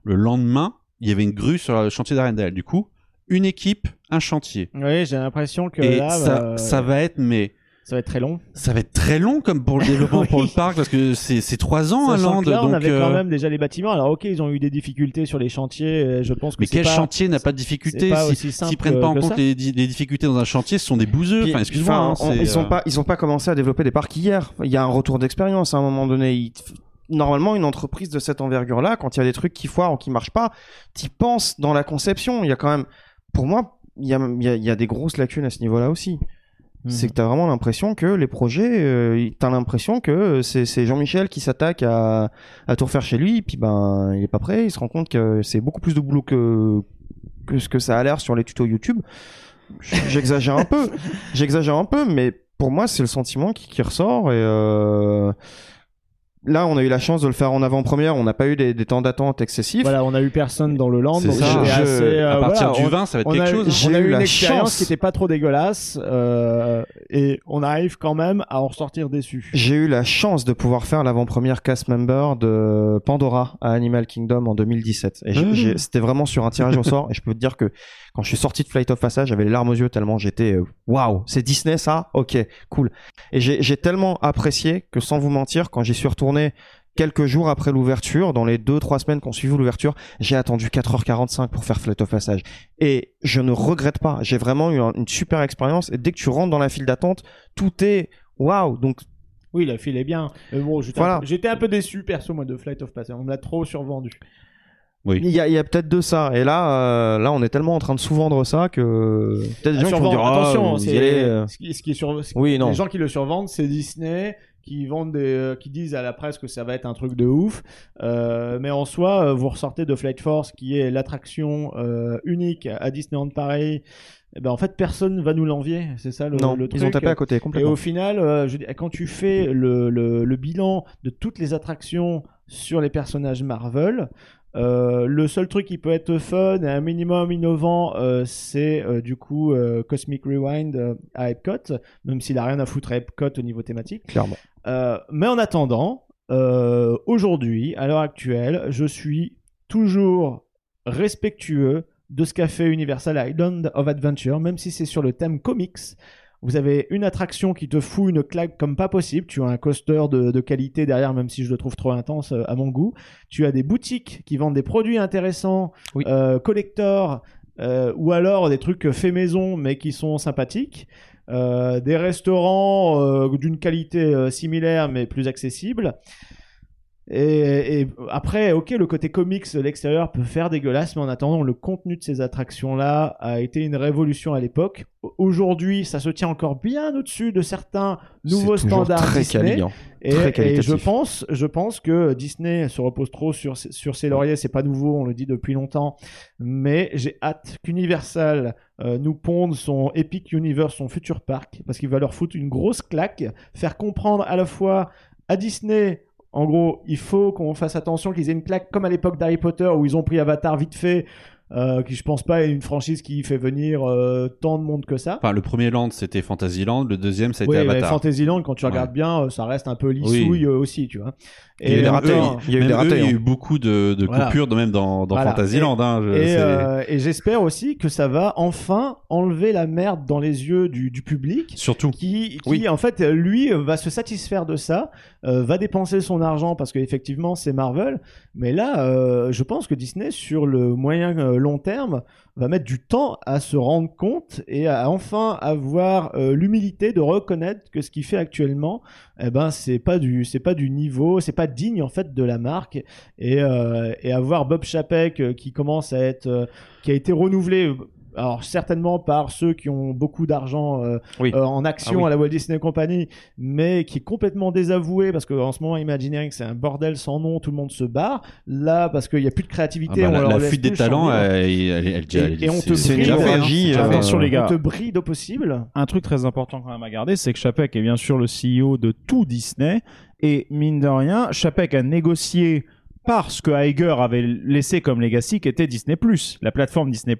Le lendemain, il y avait une grue sur le chantier d'Arendelle. Du coup, une équipe, un chantier. Oui, j'ai l'impression que Et là, ça, bah, ça va être, mais, ça va être très long. ça va être très long comme pour le développement Oui. pour le parc parce que c'est trois ans à Land là, on donc avait euh, quand même déjà les bâtiments. Alors ok, ils ont eu des difficultés sur les chantiers. euh, Je pense que mais quel pas- chantier n'a pas de c'est difficulté pas si- s'ils prennent pas en compte les, di- les difficultés dans un chantier ce sont des bouseux Puis, enfin excuse-moi hein, ils ont euh, pas, ils ont pas commencé à développer des parcs hier. Il y a un retour d'expérience à un moment donné. Ils- Normalement, une entreprise de cette envergure-là, quand il y a des trucs qui foirent ou qui marchent pas, t'y penses dans la conception. Il y a quand même, pour moi, il y a, il y a- il y a des grosses lacunes à ce niveau-là aussi. C'est que t'as vraiment l'impression que les projets, euh, t'as l'impression que c'est c'est Jean-Michel qui s'attaque à, à tout refaire chez lui, et puis ben il est pas prêt, il se rend compte que c'est beaucoup plus de boulot que que ce que ça a l'air sur les tutos YouTube. J'exagère un peu, j'exagère un peu, mais pour moi c'est le sentiment qui, qui ressort et euh, là on a eu la chance de le faire en avant-première, on n'a pas eu des, des temps d'attente excessifs. Voilà, on a eu personne dans le land. C'est donc ça. Je- assez, euh, à partir voilà, du on- 20 ça va être quelque a, chose hein. on a J'ai eu eu une la expérience chance. qui était pas trop dégueulasse euh, et on arrive quand même à en ressortir déçu. J'ai eu la chance de pouvoir faire l'avant-première cast member de Pandora à Animal Kingdom en 2017. Et j'ai- Mmh. j'ai- c'était vraiment sur un tirage au sort. Et je peux te dire que quand je suis sorti de Flight of Passage, j'avais les larmes aux yeux tellement j'étais euh, waouh, c'est Disney ça? Ok, cool. Et j'ai tellement apprécié que sans vous mentir, quand j'y suis retourné quelques jours après l'ouverture, dans les deux trois semaines qu'on suivi l'ouverture, j'ai attendu 4h45 pour faire Flight of Passage. Et je ne regrette pas. J'ai vraiment eu un- une super expérience. Et dès que tu rentres dans la file d'attente, tout est waouh. Donc Oui, la file est bien. Mais bon, j'étais Voilà. un, un peu déçu perso moi de Flight of Passage. On me l'a trop survendu. Oui Il y a, peut-être de ça. Et là, euh, là, on est tellement en train de sous-vendre ça que peut-être des gens qui vont dire, ah, attention, vous y c'est allez, euh. ce qui, ce qui est sur, ce- Oui, non. les gens qui le survendent, c'est Disney qui vendent des, euh, qui disent à la presse que ça va être un truc de ouf. Euh, mais en soi, euh, vous ressortez de Flight Force, qui est l'attraction euh, unique à Disneyland Paris. Eh ben en fait, personne va nous l'envier. C'est ça le, non, le ils truc. ont tapé à côté Et complètement. au final, euh, je dis, quand tu fais le, le, le bilan de toutes les attractions sur les personnages Marvel, euh, le seul truc qui peut être fun et un minimum innovant, euh, c'est euh, du coup Cosmic Rewind à Epcot, même s'il a rien à foutre à Epcot au niveau thématique. Clairement. Mais en attendant, aujourd'hui, à l'heure actuelle, je suis toujours respectueux de ce qu'a fait Universal Island of Adventure, même si c'est sur le thème comics. Vous avez une attraction qui te fout une claque comme pas possible. Tu as un coaster de, de qualité derrière, même si je le trouve trop intense euh, à mon goût. Tu as des boutiques qui vendent des produits intéressants, Oui. euh, collector, euh, ou alors des trucs faits maison mais qui sont sympathiques. Euh, des restaurants d'une qualité similaire mais plus accessible. Et, et après, ok, le côté comics de l'extérieur peut faire dégueulasse, mais en attendant, le contenu de ces attractions-là a été une révolution à l'époque. Aujourd'hui, ça se tient encore bien au-dessus de certains nouveaux standards très Disney. Et, Très et je pense, je pense que Disney se repose trop sur, sur ses lauriers. C'est pas nouveau, on le dit depuis longtemps. Mais j'ai hâte qu'Universal euh, nous ponde son Epic Universe, son futur parc, parce qu'il va leur foutre une grosse claque, faire comprendre à la fois à Disney. En gros, il faut qu'on fasse attention qu'ils aient une claque comme à l'époque d'Harry Potter où ils ont pris Avatar vite fait, euh, qui je pense pas est une franchise qui fait venir euh, tant de monde que ça. Enfin, le premier land, c'était Fantasyland. Le deuxième, ça a été Oui, mais Avatar. Fantasyland, quand tu regardes bien, euh, ça reste un peu lissouille aussi, tu vois. Il y a eu des en ratés, même temps- il y a eu Même des eux, ratés, il y a eu beaucoup de, de Voilà. coupures, de même dans, dans Voilà. Fantasyland. hein, je- Et, euh, j'espère aussi que ça va enfin enlever la merde dans les yeux du, du public. Surtout. Qui, qui Oui. en fait, lui, va se satisfaire de ça, euh, va dépenser son argent parce qu'effectivement, c'est Marvel. Mais là, euh, je pense que Disney, sur le moyen euh, long terme, va mettre du temps à se rendre compte et à enfin avoir euh, l'humilité de reconnaître que ce qu'il fait actuellement, eh ben, c'est pas du, niveau, c'est pas digne en fait de la marque. Et, euh, et avoir Bob Chapek euh, qui commence à être, qui a été renouvelé. Euh, Alors certainement par ceux qui ont beaucoup d'argent euh, Oui. euh, en action Ah oui. à la Walt Disney Company, mais qui est complètement désavoué parce qu'en ce moment Imagineering c'est un bordel sans nom, tout le monde se barre. Là parce qu'il n'y a plus de Ah créativité, bah, on la leur la laisse fuite des talents, libre. elle, elle, elle- elle- Et- et on te une hein, euh, Attention les on gars. te bride au possible. un truc très important quand même à garder, c'est que Chapek est bien sûr le CEO de tout Disney. Et mine de rien, Chapek a négocié parce que Iger avait laissé comme legacy qui était Disney+, la plateforme Disney+,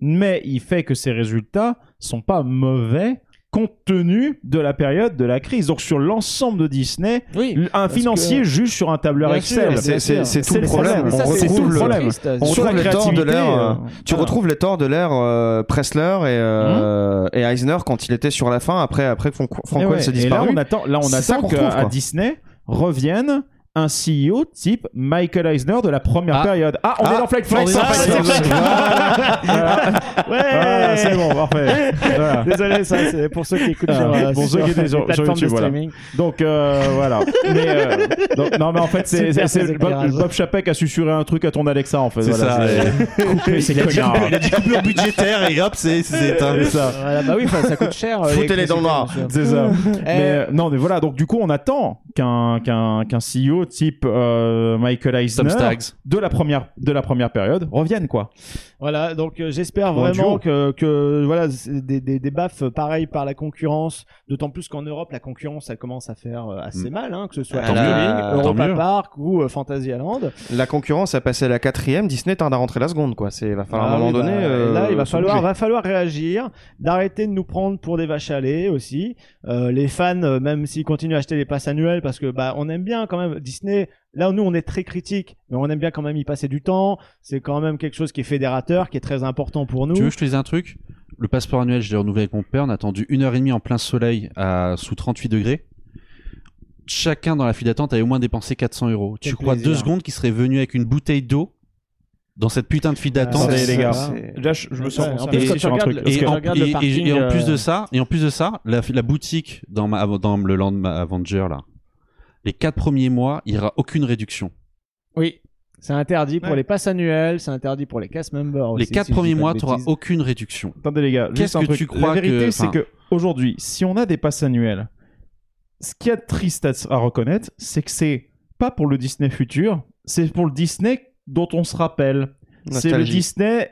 mais il fait que ses résultats sont pas mauvais compte tenu de la période de la crise. Donc sur l'ensemble de Disney, Oui. un financier que- juge sur un tableur Bien Excel. C'est- tout le le problème. On Ça, c'est retrouve tout le le- problème. On Sur retrouve la les torts de l'ère. euh, euh, Tu voilà. retrouves les torts de l'ère euh, Pressler et, euh, et Eisner quand il était sur la fin après après Wells ouais. s'est Et là, disparu. on attend, là, on ça attend qu'on retrouve, qu'à quoi. Disney revienne un CEO type Michael Eisner de la première Ah. période. Ah, on Ah. est dans Flight Flex. Ah. Voilà. Ouais. Voilà, c'est bon, parfait. Voilà. Désolé, ça c'est pour ceux qui écoutent Ah, sur, pour ceux qui étaient sur- sur YouTube, de voilà. streaming. Donc euh, voilà. Mais, euh, donc, non, mais en fait, c'est, Bob. Bob Chapek a susurré un truc à ton Alexa en fait. C'est Voilà, ça, c'est- Coupez ces Il a dit- connards. il a dit coupure budgétaire et hop, c'est éteint. C'est ça. Bah oui, ça coûte cher. euh, Foutez-les dans le noir. C'est ça. Mais non, mais voilà. Donc du coup, on attend qu'un qu'un qu'un CEO type euh, Michael Eisner de la première de la première période revienne quoi. Voilà, donc euh, j'espère Bon, vraiment que, que voilà des, des, des baffes pareils par la concurrence, d'autant plus qu'en Europe la concurrence elle commence à faire euh, assez Mm. mal, hein, que ce soit Efteling, mieux. Europa. Park ou euh, Fantasyland. La concurrence a passé à la quatrième, Disney tarde à rentrer la seconde quoi. C'est va falloir à Ah un moment oui, donné. bah, euh, là il va falloir bouger. va falloir réagir, d'arrêter de nous prendre pour des vaches à lait aussi. Euh, les fans, euh, même s'ils continuent à acheter les passes annuelles, parce que bah on aime bien quand même Disney. Là nous on est très critique, mais on aime bien quand même y passer du temps. C'est quand même quelque chose qui est fédérateur, qui est très important pour nous. Tu veux que je te dise un truc? Le passeport annuel, je l'ai renouvelé avec mon père. On a attendu une heure et demie en plein soleil à sous 38 degrés. Chacun dans la file d'attente avait au moins dépensé 400 euros. Quel tu crois plaisir. deux secondes qu'il serait venu avec une bouteille d'eau dans cette putain de file d'attente? Attendez, les gars. Là, je, je me sens sur un truc. et, en, regardes le et- et- parking, et en plus de euh, ça, et en plus de ça, la, la boutique dans, ma, dans le Land Avenger là, les quatre premiers mois, il n'y aura aucune réduction. Oui. C'est interdit pour Ouais. les passes annuelles, c'est interdit pour les cast members. les aussi, quatre si premiers mois, tu n'auras aucune réduction. Attendez les gars, Qu'est-ce que truc. tu crois La vérité, que- c'est que aujourd'hui, si on a des passes annuelles, ce qu'il y a de triste à, reconnaître, c'est que c'est pas pour le Disney futur, c'est pour le Disney dont on se rappelle. C'est le. Disney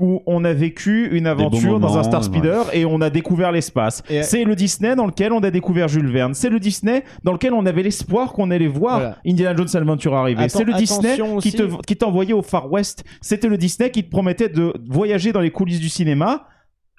où on a vécu une aventure dans un Star ouais. Speeder et on a découvert l'espace. Et- C'est le Disney dans lequel on a découvert Jules Verne. C'est le Disney dans lequel on avait l'espoir qu'on allait voir Voilà. Indiana Jones Adventure arriver. C'est le Disney qui aussi- te qui t'envoyait au Far West. C'était le Disney qui te promettait de voyager dans les coulisses du cinéma.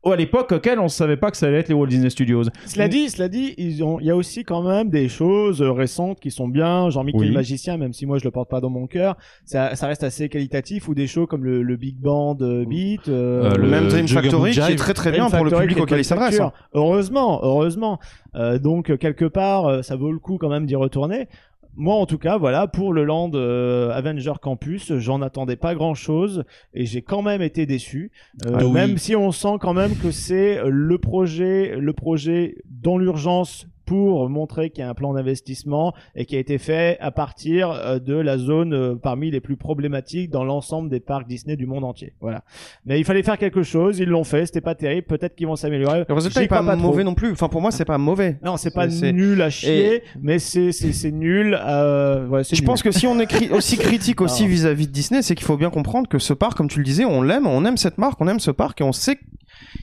À l'époque auquel on savait pas que ça allait être les Walt Disney Studios. Cela dit, cela dit, ils ont, il y a aussi quand même des choses euh, récentes qui sont bien. Jean-Michel Oui. le magicien, même si moi je le porte pas dans mon cœur, ça, ça reste assez qualitatif. Ou des shows comme le, le Big Band euh, Beat, euh, Euh, Le même Dream Factory qui est très très Dream bien pour le public auquel il s'adresse. hein. Heureusement, heureusement. Euh, donc quelque part, ça vaut le coup quand même d'y retourner. Moi, en tout cas, voilà, pour le Land euh, Avenger Campus, j'en attendais pas grand-chose et j'ai quand même été déçu. Euh, Ah oui. Même si on sent quand même que c'est le projet, le projet dans l'urgence pour montrer qu'il y a un plan d'investissement et qui a été fait à partir euh, de la zone euh, parmi les plus problématiques dans l'ensemble des parcs Disney du monde entier. Voilà. Mais il fallait faire quelque chose, ils l'ont fait, c'était pas terrible, peut-être qu'ils vont s'améliorer. Le résultat J'y est pas, trop. mauvais non plus. Enfin, pour moi, c'est pas mauvais. Non, c'est pas nul à chier, mais c'est nul. Euh, ouais, Je nul. pense que si on est aussi critique aussi vis-à-vis de Disney, c'est qu'il faut bien comprendre que ce parc, comme tu le disais, on l'aime, on aime cette marque, on aime ce parc et on sait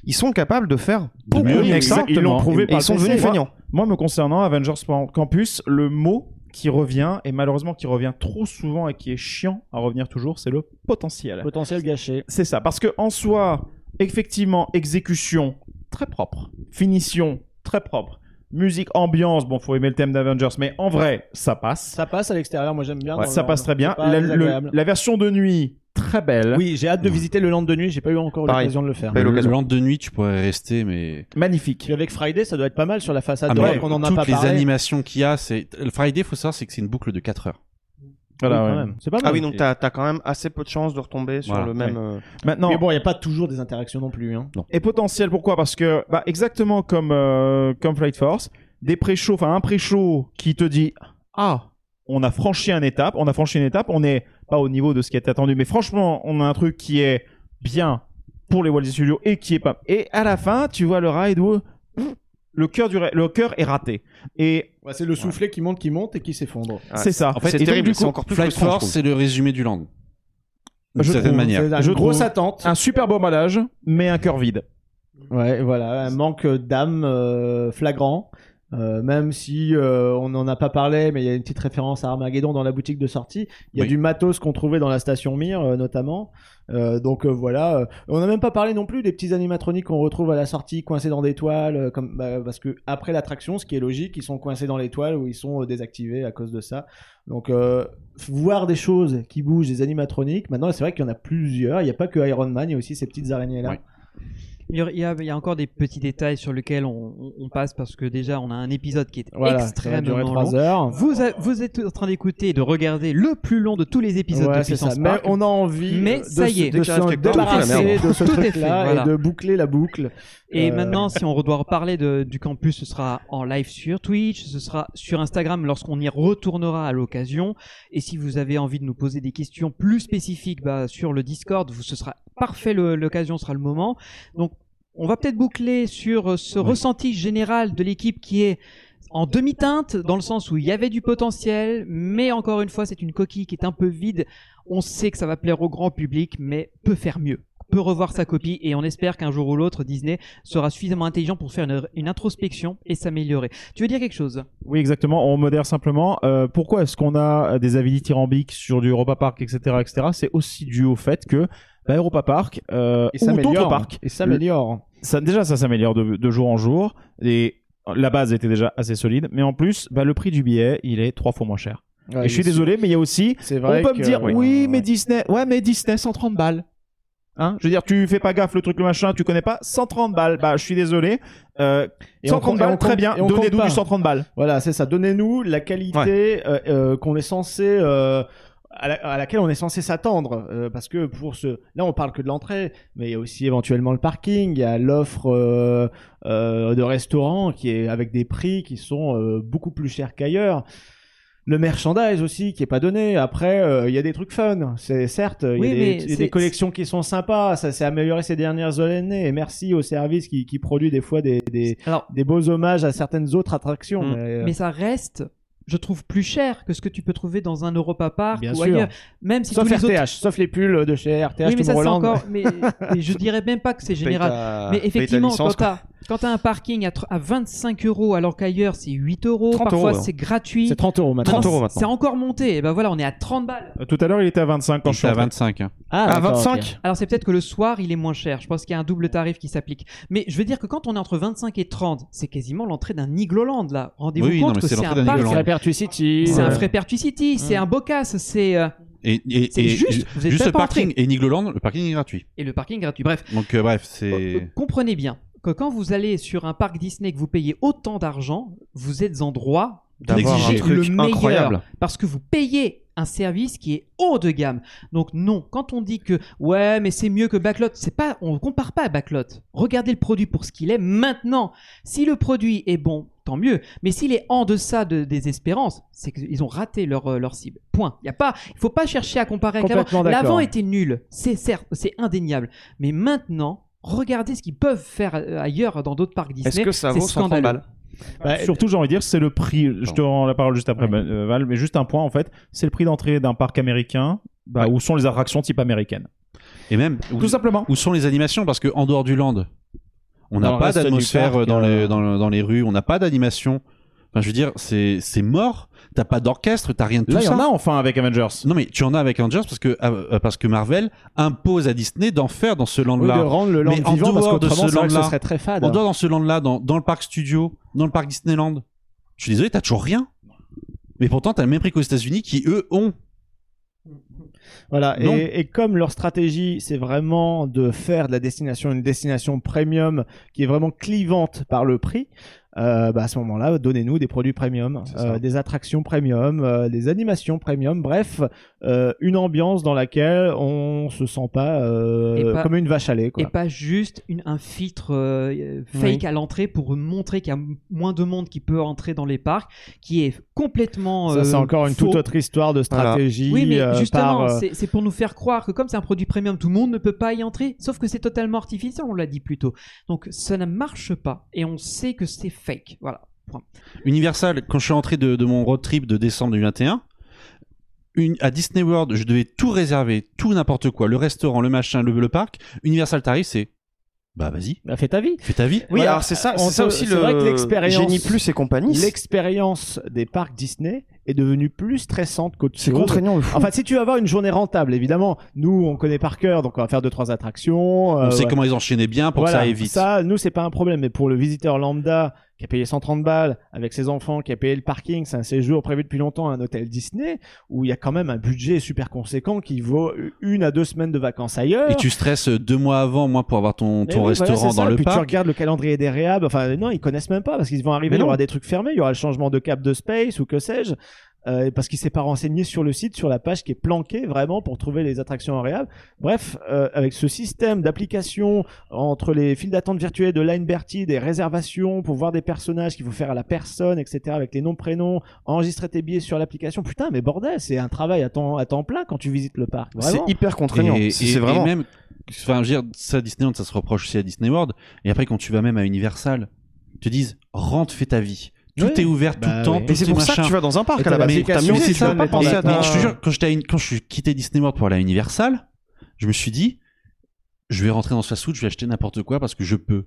qu'ils sont capables de faire beaucoup mieux, mieux que ça. exactement. Ils l'ont prouvé Et par ils sont devenus Moi- feignants. Moi, me concernant, Avengers Campus, le mot qui revient, et malheureusement qui revient trop souvent et qui est chiant à revenir toujours, c'est le potentiel. potentiel gâché. C'est ça, parce que en soi, effectivement, exécution très propre, finition très propre, musique, ambiance, bon, faut aimer le thème d'Avengers, mais en vrai, ça passe. Ça passe à l'extérieur, moi j'aime bien. Ouais, ça passe très bien. c'est pas La, le- désagréable. la version de nuit, très belle, Oui, j'ai hâte de visiter le land de nuit, j'ai pas eu encore Pareil. l'occasion de le faire. Belle le, occasion. le land de nuit, tu pourrais rester, mais magnifique. Puis avec Friday, ça doit être pas mal sur la façade Ah, mais on en a toutes pas les parlé. animations qu'il y a, c'est le Friday, faut savoir, c'est que c'est une boucle de 4 heures. Voilà, Oui, ouais. même. C'est pas mal. Ah oui, donc t'as as quand même assez peu de chances de retomber sur Voilà, le même. euh, Maintenant, Mais bon, il y a pas toujours des interactions non plus. Hein. Et potentiel, pourquoi? Parce que, bah, exactement comme, euh, comme Flight Force, des pré-shows, enfin un pré-show qui te dit Ah, on a franchi une étape, on a franchi une étape, on n'est pas au niveau de ce qui était attendu, mais franchement, on a un truc qui est bien pour les Walt Disney Studios et qui est pas. Et à la fin, tu vois le ride où le cœur, du... ra- le cœur est raté. Et Ouais, c'est le soufflet qui monte, qui monte et qui s'effondre. Ouais. c'est ça. En fait, c'est donc, terrible, c'est encore plus Flight Force, c'est le résumé du land. D'une Je certaine trouve. manière. C'est une Je grosse attente. un super beau emballage, mais un cœur vide. Ouais, voilà, un manque d'âme euh, flagrant. Euh, même si euh, on n'en a pas parlé, mais il y a une petite référence à Armageddon dans la boutique de sortie. Il y a Oui. du matos qu'on trouvait dans la station Mir, euh, notamment. Donc voilà. On n'a même pas parlé non plus des petits animatroniques qu'on retrouve à la sortie coincés dans des toiles, comme bah, parce que après l'attraction, ce qui est logique, ils sont coincés dans les toiles ou ils sont désactivés à cause de ça. Donc voir des choses qui bougent, des animatroniques. Maintenant, c'est vrai qu'il y en a plusieurs. Il n'y a pas que Iron Man, il y a aussi ces petites araignées là. Oui. Il y, a, il y a- encore des petits détails sur lesquels on, on- on passe parce que déjà on a un épisode qui est Voilà, extrêmement trois long. heures. Vous, a- vous êtes en train d'écouter et de regarder le plus long de tous les épisodes Ouais, de c'est ça. Puissance Mais Park. on a envie Mais de ça y est. de part, débarrasser de ce truc-là voilà. et de boucler la boucle. Et Euh, maintenant, si on doit reparler de- du campus, ce sera en live sur Twitch, ce sera sur Instagram lorsqu'on y retournera à l'occasion. Et si vous avez envie de nous poser des questions plus spécifiques bah, sur le Discord, vous- ce sera parfait, l'occasion sera le moment. Donc, on va peut-être boucler sur euh, ce ressenti général de l'équipe qui est en demi-teinte, dans le sens où il y avait du potentiel, mais encore une fois, c'est une coquille qui est un peu vide. On sait que ça va plaire au grand public, mais peut faire mieux peut revoir sa copie et on espère qu'un jour ou l'autre Disney sera suffisamment intelligent pour faire une, une introspection et s'améliorer. Tu veux dire quelque chose? Oui, exactement. On modère simplement. Euh, pourquoi est-ce qu'on a des avis dithyrambiques sur du Europa Park, etc., etc. C'est aussi dû au fait que bah, Europa Park euh, Et ou d'autres s'améliore. parcs, Et s'améliore. ça, déjà ça s'améliore de, de jour en jour et la base était déjà assez solide, mais en plus, bah, le prix du billet, il est trois fois moins cher. Ouais, et je suis désolé, mais il y a aussi, C'est on vrai. peut me dire, oui, mais Ouais. Disney, ouais, mais Disney, 130 balles. Hein? Je veux dire, tu fais pas gaffe, le truc, le machin, tu connais pas, 130 balles. Bah, je suis désolé. Euh, Et on 130 compte- et on balles, très bien. Donnez-nous du 130 balles. Voilà, c'est ça. Donnez-nous la qualité euh, euh, qu'on est censé. À, la- à laquelle on est censé s'attendre euh, parce que pour ce là on parle que de l'entrée mais il y a aussi éventuellement le parking il y a l'offre euh, euh, de restaurant qui est avec des prix qui sont euh, beaucoup plus chers qu'ailleurs. Le merchandise aussi qui est pas donné. Après euh, il y a des trucs fun. C'est certes il Oui, y a, des, y a des collections qui sont sympas. Ça s'est amélioré ces dernières années. Et merci au service qui, qui produit des fois des, des, Alors, des beaux hommages à certaines autres attractions. Mais, euh, mais ça reste, je trouve, plus cher que ce que tu peux trouver dans un Europa Park Bien ou sûr. ailleurs. Même si sauf tous les RTH, autres. sauf les pulls de chez RTH Oui, mais ça c'est encore. Mais, mais je dirais même pas que c'est général. Ta- Mais effectivement, licence, quand quand t'as un parking à, tr- à 25 euros alors qu'ailleurs c'est 8 euros, 30 parfois c'est gratuit. C'est 30 euros maintenant. 30 euros C'est encore monté. Et ben voilà, on est à 30 balles. Euh, Tout à l'heure, il était à 25 quand Il je suis à entré. 25. hein. Ah, À d'accord, 25 ok. Alors c'est peut-être que le soir il est moins cher. Je pense qu'il y a un double tarif qui s'applique. Mais je veux dire que quand on est entre 25 et 30, c'est quasiment l'entrée d'un Igloland là. Rendez-vous Oui, compte que c'est un parc. C'est un ouais. vrai Pertucity, c'est un Bocas, c'est euh, Et, et, C'est et- juste, vous êtes juste même le pas parking et Nigloland, le parking est gratuit. et le parking gratuit. Bref, Donc euh, bref, euh, c'est comprenez bien que quand vous allez sur un parc Disney que vous payez autant d'argent, vous êtes en droit D'avoir d'exiger truc le meilleur incroyable. parce que vous payez un service qui est haut de gamme. Donc non, quand on dit que ouais, mais c'est mieux que Backlot, c'est pas, on compare pas à Backlot. Regardez le produit pour ce qu'il est maintenant. Si le produit est bon, tant mieux. Mais s'il est en deçà de, des espérances, c'est qu'ils ont raté leur, euh, leur cible. Point. Il y a pas, il faut pas chercher à comparer avec l'avant. L'avant était nul, c'est certes, c'est indéniable. Mais maintenant, regardez ce qu'ils peuvent faire euh, ailleurs dans d'autres parcs Disney. Est-ce que ça vaut 130 scandaleux. balles Bah, Surtout, j'ai envie de dire, c'est le prix. Je te rends la parole juste après, Ouais. euh, Val, mais juste un point en fait. C'est le prix d'entrée d'un parc américain bah, où sont les attractions type américaine? Et même, où, Tout simplement. où sont les animations? Parce que en dehors du land, on n'a pas d'atmosphère parc, dans, euh, les, dans, le- dans les rues, on n'a pas d'animation. Enfin, je veux dire, c'est mort. T'as pas d'orchestre, t'as rien de tout Là, il y ça. en a enfin avec Avengers. Non mais tu en as avec Avengers parce que euh, parce que Marvel impose à Disney d'en faire dans ce oui, land-là. de rendre le land Mais en parce dehors de ce land-là, serait très fade. On doit dans ce land-là, dans, dans le parc studio, dans le parc Disneyland. Je suis désolé, t'as toujours rien. Mais pourtant, t'as le même prix qu'aux États-Unis qui eux ont. Voilà, et comme leur stratégie, c'est vraiment de faire de la destination une destination premium qui est vraiment clivante par le prix, euh, bah à ce moment-là, donnez-nous des produits premium, euh, des attractions premium, euh, des animations premium, bref, euh, une ambiance dans laquelle on se sent pas, euh, comme une vache à lait. Quoi. Et pas juste une- un filtre euh, fake Oui. à l'entrée pour montrer qu'il y a moins de monde qui peut entrer dans les parcs, qui est complètement. Ça, c'est encore une faux. toute autre histoire de stratégie. Oui, mais euh, justement, par, euh, c'est- c'est pour nous faire croire que comme c'est un produit premium, tout le monde ne peut pas y entrer. Sauf que c'est totalement artificiel, on l'a dit plus tôt. Donc ça ne marche pas et on sait que c'est fake. Voilà. Point. Universal, quand je suis entré de, de mon road trip de décembre 2021, une, à Disney World, je devais tout réserver, tout n'importe quoi, le restaurant, le machin, le, le parc. Universal tarif, c'est bah vas-y, bah, fais ta vie. fais ta vie. Oui, Voilà, alors c'est ça, on c'est ça aussi le vrai que l'expérience- Génie Plus et compagnie. c'est- L'expérience des parcs Disney est devenue plus stressante qu'autre C'est contraignant fou. Enfin, si tu veux avoir une journée rentable, évidemment, nous, on connaît par cœur, donc on va faire deux, trois attractions. On euh, sait ouais. comment ils enchaînaient bien pour Voilà, que ça aille vite. Ça, nous, c'est pas un problème. Mais pour le visiteur lambda qui a payé 130 balles avec ses enfants, qui a payé le parking, c'est un séjour prévu depuis longtemps à un hôtel Disney où il y a quand même un budget super conséquent qui vaut une à deux semaines de vacances ailleurs. Et tu stresses deux mois avant, moi, pour avoir ton, ton oui, voilà, restaurant c'est dans ça. le Puis tu parc. regardes le calendrier des réhab. Enfin, non, ils connaissent même pas parce qu'ils vont arriver. Il y aura des trucs fermés. Il y aura le changement de cap de space ou que sais-je. Euh, parce qu'il s'est pas renseigné sur le site, sur la page qui est planquée vraiment pour trouver les attractions en réhab. Bref, euh, avec ce système d'application entre les files d'attente virtuelles de Line Bertie, des réservations pour voir des personnages qu'il faut faire à la personne, etc. Avec les noms, prénoms, enregistrer tes billets sur l'application. Putain, mais bordel, c'est un travail à temps, à temps plein quand tu visites le parc. C'est hyper contraignant. Et, C'est et- c'est vraiment. et même, enfin, je veux dire, ça, Disneyland, ça se reproche aussi à Disney World. Et après, quand tu vas même à Universal, ils te disent, rentre, fais ta vie. Tout Oui. est ouvert tout Bah le temps. oui. Mais tout c'est est pour ça que machin. tu vas dans un Et parc à la base. tu vas donne pas penser à. Mais je te jure, quand, une- je suis quitté Disney World pour aller à Universal, je me suis dit, je vais rentrer dans ce fast-food, je vais acheter n'importe quoi parce que je peux.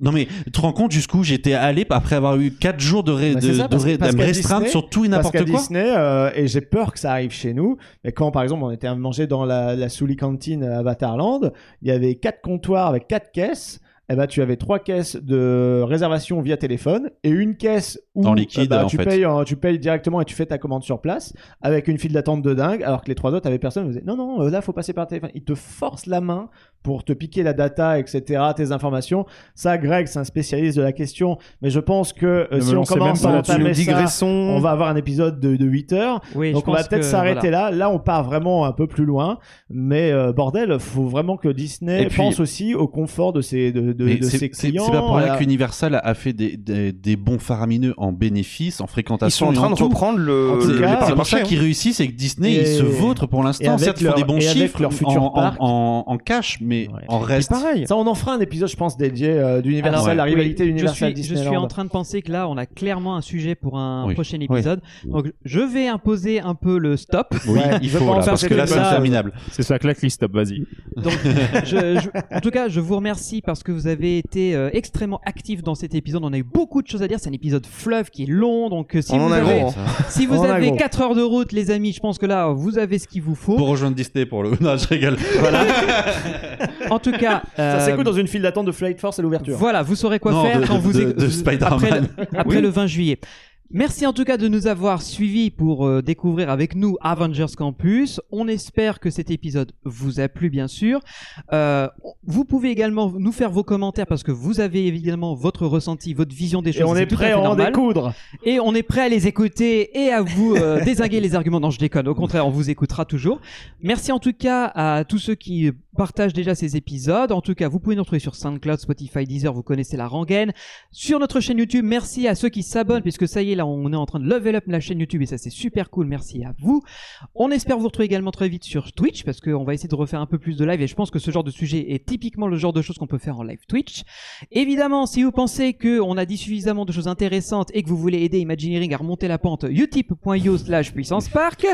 Non mais tu te rends compte jusqu'où j'étais allé après avoir eu 4 jours de, ré- Bah, de, c'est ça, de parce- ré- parce de me qu'à restreindre Disney- sur tout et n'importe quoi. Disney, euh, et j'ai peur que ça arrive chez nous, mais quand par exemple on était à manger dans la, la Sully Canteen à Avatarland, il y avait quatre comptoirs avec quatre caisses. Et ben tu avais trois caisses de réservation via téléphone et une caisse où En liquide, euh, bah, en tu fait. payes en- tu payes directement et tu fais ta commande sur place avec une file d'attente de dingue alors que les trois autres avaient personne ils disaient non non euh, là faut passer par téléphone ils te forcent la main pour te piquer la data etc tes informations ça Greg c'est un spécialiste de la question mais je pense que euh, si on commence à entamer ça on va avoir un épisode de, de 8 heures. Oui, Donc on va peut-être s'arrêter voilà. là. Là, on part vraiment un peu plus loin. Mais euh, bordel, faut vraiment que Disney puis- pense aussi au confort de ses, de, de, c'est ses c'est- clients. c'est pas pour rien qu'Universal a- fait des, des, des bons faramineux en bénéfices, en Ils fréquentation. sont en train de tout. reprendre le. C'est pour ça marché, qu'ils réussissent et que Disney Et- ils se vautrent pour l'instant. Certes, ils font des bons chiffres leur futur en, en- parc. en- en cash, mais Ouais. en hein. reste. C'est pareil. Ça, on en fera un épisode, je pense, dédié euh, d'Universal, Alors, la rivalité Oui, d'Universal je suis, je Disneyland. suis en train de penser que là, on a clairement un sujet pour un Oui. prochain épisode. Donc, je vais imposer un peu le stop. Oui, il faut là, que parce c'est que là c'est ça. interminable. C'est ça, claque list stop, vas-y. Donc, je- je- en tout cas, je vous remercie parce que vous avez été euh, extrêmement actifs dans cet épisode. On a eu beaucoup de choses à dire. C'est un épisode fleuve qui est long. Donc, euh, si On en vous a avez, gros, si vous On en a avez gros. 4 heures de route, les amis, je pense que là, vous avez ce qu'il vous faut. Pour rejoindre Disney pour le. Non, je rigole. En tout cas, Ça euh, s'écoute dans une file d'attente de Flight Force à l'ouverture. Voilà, vous saurez quoi Non, faire de- quand de- vous de- Spider-Man. après, le, après Oui. le 20 juillet. Merci en tout cas de nous avoir suivis pour euh, découvrir avec nous Avengers Campus. On espère que cet épisode vous a plu, bien sûr. Euh, vous pouvez également nous faire vos commentaires parce que vous avez évidemment votre ressenti, votre vision des choses. Et on est à prêt à en normal. découdre. Et on est prêt à les écouter et à vous euh, désinguer les arguments. Non, je déconne. Au contraire, on vous écoutera toujours. Merci en tout cas à tous ceux qui partagent déjà ces épisodes. En tout cas, vous pouvez nous retrouver sur SoundCloud, Spotify, Deezer. Vous connaissez la rengaine. Sur notre chaîne YouTube, merci à ceux qui s'abonnent puisque ça y est, là, on est en train de level up la chaîne YouTube et ça, c'est super cool. Merci à vous. On espère vous retrouver également très vite sur Twitch parce qu'on va essayer de refaire un peu plus de live et je pense que ce genre de sujet est typiquement le genre de choses qu'on peut faire en live Twitch. Évidemment, si vous pensez que on a dit suffisamment de choses intéressantes et que vous voulez aider Imagineering à remonter la pente, utip.io slash puissance park.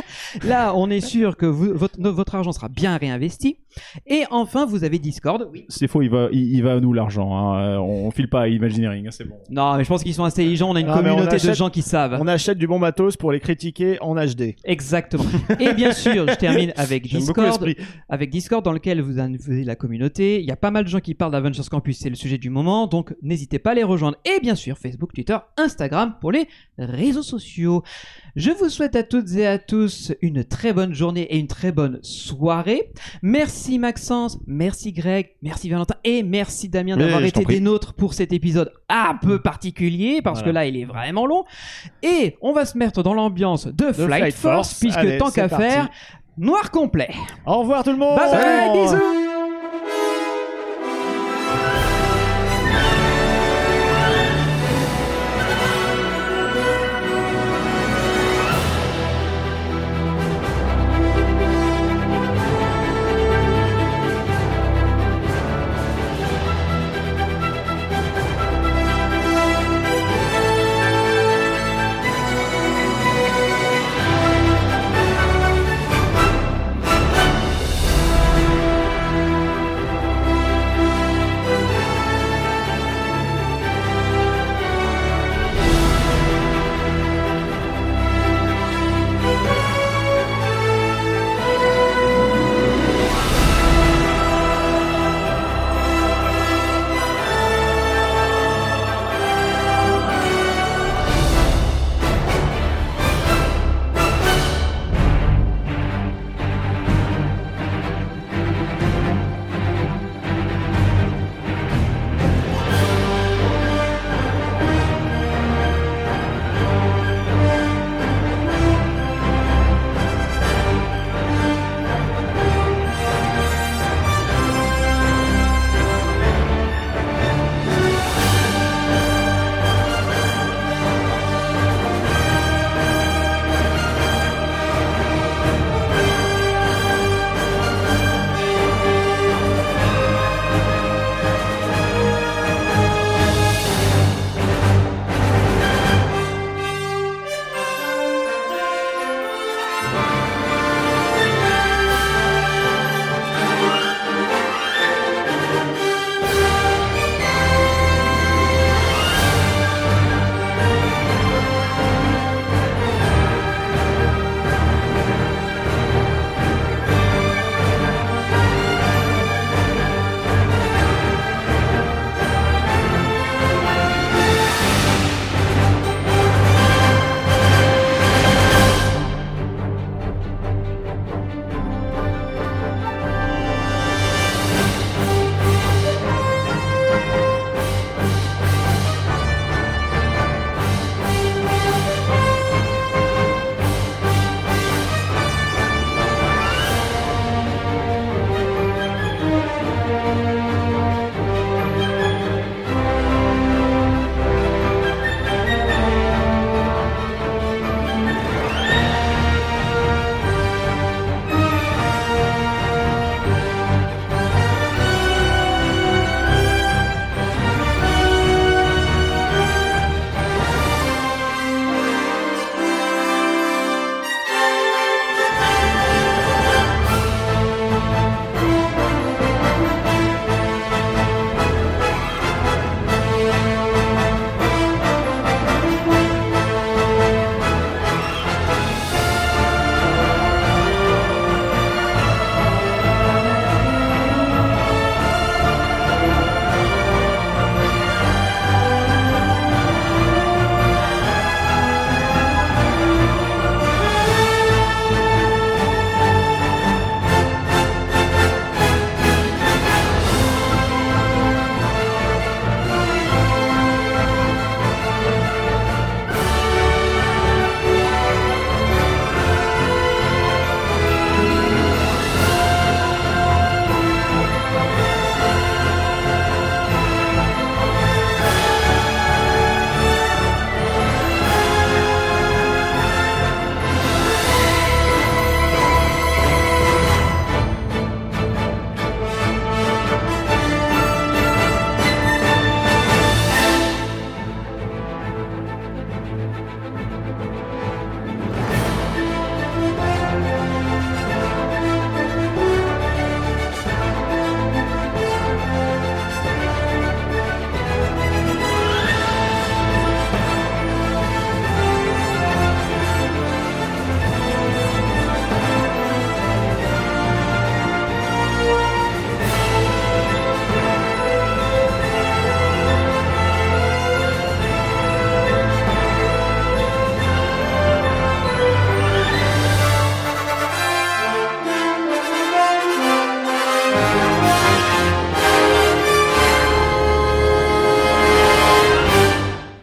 Là, on est sûr que vous- votre, argent sera bien réinvesti. Et enfin, vous avez Discord. Oui. C'est faux, il va, il, il va à nous l'argent. hein. On, file pas à Imagineering, hein, c'est bon. Non, mais je pense qu'ils sont intelligents. On a une Ah, communauté de gens qui savent. On achète du bon matos pour les critiquer en HD. Exactement. Et bien sûr, je termine avec Discord, avec Discord dans lequel vous avez la communauté. Il y a pas mal de gens qui parlent d'Avengers Campus, c'est le sujet du moment, donc n'hésitez pas à les rejoindre. Et bien sûr, Facebook, Twitter, Instagram pour les réseaux sociaux. Je vous souhaite à toutes et à tous une très bonne journée et une très bonne soirée. Merci Maxence, merci Greg, merci Valentin et merci Damien d'avoir été des nôtres pour cet épisode un peu particulier parce que là il est vraiment long. Et on va se mettre dans l'ambiance de, Flight, Flight Force, Force. puisque Allez, tant qu'à faire, noir complet. Au revoir tout le monde Bye bye, bisous